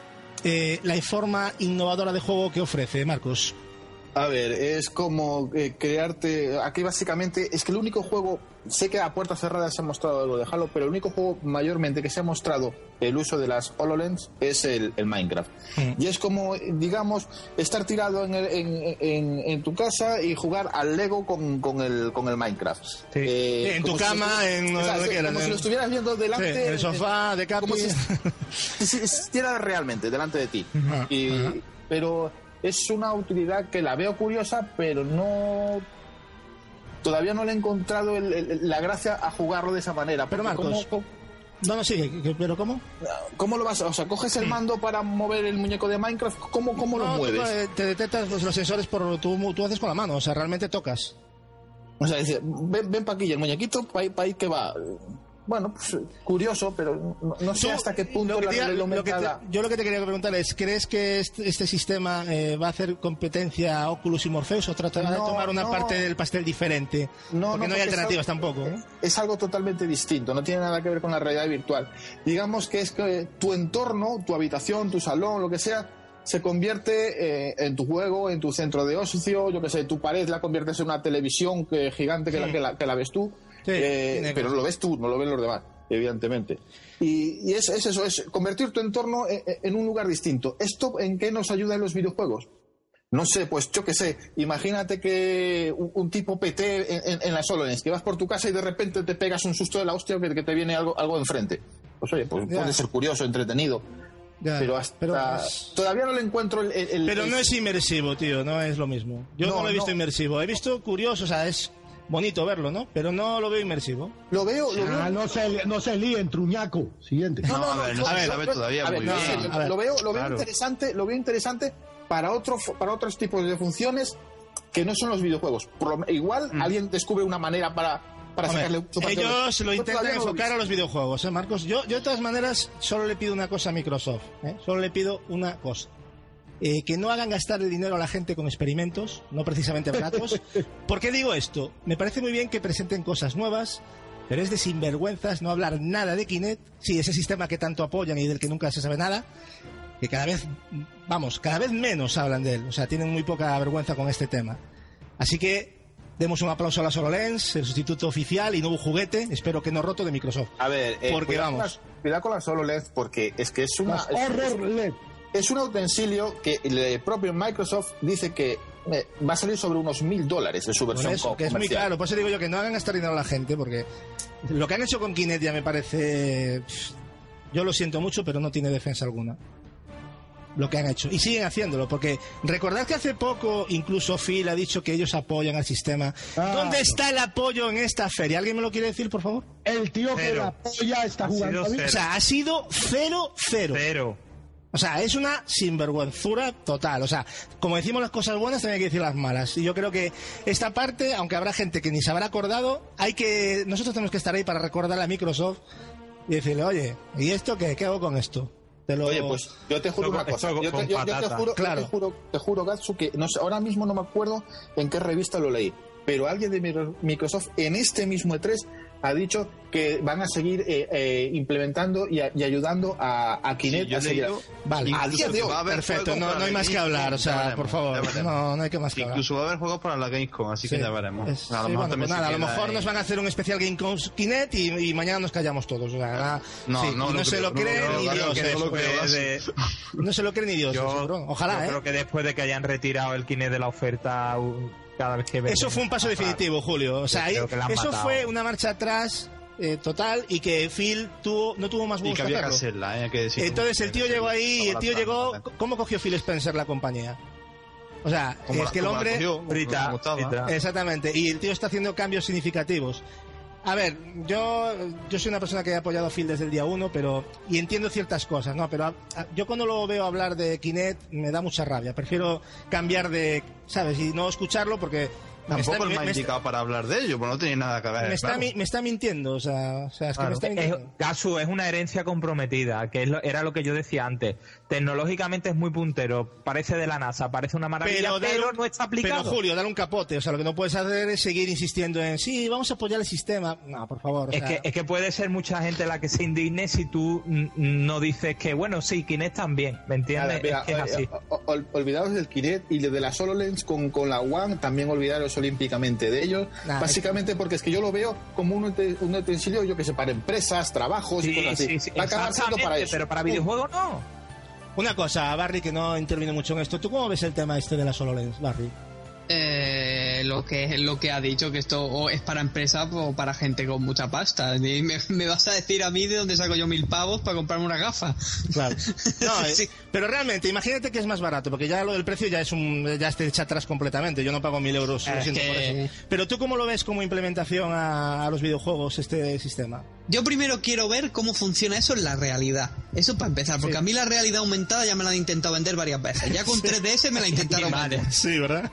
eh, la forma innovadora de juego que ofrece, Marcos? A ver, es como eh, crearte. Aquí básicamente es que el único juego. Sé que a puertas cerradas se ha mostrado algo de Halo, pero el único juego mayormente que se ha mostrado el uso de las HoloLens es el, el Minecraft. Y es como, digamos, estar tirado en, el- en, en- en tu casa y jugar al Lego con, con el, con el Minecraft. Eh, en tu cama, en o sea, quieras, Como si lo estuvieras viendo delante. Sí, en el sofá de Capi. como si- si si estuviera realmente delante de ti. Y- pero es una utilidad que la veo curiosa, pero no. Todavía no le he encontrado el- el- la gracia a jugarlo de esa manera. Pero, Marcos, ¿cómo, No, no, sigue, pero ¿cómo? cómo lo vas a.? O sea, coges el mando para mover el muñeco de Minecraft, ¿cómo, cómo lo No, tú, mueves? eh, te detectas los sensores por tú, tú haces con la mano, o sea, realmente tocas. O sea, dice, ven, ven pa' aquí, el muñequito, pa' ahí, pa' ahí que va. Bueno, pues curioso, pero no, no sé hasta qué punto lo que la te- lo que te- yo lo que te quería preguntar es, ¿crees que este, este sistema eh, va a hacer competencia a Oculus y Morpheus o tratará de tomar una no. parte del pastel diferente? No, porque no, hay porque alternativas tampoco. ¿no? es algo totalmente distinto, no tiene nada que ver con la realidad virtual. Digamos que es que tu entorno, tu habitación, tu salón, lo que sea, se convierte eh, en tu juego, en tu centro de ocio, yo que sé, tu pared la conviertes en una televisión que, gigante que, la, que, la, que la ves tú, Sí, eh, pero lo ves tú, no lo ven los demás, evidentemente. Y, y es, es eso, es convertir tu entorno en, en un lugar distinto. ¿Esto en qué nos ayuda en los videojuegos? No sé, pues yo qué sé, imagínate que un, un tipo PT en, en, en las HoloLens, que vas por tu casa y de repente te pegas un susto de la hostia que, que te viene algo, algo enfrente. Pues oye, pues Ya. puede ser curioso, entretenido. Ya, pero hasta pero es- todavía no le encuentro el, el- el- Pero no es inmersivo, tío, no es lo mismo. Yo no, No, lo he visto no. inmersivo. He visto curioso, o sea, es bonito verlo, ¿no? Pero no lo veo inmersivo. lo veo lo Ah, veo no se, no se líen, truñaco. Siguiente. No, no, a no, ver, no todavía a ver, muy no, bien. en serio, A ver, lo veo, lo veo claro. interesante, lo veo interesante para otro, para otros tipos de funciones que no son los videojuegos. Por igual alguien descubre una manera para, para Hombre, sacarle mucho ellos lo Yo intentan todavía lo enfocar a los videojuegos, ¿eh, Marcos? Yo, yo de todas maneras solo le pido una cosa a Microsoft, ¿eh? Solo le pido una cosa. Eh, que no hagan gastar el dinero a la gente con experimentos, no precisamente baratos. ¿Por qué digo esto? Me parece muy bien que presenten cosas nuevas, pero es de sinvergüenzas no hablar nada de Kinect, sí, ese sistema que tanto apoyan y del que nunca se sabe nada, que cada vez, vamos, cada vez menos hablan de él, o sea, tienen muy poca vergüenza con este tema. Así que demos un aplauso a la SoloLens, el sustituto oficial y nuevo juguete, espero que no roto de Microsoft. A ver, eh, Porque cuidado vamos. Con la, cuidado con la SoloLens porque es que es una Las horror LED. Es un utensilio que el propio Microsoft dice que eh, va a salir sobre unos mil dólares de su versión eso, que es muy caro, por eso digo yo que no hagan gastar dinero a la gente, porque lo que han hecho con Kinect ya me parece... Yo lo siento mucho, pero no tiene defensa alguna. Lo que han hecho. Y siguen haciéndolo, porque recordad que hace poco incluso Phil ha dicho que ellos apoyan al sistema. Ah, ¿Dónde no. está el apoyo en esta feria? ¿Alguien me lo quiere decir, por favor? El tío que la polla está Ha jugando. O sea, ha sido cero, cero. Cero. O sea, es una sinvergüenzura total. O sea, como decimos las cosas buenas, también hay que decir las malas. Y yo creo que esta parte, aunque habrá gente que ni se habrá acordado, hay que. Nosotros tenemos que estar ahí para recordarle a Microsoft y decirle, oye, ¿y esto qué? ¿Qué hago con esto? Te lo... Oye, pues yo te juro una cosa. Yo te, con yo- yo te patata. juro, yo Claro. te juro, te juro, Gatsu, que no sé, ahora mismo no me acuerdo en qué revista lo leí, pero alguien de Micro- Microsoft en este mismo E3 ha dicho que van a seguir eh, eh, implementando y, a- y ayudando a, a Kinect Sí, a seguir. Vale. A día de hoy, va a haber Perfecto, no, no hay más que hablar, o sea, veremos, por favor. No, no hay que más que hablar. Incluso va a haber juegos para la Gamescom, así que ya veremos. Es- a lo sí, mejor bueno, pues nada, a lo mejor ahí. nos van a hacer un especial Game con Kinect y, y mañana nos callamos todos. O sea, No, sí, no se lo no lo cree creo, ni Dios. no se lo cree ni Dios. Ojalá, yo ¿eh? creo que después de que hayan retirado el Kinect de la oferta cada vez que Eso fue un paso definitivo, Julio. O sea, ahí- eso matado. fue una marcha atrás eh, total y que Phil tuvo, no tuvo más Y huevos que que había que hacerlo. hacerla, ¿eh? hay que decir. Entonces el tío llegó ahí y el tío llegó. ¿Cómo cogió Phil Spencer la compañía? O sea, Como es la- que el hombre. cogió, gustaba. frita. Exactamente, y el tío está haciendo cambios significativos. A ver, yo, yo soy una persona que he apoyado a Phil desde el día uno, pero y entiendo ciertas cosas, ¿no? Pero a- a- yo cuando lo veo hablar de Kinect me da mucha rabia. Prefiero cambiar de, ¿sabes? Y no escucharlo porque me Tampoco está- es me- indicado para hablar de ello, pues no tiene nada que ver. me está, claro. mi- me está mintiendo, o sea, o sea, es que me está Es, mintiendo. Gasu es una herencia comprometida, que es lo- era lo que yo decía antes. Tecnológicamente es muy puntero, parece de la NASA, parece una maravilla, pero, un- no está aplicado. Pero Julio, dale un capote, o sea, lo que no puedes hacer es seguir insistiendo en, sí, vamos a apoyar el sistema. No, por favor. o es, sea, que, es que puede ser mucha gente la que se indigne si tú no dices que, bueno, sí, Kinect también, ¿me entiendes? Nada, mira, es que es así. eh, o- o- olvidaros del Kinect y de la SoloLens con, con la One, también olvidaros olímpicamente de ellos. Nah, básicamente porque es que yo lo veo como un, un utensilio, yo que sé, para empresas, trabajos y cosas así. sí, sí, Va a acabar siendo para eso. pero para videojuegos no. Una cosa, Barry, que no interviene mucho en esto. ¿Tú cómo ves el tema este de la SoloLens, Barry? Eh, lo que lo que ha dicho que esto o es para empresas o para gente con mucha pasta Y me, me vas a decir a mí de dónde saco yo mil pavos para comprarme una gafa Claro. No, eh, Sí. Pero realmente, imagínate que es más barato, porque ya lo del precio ya es un ya está echa atrás completamente. Yo no pago mil euros. Es por eso. Pero tú cómo lo ves como implementación a, a los videojuegos este sistema? yo primero quiero ver cómo funciona eso en la realidad eso para empezar porque Sí. a mí la realidad aumentada ya me la han intentado vender varias veces ya con 3DS me la intentaron vender Sí, ¿verdad?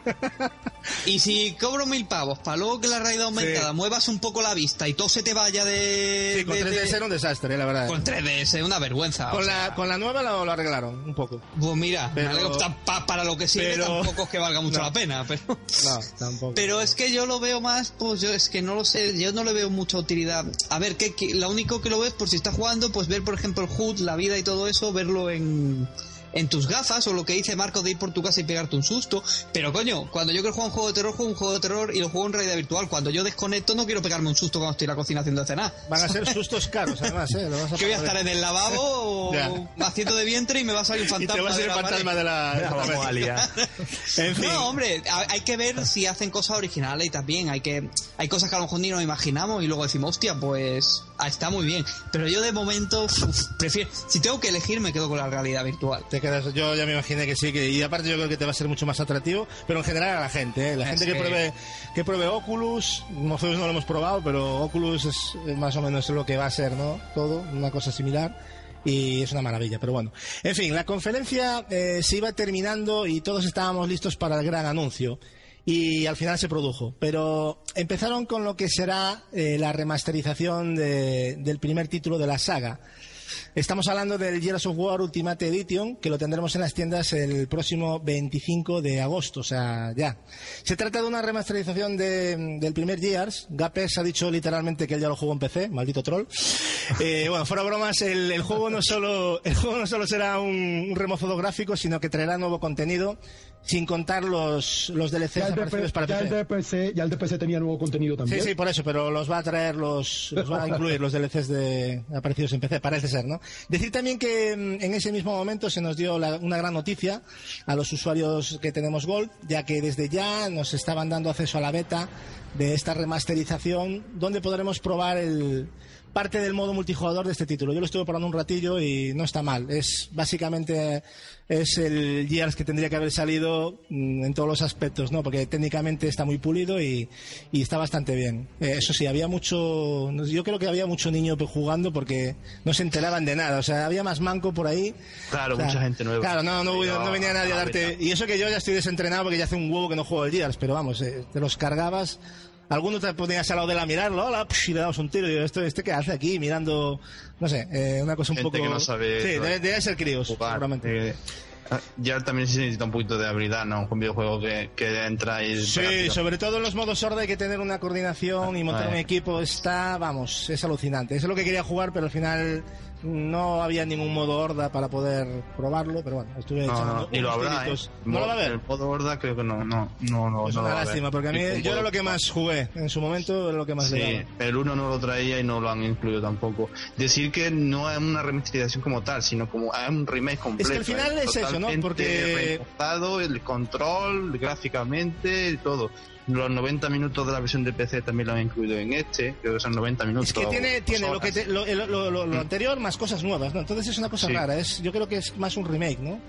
Y si cobro mil pavos para luego que la realidad aumentada Sí. muevas un poco la vista y todo se te vaya de, Sí, con de- 3DS de- era un desastre, la verdad. con 3DS una vergüenza o Con sea. la, con la nueva lo, lo arreglaron un poco. Pues mira, Pero- me alegro, ta- pa- para lo que sirve pero- tampoco es que valga mucho No. la pena, pero... No, tampoco. Pero es que yo lo veo más, pues yo es que no lo sé, yo no le veo mucha utilidad. A ver, que, que- lo único que lo ves por si está jugando, pues ver por ejemplo el HUD, la vida y todo eso, verlo en, en tus gafas o lo que dice Marco de ir por tu casa y pegarte un susto. Pero coño, cuando yo quiero jugar un juego de terror, juego un juego de terror y lo juego en realidad virtual. Cuando yo desconecto, no quiero pegarme un susto cuando estoy en la cocina haciendo cenar. Van a ser sustos caros, además, ¿eh? Lo vas a Que voy a estar en el lavabo o haciendo de vientre y me va a salir un Y fantasma. te va a de ser el fantasma de la... de la. En fin. No, hombre, hay que ver si hacen cosas originales y también hay que hay cosas que a lo mejor ni nos imaginamos y luego decimos, hostia, pues ah, está muy bien. Pero yo de momento uf, prefiero, si tengo que elegir, me quedo con la realidad virtual. Te quedas, yo ya me imaginé que sí, que, y aparte yo creo que te va a ser mucho más atractivo, pero en general a la gente, ¿eh? la gente que sí. pruebe que pruebe Oculus, nosotros no lo hemos probado, pero Oculus es más o menos lo que va a ser, ¿no? Todo, una cosa similar. Y es una maravilla, pero bueno. En fin, la conferencia eh, se iba terminando y todos estábamos listos para el gran anuncio. Y al final se produjo. Pero empezaron con lo que será eh, la remasterización de- del primer título de la saga. Estamos hablando del Gears of War Ultimate Edition, que lo tendremos en las tiendas el próximo 25 de agosto, o sea, ya. Se trata de una remasterización de- del primer Gears. Gapes ha dicho literalmente que él ya lo jugó en PC, maldito troll. Eh, bueno, fuera bromas, el, juego no solo, el juego no solo será un, un gráfico, sino que traerá nuevo contenido, sin contar los, los DLCs Ya el, aparecidos para ya el PC. de PC, ya el de PC tenía nuevo contenido también. Sí, sí, por eso, pero los va a traer los, los va a incluir los DLCs de aparecidos en PC, parece ser, ¿no? Decir también que mm, en ese mismo momento se nos dio la- una gran noticia a los usuarios que tenemos Gold, ya que desde ya nos estaban dando acceso a la beta de esta remasterización, donde podremos probar el parte del modo multijugador de este título. Yo lo estuve probando un ratillo y no está mal. Es básicamente es el Gears que tendría que haber salido mm, en todos los aspectos, ¿no? Porque técnicamente está muy pulido y, y está bastante bien. Eh, eso sí, había mucho, no yo creo que había mucho niño jugando porque no se enteraban de nada. O sea, había más manco por ahí. Claro, O sea, mucha gente nueva. Claro, no, no, Pero, no venía nadie a darte. Y eso que yo ya estoy desentrenado porque ya hace un huevo que no juego el Gears, pero vamos, eh, te los cargabas. Alguno te ponías al lado de la mirarlo, hola, psh, y le dabas un tiro. Y yo, ¿esto, ¿este qué hace aquí? Mirando, no sé, eh, una cosa un Gente poco. que no sabe Sí, jugar. debe, debe ser críos, Jugar, seguramente. eh, ya también se necesita un poquito de habilidad, ¿no? Un videojuego que, que entra y... Sí, sobre todo en los modos horda hay que tener una coordinación y montar Ah, un eh. equipo. Está, vamos, es alucinante. Eso es lo que quería jugar, pero al final no había ningún modo horda para poder probarlo. Pero bueno, estuve No, echando no, ni lo habrá, ¿eh? ¿No lo va a ver? El modo horda creo que no, no, no, no. Es una lástima, porque a mí yo era lo que más jugué en su momento, era lo que más Sí, le daba. el 1 no lo traía y no lo han incluido tampoco. Decir que no es una remasterización como tal, sino como es un remake completo. al final es eso, ¿no? Porque- el control, gráficamente, todo. Los 90 minutos de la versión de PC también lo han incluido en este, creo que son 90 minutos. Es que tiene, tiene lo, que te- lo, lo- lo- lo- anterior más cosas nuevas, ¿no? Entonces es una cosa Sí. rara. Es, yo creo que es más un remake, ¿no?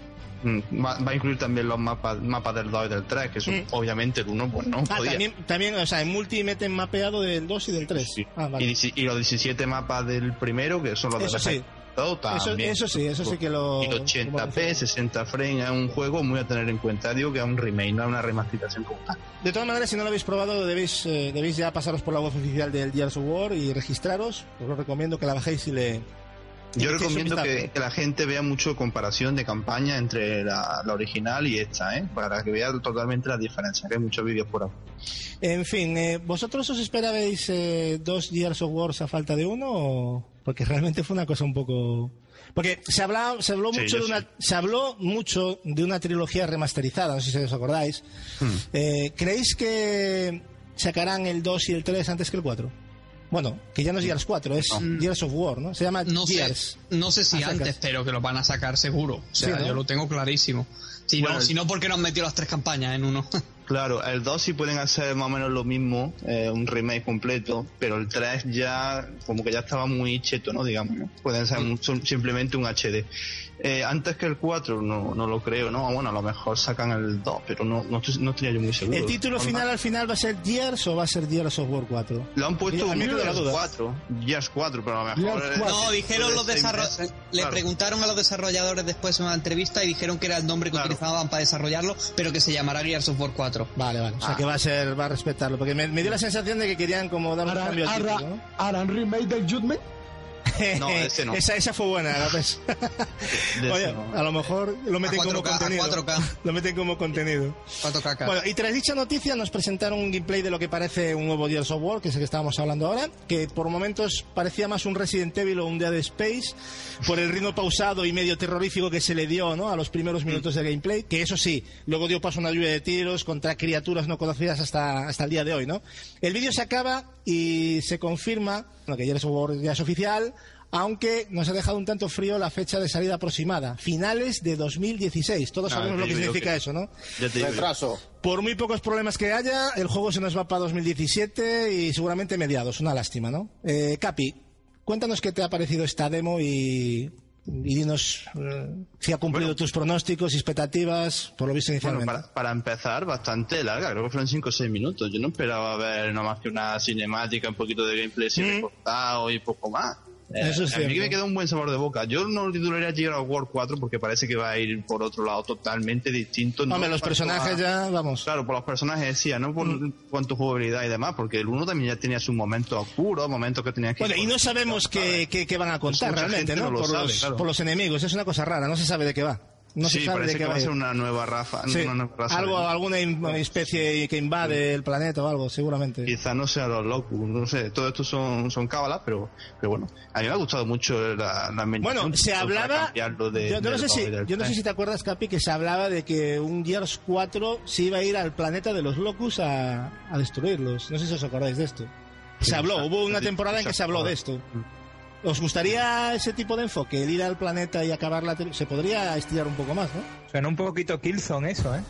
Mm, Va, va a incluir también los mapas, mapas del 2 y del 3, que son Mm. obviamente el 1, pues no Ah, podía. también, también, o sea, en multi meten mapeado del 2 y del 3. Sí. Ah, vale. y, y los 17 mapas del primero, que son los Eso de sí. Todo Eso, eso sí, eso sí que lo. Y 80p, 60 frames, es un juego muy a tener en cuenta. Digo que es un remake, no es una remasterización como tal. De todas maneras, si no lo habéis probado, debéis, eh, debéis ya pasaros por la web oficial del Gears of War y registraros. Os lo recomiendo que la bajéis y le. y Yo recomiendo que, que la gente vea mucho comparación de campaña entre la, la original y esta, ¿eh? para que vea totalmente la diferencia, que hay muchos vídeos por ahí. En fin, eh, ¿vosotros os esperabais eh, dos Gears of War a falta de uno? O... Porque realmente fue una cosa un poco. Porque se, habla, se habló Sí, mucho de una, sí. se habló mucho de una trilogía remasterizada, no sé si os acordáis. Hmm. Eh, ¿Creéis que sacarán el 2 y el 3 antes que el 4? Bueno, que ya no es Gears 4, es No. Gears of War, ¿no? Se llama No Gears. sé, no sé si antes, pero que lo van a sacar seguro. O sea, Sí, ¿no? yo lo tengo clarísimo. Si, Bueno, no, si no, ¿por qué no han metido las tres campañas en uno? Claro, el 2 sí pueden hacer más o menos lo mismo, eh, un remake completo, pero el 3 ya, como que ya estaba muy cheto, ¿no? Digamos, ¿no? Pueden ser un- simplemente un HD. Eh, antes que el 4, no, no lo creo, ¿no? Bueno, a lo mejor sacan el 2, pero no, no, estoy- no estaría yo muy seguro. ¿El título No, final al final va a ser Gears o va a ser Gears of War 4? Lo han puesto la Gears duda. 4, Gears 4, pero a lo mejor... Gears 4. No, dijeron los desarrolladores. Le claro. preguntaron a los desarrolladores después en una entrevista y dijeron que era el nombre que Claro. utilizaban para desarrollarlo, pero que se llamará Gears of War 4. Vale, vale. O sea Ah. que va a ser, va a respetarlo. Porque me, me dio la sensaña de que querían como dar un ¿Harán, cambio título, ¿no? harán remake del Judgment? No, ese no. esa, esa fue buena, la Oye, no. a lo mejor lo meten A 4K, como contenido. a 4K. Lo meten como contenido. 4K. Bueno, y tras dicha noticia nos presentaron un gameplay de lo que parece un nuevo Gears of War, que es el que estábamos hablando ahora, que por momentos parecía más un Resident Evil o un Dead Space, por el ritmo pausado y medio terrorífico que se le dio ¿no? a los primeros minutos de gameplay, que eso sí, luego dio paso a una lluvia de tiros contra criaturas no conocidas hasta, hasta el día de hoy. ¿no? El vídeo se acaba y se confirma bueno, que Gears of War ya es oficial, aunque nos ha dejado un tanto frío la fecha de salida aproximada, finales de 2016. Todos Ah, sabemos lo que significa que- eso, ¿no? Retraso. Por muy pocos problemas que haya, el juego se nos va para 2017 y seguramente mediados. Una lástima, ¿no? Eh, Capi, cuéntanos qué te ha parecido esta demo y, y dinos eh, si ha cumplido Bueno. tus pronósticos y expectativas, por lo visto Bueno, inicialmente. para, para empezar, bastante larga, creo que fueron 5 o 6 minutos. Yo no esperaba ver nada más que una cinemática, un poquito de gameplay así Mm. recortado y poco más. Eh, Eso es a mí me queda un buen sabor de boca. Yo no lo titularía Gears of War 4 porque parece que va a ir por otro lado totalmente distinto. no Hombre, en los personajes a- ya, vamos. Claro, por los personajes sí, no por cuanto jugabilidad y demás, porque el 1 también ya tenía sus momentos oscuros, momentos que tenía que... Bueno, y no sabemos qué, qué- qué van a contar mucha realmente, ¿no? no lo por, sabe, los, claro. por los enemigos. Es una cosa rara, no se sabe de qué va. No sí, se sabe parece de qué que va a ir. ser una nueva raza. Sí, una nueva raza algo, alguna in- especie que invade el planeta o algo, seguramente. Quizás no sea los locos, no sé, todo esto son, son cábalas, pero, pero bueno, a mí me ha gustado mucho la, la Bueno, se hablaba. de- yo, no sé si, Power del yo no sé Time. si te acuerdas, Capi, que se hablaba de que un Gears 4 se iba a ir al planeta de los Locus a, a destruirlos. No sé si os acordáis de esto. Se habló, hubo una temporada en que se habló de esto. ¿Os gustaría ese tipo de enfoque? El ir al planeta y acabar la. Se podría estirar un poco más, ¿no? Suena un poquito Killzone eso, ¿eh?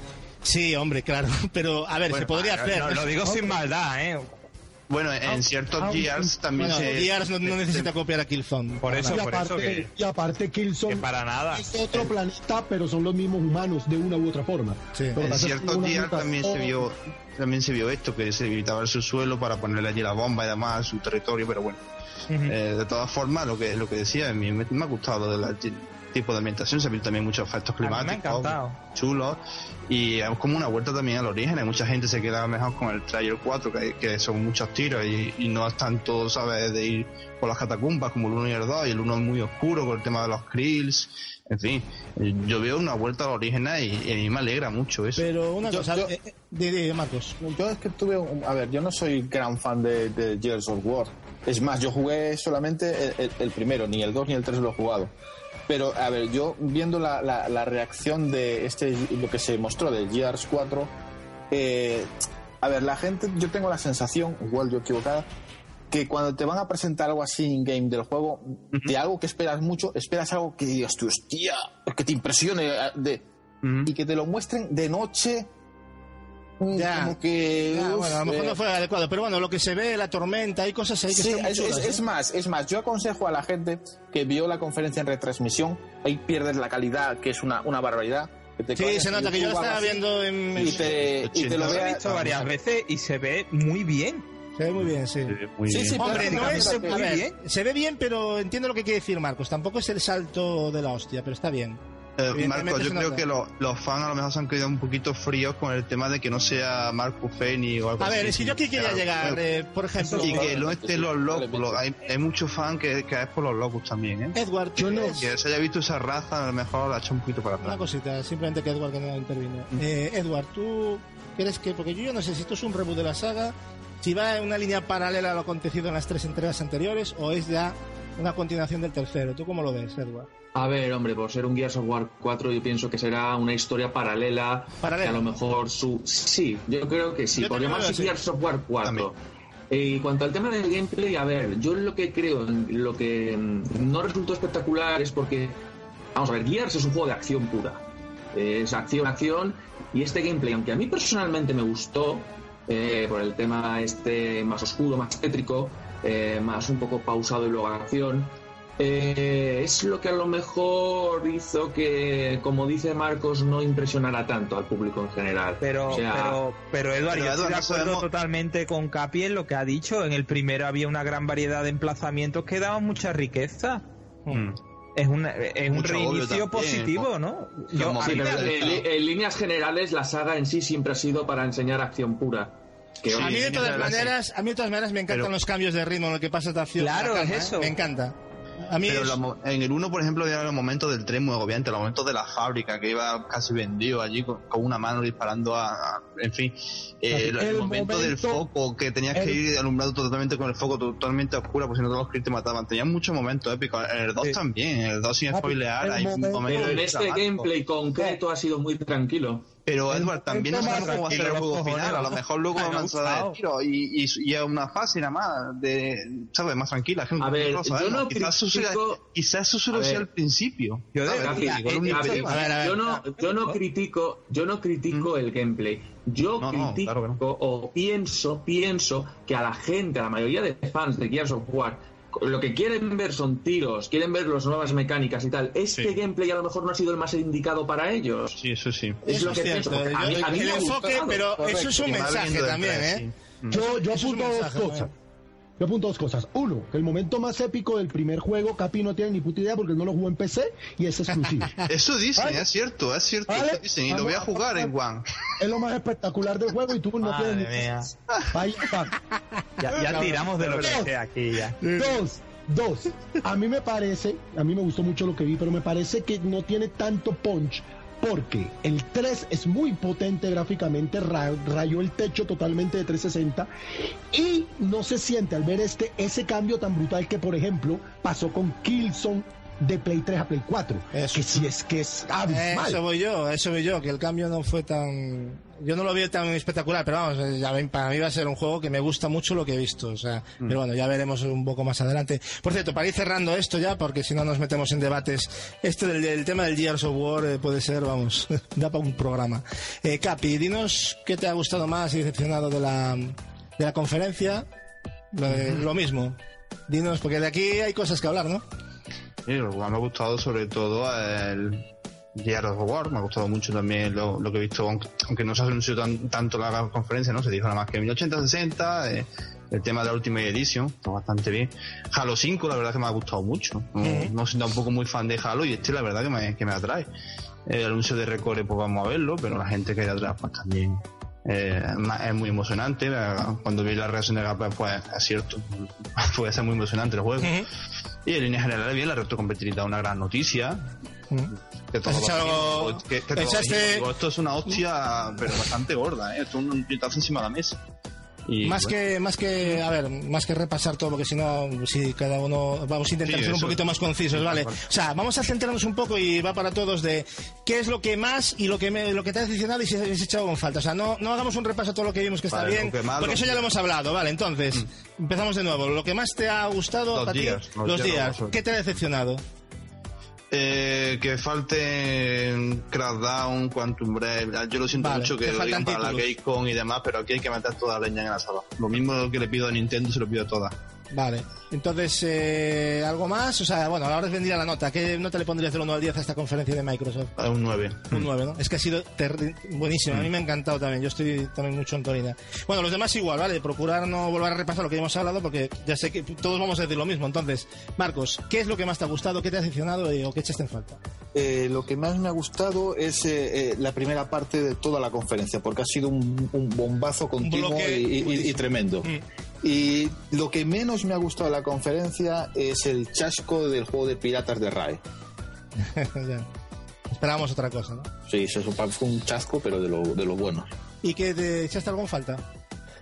Sí, hombre, claro. Pero, a ver, Bueno, se podría hacer. no, lo digo sin maldad, ¿eh? Bueno, en ciertos Gears también Bueno, se... Gears no, no necesita copiar a Killzone. Por eso, Y por eso aparte, que, y aparte que Killzone para nada. es otro planeta, pero son los mismos humanos de una u otra forma. Sí. Lo En ciertos Gears también se vio también se vio esto, que se evitaba el subsuelo para ponerle allí la bomba y demás a su territorio, pero bueno. Eh, de todas formas, lo que lo que decía, a mí me, me ha gustado el tipo de ambientación, se ven también muchos efectos ha climáticos chulos y es como una vuelta también al origen. Hay mucha gente se queda mejor con el Trailer 4, que, que son muchos tiros y, y no es tanto, ¿sabes?, de ir por las catacumbas como el 1 y el 2, y el 1 es muy oscuro con el tema de los krills. En fin, yo veo una vuelta al origen y, y a mí me alegra mucho eso. Pero una Yo- cosa, yo- eh, eh, Marcos. Yo es que tuve, un- a ver, yo no soy gran fan de, de Gears of War. Es más, yo jugué solamente el, el- el primero, ni el 2 ni el 3 lo he jugado. Pero, a ver, yo viendo la, la- la reacción de este, lo que se mostró de Gears 4, eh, a ver, la gente, yo tengo la sensación, igual yo equivocada, que cuando te van a presentar algo así in game del juego, de algo que esperas mucho, esperas algo que digas tú, hostia, que te impresione, de, Ujú. y que te lo muestren de noche. Mm, Ya. Como que. Ya, uf, bueno, a lo mejor eh, no fue adecuado, pero bueno, lo que se ve, la tormenta, hay cosas ahí que Sí, es, chulas, es- ¿eh? es más, es más, yo aconsejo a la gente que vio la conferencia en retransmisión, ahí pierdes la calidad, que es una, una barbaridad. que te Sí, se nota que yo lo estaba así, viendo en... Y te, y te lo Lo he visto varias veces y se ve muy bien. Se ve muy bien, sí. Muy Sí, bien. sí, Hombre, no es... fíjate que- a ver, bien. se ve bien, pero entiendo lo que quiere decir Marcos. Tampoco es el salto de la hostia, pero está bien. Eh, Marco, yo creo que lo- los fans a lo mejor se han quedado un poquito fríos con el tema de que no sea Marco Feni o algo A ver, que yo aquí quería Claro, llegar, eh, por ejemplo... y que no estén los locos. Hay, hay muchos fans que, que es por los locos también, ¿eh? Edward, ¿tú Yo no- Que se haya visto esa raza, a lo mejor la ha hecho un poquito para Una atrás. cosita, simplemente que Edward que no intervino. Eh, Edward, ¿tú crees que.? Porque yo no sé si esto es un reboot de la saga, si va en una línea paralela a lo acontecido en las tres entregas anteriores o es ya una continuación del tercero. ¿Tú cómo lo ves, Edward? A ver, hombre, por ser un Gears of War 4 yo pienso que será una historia paralela. Paralela. Que a lo mejor su... Sí, yo creo que sí. Yo por llamarse así. Gears of War 4. También. Eh, Y cuanto al tema del gameplay, a ver, yo lo que creo, lo que mm, no resultó espectacular es porque, vamos a ver, Gears es un juego de acción pura. Es acción, acción, y este gameplay, aunque a mí personalmente me gustó, eh, por el tema este más oscuro, más tétrico, eh, más un poco pausado y luego acción, eh, es lo que a lo mejor hizo que, como dice Marcos, no impresionara tanto al público en general. Pero, O sea, pero, pero Eduardo, pero, yo estoy de acuerdo totalmente con Capi en lo que ha dicho. En el primero había una gran variedad de emplazamientos que daban mucha riqueza. Mm. Es, una, es un reinicio positivo, ¿no? Yo, Sí, en, en líneas generales la saga en sí siempre ha sido para enseñar acción pura. Que, a mí de todas maneras, a mí de todas maneras me encantan Pero- los cambios de ritmo el que pasa esta acción. Claro, a la es cama, ¿eh? eso. Me encanta. A mí Pero es- la mo- en el 1, por ejemplo, había los momentos del tren muy agobiantes, los momentos de la fábrica, que iba casi vendido allí con, con una mano disparando a. a- en fin. Eh, el, El momento, del foco, que tenías que ir alumbrado totalmente con el foco totalmente oscuro, porque si no todos los te mataban. Tenía muchos momentos épicos. En el 2 Sí. también, en el 2 sin spoilear, hay momento-. Pero en este gameplay concreto ha sido muy tranquilo. Pero El Edward, también no sabemos cómo va a ser el tranquilo, juego final. A lo mejor luego Ay, va me a ha lanzar de tiro y, y, y es una fase nada más de, ¿sabes? Más tranquila. A ver, yo sabemos. no quizás critico- quizás eso solo sea al principio. Yo eh, no, yo no critico, yo no critico el gameplay. Yo No, no, critico claro que no. o pienso, pienso que a la gente, a la mayoría de fans de Gears of War, lo que quieren ver son tiros, quieren ver las nuevas mecánicas y tal. Este Sí. gameplay a lo mejor no ha sido el más indicado para ellos. Sí, eso sí. Es Eso lo que cierto. pienso. porque a mí- Yo- a mí el me enfoque, gustado. pero correcto. eso es un mensaje también, ¿eh? sí. Yo, yo apunto dos cosas. Yo apunto dos cosas. Uno, que el momento más épico del primer juego, Capi no tiene ni puta idea porque él no lo jugó en PC y es exclusivo. Eso dicen, Vale. es cierto, es cierto. Vale. eso dicen, y lo voy a jugar en One. es lo más espectacular del juego y tú no Madre tienes ni. Ahí está. Ya, ya tiramos de lo que Dos. sea aquí ya. Dos, dos. A mí me parece, a mí me gustó mucho lo que vi, pero me parece que no tiene tanto punch porque el 3 es muy potente gráficamente, ra- rayó el techo totalmente de 360 y no se siente al ver este ese cambio tan brutal que por ejemplo pasó con Killzone de Play 3 a Play 4, Eso. que si es que es abismal. Eso voy yo, eso voy yo, que el cambio no fue tan... Yo no lo vi tan espectacular, pero vamos, ya ven, para mí va a ser un juego que me gusta mucho lo que he visto, o sea, pero bueno, ya veremos un poco más adelante. Por cierto, para ir cerrando esto ya, porque si no nos metemos en debates, este del, del tema del Gears of War eh, puede ser, vamos, da para un programa. Eh, Capi, dinos qué te ha gustado más y decepcionado de la, de la conferencia, lo, de- lo mismo. Dinos, porque de aquí hay cosas que hablar, ¿no? Sí, lo que más me ha gustado sobre todo el Gears of War, me ha gustado mucho también lo, lo que he visto, aunque, aunque no se anunció tan, tanto la conferencia, no se dijo nada más que 1080-60, eh, el tema de la Ultimate Edition, está bastante bien. Halo 5, la verdad que me ha gustado mucho, no, no soy tampoco muy fan de Halo y este la verdad que me, que me atrae. El anuncio de Recore, pues vamos a verlo, pero la gente que hay detrás, pues también eh, es muy emocionante. eh, Cuando vi la reacción de Gapa, pues es cierto, puede ser muy emocionante el juego. Y en línea general, bien, la retrocompatibilidad una gran noticia. Que todo ¿Has echado- lo que, que todo echaste- dijimos, digo, esto es una hostia, pero bastante gorda, ¿eh? Esto es un puñetazo encima de la mesa. Y, más bueno, que más que a ver más que repasar todo porque si no si cada uno vamos a intentar Sí, ser un poquito más concisos vale o sea vamos a centrarnos un poco y va para todos de qué es lo que más y lo que me- lo que te ha decepcionado y si has echado con falta. O sea no no hagamos un repaso a todo lo que vimos que está Vale, bien lo que más, porque eso ya lo hemos hablado vale entonces empezamos de nuevo. Lo que más te ha gustado Los para ti, días, los días, a qué te ha decepcionado eh, que falte Crackdown, Quantum Break. Yo lo siento Vale, mucho que que lo digan para la títulos. Gamescom y demás, pero aquí hay que meter toda la leña en la sala. Lo mismo que le pido a Nintendo, se lo pido a todas. Vale, entonces, eh, ¿algo más? O sea, bueno, ahora vendría la nota. ¿Qué nota le pondrías del 1 al 10 a esta conferencia de Microsoft? A un 9. Un 9, ¿no? Es que ha sido terri- buenísimo. A mí me ha encantado también. Yo estoy también mucho en Torina. Bueno, los demás igual, ¿vale? Procurar no volver a repasar lo que hemos hablado porque ya sé que todos vamos a decir lo mismo. Entonces, Marcos, ¿qué es lo que más te ha gustado? ¿Qué te ha decepcionado y- o qué echaste en falta? Eh, lo que más me ha gustado es eh, eh, la primera parte de toda la conferencia, porque ha sido un, un bombazo continuo y tremendo. Mm. Y lo que menos me ha gustado de la conferencia es el chasco del juego de piratas de RAE. Esperábamos otra cosa, ¿no? Sí, eso fue un chasco, pero de lo, de lo bueno. ¿Y qué te echaste algo en falta?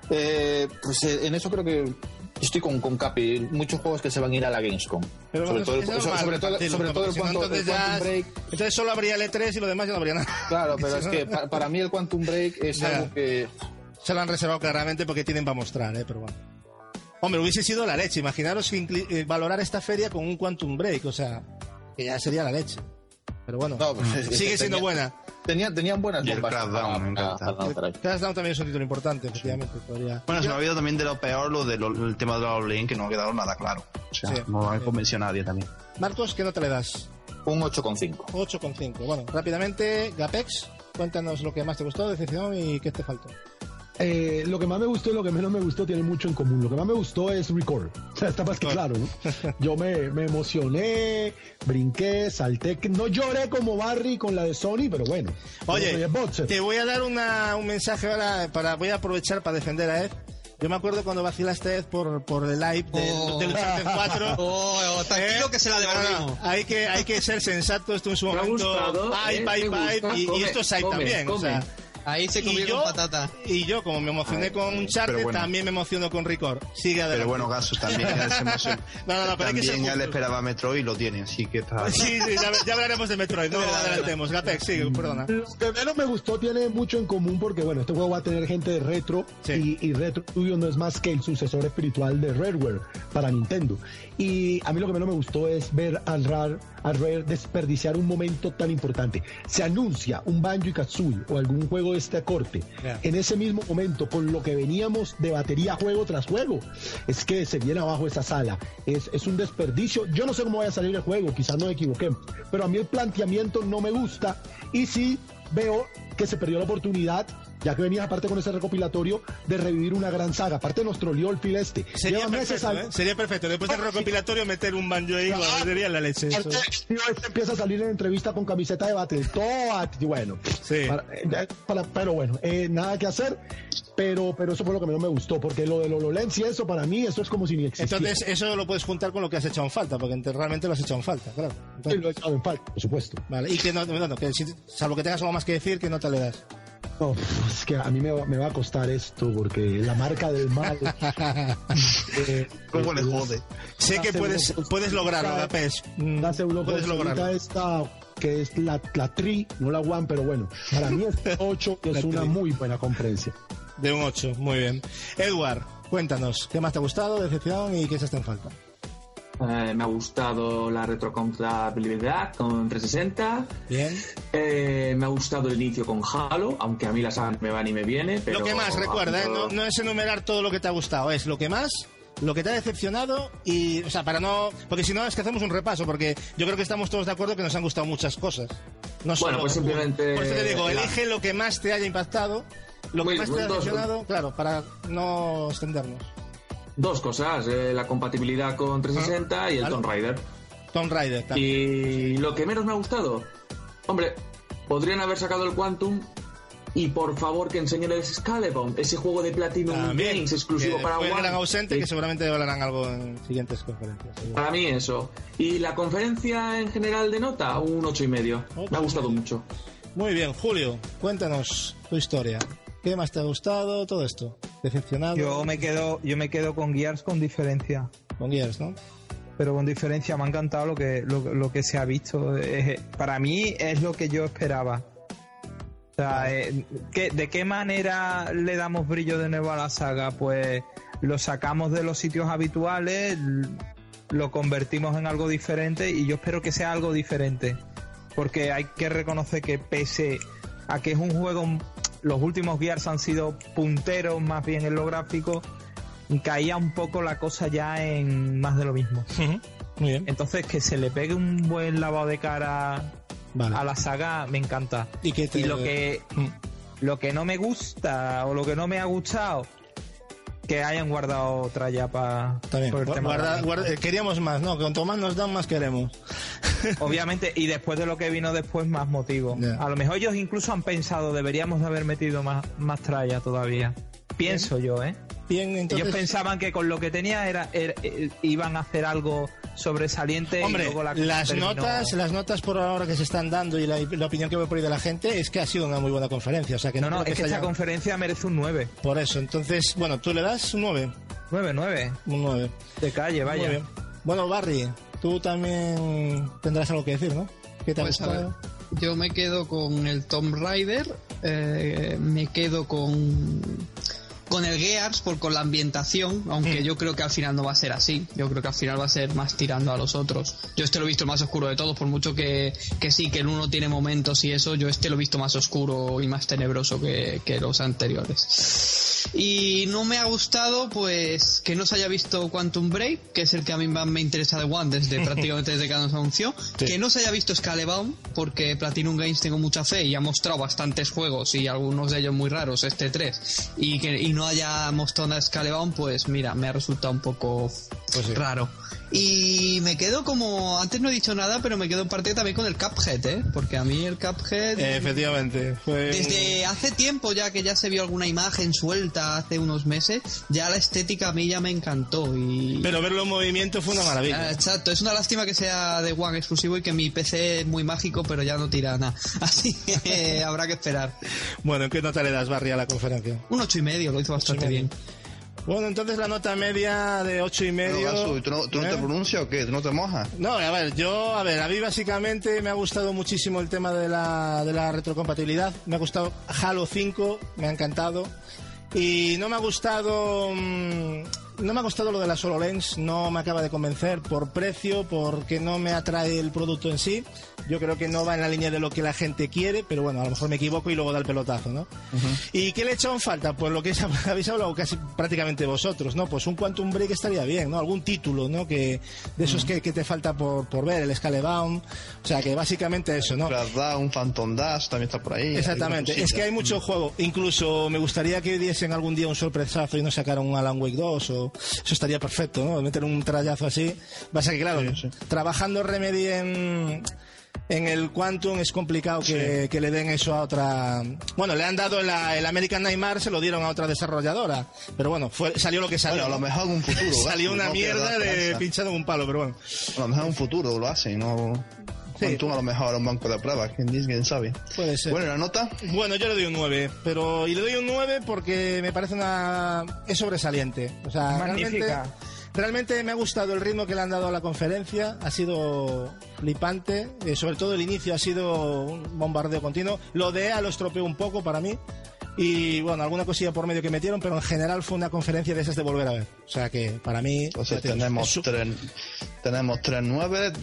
Eh, pues eh, en eso creo que estoy con, con Capi. Muchos juegos que se van a ir a la Gamescom. Pero sobre, todo, es el- sobre, todo, sobre todo el, Quantum, entonces Quantum Break. Entonces solo habría el E3 y lo demás ya no habría nada. Claro, pero es que para mí el Quantum Break es Ya. algo que Se lo han reservado claramente porque tienen para mostrar, ¿eh? Pero bueno. Hombre, hubiese sido la leche. Imaginaros que eh, valorar esta feria con un Quantum Break, o sea, que ya sería la leche. Pero bueno, No, pues es que sigue siendo tenía- buena. Tenían, tenían buenas Y el bombas Crackdown, me encanta. para lanzar ahí. Crackdown también es un título importante, efectivamente. Podría... Bueno, se me ha olvidado también de lo peor, lo del tema de la online, que no ha quedado nada claro. O sea, Sí. no ha convencido a nadie también. Marcos, ¿qué nota le das? Un 8,5. 8,5. Bueno, rápidamente, Gapex, cuéntanos lo que más te gustó, decepción y qué te faltó. Eh, lo que más me gustó y lo que menos me gustó tiene mucho en común. Lo que más me gustó es Record. O sea, está más que claro, ¿no? Yo me, me emocioné, brinqué, salté. No lloré como Barry con la de Sony, pero bueno. Oye, te voy a dar una- un mensaje ahora para voy a aprovechar para defender a Ed. Yo me acuerdo cuando vacilaste por, por el live de, Oh. del Uncharted 4. Oh, tranquilo ¿eh? que se la no. Hay que, hay que ser sensato, esto en su Me momento. gustado, Ay, ¿eh? y, y esto es ahí come, también. O come. sea, Ahí se comió yo, con patata. y yo, como me emocioné con Uncharted, bueno. también me emociono con Record. Sigue adelante. Pero bueno, Gaso también él se emocionó. No, no, no, pero hay que ser También él justos. esperaba Metroid y lo tiene, así que está. Sí, sí, ya, ya hablaremos de Metroid, no adelantemos. Gapex, sigue, perdona. Lo que menos me gustó tiene mucho en común porque, bueno, este juego va a tener gente de retro Sí. y, y Retro Studio no es más que el sucesor espiritual de Rareware para Nintendo. Y a mí lo que menos me gustó es ver al Rare, al desperdiciar un momento tan importante. Se anuncia un Banjo y Kazooie o algún juego de este corte en ese mismo momento con lo que veníamos de batería juego tras juego. Es que se viene abajo esa sala. Es, es un desperdicio. Yo no sé cómo vaya a salir el juego, quizás nos equivoquemos, pero a mí el planteamiento no me gusta y sí veo que se perdió la oportunidad. Ya que venías aparte con ese recopilatorio de revivir una gran saga. Aparte nos troleó el fil este. Sería Lleva meses perfecto, al- ¿eh? Sería perfecto. Después del recopilatorio meter un banjo ahí, bueno, sería la leche. eso. Empieza a salir en entrevista con camiseta de Battletoad bueno, Sí. para- eh, para- pero bueno, eh, nada que hacer, pero, pero eso fue lo que menos me gustó, porque lo de HoloLens y eso para mí, eso es como si ni existiera. Entonces, eso lo puedes juntar con lo que has echado en falta, porque ente- realmente lo has echado en falta, claro. Sí, Entonces, lo he echado en falta, por supuesto. vale, y que no, no, no, que si- salvo que tengas algo más que decir, que no te le das. No, es que a mí me va, me va a costar esto, porque la marca del mal... eh, ¿Cómo le jode? sé la que puedes, puedes lograrlo, Gapes. La pseudo Puedes lograrlo. esta que es la, la tri, no la one, pero bueno, para mí es 8 La es una tri. muy buena conferencia. De un 8, muy bien. Edward, cuéntanos, ¿qué más te ha gustado, decepción y qué se está en falta? Eh, me ha gustado la retrocompatibilidad con 360. Bien. Eh, me ha gustado el inicio con Halo, aunque a mí la saga me va ni me viene. Pero Lo que más, recuerda, ¿eh? no, es enumerar todo lo que te ha gustado, es lo que más, lo que te ha decepcionado y, o sea, para no, porque si no es que hacemos un repaso, porque yo creo que estamos todos de acuerdo que nos han gustado muchas cosas. No Bueno, solo- pues simplemente- Por eso te digo, la- elige lo que más te haya impactado, lo que Muy- más te haya dos- decepcionado, claro, para no extendernos. Dos cosas, eh, la compatibilidad con 360 y el. Tomb Raider. Tomb Raider también. Y lo que menos me ha gustado, hombre, podrían haber sacado el Quantum y por favor que enseñen el Scalebound, ese juego de Platinum También, Games exclusivo que para One. gran ausente Sí. que seguramente hablarán algo en siguientes conferencias. seguro. Para mí eso. Y la conferencia en general de nota, un ocho y medio. Me ha gustado mucho. Muy bien, Julio, cuéntanos tu historia. ¿Qué más te ha gustado? Todo esto. ¿Decepcionado? Yo me quedo, yo me quedo con Gears con diferencia. Con Gears, ¿no? Pero con diferencia me ha encantado lo que, lo, lo que se ha visto. Eh, para mí es lo que yo esperaba. O sea, eh, ¿qué- ¿de qué manera le damos brillo de nuevo a la saga? Pues lo sacamos de los sitios habituales, lo convertimos en algo diferente y yo espero que sea algo diferente. Porque hay que reconocer que pese a que es un juego, los últimos Gears han sido punteros más bien en lo gráfico, caía un poco la cosa ya en más de lo mismo. Muy bien. Entonces que se le pegue un buen lavado de cara Vale. a la saga me encanta. Y, que te- Y lo que Mm. lo que no me gusta o lo que no me ha gustado que hayan guardado otra ya para eh, queríamos más, ¿no? Cuanto más nos dan, más queremos. Obviamente, y después de lo que vino después, más motivo. A lo mejor ellos incluso han pensado, deberíamos de haber metido más, más tralla todavía. Pienso yo, ¿eh? Bien, entonces. Ellos pensaban que con lo que tenía era, era- eh, iban a hacer algo sobresaliente y Hombre, luego la cosa las terminó- notas, las notas por ahora que se están dando y la, la opinión que me por ahí de la gente es que ha sido una muy buena conferencia. O sea que No, no, es que esta haya- conferencia merece un 9. Por eso, entonces, bueno, tú le das un 9. 9, 9. Un 9. De calle, Muy vaya. bien. Bueno, Barry, tú también tendrás algo que decir, ¿no? ¿Qué te ha Pues a ver, gustado? yo me quedo con el Tomb Raider, eh, me quedo con con el Gears por con la ambientación, Mm. aunque yo creo que al final no va a ser así. Yo creo que al final va a ser más tirando a los otros. Yo este lo he visto el más oscuro de todos, por mucho que, que sí, que el uno tiene momentos y eso, yo este lo he visto más oscuro y más tenebroso que, que los anteriores. Y no me ha gustado, pues, que no se haya visto Quantum Break, que es el que a mí más me interesa de One desde prácticamente desde que nos anunció. Sí. Que no se haya visto Scalebound, porque Platinum Games tengo mucha fe y ha mostrado bastantes juegos y algunos de ellos muy raros, este 3, y que y no haya mostrado nada de Scalebound, pues mira, me ha resultado un poco Pues sí. raro. Y me quedo como, antes no he dicho nada, pero me quedo en parte también con el Cuphead, ¿eh? Porque a mí el Cuphead... Eh, efectivamente. Fue Desde hace tiempo ya que ya se vio alguna imagen suelta hace unos meses, ya la estética a mí ya me encantó y... Pero verlo en movimiento fue una maravilla. Ah, Exacto, es una lástima que sea de One exclusivo y que mi PC es muy mágico, pero ya no tira nada. Así que habrá que esperar. Bueno, ¿en qué nota le das, Barry, a la conferencia? Un ocho y medio, lo hizo bastante bien. Bueno, entonces la nota media de ocho y medio. Gasu, ¿tú no, tú no ¿eh? te pronuncias o qué? ¿Tú no te mojas? No, a ver, yo, a ver, a mí básicamente me ha gustado muchísimo el tema de la, de la retrocompatibilidad. Me ha gustado Halo 5, me ha encantado. Y no me ha gustado. mm, no me ha gustado lo de la solo lens, no me acaba de convencer por precio, porque no me atrae el producto en sí. Yo creo que no va en la línea de lo que la gente quiere, pero bueno, a lo mejor me equivoco y luego da el pelotazo, ¿no? ¿Y qué le he echado en falta? Pues lo que habéis hablado casi prácticamente vosotros, ¿no? Pues un Quantum Break estaría bien, ¿no? Algún título, ¿no? Que, de esos que, que te falta por, por ver, el Scalebound. O sea, que básicamente eso, ¿no? Down, Phantom Dash también está por ahí. Exactamente, es que hay mucho juego. Incluso me gustaría que diesen algún día un sorpresazo y no sacaran un Alan Wake 2 o eso estaría perfecto, ¿no? Meter un trayazo así. Pasa que claro, trabajando Remedy en en el Quantum es complicado que, que le den eso a otra. Bueno, le han dado la- el American Nightmare, se lo dieron a otra desarrolladora. Pero bueno, fue, salió lo que salió. Bueno, a lo mejor en un futuro. salió Gasu, una no mierda de pinchado en un palo, pero bueno. A lo mejor en un futuro lo hacen, ¿no? Quantum a lo mejor un banco de pruebas, quién dice, quién sabe. Puede ser. Bueno, ¿y la nota? Bueno, yo le doy un 9, pero y le doy un 9 porque me parece una es sobresaliente, o sea, Magnífica. realmente realmente me ha gustado el ritmo que le han dado a la conferencia, ha sido flipante, eh, sobre todo el inicio ha sido un bombardeo continuo, lo de EA lo estropeó un poco para mí. Y bueno, alguna cosilla por medio que metieron, pero en general fue una conferencia de esas de volver a ver. O sea que para mí. Entonces tenemos es tres, tenemos tres nueve.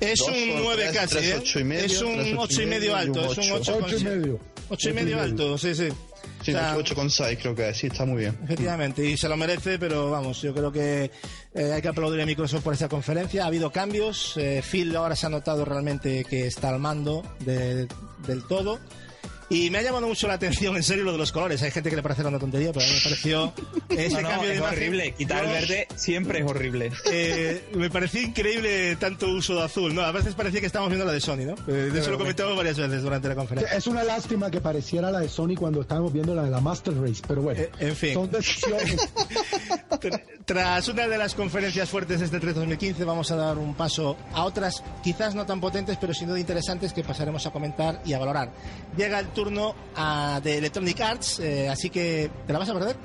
es dos un o 9 tres, casi, tres ¿eh? ocho y medio, es un tres 8 y medio alto, es un 8, Ocho y medio. Ocho y medio alto, sí, sí. Sí, O sea, 8,6 creo que sí, está muy bien. Efectivamente, y se lo merece, pero vamos, yo creo que eh, hay que aplaudir a Microsoft por esta conferencia. Ha habido cambios, eh, Phil ahora se ha notado realmente que está al mando de- del todo. Y me ha llamado mucho la atención, en serio, lo de los colores. Hay gente que le parece una tontería, pero a mí me pareció ese No, no, cambio de es imagen. horrible. Quitar el verde siempre es horrible. eh, me pareció increíble tanto uso de azul, ¿no? A veces parecía que estábamos viendo la de Sony, ¿no? Eh, de eso lo comentamos varias veces durante la conferencia. Es una lástima que pareciera la de Sony cuando estábamos viendo la de la Master Race, pero bueno, Eh, en fin. son decisiones. Tra- Tras una de las conferencias fuertes de este 3 2015, vamos a dar un paso a otras, quizás no tan potentes, pero sin duda interesantes, que pasaremos a comentar y a valorar. Llega el turno a- de Electronic Arts, eh, así que ¿te la vas a perder?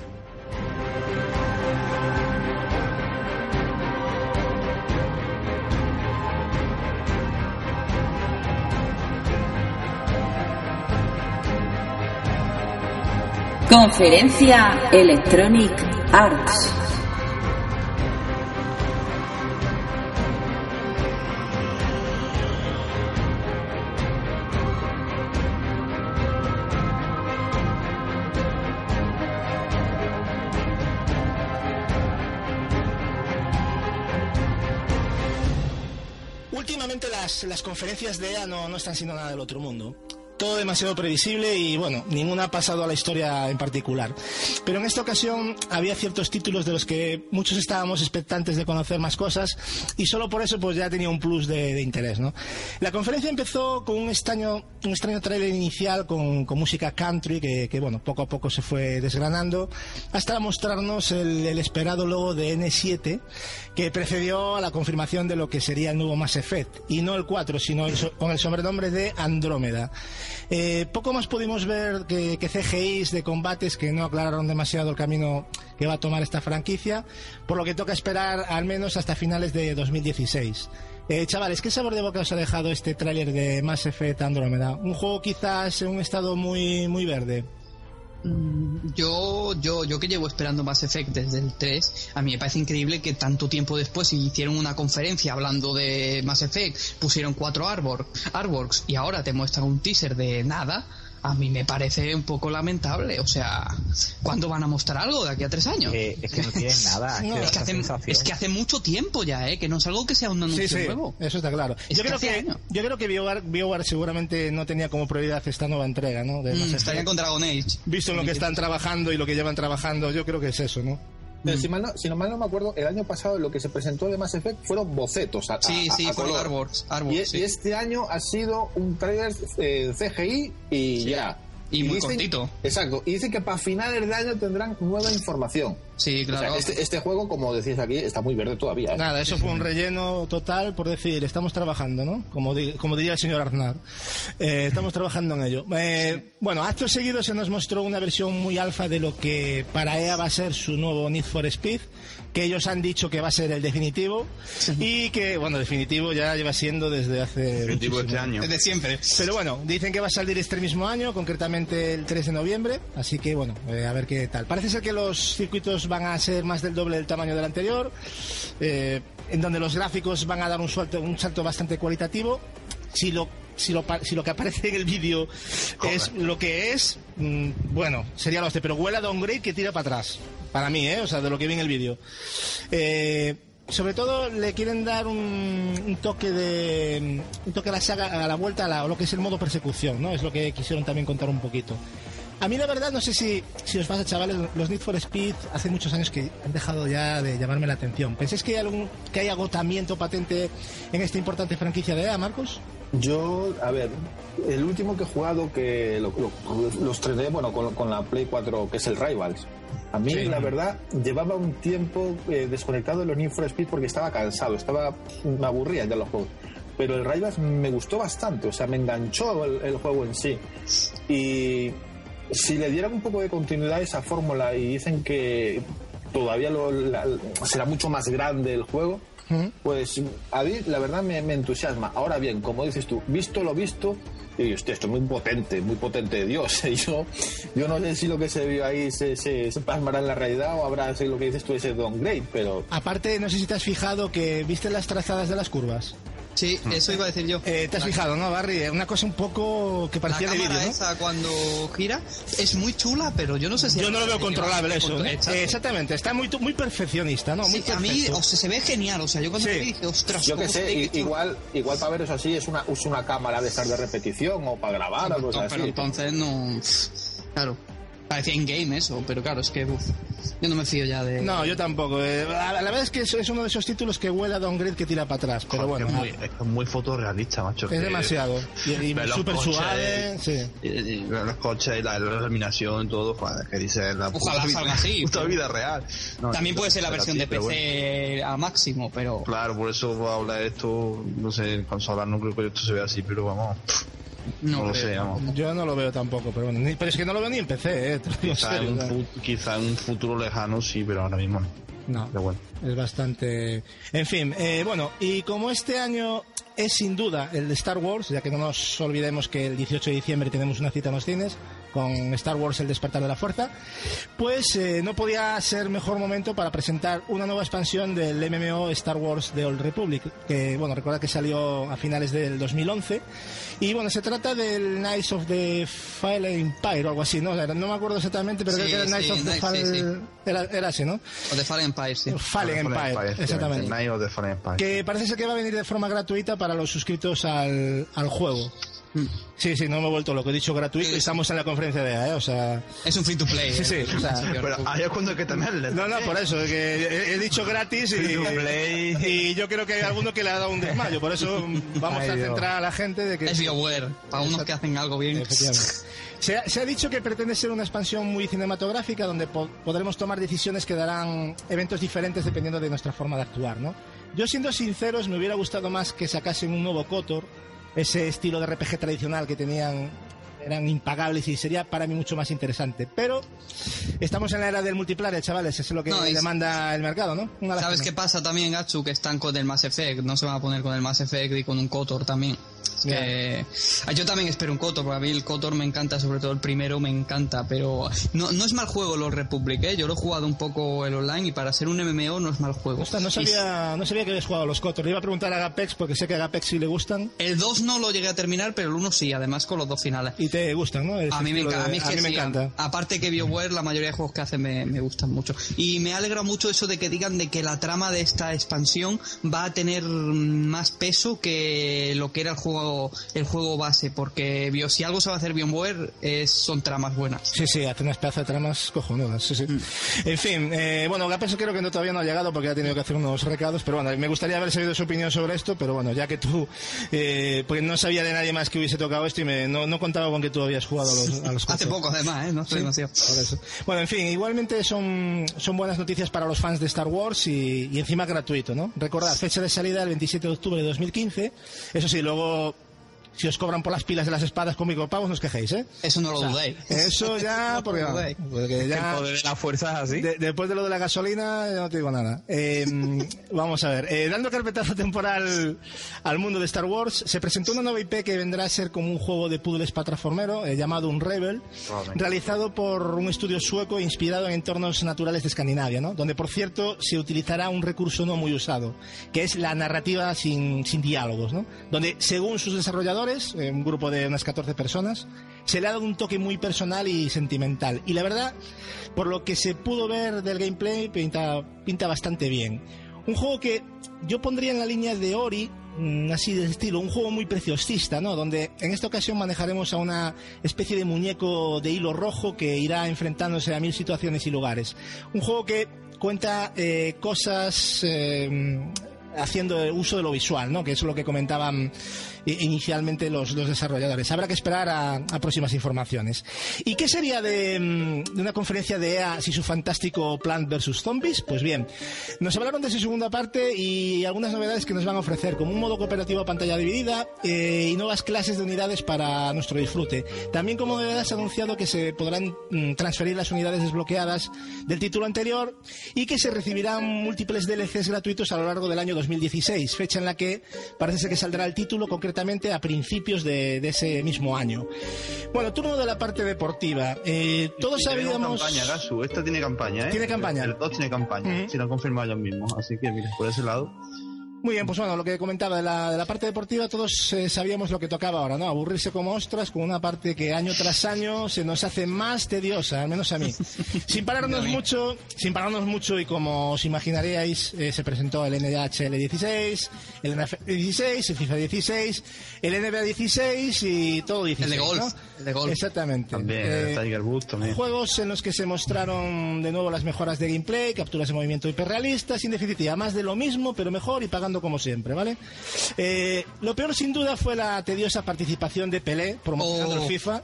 Conferencia Electronic Arts. Las, conferencias de EA no, no están siendo nada del otro mundo. Todo demasiado previsible y bueno, ninguna ha pasado a la historia en particular. Pero en esta ocasión había ciertos títulos de los que muchos estábamos expectantes de conocer más cosas y solo por eso pues ya tenía un plus de, de interés, ¿no? La conferencia empezó con un extraño, un extraño trailer inicial con, con música country que, que, bueno, poco a poco se fue desgranando hasta mostrarnos el, el esperado logo de N7 que precedió a la confirmación de lo que sería el nuevo Mass Effect y no el 4 sino el so- con el sobrenombre de Andrómeda. Eh, poco más pudimos ver que, CGIs de combates que no aclararon demasiado el camino que va a tomar esta franquicia, por lo que toca esperar al menos hasta finales de 2016. Eh, chavales, ¿qué sabor de boca os ha dejado este tráiler de Mass Effect Andrómeda? Un juego quizás en un estado muy, muy verde. Yo, yo, yo que llevo esperando Mass Effect desde el 3, a mí me parece increíble que tanto tiempo después hicieron una conferencia hablando de Mass Effect, pusieron cuatro arbor, artworks y ahora te muestran un teaser de nada. A mí me parece un poco lamentable. O sea, ¿cuándo van a mostrar algo de aquí a tres años? Eh, es que no tienen nada. No, es, que hace, sensación. es que hace mucho tiempo ya, ¿eh? Que no es algo que sea un anuncio Sí, sí, nuevo. eso está claro. Es Yo que creo que, yo creo que BioWare, BioWare seguramente no tenía como prioridad esta nueva entrega, ¿no? De Mm, Effect. estarían con Dragon Age. Visto en lo que están trabajando y lo que llevan trabajando, yo creo que es eso, ¿no? Pero si, mal no, si no mal no me acuerdo, el año pasado lo que se presentó de Mass Effect fueron bocetos. A, Sí, a- sí, a fueron artworks, y, sí. y este año ha sido un trailer eh, CGI y ya. Y muy cortito. Exacto. Y dicen que para finales de año tendrán nueva información. Sí, O sea, claro. este, este juego, como decís aquí, está muy verde todavía. ¿eh? Nada, eso fue un relleno total por decir, estamos trabajando, ¿no? Como, di- como diría el señor Aznar. Eh, estamos trabajando en ello. Eh, bueno, acto seguido se nos mostró una versión muy alfa de lo que para EA va a ser su nuevo Need for Speed, que ellos han dicho que va a ser el definitivo y que, bueno, definitivo ya lleva siendo desde hace... Definitivo este año. Desde siempre. Pero bueno, dicen que va a salir este mismo año, concretamente el 3 de noviembre, así que bueno, eh, a ver qué tal. Parece ser que los circuitos van a ser más del doble del tamaño del anterior, eh, en donde los gráficos van a dar un salto, un salto bastante cualitativo. Si lo, si lo, si lo que aparece en el vídeo es lo que es, mm, bueno, sería lo este, pero huele a downgrade que tira para atrás. Para mí, ¿eh? O sea, de lo que vi en el vídeo. Eh, sobre todo le quieren dar un, un toque de un toque a la saga a la vuelta a, la- a lo que es el modo persecución no es lo que quisieron también contar un poquito a mí la verdad no sé si si os pasa chavales los Need for Speed hace muchos años que han dejado ya de llamarme la atención pensáis que hay algún que hay agotamiento patente en esta importante franquicia de EA Marcos Yo, a ver, el último que he jugado que lo- lo- los estrené, bueno, con, con la Play 4, que es el Rivals. A mí, Sí. la verdad, llevaba un tiempo eh, desconectado de los Need for Speed porque estaba cansado, estaba me aburría de los juegos. Pero el Rivals me gustó bastante, o sea, me enganchó el, el juego en sí. Y si le dieran un poco de continuidad a esa fórmula y dicen que todavía lo- la- será mucho más grande el juego, pues a mí la verdad me, entusiasma. Ahora bien, como dices tú, visto lo visto, y hostia, esto es muy potente, muy potente de Dios. Yo, yo no sé si lo que se vio ahí se, se, se en la realidad o habrá si lo que dices tú ese downgrade, pero aparte no sé si te has fijado que viste las trazadas de las curvas Sí, eso iba a decir yo. Eh, te has fijado no Barry una cosa un poco que La parecía de cámara vídeo ¿no? esa cuando gira es muy chula, pero yo no sé si... Yo no lo veo controlable eso. ¿eh? Eh, Exactamente, está muy, muy perfeccionista, ¿no? Muy Sí, a mí o sea, se ve genial, o sea, yo cuando Sí. lo vi dije, ostras, yo que ¿cómo se sé, igual, igual para veros así es una, usa una cámara de estar de repetición o para grabar o pero, cosas pero así. entonces no... Claro, parecía in-game eso, pero claro, es que uf, yo no me fío ya de... No, yo tampoco. eh, la, la verdad es que es, es uno de esos títulos que huele a downgrade que tira para atrás, pero Joder, bueno, es, muy, es muy fotorrealista, macho. es que- demasiado. Y, y coches, suave, sí. y- y ver los coches y la, la iluminación, todo, joder, que dice la Ojalá puta salga vida- así, puta pero- vida real. No, También puede ser la versión de PC bueno. a máximo, pero... Claro, por eso voy a hablar de esto, no sé, en consolas no creo que esto se vea así, pero vamos, No, no lo sé, vamos. Yo no lo veo tampoco, pero bueno. ni- pero es que no lo veo ni en PC, ¿eh? Quizá en, un quizá en un futuro lejano sí, pero ahora mismo no. No. Pero bueno. Es bastante. En fin, eh, bueno, y como este año es sin duda el de Star Wars, ya que no nos olvidemos que el 18 de diciembre tenemos una cita en los cines con Star Wars El Despertar de la Fuerza, pues eh, no podía ser mejor momento para presentar una nueva expansión del MMO Star Wars The Old Republic, que, bueno, recuerda que salió a finales del 2011. Y bueno, se trata del Knights of the Fallen Empire o algo así, ¿no? O sea, no me acuerdo exactamente, pero Sí, creo que era Knights sí, of the Knights, Fallen. sí, sí. Era, era ese, ¿no? O de Fallen Empire, sí. Fallen Empire, exactamente. Night of the Fallen Empire. Que parece ser que va a venir de forma gratuita para los suscritos al, al juego. Sí, sí, no me he vuelto loco. He dicho gratuito y estamos en la conferencia de EA, ¿eh? O sea... Es un free to play. Sí, eh. sí, o sea, Pero ahí es cuando hay que tenerle. No, no, por eso, que he, he dicho gratis y, Free to play. y yo creo que hay alguno que le ha dado un desmayo. Por eso vamos Ay, a centrar a la gente de que... Es BioWare, para unos que hacen algo bien. Efectivamente. Se ha, se ha dicho que pretende ser una expansión muy cinematográfica donde po- podremos tomar decisiones que darán eventos diferentes dependiendo de nuestra forma de actuar, ¿no? Yo siendo sinceros me hubiera gustado más que sacasen un nuevo KOTOR, ese estilo de RPG tradicional que tenían eran impagables y sería para mí mucho más interesante. Pero estamos en la era del multiplayer, chavales, eso es lo que No, demanda el mercado, ¿no? Una ¿Sabes lástima. qué pasa también, Gatsu? Que están con el Mass Effect. No se van a poner con el Mass Effect y con un KOTOR también. Que... Yo también espero un KOTOR, porque a mí el KOTOR me encanta, sobre todo el primero me encanta, pero no, no es mal juego los Republic, ¿eh? Yo lo he jugado un poco el online y para ser un MMO no es mal juego. Ostras, no Y sabía, no sabía que habías jugado los KOTOR. Le iba a preguntar a Gapex porque sé que a Gapex sí le gustan. El 2 no lo llegué a terminar, pero el 1 sí, además con los dos finales. ¿Y te gustan, ¿no? A mí me encanta. A de- mí, es que me sí, encanta. Aparte que BioWare, la mayoría de juegos que hacen me, me gustan mucho. Y me alegra mucho eso de que digan de que la trama de esta expansión va a tener más peso que lo que era el juego el juego base. Porque bio- si algo sabe hacer BioWare es, son tramas buenas. Sí, sí, hace unas pedazos de tramas cojonudas, sí, sí. En fin, eh, bueno, Gapeso creo que no, todavía no ha llegado porque ha tenido que hacer unos recados, pero bueno, me gustaría haber sabido su opinión sobre esto, pero bueno, ya que tú, eh, porque no sabía de nadie más que hubiese tocado esto y me, no, no contaba con que tú habías jugado a los, a los Hace poco además, ¿eh? No estoy Sí, demasiado. por eso. Bueno, en fin, igualmente son, son buenas noticias para los fans de Star Wars y, y encima gratuito, ¿no? Recordad, fecha de salida el 27 de octubre de 2015. Eso sí, luego, si os cobran por las pilas de las espadas con micropagos, no os quejéis, ¿eh? Eso no lo O sea, dudéis. Eso ya, porque, No porque ya... El poder de la fuerza es así. De- después de lo de la gasolina, ya no te digo nada. Eh, vamos a ver. Eh, dando carpetazo temporal al mundo de Star Wars, se presentó una nueva IP que vendrá a ser como un juego de puzzles plataformero eh, llamado Un Rebel, realizado por un estudio sueco inspirado en entornos naturales de Escandinavia, ¿no? donde, por cierto, se utilizará un recurso no muy usado, que es la narrativa sin, sin diálogos, ¿no? donde, según sus desarrolladores, eh, un grupo de unas 14 personas, se le ha dado un toque muy personal y sentimental. Y la verdad, por lo que se pudo ver del gameplay, pinta, pinta bastante bien. Un juego que yo pondría en la línea de Ori, mm, así de estilo, un juego muy preciosista, ¿no? Donde en esta ocasión manejaremos a una especie de muñeco de hilo rojo que irá enfrentándose a mil situaciones y lugares. Un juego que cuenta eh, cosas eh, haciendo uso de lo visual, ¿no? Que es lo que comentaban inicialmente los, los desarrolladores. Habrá que esperar a, a próximas informaciones. ¿Y qué sería de, mm, de una conferencia de EA si su fantástico Plant vs. Zombies? Pues bien, nos hablaron de su segunda parte y algunas novedades que nos van a ofrecer, como un modo cooperativo a pantalla dividida eh, y nuevas clases de unidades para nuestro disfrute. También como novedad se ha anunciado que se podrán mm, transferir las unidades desbloqueadas del título anterior y que se recibirán múltiples DLCs gratuitos a lo largo del año 2016, fecha en la que parece ser que saldrá el título concretamente a principios de, de ese mismo año. Bueno, turno de la parte deportiva. Eh, todos Y sabíamos... campaña, Gasu. Esta tiene campaña, ¿eh? Tiene campaña. El 2 tiene campaña. Ujú. Si lo han confirmado ellos mismos. Así que, mira, por ese lado. Muy bien, pues bueno, lo que comentaba de la, de la parte deportiva, todos eh, sabíamos lo que tocaba ahora, ¿no? Aburrirse como ostras con una parte que año tras año se nos hace más tediosa, al menos a mí. sin pararnos mucho, sin pararnos mucho y como os imaginaríais, eh, se presentó el NHL 16, el NFL 16, el FIFA 16, el NBA 16 y todo 16. El de golf, ¿no? el de golf. Exactamente. También, Eh, el Tiger Woods también. Juegos en los que se mostraron de nuevo las mejoras de gameplay, capturas de movimiento hiperrealistas, y en definitiva, más de lo mismo, pero mejor y pagando como siempre, ¿vale? Eh, lo peor, sin duda, fue la tediosa participación de Pelé promocionando Oh. el FIFA.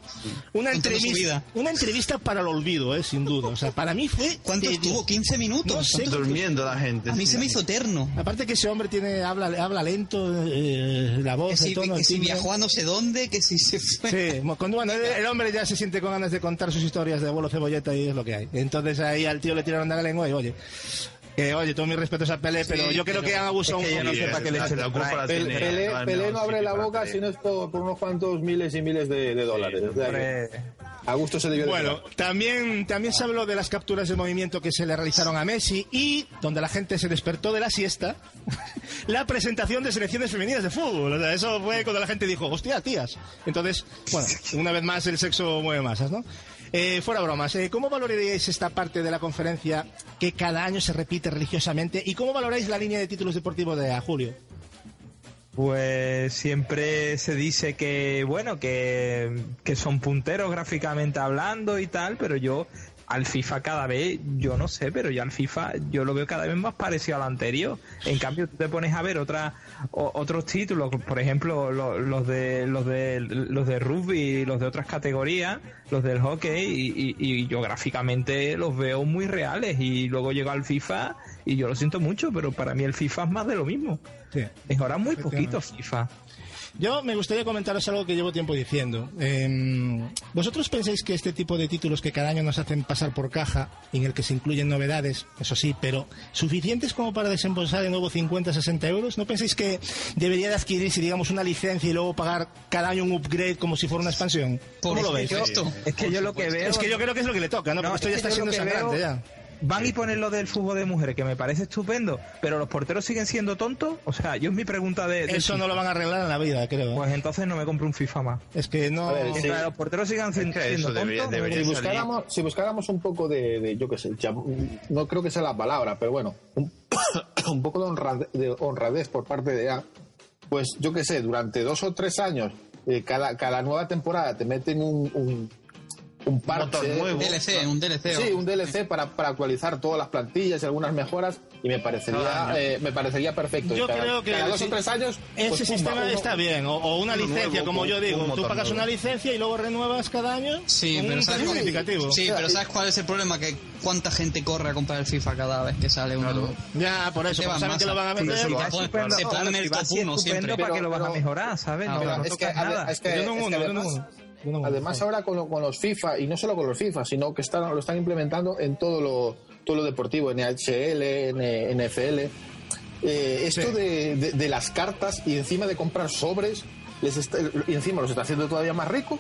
Una entrevista, una entrevista para el olvido, ¿eh? Sin duda. O sea, para mí fue. ¿Cuánto tedio- estuvo? ¿15 minutos? No sé. Durmiendo la gente. A mí sí. se me hizo eterno. Aparte que ese hombre tiene habla, habla lento, eh, la voz, Que si, el tono, que el si viajó a no sé dónde, que si se fue. Sí, cuando, bueno, el, el hombre ya se siente con ganas de contar sus historias de abuelo cebolleta y es lo que hay. Entonces ahí al tío le tiraron de la lengua y oye, que oye, todos mis respetos a Pelé, pero yo creo que han abusado es que un yo no qué le la- culpa Pelé, menos no abre la boca si no es por, por unos cuantos miles y miles de, de dólares. O sea que a gusto se debió de Bueno, también, también se habló de las capturas de movimiento que se le realizaron a Messi y, donde la gente se despertó de la siesta, la presentación de selecciones femeninas de fútbol. O sea, eso fue cuando la gente dijo, hostia, tías. Entonces, bueno, una vez más el sexo mueve masas, ¿no? Eh, fuera bromas, eh, ¿cómo valoraríais esta parte de la conferencia que cada año se repite religiosamente? ¿Y cómo valoráis la línea de títulos deportivos de Julio? Pues siempre se dice que, bueno, que, que son punteros gráficamente hablando y tal, pero yo al FIFA cada vez, yo no sé, pero yo al FIFA yo lo veo cada vez más parecido al anterior. En cambio, tú te pones a ver otra, o- otros títulos, por ejemplo, lo- los de los de los de rugby, los de otras categorías, los del hockey, y, y- y yo gráficamente los veo muy reales. Y luego llego al FIFA y yo lo siento mucho, pero para mí el FIFA es más de lo mismo. Sí. Mejora muy poquito FIFA. Yo me gustaría comentaros algo que llevo tiempo diciendo. Eh, ¿Vosotros pensáis que este tipo de títulos que cada año nos hacen pasar por caja, en el que se incluyen novedades, eso sí, pero suficientes como para desembolsar de nuevo 50, 60 euros? ¿No pensáis que debería de adquirirse, digamos, una licencia y luego pagar cada año un upgrade como si fuera una expansión? ¿Cómo lo veis? Es que yo lo que veo. Es que yo creo que es lo que le toca, ¿no? No, Porque esto ya está siendo sangrante veo- ya. Van y ponen lo del fútbol de mujeres, que me parece estupendo, pero los porteros siguen siendo tontos. O sea, yo es mi pregunta de. Eso no lo van a arreglar en la vida, creo. ¿eh? Pues entonces no me compro un FIFA más. Es que no. A ver, sí. Los porteros sigan siendo, que eso siendo debería- tontos, debería si buscáramos, si buscáramos un poco de, de, yo qué sé, ya- no creo que sea la palabra, pero bueno, un, un poco de, honrade- de honradez por parte de A, pues yo qué sé, durante dos o tres años, eh, cada, cada nueva temporada te meten un, un, un parche. nuevo. DLC, un DLC. Sí, un DLC para, para actualizar todas las plantillas y algunas mejoras y me parecería año. eh, me parecería perfecto. Yo cada, creo que cada dos sí. o tres años Ese pues, pumba, sistema uno- está bien, o, o una licencia, nuevo, como yo digo. un Tú pagas nuevo. una licencia y luego renuevas cada año. Sí, con pero un ¿sabes significativo. Sí, pero ¿sabes cuál es el problema? Que cuánta gente corre a comprar el FIFA cada vez que sale uno. Ya, por eso, van saben que lo van a Sí, vender. pues, estupendo, Se pone claro, en el top siempre. ¿Para que lo vas a mejorar, sabes? Ah, No, es que, a ver, es que- Yo no es que uno, yo no además- uno. Además ahora con, lo- con los FIFA, y no solo con los FIFA, sino que están, lo están implementando en todo lo, todo lo deportivo, NHL, NFL. Eh, esto Sí. de, de- de las cartas y encima de comprar sobres, les está- y encima los está haciendo todavía más ricos.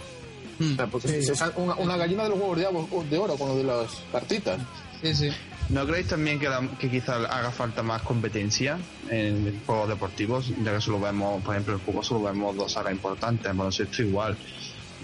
Mm, O sea, porque es es una, una gallina de los huevos de, oro con lo de las cartitas. Sí, sí. ¿No creéis también que, la- que quizá haga falta más competencia en juegos deportivos? Ya que solo vemos, por ejemplo, en el fútbol solo vemos dos sagas importantes, en baloncesto igual.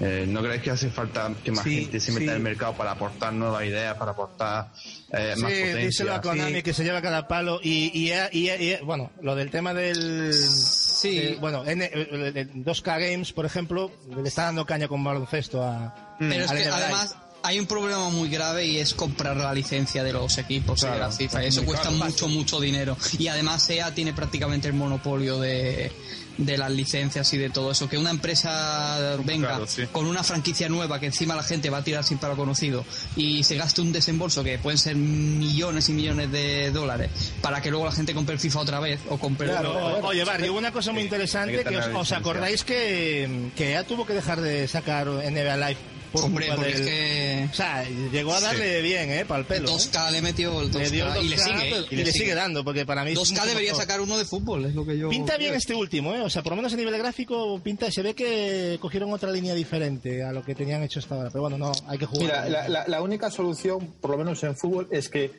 Eh, ¿No creéis que hace falta que más Sí, gente se meta sí. en el mercado para aportar nuevas ideas, para aportar eh, más Sí, díselo a potencia? Konami Sí. que se lleva cada palo y, y, y- y- bueno, lo del tema del... Sí. bueno, en, el- el 2K Games, por ejemplo, le está dando caña con baloncesto a... Pero es que además hay un problema muy grave y es comprar la licencia de los equipos y de la FIFA. Eso cuesta mucho, mucho dinero. Y además SEA tiene prácticamente el monopolio de, de las licencias y de todo eso. Que una empresa venga Claro, sí. con una franquicia nueva que encima la gente va a tirar sin palo conocido y se gaste un desembolso que pueden ser millones y millones de dólares para que luego la gente compre el FIFA otra vez o compre Claro, o- oye, Barry, hubo una cosa muy interesante que os, acordáis que, que ya tuvo que dejar de sacar NBA Live por Hombre, culpa porque del- es que O sea, llegó a darle bien, ¿eh? Para el pelo. 2K le metió el 2K, Le dio el y le 2K, sigue. pero- y le sigue dando, porque para mí es 2K mucho debería mejor. sacar uno de fútbol, es lo que yo. Pinta bien este último, ¿eh? O sea, por lo menos a nivel gráfico pinta, se ve que cogieron otra línea diferente a lo que tenían hecho hasta ahora. Pero bueno, no, hay que jugar. Mira, la, la- la única solución, por lo menos en fútbol, es que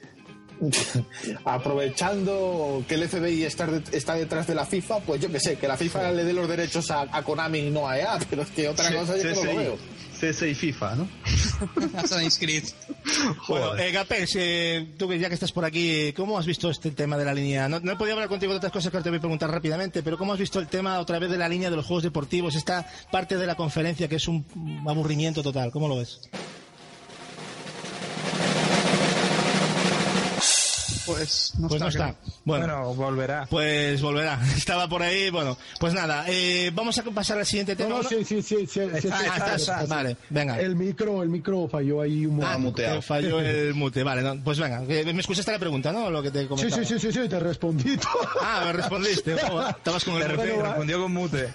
aprovechando que el FBI está, de- está detrás de la FIFA, pues yo que sé, que la FIFA le dé los derechos a, a Konami y no a EA, pero es que otra cosa yo no lo veo. CS y FIFA, ¿no? Assassin's Creed. Bueno, eh, Gapex, eh, tú que ya que estás por aquí, ¿cómo has visto este tema de la línea? No, no he podido hablar contigo de otras cosas que ahora te voy a preguntar rápidamente, pero ¿cómo has visto el tema otra vez de la línea de los juegos deportivos? Esta parte de la conferencia que es un aburrimiento total, ¿cómo lo ves? Pues no Pues no está. Bueno, Bueno, volverá. pues volverá. Estaba por ahí, bueno. Pues nada, eh, vamos a pasar al siguiente tema. no, sí, sí, sí, sí, sí, Está, sí, Ah, está, estás- está. Vale, venga. El micro, el micro falló ahí un Ah, momento. te falló el mute, vale. no, pues venga, me escuchaste la pregunta, ¿no? Lo que te Sí, comentaba. sí, sí, sí, sí, te respondí. Ah, me respondiste. Estabas con el va. respondió con mute.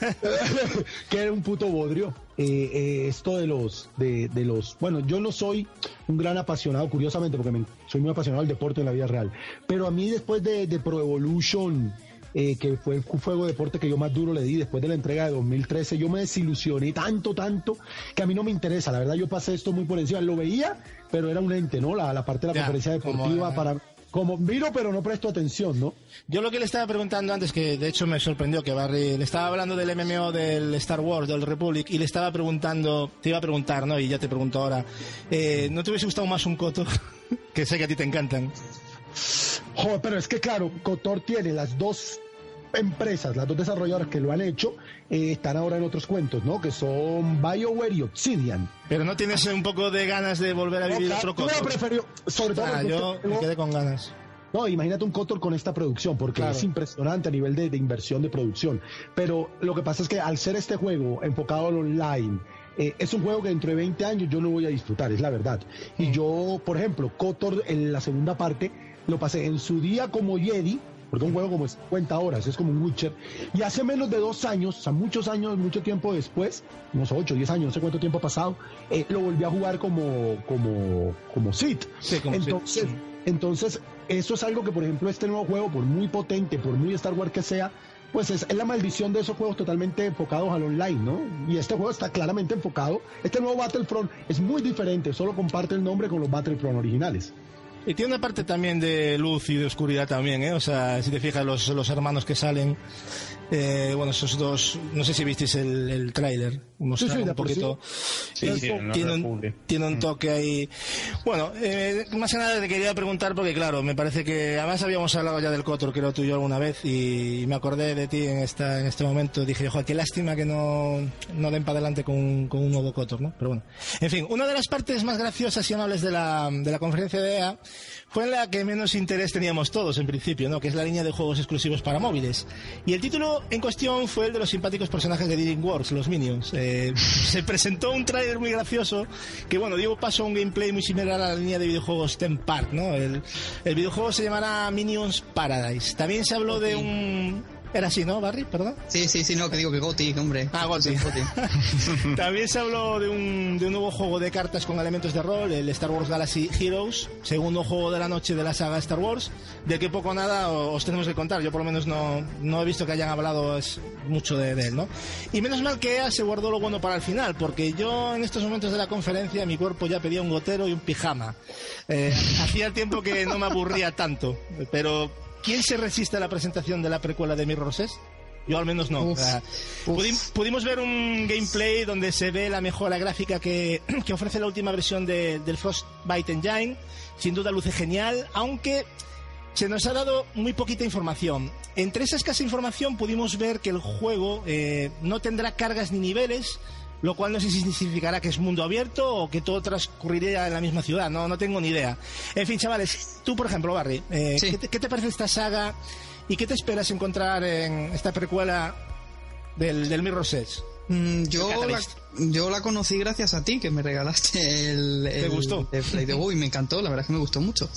que era un puto bodrio. Eh, eh, esto de los, de, de los, bueno, yo no soy un gran apasionado, curiosamente, porque me- soy muy apasionado del deporte en la vida real. Pero a mí después de, de Pro Evolution, eh, que fue el juego de deporte que yo más duro le di después de la entrega de 2013, yo me desilusioné tanto, tanto, que a mí no me interesa. La verdad, yo pasé esto muy por encima. Lo veía, pero era un ente, ¿no? La, la parte de la Ya, conferencia deportiva para... Como miro, pero no presto atención, ¿no? Yo lo que le estaba preguntando antes, que de hecho me sorprendió que Barry, le estaba hablando del MMO del Star Wars, del Republic, y le estaba preguntando, te iba a preguntar, ¿no? Y ya te pregunto ahora, eh, ¿no te hubiese gustado más un Coto? que sé que a ti te encantan. Joder, pero es que claro, Cotor tiene las dos empresas, las dos desarrolladoras que lo han hecho, eh, están ahora en otros cuentos, ¿no? Que son BioWare y Obsidian. Pero no tienes un poco de ganas de volver a vivir No, otro claro, Coto. yo prefiero, sobre todo Ah, yo me quedé con ganas. No, imagínate un Cotor con esta producción, porque Claro. es impresionante a nivel de, de inversión de producción. Pero lo que pasa es que al ser este juego enfocado al online, eh, es un juego que dentro de 20 años yo no voy a disfrutar, es la verdad. Y yo, por ejemplo, Cotor en la segunda parte lo pasé en su día como Jedi, porque es un juego como 50 horas, es como un Witcher. Y hace menos de dos años, o sea, muchos años, mucho tiempo después, unos 8, 10 años, no sé cuánto tiempo ha pasado, eh, lo volví a jugar como, como, como Sith. Sí, como Sith, entonces, entonces, eso es algo que, por ejemplo, este nuevo juego, por muy potente, por muy Star Wars que sea, pues es, es la maldición de esos juegos totalmente enfocados al online, ¿no? Y este juego está claramente enfocado. Este nuevo Battlefront es muy diferente, solo comparte el nombre con los Battlefront originales. Y tiene una parte también de luz y de oscuridad también, ¿eh? O sea, si te fijas, los, los hermanos que salen, eh, bueno, esos dos, no sé si visteis el, el tráiler, sí, un poquito. Sí, tiene, un, tiene un toque ahí. Bueno, eh, más que nada te quería preguntar porque, claro, me parece que además habíamos hablado ya del Cotor, creo tú y yo alguna vez, y me acordé de ti en, esta, en este momento. Dije, joder, qué lástima que no, no den para adelante con, un- con un nuevo Cotor, ¿no? Pero bueno. En fin, una de las partes más graciosas y amables de la, de la conferencia de EA fue en la que menos interés teníamos todos en principio, ¿no? Que es la línea de juegos exclusivos para móviles. Y el título en cuestión fue el de los simpáticos personajes de DreamWorks, los Minions. Eh, se presentó un tráiler muy gracioso que, bueno, dio paso a un gameplay muy similar a la línea de videojuegos Ten Park, ¿no? El, el videojuego se llamará Minions Paradise. También se habló de un... Era así, ¿no, Barry? ¿Perdón? Sí, sí, sí, no, que digo que Goti, hombre. Ah, Goti. También se habló de un, de un nuevo juego de cartas con elementos de rol, el Star Wars Galaxy Heroes, segundo juego de la noche de la saga Star Wars, del que poco o nada os tenemos que contar. Yo por lo menos no, no he visto que hayan hablado es, mucho de, de él, ¿no? Y menos mal que EA se guardó lo bueno para el final, porque yo en estos momentos de la conferencia mi cuerpo ya pedía un gotero y un pijama. Eh, hacía tiempo que no me aburría tanto, pero ¿quién se resiste a la presentación de la precuela de Mirror's Edge? Yo al menos no. Uf, sea, pudi- pudimos ver un gameplay donde se ve la mejora gráfica que, que ofrece la última versión de- del Frostbite Engine. Sin duda luce genial, aunque se nos ha dado muy poquita información. Entre esa escasa información pudimos ver que el juego eh, no tendrá cargas ni niveles, lo cual no sé si significará que es mundo abierto o que todo transcurriría en la misma ciudad, no, no tengo ni idea. En fin, chavales, tú por ejemplo, Barry, eh, Sí. ¿qué, te, qué te parece esta saga y qué te esperas encontrar en esta precuela del, del Mirror's Edge? Mm, yo, El la, yo la conocí gracias a ti, que me regalaste el, el gustó? de Play de Go y me encantó, la verdad es que me gustó mucho.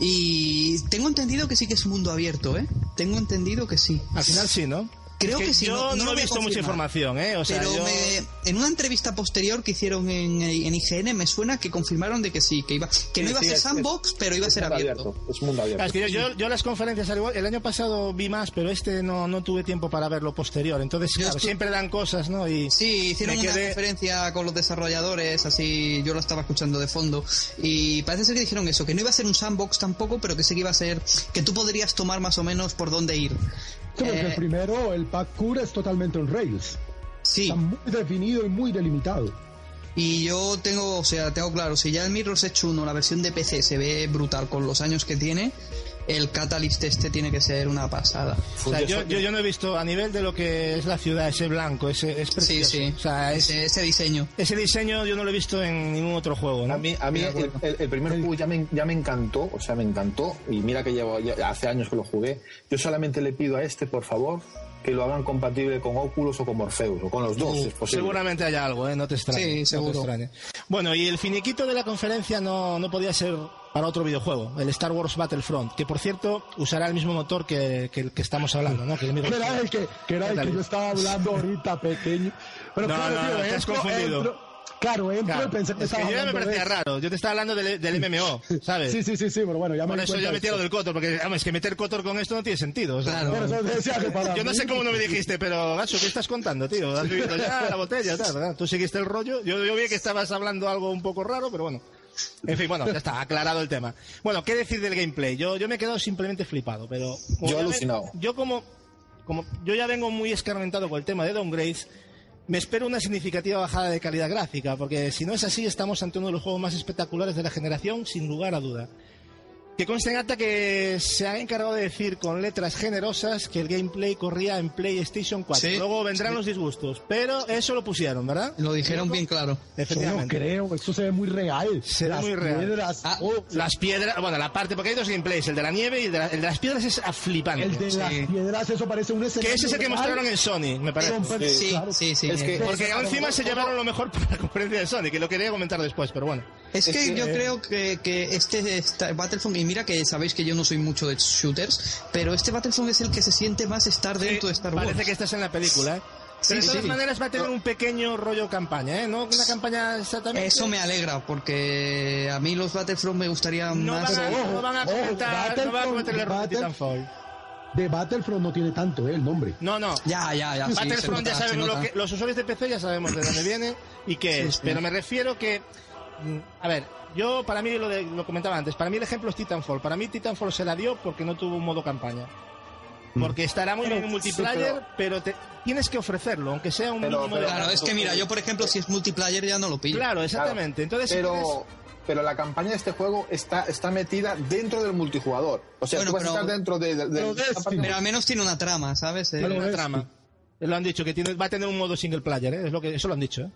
Y tengo entendido que sí que es mundo abierto, ¿eh? Tengo entendido que sí. Al final sí, ¿no? Creo Es que, sí. Yo no, no, he visto mucha información, ¿eh? O sea, Pero yo- me- en una entrevista posterior que hicieron en, en IGN me suena que confirmaron de que sí, que iba, que no iba sí, a ser es- sandbox, pero iba a ser abierto. Es mundo abierto. Es que yo, yo, yo las conferencias, al igual, el año pasado vi más, pero este no, no tuve tiempo para ver lo posterior. Entonces, claro, siempre dan cosas, ¿no? Y Sí, hicieron una conferencia con los desarrolladores, así yo lo estaba escuchando de fondo, y parece ser que dijeron eso, que no iba a ser un sandbox tampoco, pero que sí que iba a ser, que tú podrías tomar más o menos por dónde ir. Sí, porque Eh, el primero, el parkour es totalmente en Rails. Sí, Está muy definido y muy delimitado. y yo tengo, o sea, tengo claro, si ya el Mirror's Edge 1, la versión de PC, se ve brutal con los años que tiene, el Catalyst este tiene que ser una pasada. o sea, yo, yo, yo no he visto a nivel de lo que es la ciudad, ese blanco, ese es Sí, precioso. sí, O sea, es- ese, ese diseño. ese diseño yo no lo he visto en ningún otro juego, ¿no? A mí, a mí el, acuerdo. el- el primer juego ya me, ya me encantó, o sea, me encantó, y mira que llevo ya hace años que lo jugué. Yo solamente le pido a este, por favor, que lo hagan compatible con Oculus o con Morpheus, o con los dos, es posible. Seguramente haya algo, ¿eh? No te extrañe. Sí, no te seguro. Bueno, y el finiquito de la conferencia no, no podía ser para otro videojuego, el Star Wars Battlefront, que por cierto usará el mismo motor que, que el que estamos hablando, ¿no? Que era el que, que, era el que yo estaba hablando ahorita, pequeño. Pero No, claro, no, tío, no, te has entro- confundido. entro- claro, entro Claro, y pensé que es que estaba yo ya me parecía de- raro, yo te estaba hablando del, del MMO, ¿sabes? Sí, sí, sí, sí, pero bueno, ya me Por eso yo lo esto. del Cotor, porque vamos, es que meter Cotor con esto no tiene sentido. o sea, Claro. no- eso te decía que para yo no sé cómo no me dijiste, pero Gacho, ¿qué estás contando, tío? Has vivido ya la botella, tal, ¿verdad? Tú seguiste el rollo. Yo, yo vi que estabas hablando algo un poco raro, pero bueno. En fin, bueno, ya está, aclarado el tema. Bueno, ¿qué decir del gameplay? Yo, yo me he quedado simplemente flipado, pero... Yo ya me- alucinado. yo como, como... Yo ya vengo muy escarmentado con el tema de downgrades, me espero una significativa bajada de calidad gráfica, porque si no es así, estamos ante uno de los juegos más espectaculares de la generación, sin lugar a duda. Que conste en acta que se ha encargado de decir con letras generosas que el gameplay corría en PlayStation 4. Sí, Luego vendrán los disgustos, pero eso lo pusieron, ¿verdad? Lo dijeron bien claro. Yo no Efectivamente. creo, eso se ve muy real. Se ve Las muy real. piedras, Ah, oh, Las piedras, bueno, la parte, porque hay dos gameplays, el de la nieve y el de, la- el de las piedras es flipante. el de las Sí. piedras, eso parece un escenario. Que ese es el que real. mostraron en Sony, me parece. Sí, claro. sí, sí. Es que- Porque encima se llevaron lo mejor para la conferencia de Sony, que lo quería comentar después, pero bueno. Es que Es que, yo eh, creo que, que este Battlefront, y mira que sabéis que yo no soy mucho de shooters, pero este Battlefront es el que se siente más estar dentro de Star Wars. Parece que estás en la película, ¿eh? Sí, Pero de todas sí. maneras va a tener un pequeño rollo campaña, ¿eh? No una campaña exactamente. Eso me alegra, porque a mí los Battlefront me gustarían No más... van, a, no van a comentar, no van a el error de Battle- Titanfall. De Battlefront no tiene tanto, eh, el nombre. No, no. Ya, ya, ya. sí, Battlefront nota, ya sabemos lo que, los usuarios de PC ya sabemos de dónde viene y qué Sí, es, sí. pero me refiero que a ver, yo para mí lo, de- lo comentaba antes, para mí el ejemplo es Titanfall. Para mí Titanfall se la dio porque no tuvo un modo campaña. Porque estará muy bien en multiplayer, pero, te- tienes que ofrecerlo, aunque sea un Pero- mínimo de Claro, es que mira, yo por ejemplo, si es multiplayer ya no lo pillo. Claro, exactamente. Entonces, si pero, pero la campaña de este juego está, está metida dentro del multijugador. O sea, Bueno, tú vas pero- a estar dentro de, de- de- pero al menos tiene una trama, ¿sabes? Eh, Tiene una es- trama. Lo han dicho, que tiene, va a tener un modo single player, ¿eh? Es lo que, eso lo han dicho, ¿eh?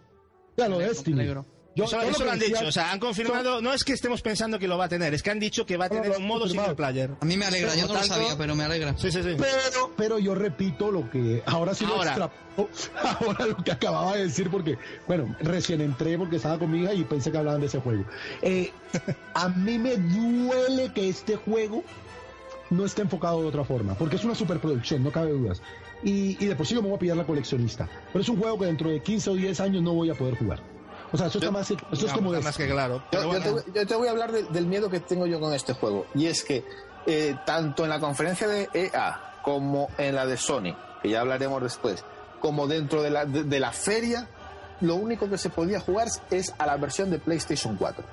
Ya lo Destiny. negro. Yo- eso eso lo han decía- dicho, o sea, han confirmado, no es que estemos pensando que lo va a tener, es que han dicho que va a tener lo un modo single player. A mí me alegra, yo no Por lo tanto- sabía, pero me alegra. Sí, sí, sí. Pero, pero yo repito lo que ahora sí lo Ahora. extrapolo, ahora lo que acababa de decir porque, bueno, recién entré porque estaba con mi hija y pensé que hablaban de ese juego. Eh, a mí me duele que este juego no esté enfocado de otra forma, porque es una superproducción, no cabe dudas. Y, y de por sí yo me voy a pillar la coleccionista, pero es un juego que dentro de 15 o 10 años no voy a poder jugar. O sea, eso, está más, eso es como más que claro. Yo, yo te, voy- yo te voy a hablar de- del miedo que tengo yo con este juego. Y es que eh, tanto en la conferencia de EA como en la de Sony, que ya hablaremos después, como dentro de la, de, de la feria, lo único que se podía jugar es a la versión de PlayStation 4.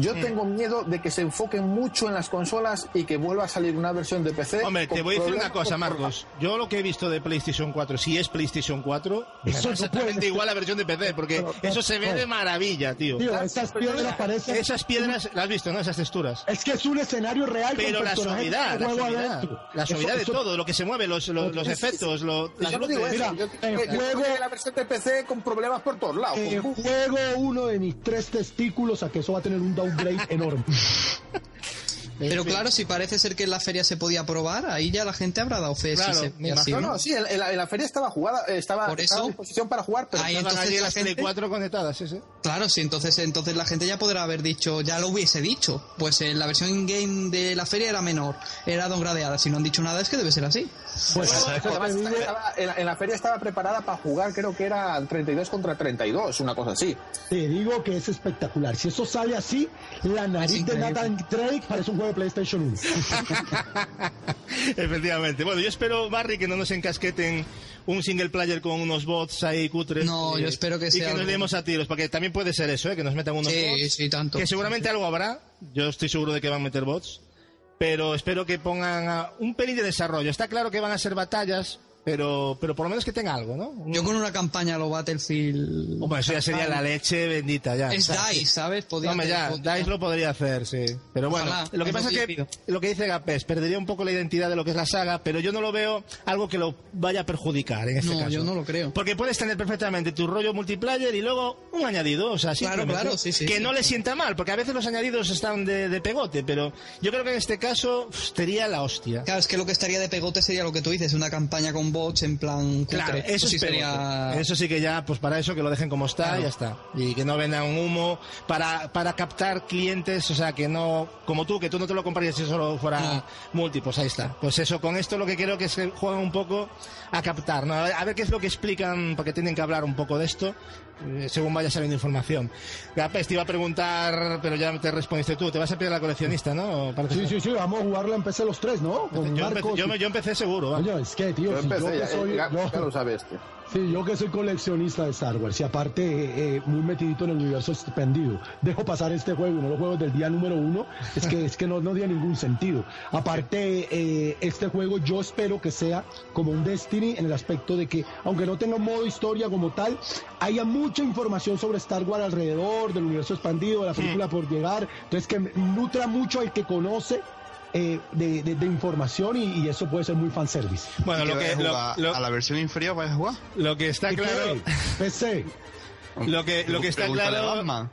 Yo Mm. tengo miedo de que se enfoquen mucho en las consolas y que vuelva a salir una versión de PC. Hombre, te voy a decir una cosa, Marcos. Yo lo que he visto de PlayStation 4, si es PlayStation 4, Eso es exactamente igual a la versión de PC, porque eso se ve no. de maravilla, tío. Tío, esas piedras parecen... Esas piedras, las has visto, ¿no? Esas texturas. Es que es un escenario real Pero la suavidad, la suavidad, la suavidad de eso- todo, lo que se mueve, los, los, los efectos, lo- las Yo no digo eso, Mira, yo- el yo- yo juego- la versión de PC con problemas por todos lados. Eh, con- juego uno de mis tres testículos a que eso va a tener un downgrade enorme. Pero claro, si parece ser que en la feria se podía probar, ahí ya la gente habrá dado fe Claro, si se me así, No, ¿no? sí, en, en la, en la feria estaba jugada, eh, estaba, Por estaba a eso- disposición para jugar, pero Ahí entonces la gente- 4 conectadas, sí, sí. Claro, sí, entonces, entonces la gente ya podrá haber dicho, ya lo hubiese dicho. Pues eh, la versión in-game de la feria era menor, era downgradeada. Si no han dicho nada es que debe ser así. Pues, Además, eso digo- estaba- en, la, en la feria estaba preparada para jugar, creo que era 32 contra 32, una cosa así. te digo que es espectacular. Si eso sale así, la nariz de. Nathan Drake parece un juego de PlayStation 1. Efectivamente. Bueno, yo espero, Barry, que no nos encasqueten un single player con unos bots ahí cutres. No, y- yo espero que Y sea que nos demos a tiros, porque también puede ser eso, ¿eh? que nos metan unos Sí, bots. sí, tanto. Que seguramente algo habrá. Yo estoy seguro de que van a meter bots. Pero espero que pongan a- un pelín de desarrollo. Está claro que van a ser batallas, pero, pero por lo menos que tenga algo, ¿no? Yo con una campaña a lo Battlefield... Hombre, eso ya sería la leche bendita, ya. Es DICE, ¿sabes? Podía Hombre, ya, DICE lo podría hacer, sí. Pero bueno, Ojalá, lo que pasa es que lo que dice Gapés, perdería un poco la identidad de lo que es la saga, pero yo no lo veo algo que lo vaya a perjudicar en este No, caso. yo no lo creo. Porque puedes tener perfectamente tu rollo multiplayer y luego un añadido, o sea, Claro, claro, sí, sí, que sí. no le sienta mal, porque a veces los añadidos están de, de pegote, pero yo creo que en este caso sería la hostia. Claro, es que lo que estaría de pegote sería lo que tú dices, una campaña con bots en plan cutre. Claro, eso, sí sería... Eso sí que ya, pues para eso que lo dejen como está Claro. y ya está. Y que no vendan un humo para, para captar clientes, o sea, que no, como tú, que tú no te lo comprarías si solo fuera No. multi, pues ahí está. Pues eso, con esto lo que creo que es que juegan un poco a captar, ¿no? A ver, a ver qué es lo que explican, porque tienen que hablar un poco de esto, según vaya saliendo información. Gapes, te iba a preguntar, pero ya te respondiste tú, te vas a pedir la coleccionista, ¿no? Parece Sí, que- sí, sí, vamos a jugarla en PC los tres, ¿no? Con Yo, Marcos. empecé, yo, me- yo empecé seguro, va. Coño, es que, tío, Yo si yo empecé, que ya, soy... ya- yo- ya lo sabes, tío. Sí, yo que soy coleccionista de Star Wars y aparte eh, eh, muy metidito en el universo expandido, dejo pasar este juego no lo juego desde el día número uno, es que, es que no, no tiene ningún sentido. Aparte, eh, este juego yo espero que sea como un Destiny en el aspecto de que, aunque no tenga un modo historia como tal, haya mucha información sobre Star Wars alrededor del universo expandido, de la película por llegar, entonces que nutra mucho al que conoce. Eh, de, de- de información y, y eso puede ser muy fanservice. Bueno, lo que, lo, lo- a la versión inferior vais a jugar. lo que está claro... PC. Lo que, lo que está claro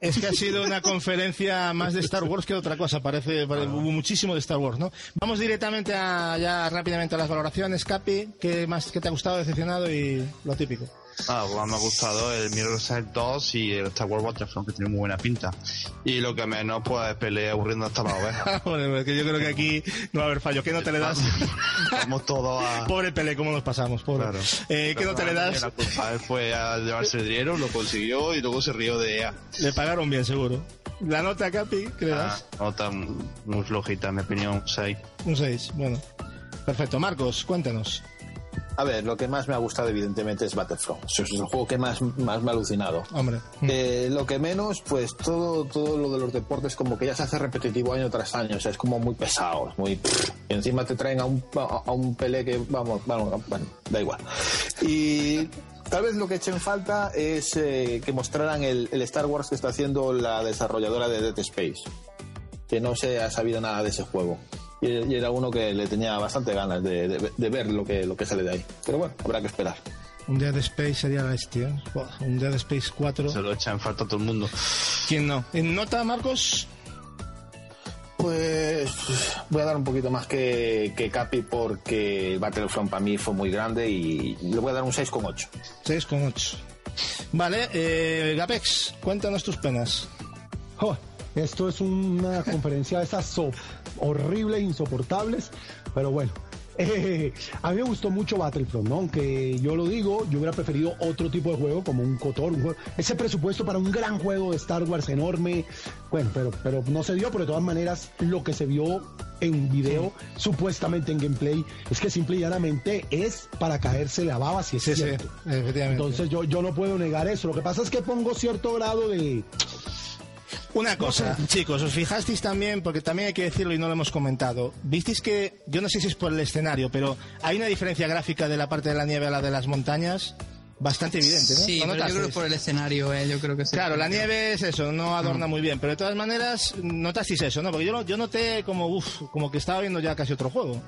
es que ha sido una conferencia más de Star Wars que de otra cosa. Parece, pare- hubo muchísimo de Star Wars, ¿no? Vamos directamente a, ya rápidamente a las valoraciones. Capi, ¿qué más qué te ha gustado, decepcionado y lo típico? Ah, pues me ha gustado el Mirror's Edge 2 y el Star Wars Battlefront, que tiene muy buena pinta. Y lo que menos, pues, pelea aburriendo hasta la oveja. Bueno, es que yo creo que aquí no va a haber fallo. ¿Qué no te le das? Vamos todos a... Pobre Pele, ¿cómo nos pasamos? Pobre. Claro. Eh, ¿Qué no te le das? Él fue a llevarse el dinero, lo consiguió y luego se rió de ella. Le pagaron bien, seguro. La nota, Capi, ¿qué le Ah, das? nota muy flojita, en mi opinión, 6. Un 6. Bueno, perfecto. Marcos, cuéntanos. A ver, lo que más me ha gustado evidentemente es Battlefront. Es el juego que más, más me ha alucinado. Hombre. Eh, lo que menos, pues todo, todo lo de los deportes como que ya se hace repetitivo año tras año. O sea, es como muy pesado, es muy... Y encima te traen a un, a, a un Pelé que, vamos, vamos, bueno, da igual. Y tal vez lo que echen falta es eh, que mostraran el, el Star Wars que está haciendo la desarrolladora de Dead Space. Que no se ha sabido nada de ese juego. Y, y era uno que le tenía bastante ganas de, de- de ver lo que, lo que sale de ahí. Pero bueno, habrá que esperar. Un Dead Space sería la bestia. Buah, Un Dead Space 4. Se lo echa en falta a todo el mundo. ¿Quién no? ¿En nota, Marcos? Pues voy a dar un poquito más que, que Capi porque el Battlefront para mí fue muy grande y le voy a dar un 6,8. 6,8. Vale, eh, Gapex, cuéntanos tus penas. Jo, esto es una conferencia de esas so- horribles, insoportables, pero bueno. eh, a mí me gustó mucho Battlefront, ¿no? Aunque yo lo digo, yo hubiera preferido otro tipo de juego, como un Cotor, un juego. Ese presupuesto para un gran juego de Star Wars enorme, bueno, pero, pero no se dio, pero de todas maneras, lo que se vio en video, supuestamente en gameplay, es que simple y llanamente es para caerse la baba si es Sí, sí, cierto. efectivamente. Entonces yo, yo no puedo negar eso. Lo que pasa es que pongo cierto grado de... Una cosa, chicos, os fijasteis también, porque también hay que decirlo y no lo hemos comentado. Visteis que, yo no sé si es por el escenario, pero hay una diferencia gráfica de la parte de la nieve a la de las montañas bastante evidente, ¿no? Sí, ¿Lo pero yo creo que por el escenario, eh, yo creo que sí. Claro, la nieve es eso, no adorna muy bien, pero de todas maneras notasteis eso, ¿no? Porque yo, yo noté como, uff, como que estaba viendo ya casi otro juego.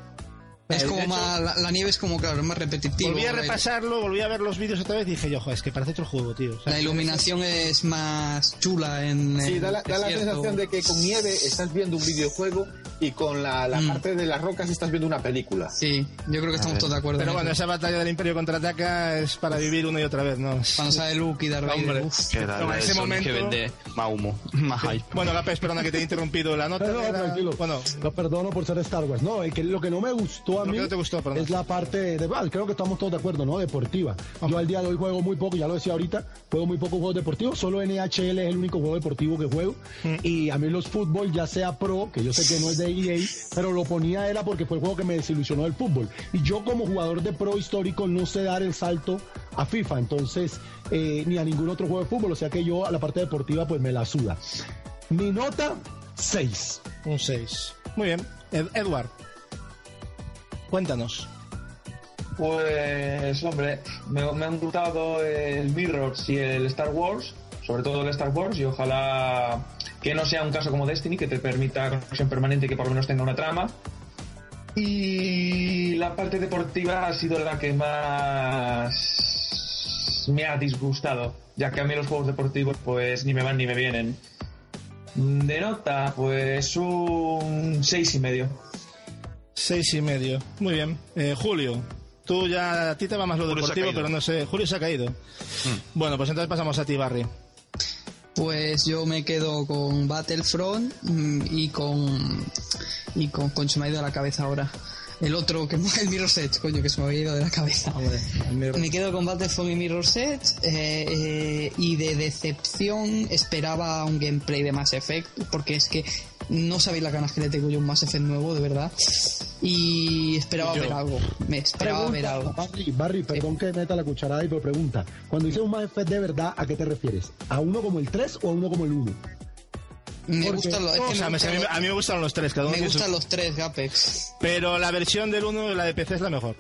Es como más, la, la nieve es como, claro, es más repetitivo. Volví a La- repasarlo, volví a ver los vídeos otra vez y dije yo, "Jo, es que parece otro juego, tío. O sea, La iluminación es más chula en. Sí, da la, da la sensación de que con nieve estás viendo un videojuego y con la, la Mm. parte de las rocas estás viendo una película. Sí, yo creo que estamos todos de acuerdo. Pero en bueno, eso. esa batalla del Imperio contraataca es para vivir una y otra vez, ¿no? Cuando sale Luke y Darth Vader, la en ese momento- que vende más humo, más hype. Bueno, Gapex, perdona que te he interrumpido la nota. No, no, era- tranquilo. Bueno, Lo perdono por ser Star Wars. No, es que lo que no me gustó a mí te gustó, es la parte de, ah, creo que estamos todos de acuerdo, ¿no? Deportiva. Yo al día de hoy juego muy poco, ya lo decía ahorita, juego muy poco juegos deportivos, solo NHL es el único juego deportivo que juego. Mm. Y a mí los fútbol, ya sea pro, que yo sé que no es de EA, pero lo ponía era porque fue el juego que me desilusionó del fútbol. Y yo como jugador de pro histórico no sé dar el salto a FIFA, entonces, eh, ni a ningún otro juego de fútbol, o sea que yo a la parte deportiva pues me la suda. Mi nota, 6. un 6. Muy bien. Ed- Edward, cuéntanos. Pues, hombre, me, han gustado el Mirrors y el Star Wars, sobre todo el Star Wars, y ojalá que no sea un caso como Destiny, que te permita conexión permanente y que por lo menos tenga una trama. Y la parte deportiva ha sido la que más me ha disgustado, ya que a mí los juegos deportivos pues ni me van ni me vienen. De nota, pues un seis y medio. Seis y medio. Muy bien. Eh, Julio, tú ya a ti te va más lo Julio deportivo, pero no sé. Julio se ha caído. Bueno, pues entonces pasamos a ti, Barry. Pues yo me quedo con Battlefront mm, y con. Y con. Con se me ha ido de la cabeza ahora. El otro, que el Mirror's Edge, coño, que se me había ido de la cabeza. Me quedo con Battlefront y Mirror's Edge eh, eh, y de decepción esperaba un gameplay de Mass Effect porque es que no sabéis las ganas que le tengo yo un Mass Effect nuevo, de verdad. Y esperaba yo. ver algo. Me esperaba ver algo. Barry, Barry, perdón que meta la cucharada y pero pregunta. Cuando dices un Mass Effect de verdad, ¿a qué te refieres? ¿A uno como el 3 o a uno como el 1? Me Porque- gustan los, es que O sea, me me- gustan a, mí, los- a mí me gustaron los tres, cada uno me gustan los tres Gapex. Pero la versión del 1 la de PC es la mejor.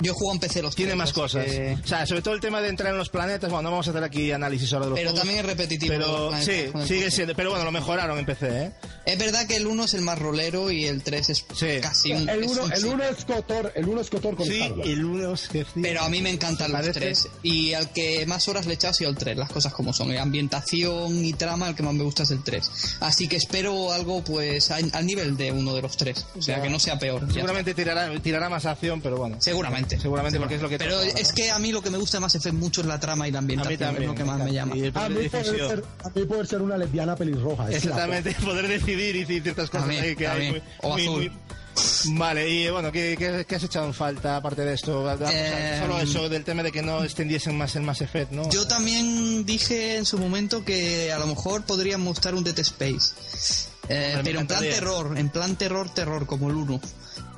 Yo juego en PC los Tiene tres, más cosas. O sea, sobre todo el tema de entrar en los planetas. Bueno, no vamos a hacer aquí análisis ahora de los Pero juegos, también es repetitivo. Pero planetas sí, sigue PC. siendo. Pero bueno, lo mejoraron en PC, ¿eh? Es verdad que el 1 es el más rolero y el 3 es Sí. casi un. El es 1 un el sí. uno es Cotor, el 1 es Cotor con Sí, el 1 es que... Pero a mí me encantan los Parece- tres. Y al que más horas le he echado ha sido el 3, las cosas como son. Eh, Ambientación y trama, el que más me gusta es el 3. Así que espero algo pues al, nivel de uno de los tres. O sea, Ya. que no sea peor. Seguramente tirará, tirará más acción, pero bueno. está. Seguramente. Seguramente porque es lo que Pero es que a mí lo que me gusta más es mucho es la trama y la A mí ambientación. también. es lo que más me llama. A mí, ser, a mí poder ser una lesbiana pelirroja. es Exactamente, poder decidir y ciertas cosas mí, ahí que a hay. mí. muy- O muy- azul. muy- Vale, y bueno, ¿qué, qué, qué has echado en falta aparte de esto? Eh, solo eso del tema de que no extendiesen más el Mass Effect, ¿no? Yo también dije en su momento que a lo mejor podrían mostrar un Dead Space. Eh, pero en plan terror, en plan terror, terror, como el 1.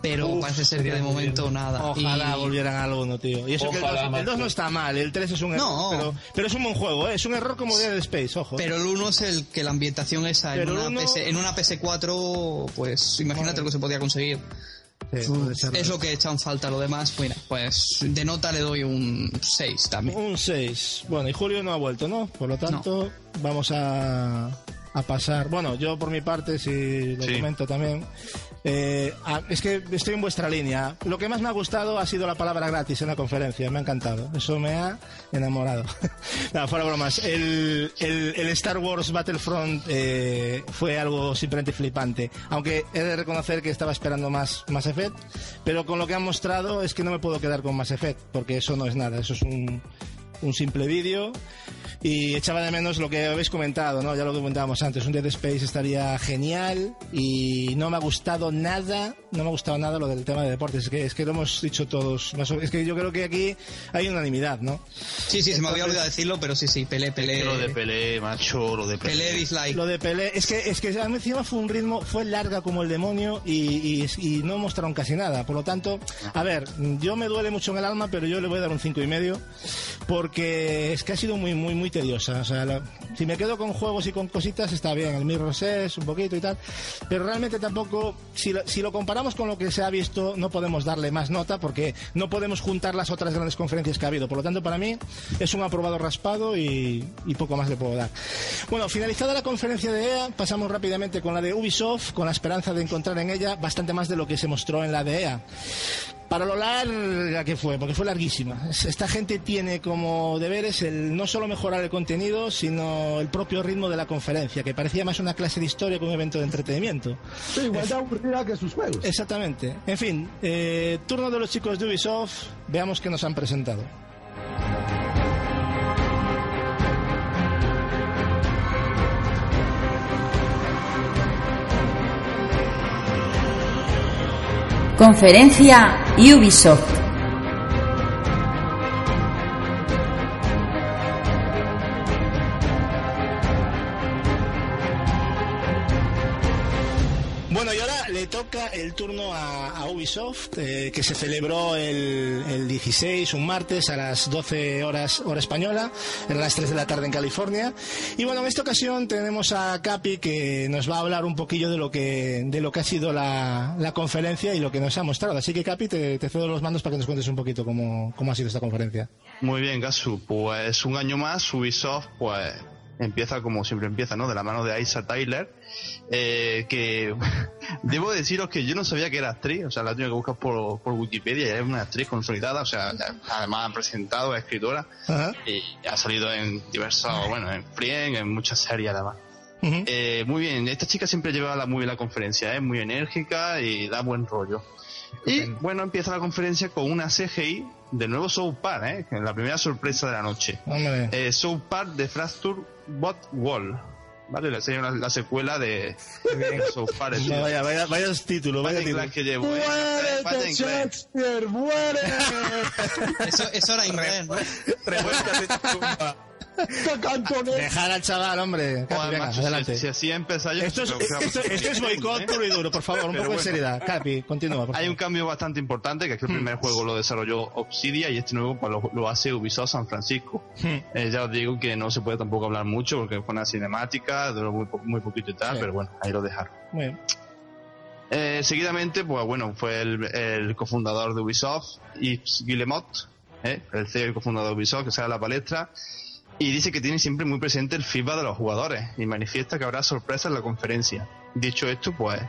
Pero Uf, parece ser que de momento bien. nada. Ojalá Y- volvieran a alguno, tío. Y eso que el Ojalá, 2, el macho. 2 no está mal, el 3 es un error. No. Pero, pero es un buen juego, ¿eh? es un error como Dead Space, ojo. Pero el 1 es el que la ambientación esa en una, uno- PS, en una PS4, pues imagínate lo que se podía conseguir. Sí. Es lo que echan falta, lo demás, bueno, pues de nota le doy un 6 también. Un 6. Bueno, y Julio no ha vuelto, ¿no? Por lo tanto, vamos a, a pasar. Bueno, yo por mi parte, si lo Sí. comento también. Eh, a- es que estoy en vuestra línea. Lo que más me ha gustado ha sido la palabra gratis en la conferencia. Me ha encantado. Eso me ha enamorado. Nada, fuera bromas. El, el, el Star Wars Battlefront eh, fue algo simplemente flipante. Aunque he de reconocer que estaba esperando más Mass Effect. Pero con lo que han mostrado es que no me puedo quedar con Mass Effect. Porque eso no es nada. Eso es un, un simple vídeo y echaba de menos lo que habéis comentado, ¿no? Ya lo que comentábamos antes, un Dead Space estaría genial y no me ha gustado nada, no me ha gustado nada lo del tema de deportes, es que, es que lo hemos dicho todos, es que yo creo que aquí hay unanimidad, ¿no? Sí, sí, se me había olvidado decirlo, pero sí, sí, Pelé, Pelé. Lo de Pelé, macho, lo de Pelé. Pelé dislike. Lo de Pelé, es que, es que encima fue un ritmo, fue larga como el demonio y, y- y no mostraron casi nada. Por lo tanto, a ver, yo me duele mucho en el alma, pero yo le voy a dar un cinco y medio porque es que ha sido muy, muy, muy tediosa. O sea, la- si me quedo con juegos y con cositas está bien, el Mirror's Edge un poquito y tal, pero realmente tampoco, si lo, si lo comparamos con lo que se ha visto, no podemos darle más nota porque no podemos juntar las otras grandes conferencias que ha habido. Por lo tanto, para mí es un aprobado raspado y, y poco más le puedo dar. Bueno, finalizada la conferencia de EA, pasamos rápidamente con la de Ubisoft, con la esperanza de encontrar en ella bastante más de lo que se mostró en la de EA. Para lo larga que fue, porque fue larguísima. Es- Esta gente tiene como deberes el no solo mejorar el contenido, sino el propio ritmo de la conferencia, que parecía más una clase de historia que un evento de entretenimiento. Sí, igual aburrida que sus juegos. Exactamente. En fin, eh, turno de los chicos de Ubisoft, veamos qué nos han presentado. Conferencia Ubisoft. Toca el turno a, a Ubisoft, eh, que se celebró el, el 16, un martes, a las 12 horas hora española, eran las 3 de la tarde en California. Y bueno, en esta ocasión tenemos a Capi, que nos va a hablar un poquillo de lo que, de lo que ha sido la, la conferencia y lo que nos ha mostrado. Así que Capi, te, te cedo los mandos para que nos cuentes un poquito cómo, cómo ha sido esta conferencia. Muy bien, Gasu. Pues un año más, Ubisoft, pues empieza como siempre empieza, ¿no? De la mano de Isa Tyler, eh, que debo deciros que yo no sabía que era actriz, o sea, la tengo que buscar por, por Wikipedia, es una actriz consolidada, o sea, además han presentado, es escritora, Ajá. y ha salido en diversos, bueno, en Frien, en muchas series además. Eh, muy bien, esta chica siempre lleva la, muy bien la conferencia, es muy enérgica y da buen rollo. Y bueno, empieza la conferencia con una CGI de nuevo South Park, ¿eh? la primera sorpresa de la noche. Hombre. Eh, South Park de Fracture Bot Wall. ¿Vale? La, sería una- la secuela de, South Park. tío. Vaya, vaya, vaya título, vaya Vaya título. que llevo, ¿eh? ¡Muérete. Shakespeare! ¡Muere! Eso, eso era inglés, ¿no? Dejar al chaval, hombre. Capi, Joder, venga, macho, adelante. Si, si así empieza yo... Esto es, esto, esto es boicot ¿eh? puro y duro, por favor, un Pero poco de bueno. seriedad. Capi, continúa, por Hay favor. un cambio bastante importante, que es que el primer juego lo desarrolló Obsidia y este nuevo pues, lo, lo hace Ubisoft San Francisco. Hmm. Eh, ya os digo que no se puede tampoco hablar mucho porque fue una cinemática, duró muy, muy poquito y tal, Sí. pero bueno, ahí lo dejaron. Muy bien. Eh, seguidamente, pues bueno, fue el, el cofundador de Ubisoft, Yves Guillemot, ¿eh? el CEO y cofundador de Ubisoft, que sale a la palestra, y dice que tiene siempre muy presente el feedback de los jugadores y manifiesta que habrá sorpresas en la conferencia. Dicho esto, pues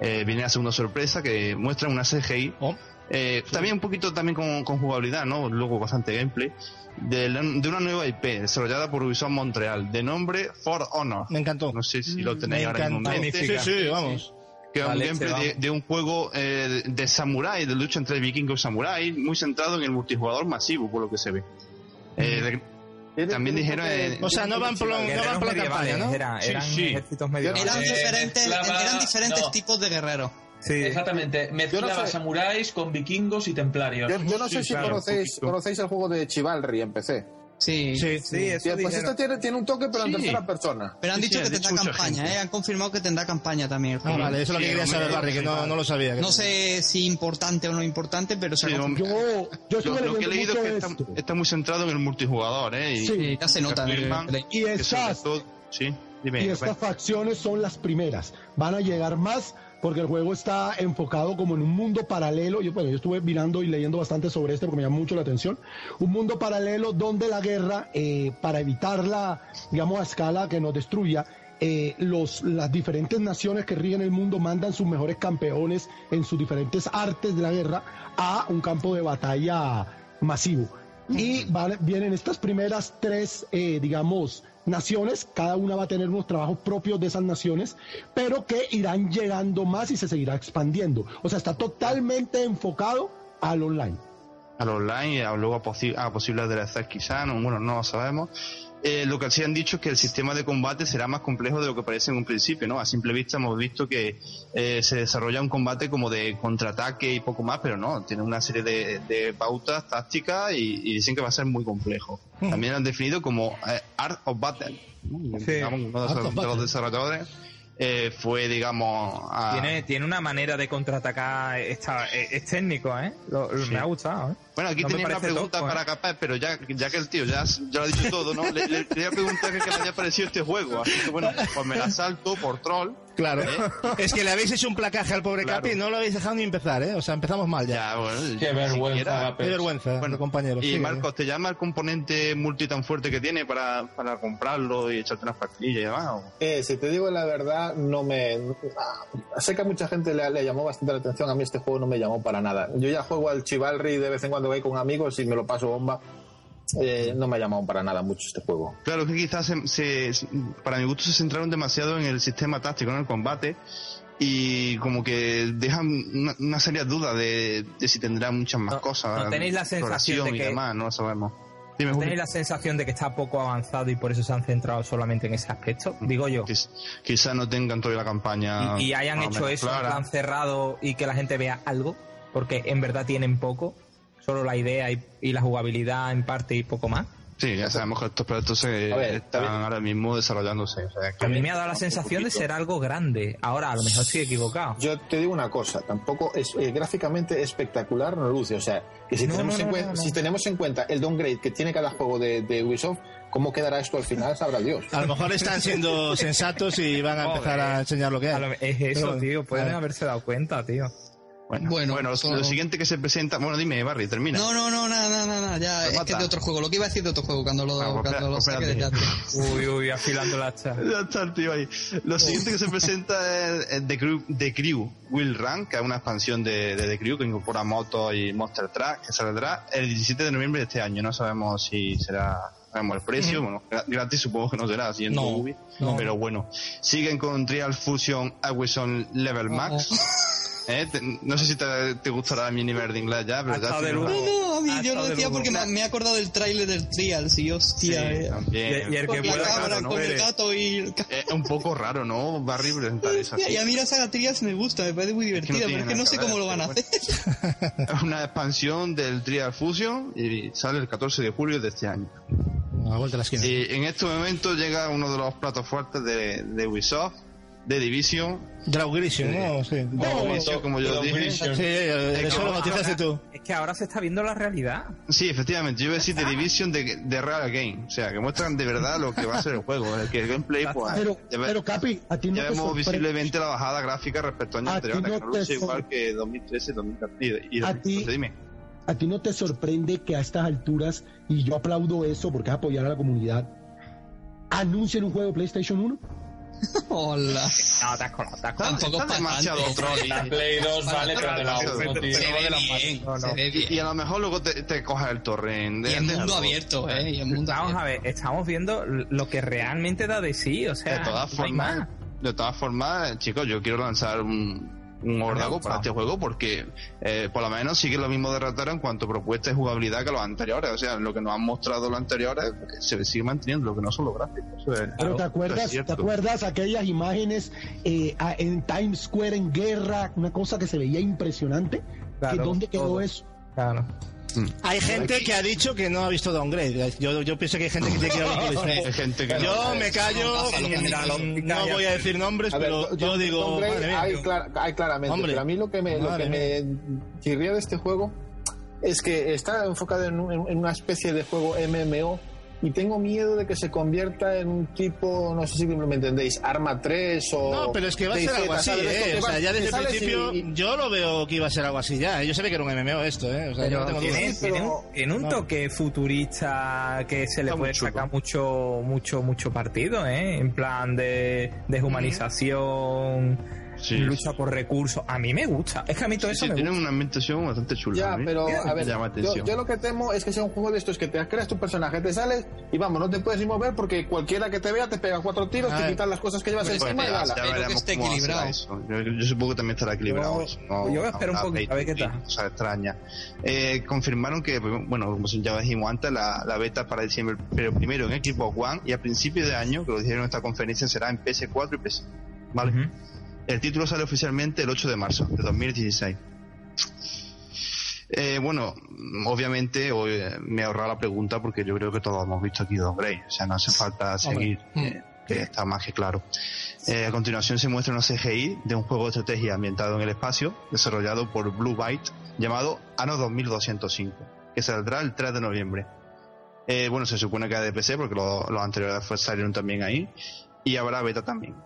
eh, viene la segunda sorpresa que muestra una CGI, Oh. eh, también un poquito también con, con jugabilidad, ¿no? Luego bastante gameplay, de, la- de una nueva IP desarrollada por Ubisoft Montreal, de nombre For Honor. Me encantó. No sé si lo tenéis Me ahora en mente. Sí, sí, vamos. Que es un gameplay de, un juego eh, de samurái, de lucha entre vikingos y samurái, muy centrado en el multijugador masivo, por lo que se ve. Eh, de- también dijeron... eh, O sea, no van por, no van por la campaña, ¿no? eran, Sí, eran sí. ejércitos medievales. Eran diferentes, mezclaba- eran diferentes no. tipos de guerreros. Sí. Exactamente, mezclaba sé. samuráis con vikingos y templarios. Yo, yo no sé si claro, conocéis, conocéis el juego de Chivalry en PC. Sí. Sí, eso Bien, pues dijeron. esto tiene, tiene un toque, pero en Sí. tercera persona. Pero han Sí, dicho sí, que tendrá campaña. ¿eh? Han confirmado que tendrá campaña también. Ah, vale, eso es lo que Sí, quería saber, Barry, que no, no lo sabía. No sé si importante o no importante, pero se Sí. Yo, yo estuve Lo, que he leyendo leído es que está, muy centrado en el multijugador, ¿eh? Y, Sí. Sí, ya se nota. Y todo- Sí, dime. y estas facciones son las primeras. Van a llegar más porque el juego está enfocado como en un mundo paralelo. Yo, bueno, yo estuve mirando y leyendo bastante sobre este porque me llama mucho la atención. Un mundo paralelo donde la guerra, eh, para evitarla, digamos, a escala que nos destruya, eh, los, las diferentes naciones que rigen el mundo mandan sus mejores campeones en sus diferentes artes de la guerra a un campo de batalla masivo. Y van- vienen estas primeras tres, eh, digamos, naciones, cada una va a tener unos trabajos propios de esas naciones, pero que irán llegando más y se seguirá expandiendo. O sea, está totalmente enfocado al online. al online y a- posi- a posibles DLCs quizá, no, bueno, no sabemos. Eh, lo que sí han dicho es que el sistema de combate será más complejo de lo que parece en un principio, ¿no? A simple vista hemos visto que eh, se desarrolla un combate como de contraataque y poco más, pero no, tiene una serie de, de pautas tácticas y, y dicen que va a ser muy complejo. También han definido como eh, Art of Battle, ¿no? Sí. Digamos, uno de, Art los- of de los Battle. desarrolladores eh, fue, digamos, a- Tiene, tiene una manera de contraatacar, está, es, es técnico, ¿eh? Lo- Sí. Me ha gustado, ¿eh? Bueno, aquí No tenía una pregunta ¿eh? para capaz, pero ya, ya que el tío ya, ya lo ha dicho todo, ¿no? Le, le, le voy a preguntar que qué le haya parecido este juego. Así que bueno, pues me la salto por troll. Claro. ¿eh? Es que le habéis hecho un placaje al pobre Claro. Capi y no lo habéis dejado ni empezar, ¿eh? O sea, empezamos mal ya. Ya, bueno. Qué ni vergüenza. Qué vergüenza, Bueno, compañero. Y Sí, Marcos, ¿te llama el componente multi tan fuerte que tiene para, para comprarlo y echarte unas pastillas y demás? o? Eh, si te digo la verdad, no me. ah, Sé que a mucha gente le, le llamó bastante la atención. A mí este juego no me llamó para nada. Yo ya juego al Chivalry de vez en cuando voy con amigos y me lo paso bomba. Eh, no me ha llamado para nada mucho este juego. Claro, que quizás se, se- para mi gusto se centraron demasiado en el sistema táctico, en el combate, y como que dejan una, una seria duda de, de si tendrá muchas más No- cosas. no tenéis la sensación de que- y demás, no lo sabemos. Dime. ¿Tenéis la sensación de que está poco avanzado y por eso se han centrado solamente en ese aspecto? Digo yo. Quiz- Quizás no tengan todavía la campaña. Y, y hayan hecho eso, clara. plan cerrado y que la gente vea algo, porque en verdad tienen poco, solo la idea y, y la jugabilidad en parte y poco más. Sí, ya sabemos que estos proyectos se A ver, están ahora mismo desarrollándose. o sea, que- A mí me ha dado la sensación de ser algo grande. Ahora, a lo mejor estoy equivocado. Yo te digo una cosa, tampoco es eh, gráficamente espectacular, no luce. O sea, que si, No, tenemos no, en no, no. si tenemos en cuenta el downgrade que tiene cada juego de, de Ubisoft, ¿cómo quedará esto al final? Sabrá Dios. A lo mejor están siendo sensatos y van a empezar a enseñar lo que A hay. lo- es eso, Pero- tío. Pueden haberse dado cuenta, tío. Bueno, Bueno, bueno, lo, siguiente que se presenta. Bueno, dime, Barry, termina. No, no, no, nada, nada, nada, ya es que es de otro juego. Lo que iba a decir de otro juego cuando lo, Ah, pues cuando lo saque de chat. Uy, uy, afilando la hacha. Ya está el tío ahí. Lo siguiente que se presenta es The Crew, The Crew Will Run, que es una expansión de, de The Crew que incorpora motos y Monster Truck, que saldrá el 17 de noviembre de este año. No sabemos si será, sabemos el precio, bueno, gra- gratis supongo que no será, siguiendo No, Ubi, no. pero bueno. Siguen con Trial Fusion Awesome Level Max. ¿Eh? Te- no sé si te, te gustará mi nivel de inglés ya, pero ya estado de estoy- lujo. No, no, a mí Ha yo lo de decía porque me, me he acordado del tráiler del Trials y Sí, hostia, eh. también. Y- y el con que la pueda, cabra, ¿no? con el gato y el Es un poco raro, ¿no? Barry presentar eso así. Y a mí la saga Trials me gusta, me parece muy que no divertida, tiene pero es que no sé que cómo lo van a hacer. Es una expansión del Trial Fusion y sale el 14 de julio de este año. A la vuelta de la esquina. Y en este momento llega uno de los platos fuertes de, de Ubisoft, de Division, Draw Grisio, ¿no? Sí. como yo dije. Sí, eh, eso lo bautizaste tú. Es que ahora se está viendo la realidad. Sí, efectivamente, yo iba a decir The Division de, de Real Game, o sea, que muestran de verdad lo que va a ser el juego, el que el gameplay, pues, Pero, ya, pero Capi, a ti no ya te vemos sorprende. visiblemente la bajada gráfica respecto a años A ti anteriores, no que no te luce sor- igual que 2013, 2014 y, y A ti- 2014, dime. ¿A ti no te sorprende que a estas alturas, y yo aplaudo eso porque es apoyar a la comunidad, anuncien un juego de PlayStation 1? Hola. No, te has colado, te has colado. Tampoco está es demasiado tanto. troll y- La Play 2 vale, pero de la Pero- 1, tío. Se ve bien, No, no. se ve Y, y a lo mejor luego te, te cojas el torrent. Y de- en de mundo abierto, eh, y mundo Vamos a ver, estamos viendo lo que realmente da de sí, o sea, De todas formas, de todas formas, chicos, yo quiero lanzar un, un órdago para este juego porque eh, por lo menos sigue lo mismo de Ratara en cuanto a propuesta y jugabilidad que los anteriores. O sea, lo que nos han mostrado los anteriores eh, se sigue manteniendo, lo que no son los gráficos. Es- Pero ¿te acuerdas, ¿te acuerdas aquellas imágenes eh, en Times Square en guerra? Una cosa que se veía impresionante. Claro, ¿Que ¿Dónde quedó todo. eso? Claro. Hay gente que ha dicho que no ha visto Downgrade. Yo, yo pienso que hay gente que tiene que ir a Yo no. me callo, mm, no voy a decir nombres, A ver, pero Don- yo digo. Downgrade madre mía. hay, clar- hay claramente, Hombre. pero a mí lo que me, lo que me chirría de este juego es que está enfocado en, en una especie de juego MMO y tengo miedo de que se convierta en un tipo, no sé si me entendéis, Arma 3 o... No, pero es que va a ser algo así, ¿eh? O sea, ya desde el principio y- yo lo veo que iba a ser algo así ya. ¿eh? Yo sabía que era un MMO esto, ¿eh? O sea, yo no tengo tiene, dudas. tiene un, tiene un No. toque futurista que se le Está puede sacar mucho, mucho, mucho partido, ¿eh? En plan de deshumanización, Sí. lucha por recursos. A mí me gusta. Es que a mí todo Sí, eso sí, me tiene gusta. una ambientación bastante chula. Ya, a mí pero a ver, llama yo, lo que temo es que sea un juego de estos que te creas tu personaje, te sales y vamos, no te puedes ni mover porque cualquiera que te vea te pega cuatro tiros, te ver. quitan las cosas que llevas Pues encima y ya, ala. ya Espero que veremos esté equilibrado. eso. Yo, yo supongo que también estará equilibrado. Yo- eso, no- yo voy a esperar un no habrá poquito, a ver qué tal. Cosa extraña. Eh, confirmaron que, pues, bueno, como ya dijimos antes, la, la beta para diciembre, pero primero en Xbox One y a principio de año, que lo dijeron en esta conferencia, será en PS4 y PC. ¿Vale? El título sale oficialmente el 8 de marzo de 2016. Eh, bueno, obviamente hoy eh, me he ahorrado la pregunta porque yo creo que todos hemos visto aquí Don Grey, o sea, no hace falta seguir, eh, que está más que claro. Eh, a continuación se muestra una CGI de un juego de estrategia ambientado en el espacio, desarrollado por Blue Byte, llamado Anno 2205, que saldrá el 3 de noviembre. Eh, bueno, se supone que es de PC porque lo- los anteriores salieron también ahí, y habrá beta también.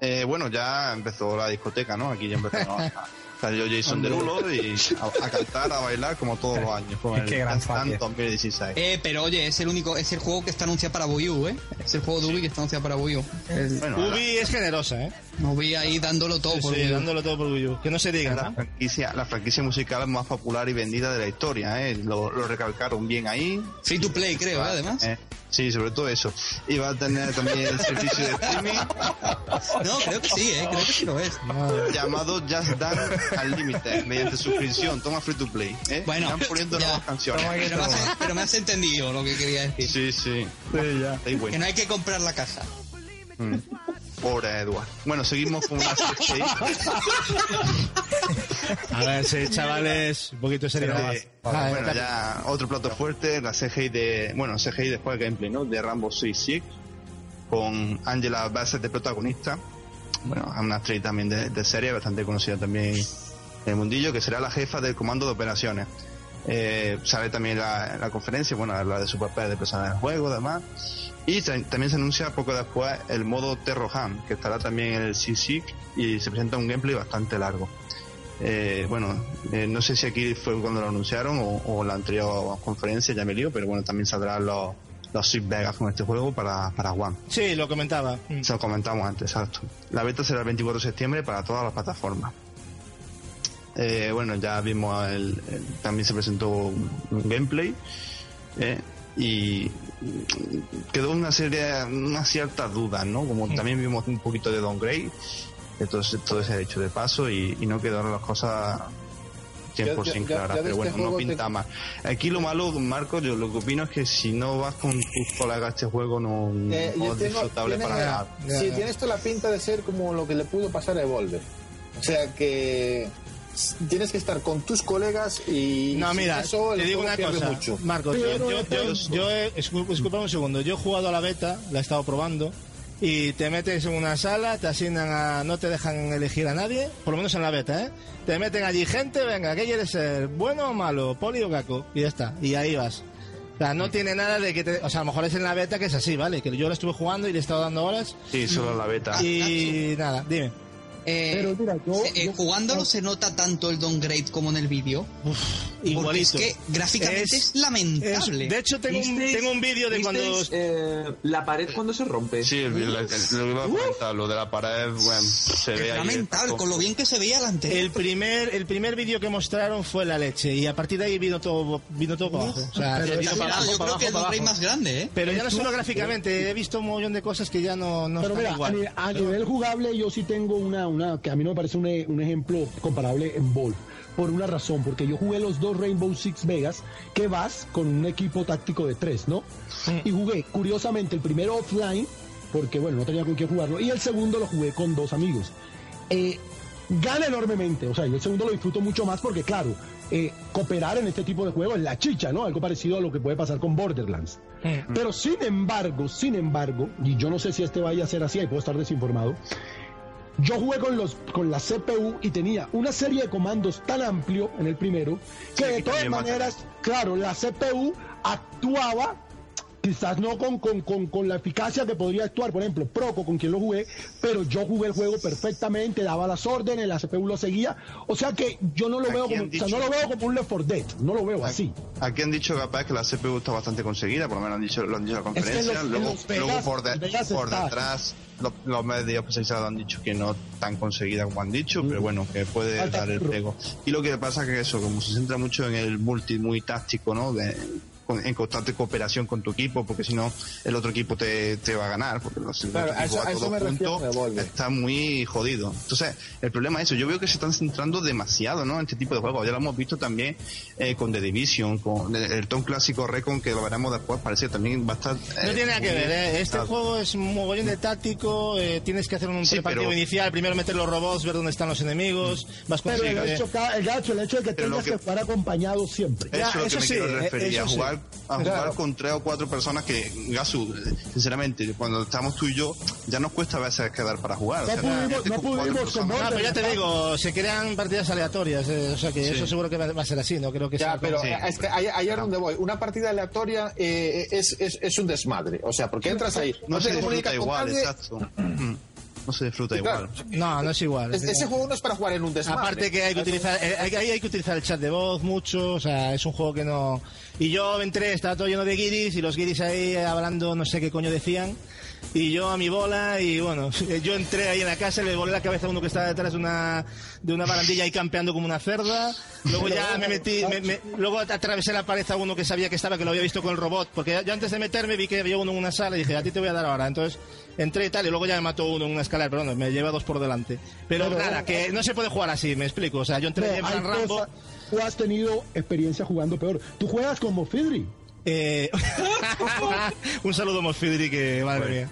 Eh, bueno, ya empezó la discoteca, ¿no? Aquí ya empezó a, salió Jason Derulo y a, a cantar, a bailar como todos los años. Con Qué el gran Dance Dance facia. 2016. Eh, pero oye, es el único, es el juego que está anunciado para Wii U, ¿eh? Es el juego de Ubi que está anunciado para Wii U. El- Bueno, ahora- Ubi es generosa, ¿eh? Nos vi ahí dándolo todo Sí, por sí, dándolo todo por Wii U. Que no se diga, la ¿no? franquicia, la franquicia musical más popular y vendida de la historia, ¿eh? Lo, lo recalcaron bien ahí. Free to play, creo, ¿eh? además. Eh, sí, sobre todo eso. Y va a tener también el servicio de streaming No, creo que sí, ¿eh? Creo que sí lo es. llamado Just Dance Unlimited mediante suscripción. Toma free to play. ¿eh? Bueno, Irán poniendo ya. nuevas canciones. Pero me, has, pero me has entendido lo que quería decir. Sí, sí. Está ahí bueno. Que no hay que comprar la caja. Mm. Pobre Edward. Bueno, seguimos con una CGI. A ver, sí, chavales, un poquito de. Eh, Ah, bueno, eh, ya otro plato fuerte, la CGI de, bueno, CGI después de gameplay, ¿no? De Rambo Six Six, con Angela Bassett de protagonista. Bueno, una actriz también de, de serie, bastante conocida también en el mundillo, que será la jefa del comando de operaciones. Eh, sale también la, la conferencia, bueno, la de su papel de personaje del juego, además. Y también se anuncia poco después el modo Terroham, que estará también en el CSIC y se presenta un gameplay bastante largo. Eh, bueno, eh, no sé si aquí fue cuando lo anunciaron o, o la anterior conferencia, ya me lío, pero bueno, también saldrán los, los Six Vegas con este juego para, para One. Sí, lo comentaba. Mm. Se lo comentamos antes, exacto. La beta será el 24 de septiembre para todas las plataformas. Eh, bueno, ya vimos el, el- también se presentó un, gameplay eh, y quedó una serie, una cierta duda, ¿no? Como también vimos un poquito de downgrade, entonces todo se ha hecho de paso y, y no quedaron las cosas 100% Yo- yo- yo- claras, pero este bueno, no pinta te- más. Aquí lo malo, Marco, yo lo que opino es que si no vas con tus colegas a este juego no, Eh, no es tengo- disfrutable para nada. Sí, tiene esto la pinta de ser como lo que le pudo pasar a Evolver. O sea que tienes que estar con tus colegas y No, mira, eso te digo una cosa, mucho. Marcos, yo, Pero yo, yo, yo he, disculpame un segundo, yo he jugado a la beta, la he estado probando, y te metes en una sala, te asignan a, no te dejan elegir a nadie, por lo menos en la beta, ¿eh? Te meten allí gente, venga, ¿qué quieres ser? ¿Bueno o malo? ¿Poli o gaco? Y ya está, y ahí vas. O sea, no tiene nada de que te, o sea, a lo mejor es en la beta que es así, ¿vale? Que yo la estuve jugando y le he estado dando horas, Sí, solo la beta. y nada, dime. Eh, Pero mira, yo- se- eh, yo- jugándolo se nota tanto el downgrade como en el vídeo. Porque Igualito. es que gráficamente es, Es- lamentable. Es- de hecho, tengo un, ¿Visteis- tengo un vídeo de cuando... eh, la pared cuando se rompe. Sí, el- el- el- lo que iba a comentar, lo de la pared, bueno, se ve es ahí. lamentable, con lo bien que se veía el anterior. El primer, el primer vídeo que mostraron fue la leche y a partir de ahí vino todo, vino todo para abajo. O sea, Pero vino es- para Claro, abajo, yo para creo que el downgrade más grande, ¿eh? Pero ya no solo gráficamente, he visto un montón de cosas que ya no, no Pero están mira, igual. a nivel jugable yo sí tengo una, una que a mí no me parece un, e- un ejemplo comparable en Wolf. Por una razón, porque yo jugué los dos Rainbow Six Vegas, que vas con un equipo táctico de tres, ¿no? Y jugué, curiosamente, el primero offline, porque bueno, no tenía con quién jugarlo, y el segundo lo jugué con dos amigos. Eh, gana enormemente, o sea, yo el segundo lo disfruto mucho más porque, claro, eh, cooperar en este tipo de juegos, en la chicha, ¿no? Algo parecido a lo que puede pasar con Borderlands. Pero sin embargo, sin embargo, y yo no sé si este vaya a ser así, ahí puedo estar desinformado, yo jugué con, los, con la CPU y tenía una serie de comandos tan amplio en el primero que de todas maneras, claro, la CPU actuaba quizás no con, con, con, con la eficacia que podría actuar, por ejemplo, Proco, con quien lo jugué, pero yo jugué el juego perfectamente, daba las órdenes, la CPU lo seguía, o sea que yo no lo veo como, o sea, no lo veo como un Left 4 Dead, no lo veo así. Aquí han dicho capaz que la CPU está bastante conseguida, por lo menos han dicho, lo han dicho en la Es que conferencia. los- luego, Vegas- luego por, de- detrás, los, los medios especializados han dicho que no tan conseguida como han dicho, pero bueno, que puede dar el pego. Y lo que pasa que eso, como se centra mucho en el multi muy táctico, ¿no? De, con- en constante cooperación con tu equipo, porque si no, el otro equipo te, te va a ganar, porque los, Claro, a eso- a eso juntos, con está muy jodido. Entonces, el problema es eso. Yo veo que se están centrando demasiado, ¿no? En este tipo de juegos. Ya lo hemos visto también eh, con The Division, con el, el Tom clásico Recon, que lo veremos después, parece que también va a estar. No eh, tiene nada que ver, ¿eh? Este juego es un mogollón de táctico, eh, tienes que hacer un Sí, partido pero- inicial, primero meter los robots, ver dónde están los enemigos, vas Pero el hecho, ca- el gacho, el hecho de que tengas que... que- jugar acompañado siempre. Eso Ya, es lo que eso me sí, quiero eh, referir, eso a sí. jugar, a jugar Claro. con tres o cuatro personas que, Gasu, sinceramente, cuando estamos tú y yo, ya nos cuesta a veces quedar para jugar. No O sea, pudimos- no pudimos con No, pero ya te digo, se crean partidas aleatorias, eh, o sea que Sí. eso seguro que va, va a ser así, no creo que Ya, sea... pero como- eh, es que ahí, ahí es donde voy. Una partida aleatoria eh, es, es, es un desmadre. O sea, porque entras ahí, No no se te comunicas con igual, nadie. exacto. No se disfruta Sí, claro. igual. No, no es igual. Es- ese juego no es para jugar en un desmadre. Aparte que hay que utilizar, eh, hay, hay- hay que utilizar el chat de voz mucho, o sea, es un juego que no... Y yo entré, estaba todo lleno de guiris y los guiris ahí hablando no sé qué coño decían. Y yo a mi bola y bueno, yo entré ahí en la casa le volé la cabeza a uno que estaba detrás de una, de una barandilla ahí campeando como una cerda. Luego ya me metí, me- me- luego atravesé la pared a uno que sabía que estaba, que lo había visto con el robot, porque yo antes de meterme vi que había uno en una sala y dije, a ti te voy a dar ahora. Entonces entré y tal, y luego ya me mató uno en una escalera, bueno, me lleva dos por delante. Pero, Pero- nada, que no se puede jugar así, me explico. O sea, yo entré No, en Rambo. tú has tenido experiencia jugando peor. Tú juegas como Fidri. Eh, un saludo, Mosfidri, que madre mía.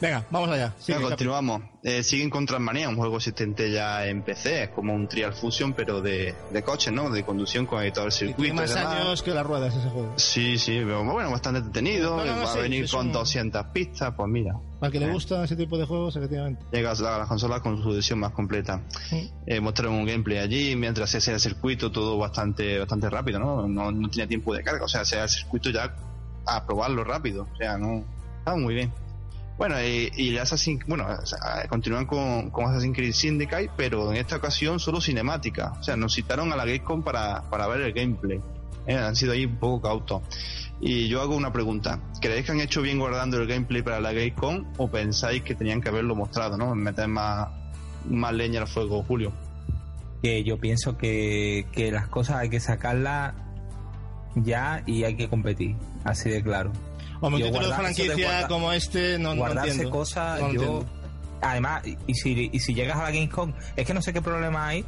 Venga, vamos allá. Venga, continuamos. Eh, siguen con Transmania, un juego existente ya en PC, es como un Trial Fusion, pero de, de coches, ¿no? De conducción con todo el Tiene circuito. y más años que las ruedas ese juego. Sí, sí, pero bueno, bastante entretenido. No, no, no, va sí, a venir con un- 200 pistas, pues mira. Al que le Eh. gusta ese tipo de juegos, efectivamente. Llegas a las consolas con su edición más completa. Eh, mostraron un gameplay allí mientras se hacía el circuito, todo bastante bastante rápido, ¿no? No, no tenía tiempo de carga, o sea, se hacía el circuito ya a probarlo rápido, o sea, no. Estaba muy bien. Bueno, y, y el Assassin, bueno, o sea, continúan con, con Assassin's Creed Syndicate, pero en esta ocasión solo cinemática. O sea, nos citaron a la Gamescom para, para ver el gameplay. Eh, han sido ahí un poco cautos. Y yo hago una pregunta. ¿Creéis que han hecho bien guardando el gameplay para la Gamescom o pensáis que tenían que haberlo mostrado, no? Meter más, más leña al fuego, Julio. que yo pienso que, que las cosas hay que sacarlas ya y hay que competir, así de claro. Yo un título de franquicia como este, no, no guardarse entiendo. cosas, No yo. entiendo. Además, y si, y si llegas a la Gamescom, es que no sé qué problema hay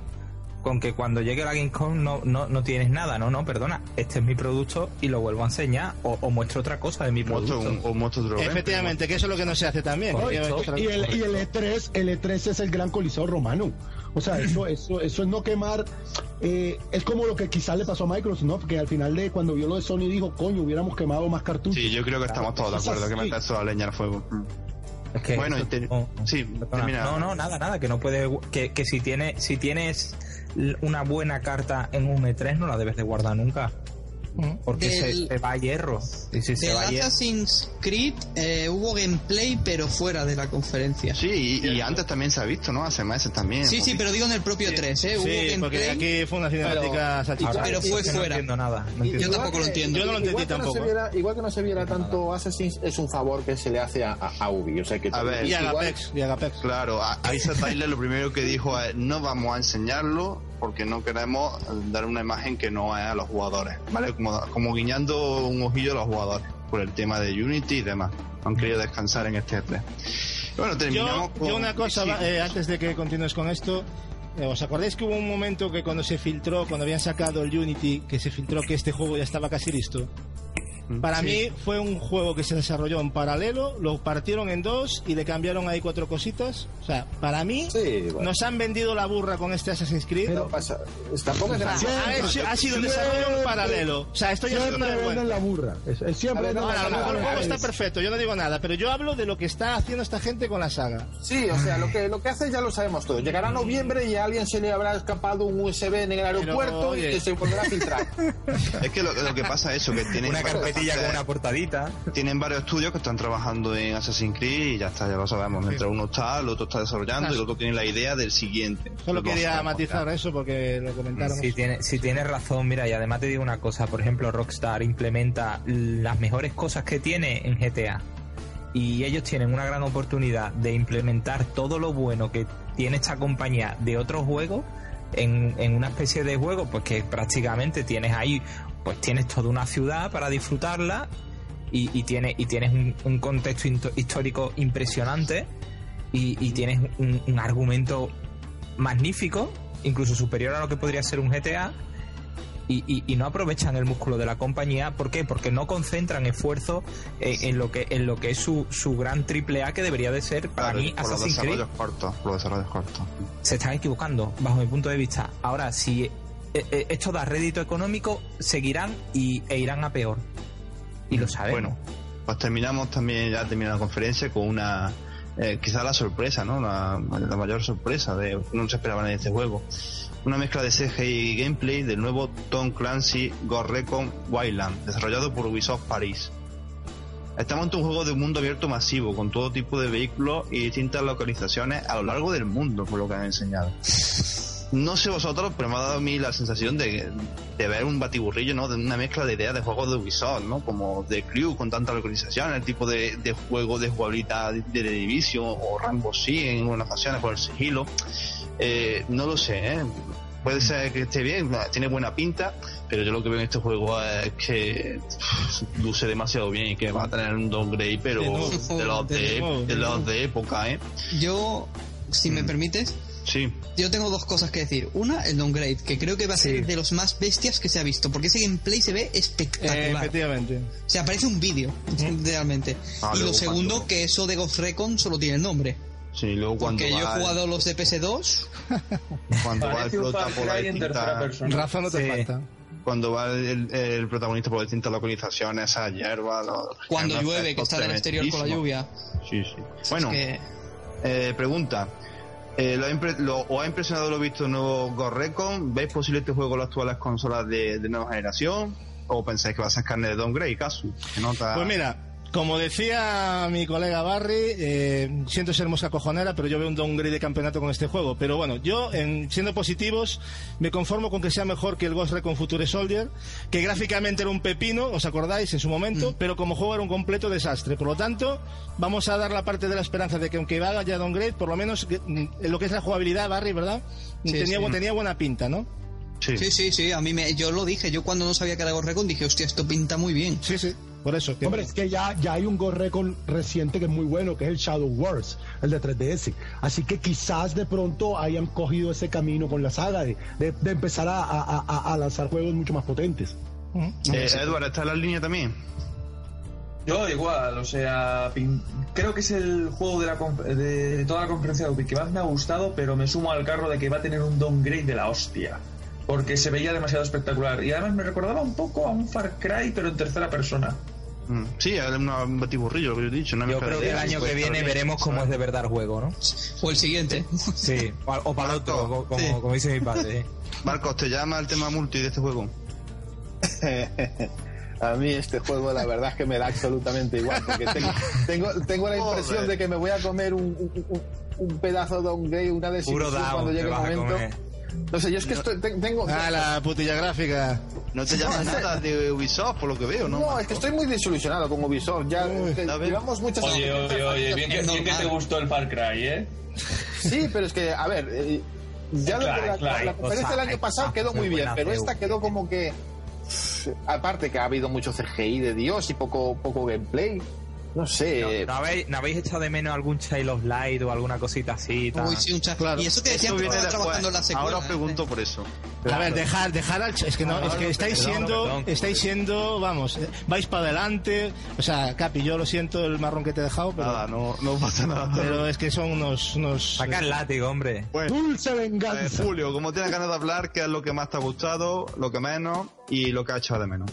con que cuando llegue a la Gamescom no, no, no tienes nada, no, no, perdona, este es mi producto y lo vuelvo a enseñar o, o muestro otra cosa de mi producto. un- o muestro otro Efectivamente, que eso es lo que no se hace también. Y el, y el E3, el E3 es el gran coliseo romano. O sea, eso, eso, eso es no quemar. eh, es como lo que quizás le pasó a Microsoft, ¿no? Porque al final de cuando vio lo de Sony dijo, coño, hubiéramos quemado más cartuchos. Sí, yo creo que estamos todos de Eso acuerdo que así. meter toda la leña al fuego. Es que Bueno, eso- te- no, sí, termina. no, no, nada, nada, que no puedes, que, que si tienes, si tienes una buena carta en un E3 no la debes de guardar nunca. Porque se, Del- se va a hierro. Y si se va a hierro, Assassin's Creed eh, hubo gameplay, pero fuera de la conferencia. Sí, y, y antes también se ha visto, ¿no? Hace meses también. Sí, sí, visto. pero digo en el propio 3, ¿eh? Hubo Sí, porque gameplay. aquí fue una cinemática ahora pero fue es que no fuera. entiendo nada. no entiendo. Yo igual tampoco lo que- entiendo. Yo no lo entendí igual no tampoco, se ¿eh? viera- igual que no se viera tanto Assassin's, es un favor que se le hace a, a, a Ubi. O sea, que A ver, Y y Agapex. Claro, a, a Isa Tyler lo primero que dijo es no vamos a enseñarlo porque no queremos dar una imagen que no es a los jugadores, ¿vale? Como, como guiñando un ojillo a los jugadores por el tema de Unity y demás. Han querido descansar en este E3. Bueno, terminamos Yo, con... yo una cosa, sí. eh, antes de que continúes con esto, eh, ¿os acordáis que hubo un momento que cuando se filtró, cuando habían sacado el Unity, que se filtró que este juego ya estaba casi listo? Para Sí. mí fue un juego que se desarrolló en paralelo, lo partieron en dos y le cambiaron ahí cuatro cositas. O sea, para mí nos han vendido la burra con este Assassin's Creed. No pasa. Tampoco es O sea, demasiado. ha, hecho- ha sido un desarrollo en paralelo. O sea, esto ya es Siempre una vergüenza. venden la burra. Es, es siempre ver, venden no, la Ahora, a lo mejor el burra. juego está perfecto, yo no digo nada, pero yo hablo de lo que está haciendo esta gente con la saga. Sí, o sea, lo que, lo que hace ya lo sabemos todos. Llegará noviembre y a alguien se le habrá escapado un USB en el aeropuerto oye. y que se volverá a filtrar. Es que lo, lo que pasa es eso, que tienen Una con una portadita. tienen varios estudios que están trabajando en Assassin's Creed y ya está, ya lo sabemos. Mientras uno está, el otro está desarrollando y el otro tiene la idea del siguiente. Solo Lo que quería matizar eso porque lo comentaron. Si tiene, si tienes razón, mira, y además te digo una cosa, por ejemplo, Rockstar implementa las mejores cosas que tiene en GTA. Y ellos tienen una gran oportunidad de implementar todo lo bueno que tiene esta compañía de otros juegos en, en una especie de juego, pues que prácticamente tienes ahí, pues tienes toda una ciudad para disfrutarla y, y tienes, y tienes un, un contexto histórico impresionante y, y tienes un, un argumento magnífico, incluso superior a lo que podría ser un GTA, y, no aprovechan el músculo de la compañía. ¿Por qué? Porque no concentran esfuerzo eh, en lo que en lo que es su, su gran triple A que debería de ser para Claro, mí por los Assassin's Creed. desarrollos cortos, por los desarrollos cortos. Se están equivocando, bajo mi punto de vista. Ahora, si eh, eh, esto da rédito económico, seguirán y, e irán a peor. Y lo sabemos. Bueno, pues terminamos también, ya termina la conferencia con una, eh, quizá la sorpresa, ¿no? La, la mayor sorpresa de no se esperaba en este juego. Una mezcla de CGI y gameplay del nuevo Tom Clancy Ghost Recon Wildland, desarrollado por Ubisoft París. Estamos ante un juego de mundo abierto masivo, con todo tipo de vehículos y distintas localizaciones a lo largo del mundo, por lo que han enseñado. No sé vosotros, pero me ha dado a mí la sensación de, de ver un batiburrillo, ¿no? De una mezcla de ideas de juegos de Ubisoft, ¿no? Como de Crew con tantas localizaciones, el tipo de, de juego de jugabilidad de, de Division o Rainbow Six en algunas ocasiones con el sigilo. Eh, no lo sé, ¿eh? Puede ser que esté bien, tiene buena pinta, pero yo lo que veo en este juego es que pff, luce demasiado bien y que va a tener un downgrade, pero De nuevo, de los de de, nuevo, de de los de época, ¿eh? Yo, si me permites, Sí. yo tengo dos cosas que decir. Una, el downgrade, que creo que va a ser de los más bestias que se ha visto, porque ese gameplay se ve espectacular. Eh, efectivamente. O sea, parece un vídeo, realmente. Ah, y lo segundo, cuando- que eso de Ghost Recon solo tiene el nombre. Sí, luego cuando Porque yo he el- jugado los de PS2. cuando va el Far por la Cry en tercera distinta persona. Razón no te Sí. falta. cuando va el, el protagonista por distintas localizaciones esa hierba los- Cuando llueve, que está en el exterior con la lluvia. sí sí bueno que- eh, pregunta eh, ¿lo lo- ¿Os ha impresionado lo visto en nuevo Ghost Recon? ¿Veis posible este juego en las actuales consolas de, nueva generación? ¿O pensáis que va a ser carne de downgrade, Casu? ¿Qué nota? Pues mira, como decía mi colega Barry, eh, siento ser mosca cojonera, pero yo veo un downgrade de campeonato con este juego. Pero bueno, yo, en, siendo positivos, me conformo con que sea mejor que el Ghost Recon Future Soldier, que gráficamente era un pepino, ¿os acordáis? En su momento, pero como juego era un completo desastre. Por lo tanto, vamos a dar la parte de la esperanza de que aunque vaya downgrade, por lo menos mm, en lo que es la jugabilidad, Barry, ¿verdad? Sí, tenía, sí. tenía buena pinta, ¿no? sí. Sí, sí, sí, a mí me, yo lo dije, yo cuando no sabía que era Ghost Recon dije, hostia, esto pinta muy bien. Sí, sí, por eso. que- Hombre, es que ya, ya hay un Ghost Recon reciente que es muy bueno, que es el Shadow Wars, el de 3DS. Así que quizás de pronto hayan cogido ese camino con la saga de, de- de empezar a, a- a- a lanzar juegos mucho más potentes. Eh, Edward, ¿está en la línea también? Yo igual, o sea, pin- creo que es el juego de, la de toda la conferencia de Ubi que más me ha gustado, pero me sumo al carro de que va a tener un downgrade de la hostia. Porque se veía demasiado espectacular. Y además me recordaba un poco a un Far Cry, pero en tercera persona. Mm, Sí, es una- un batiburrillo, lo que yo he dicho. Una Yo creo de que el año que viene bien, veremos cómo es de verdad el juego, ¿no? O el siguiente. Sí, o, o para otro, co- como, Sí. como dice mi padre. ¿eh? Marcos, ¿te llama el tema multi de este juego? A mí este juego la verdad es que me da absolutamente igual, porque tengo, tengo, tengo la impresión de que me voy a comer un, un- un- un pedazo de downgrade, una Puro desilusión down, cuando llegue el momento. No sé, yo es que estoy, te- tengo... Ah, la putilla gráfica. No te llama nada de Ubisoft, por lo que veo, ¿no? No, es que estoy muy desilusionado con Ubisoft. Ya Uy, ver. llevamos muchas Oye, oye, oye, bien que, bien que te gustó el Far Cry, ¿eh? Sí, pero es que, a ver, eh, ya Claro, la, la- claro. la conferencia del año pasado quedó muy bien, pero esta quedó como que. Aparte que ha habido mucho CGI de Dios y poco, poco gameplay. No sé. ¿No, habéis, ¿No habéis echado de menos algún Child of Light o alguna cosita así? tal? Uy, sí, un Claro. Y eso que decían que trabajando en la secuela. Ahora os ¿eh? pregunto por eso. A ver, dejar, dejar al es que no, es que estáis perdón, siendo, perdón. estáis siendo, vamos, eh, vais para adelante, o sea, Capi, yo lo siento el marrón que te he dejado, pero, Nada, no, no pasa nada. pero es que son unos, unos Saca el látigo, hombre. Bueno, Dulce eh, venganza. Julio, como tienes ganas de hablar, ¿qué es lo que más te ha gustado, lo que menos y lo que has echado de menos?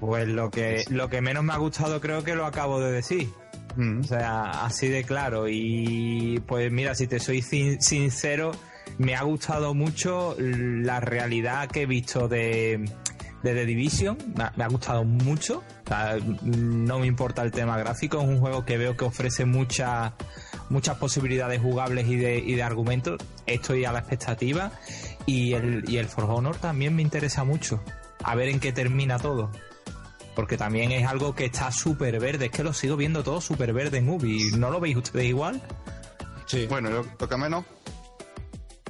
Pues lo que, lo que menos me ha gustado creo que lo acabo de decir. Mm. O sea, así de claro. Y pues mira, si te soy sin- sincero, me ha gustado mucho la realidad que he visto de, de The Division. Me ha, me ha gustado mucho. O sea, no me importa el tema gráfico. Es un juego que veo que ofrece muchas muchas posibilidades jugables y de, y de argumentos. Estoy a la expectativa. Y el, y el For Honor también me interesa mucho. A ver en qué termina todo. Porque también es algo que está súper verde. Es que lo sigo viendo todo súper verde en Ubi. ¿No lo veis ustedes igual? Sí. Bueno, lo, lo que menos,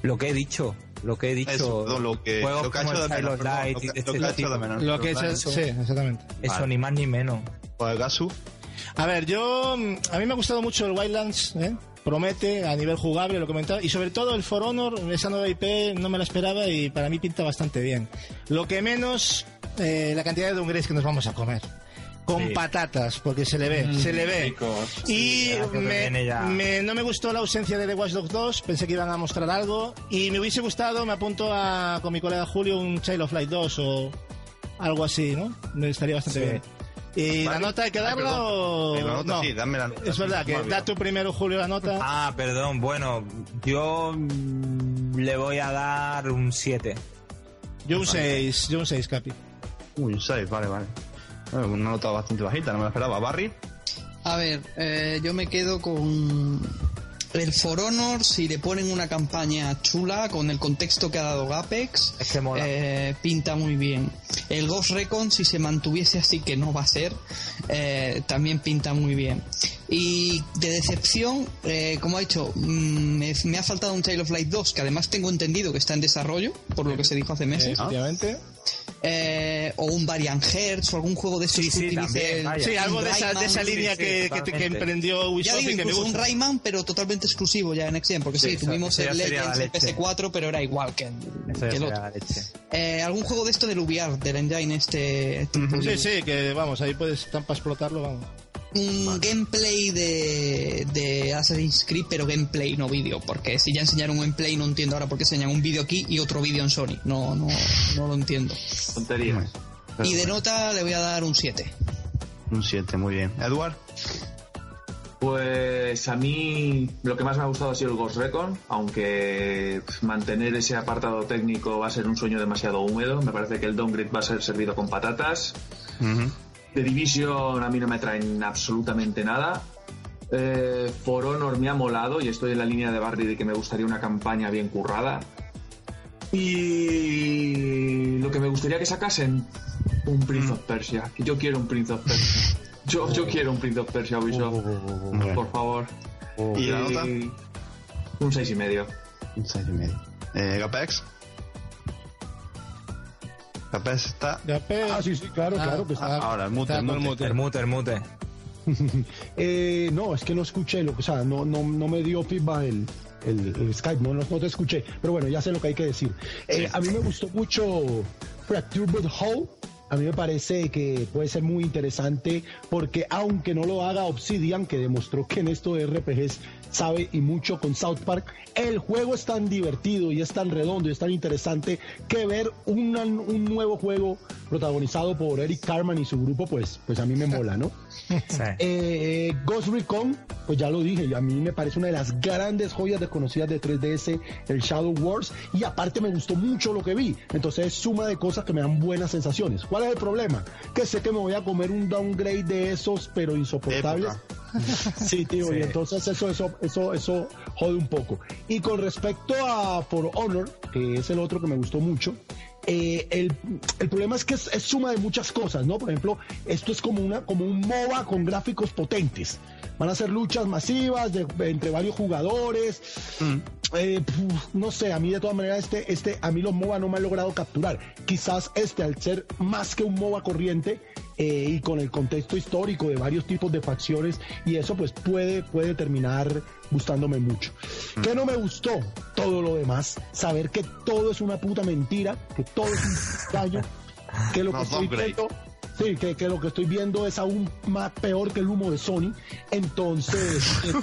Lo que he dicho. Lo que he dicho. eso, lo que, Juegos lo que ha como hecho el de menos. Lo que, de lo este que ha hecho de menos. Eso. sí, exactamente. Eso, Vale. ni más ni menos. Pues Gasu, A ver, yo, mm, a mí me ha gustado mucho el Wildlands, ¿eh? promete a nivel jugable, lo comentaba, y sobre todo el For Honor, esa nueva IP no me la esperaba y para mí pinta bastante bien. Lo que menos, eh, la cantidad de downgrades que nos vamos a comer. Con Sí. patatas, porque se le ve, se le ve. Ricos. Y me- no me gustó la ausencia de The Watch Dogs 2, pensé que iban a mostrar algo. Y me hubiese gustado, me apunto a, con mi colega Julio, un Child of Light 2 o algo así, ¿no? Me estaría bastante Sí. bien. ¿Y la nota hay que Ay, darla perdón. o.? Eh, la nota no. sí, dame la nota, Es verdad que da tú primero, Julio, la nota. Ah, perdón. Bueno, yo mm, le voy a dar un 7. Yo un 6, yo un 6, Capi. Uy, un 6, vale, vale. Bueno, una nota bastante bajita, no me la esperaba. Barry, A ver, eh, yo me quedo con el For Honor si le ponen una campaña chula con el contexto que ha dado Gapex. Es que mola. eh, pinta muy bien. El Ghost Recon si se mantuviese así que no va a ser, eh, también pinta muy bien. Y de decepción, eh, como ha dicho, mm, me, me ha faltado un Child of Light 2 que además tengo entendido que está en desarrollo por lo que se dijo hace meses. Efectivamente. Eh, o un Variant Hertz o algún juego de estos Sí, que sí, utilice también, el-. Sí, algo de esa, de esa línea sí, que, que, que emprendió Ya Ubisoft digo, y que me incluso un gusta. Rayman, pero totalmente exclusivo ya en Gen, porque sí, Sí, tuvimos ya el Legends en leche. PS4, pero era igual que el, que ya el otro. Eh, algún juego de esto del VR, del engine este tipo Sí, de- sí, que vamos, ahí puedes, tan para explotarlo, vamos. Un gameplay de, de Assassin's Creed, pero gameplay, no vídeo, porque si ya enseñaron un gameplay no entiendo ahora por qué enseñan un vídeo aquí y otro vídeo en Sony, no, no, no lo entiendo. Tonterías. y de nota le voy a dar un 7. un 7, muy bien. Edward, Pues a mí lo que más me ha gustado ha sido el Ghost Recon, aunque mantener ese apartado técnico va a ser un sueño demasiado húmedo. Me parece que el downgrade va a ser servido con patatas. The Division a mí no me traen absolutamente nada. Eh, For Honor me ha molado y estoy en la línea de Barry de que me gustaría una campaña bien currada. Y lo que me gustaría que sacasen, un Prince of Persia. Que Yo quiero un Prince of Persia. Yo, yo quiero un Prince of Persia, Ubisoft. Bueno. Por favor. ¿Y la nota? Un seis y medio. Un 6 y medio. Eh, Gapex. Gapex está. Gape- Ah, sí, sí, claro, Ah, claro que ah, Ahora, el mute, está el mute. el mute. El mute, el mute. Eh, no, es que no escuché, lo, o sea, no, no, no me dio feedback el, el, el Skype, no, no, no te escuché, pero bueno, ya sé lo que hay que decir. Eh, A mí me gustó mucho Fractured Hole, a mí me parece que puede ser muy interesante porque aunque no lo haga Obsidian, que demostró que en esto de RPGs sabe y mucho con South Park, el juego es tan divertido y es tan redondo y es tan interesante que ver una- un nuevo juego protagonizado por Eric Carman y su grupo, pues, pues a mí me mola, ¿no? Sí. Eh, Ghost Recon, pues ya lo dije, a mí me parece una de las grandes joyas desconocidas de 3DS, el Shadow Wars, y aparte me gustó mucho lo que vi. Entonces es suma de cosas que me dan buenas sensaciones. ¿Cuál es el problema? Que sé que me voy a comer un downgrade de esos, pero insoportables. Sí, tío, Sí. y entonces eso, eso, eso, eso jode un poco. Y con respecto a For Honor, que es el otro que me gustó mucho, eh, el, el problema es que es, es suma de muchas cosas, ¿no? Por ejemplo, esto es como una, como un MOBA con gráficos potentes. Van a ser luchas masivas de- entre varios jugadores. eh, puf, no sé, a mí de todas maneras este, este, a mí los MOBA no me han logrado capturar. Quizás este, al ser más que un MOBA corriente eh, y con el contexto histórico de varios tipos de facciones y eso pues puede, puede terminar gustándome mucho. ¿Qué no me gustó? Todo lo demás. Saber que todo es una puta mentira, que todo es un gallo, que lo que No, estoy downgrade. viendo Sí, que, que lo que estoy viendo es aún más peor que el humo de Sony. Entonces,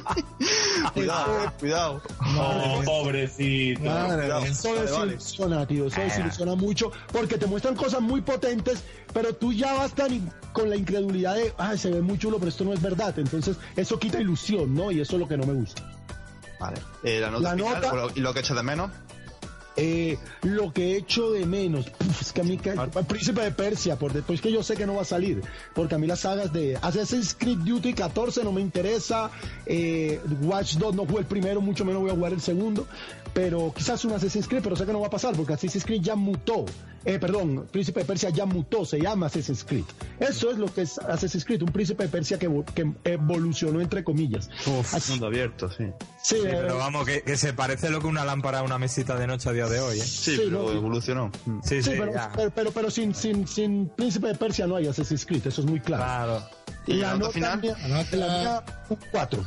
Cuidado, cuidado. Oh, pobrecito. Madre Cuidado. eso Vale, vale. desilusiona, tío. Eso desilusiona mucho porque te muestran cosas muy potentes, pero tú ya vas tan con la incredulidad de, ay, se ve muy chulo, pero esto no es verdad. Entonces, eso quita ilusión, ¿no? Y eso es lo que no me gusta. Vale. Eh, la nota La final, nota- lo- y lo que echas de menos. Eh, lo que echo de menos, puf, es que a mí, que, Príncipe de Persia, por después que yo sé que no va a salir, porque a mí las sagas de Assassin's Creed Duty 14 no me interesa, eh, Watch 2 no jugué el primero, mucho menos voy a jugar el segundo, pero quizás un Assassin's Creed, pero sé que no va a pasar, porque Assassin's Creed ya mutó, eh, perdón, Príncipe de Persia ya mutó, se llama Assassin's Creed. Eso es lo que es Assassin's Creed, un Príncipe de Persia que, que evolucionó entre comillas. Así- Mundo abierto, sí. sí, Sí, eh, pero vamos, que, que se parece lo que una lámpara a una mesita de noche a día de hoy, ¿eh? Sí, Sí, pero no. evolucionó. Mm. Sí, sí, Sí, pero, pero, pero, pero sin, sin, sin Príncipe de Persia no hay Assassin's Creed, eso es muy claro. Claro. ¿Y la nota final? mía- La nota- la mía, un 4.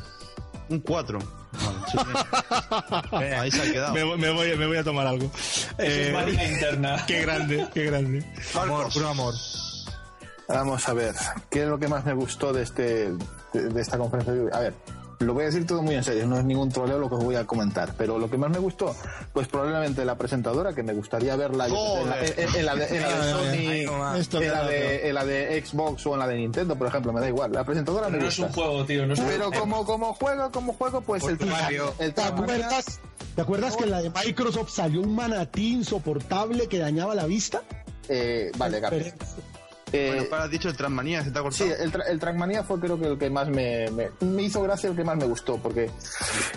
Un 4. Ahí se ha quedado. Me, voy- me voy, me voy a tomar algo. Eso Eh, es interna. qué grande, qué grande. Amor, puro amor. Vamos a ver, ¿qué es lo que más me gustó de, este, de, de esta conferencia? A ver, lo voy a decir todo muy en serio, no es ningún troleo lo que os voy a comentar, pero lo que más me gustó, pues probablemente la presentadora, que me gustaría verla en, la, en- en la de, en la de Sony, en la me da de, en la de Xbox o en la de Nintendo, por ejemplo, me da igual. La presentadora Pero me no es un juego, tío. No es un Pero juego. como, como juego, como juego, pues el, Mario. el ¿Te acuerdas, ¿Te acuerdas que en la de Microsoft salió un manatí insoportable que dañaba la vista? Eh, vale, Gabriel. Eh, Bueno, para has dicho el Transmanía, se te ha Sí, cortado. el, tra- el Trackmania fue creo que el que más me, me, me hizo gracia, el que más me gustó, porque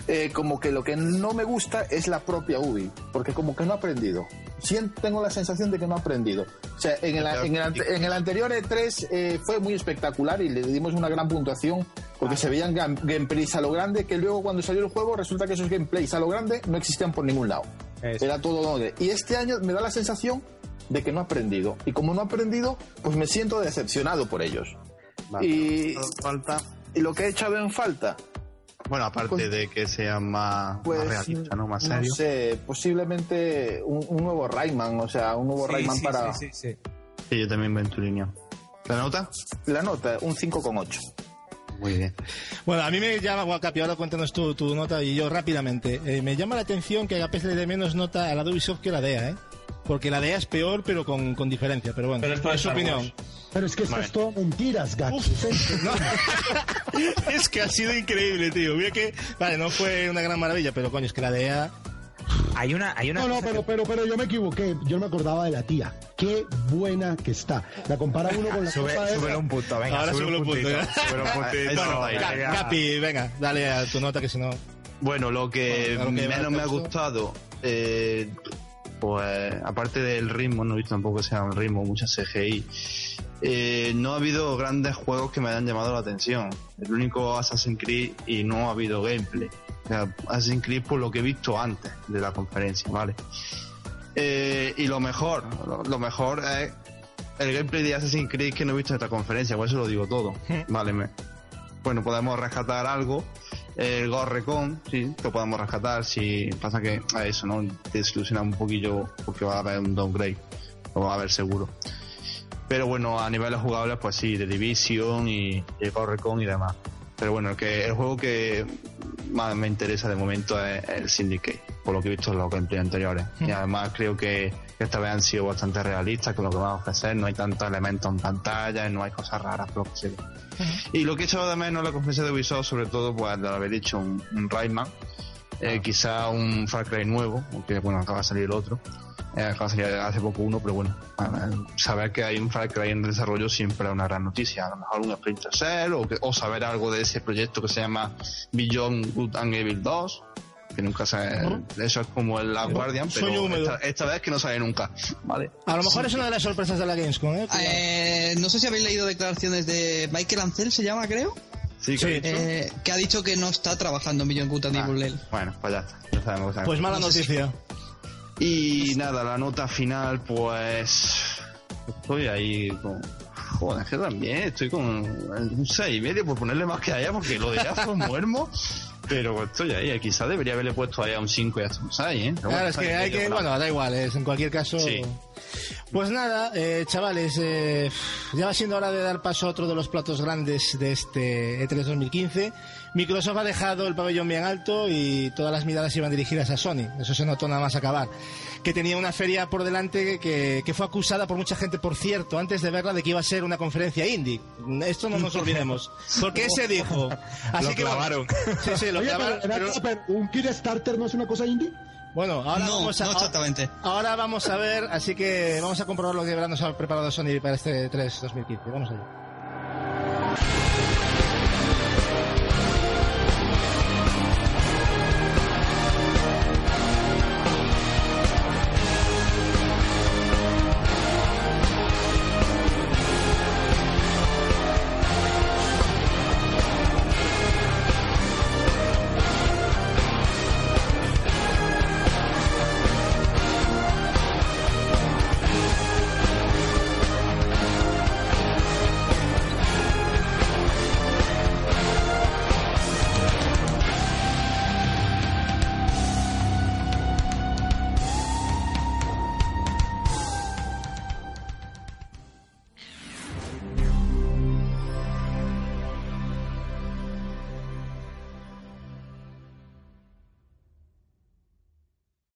eh, como que lo que no me gusta es la propia Ubi, porque como que no ha aprendido. Siento, tengo la sensación de que no ha aprendido. O sea, en el, en el, ante- en el anterior E3 eh, fue muy espectacular y le dimos una gran puntuación porque se veían gam- gameplays a lo grande que luego cuando salió el juego resulta que esos gameplays a lo grande no existían por ningún lado. Eso. Era todo donde. Y este año me da la sensación de que no ha aprendido. Y como no ha aprendido, pues me siento decepcionado por ellos. Vale. Y, Falta. y lo que he echado en falta, Bueno, aparte Pues- de que sea más, pues más realista, ¿no? Más no serio. sé, posiblemente un, un nuevo Rayman, o sea, un nuevo Sí, Rayman sí, para sí, sí, sí. Sí, yo también voy en tu línea. ¿La nota? la nota, un 5,8. Muy bien. Bueno, a mí me llama, Guacapi, ahora cuéntanos tu, tu nota y yo rápidamente. Eh, me llama la atención que Agapés le dé menos nota a la de Ubisoft que a la DEA, ¿eh? Porque la DEA es peor, pero con, con diferencia. Pero bueno, Pero es su opinión. Pero es que esto Vale. es todo mentiras, gato. No. es que ha sido increíble, tío. Mira que, vale, no fue una gran maravilla, pero coño, es que la DEA. Hay una, hay una No, no, pero, pero, pero yo me equivoqué. Yo no me acordaba de la tía. Qué buena que está. La compara uno con la Sube, cosa esa. súbele un punto, venga, Ahora súbele un un punto, súbele un puntito. Venga. Capi, venga, dale a tu nota que si no. Bueno, lo que Bueno, lo que menos me ha gustado, eh, pues aparte del ritmo, no he visto tampoco que sea un ritmo, mucha CGI. eh, no ha habido grandes juegos que me hayan llamado la atención. El único Assassin's Creed y no ha habido gameplay. O sea, Assassin's Creed por lo que he visto antes de la conferencia, ¿vale? Eh, y lo mejor, lo, lo mejor es el gameplay de Assassin's Creed que no he visto en esta conferencia, por eso lo digo todo. Vale, me- bueno, podemos rescatar algo. El Gorrecon, sí, lo podemos rescatar. Si pasa que a eso, ¿no? Te desilusiona un poquillo porque va a haber un downgrade. Lo va a haber seguro. Pero bueno, a niveles jugables, pues sí, de Division y, y el Gorrecon y demás. Pero bueno, el, que, el juego que más me interesa de momento es el Syndicate, por lo que he visto en los gameplays anteriores. Y además creo que, esta vez han sido bastante realistas con lo que van a ofrecer. No hay tantos elementos en pantalla, no hay cosas raras, por lo que se ve. Y lo que he echado de menos en la conferencia de Ubisoft, sobre todo, pues de haber dicho un, un Rayman, eh, quizá un Far Cry nuevo, aunque bueno, acaba de salir el otro. Eh, acaba de salir hace poco uno, pero bueno, a- a- saber que hay un Far Cry en desarrollo siempre es una gran noticia. A lo mejor un Splinter Cell o, que- o saber algo de ese proyecto que se llama Beyond Good and Evil 2, que nunca se. Eso es como el Last Guardian, pero esta, esta vez que no sale nunca, ¿vale? A lo mejor es una de las sorpresas de la Gamescom, ¿eh? Eh, no sé si habéis leído declaraciones de Michael Ancel, se llama, creo. Sí, que ha dicho. Eh, que ha dicho que no está trabajando en Beyond Good and Evil L. Bueno, pues ya está. Ya sabemos que Pues mala No noticia. Y nada, la nota final, pues. Estoy ahí con. Joder, es que también estoy con un 6 y medio por ponerle más que a ella, porque lo de ella fue muermo. Pero estoy ahí, quizás debería haberle puesto ahí a un 5 y hasta un 6, ¿eh? Pero Claro, bueno, es que hay bueno, da igual, es, en cualquier caso. Sí. Pues nada, eh, chavales, eh, ya va siendo hora de dar paso a otro de los platos grandes de este E3 2015. Microsoft ha dejado el pabellón bien alto y todas las miradas iban dirigidas a Sony. Eso se notó nada más acabar. Que tenía una feria por delante que, que fue acusada por mucha gente, por cierto, antes de verla, de que iba a ser una conferencia indie. Esto no nos olvidemos. Porque ese dijo. Así Lo que bueno, clavaron. sí, sí, lo Oye, clavaron. pero, pero- ¿un Kickstarter no es una cosa indie? bueno, ahora No, vamos a, no exactamente. Ahora vamos a ver, así que vamos a comprobar lo que nos ha preparado Sony para este 3 2015. Vamos allá.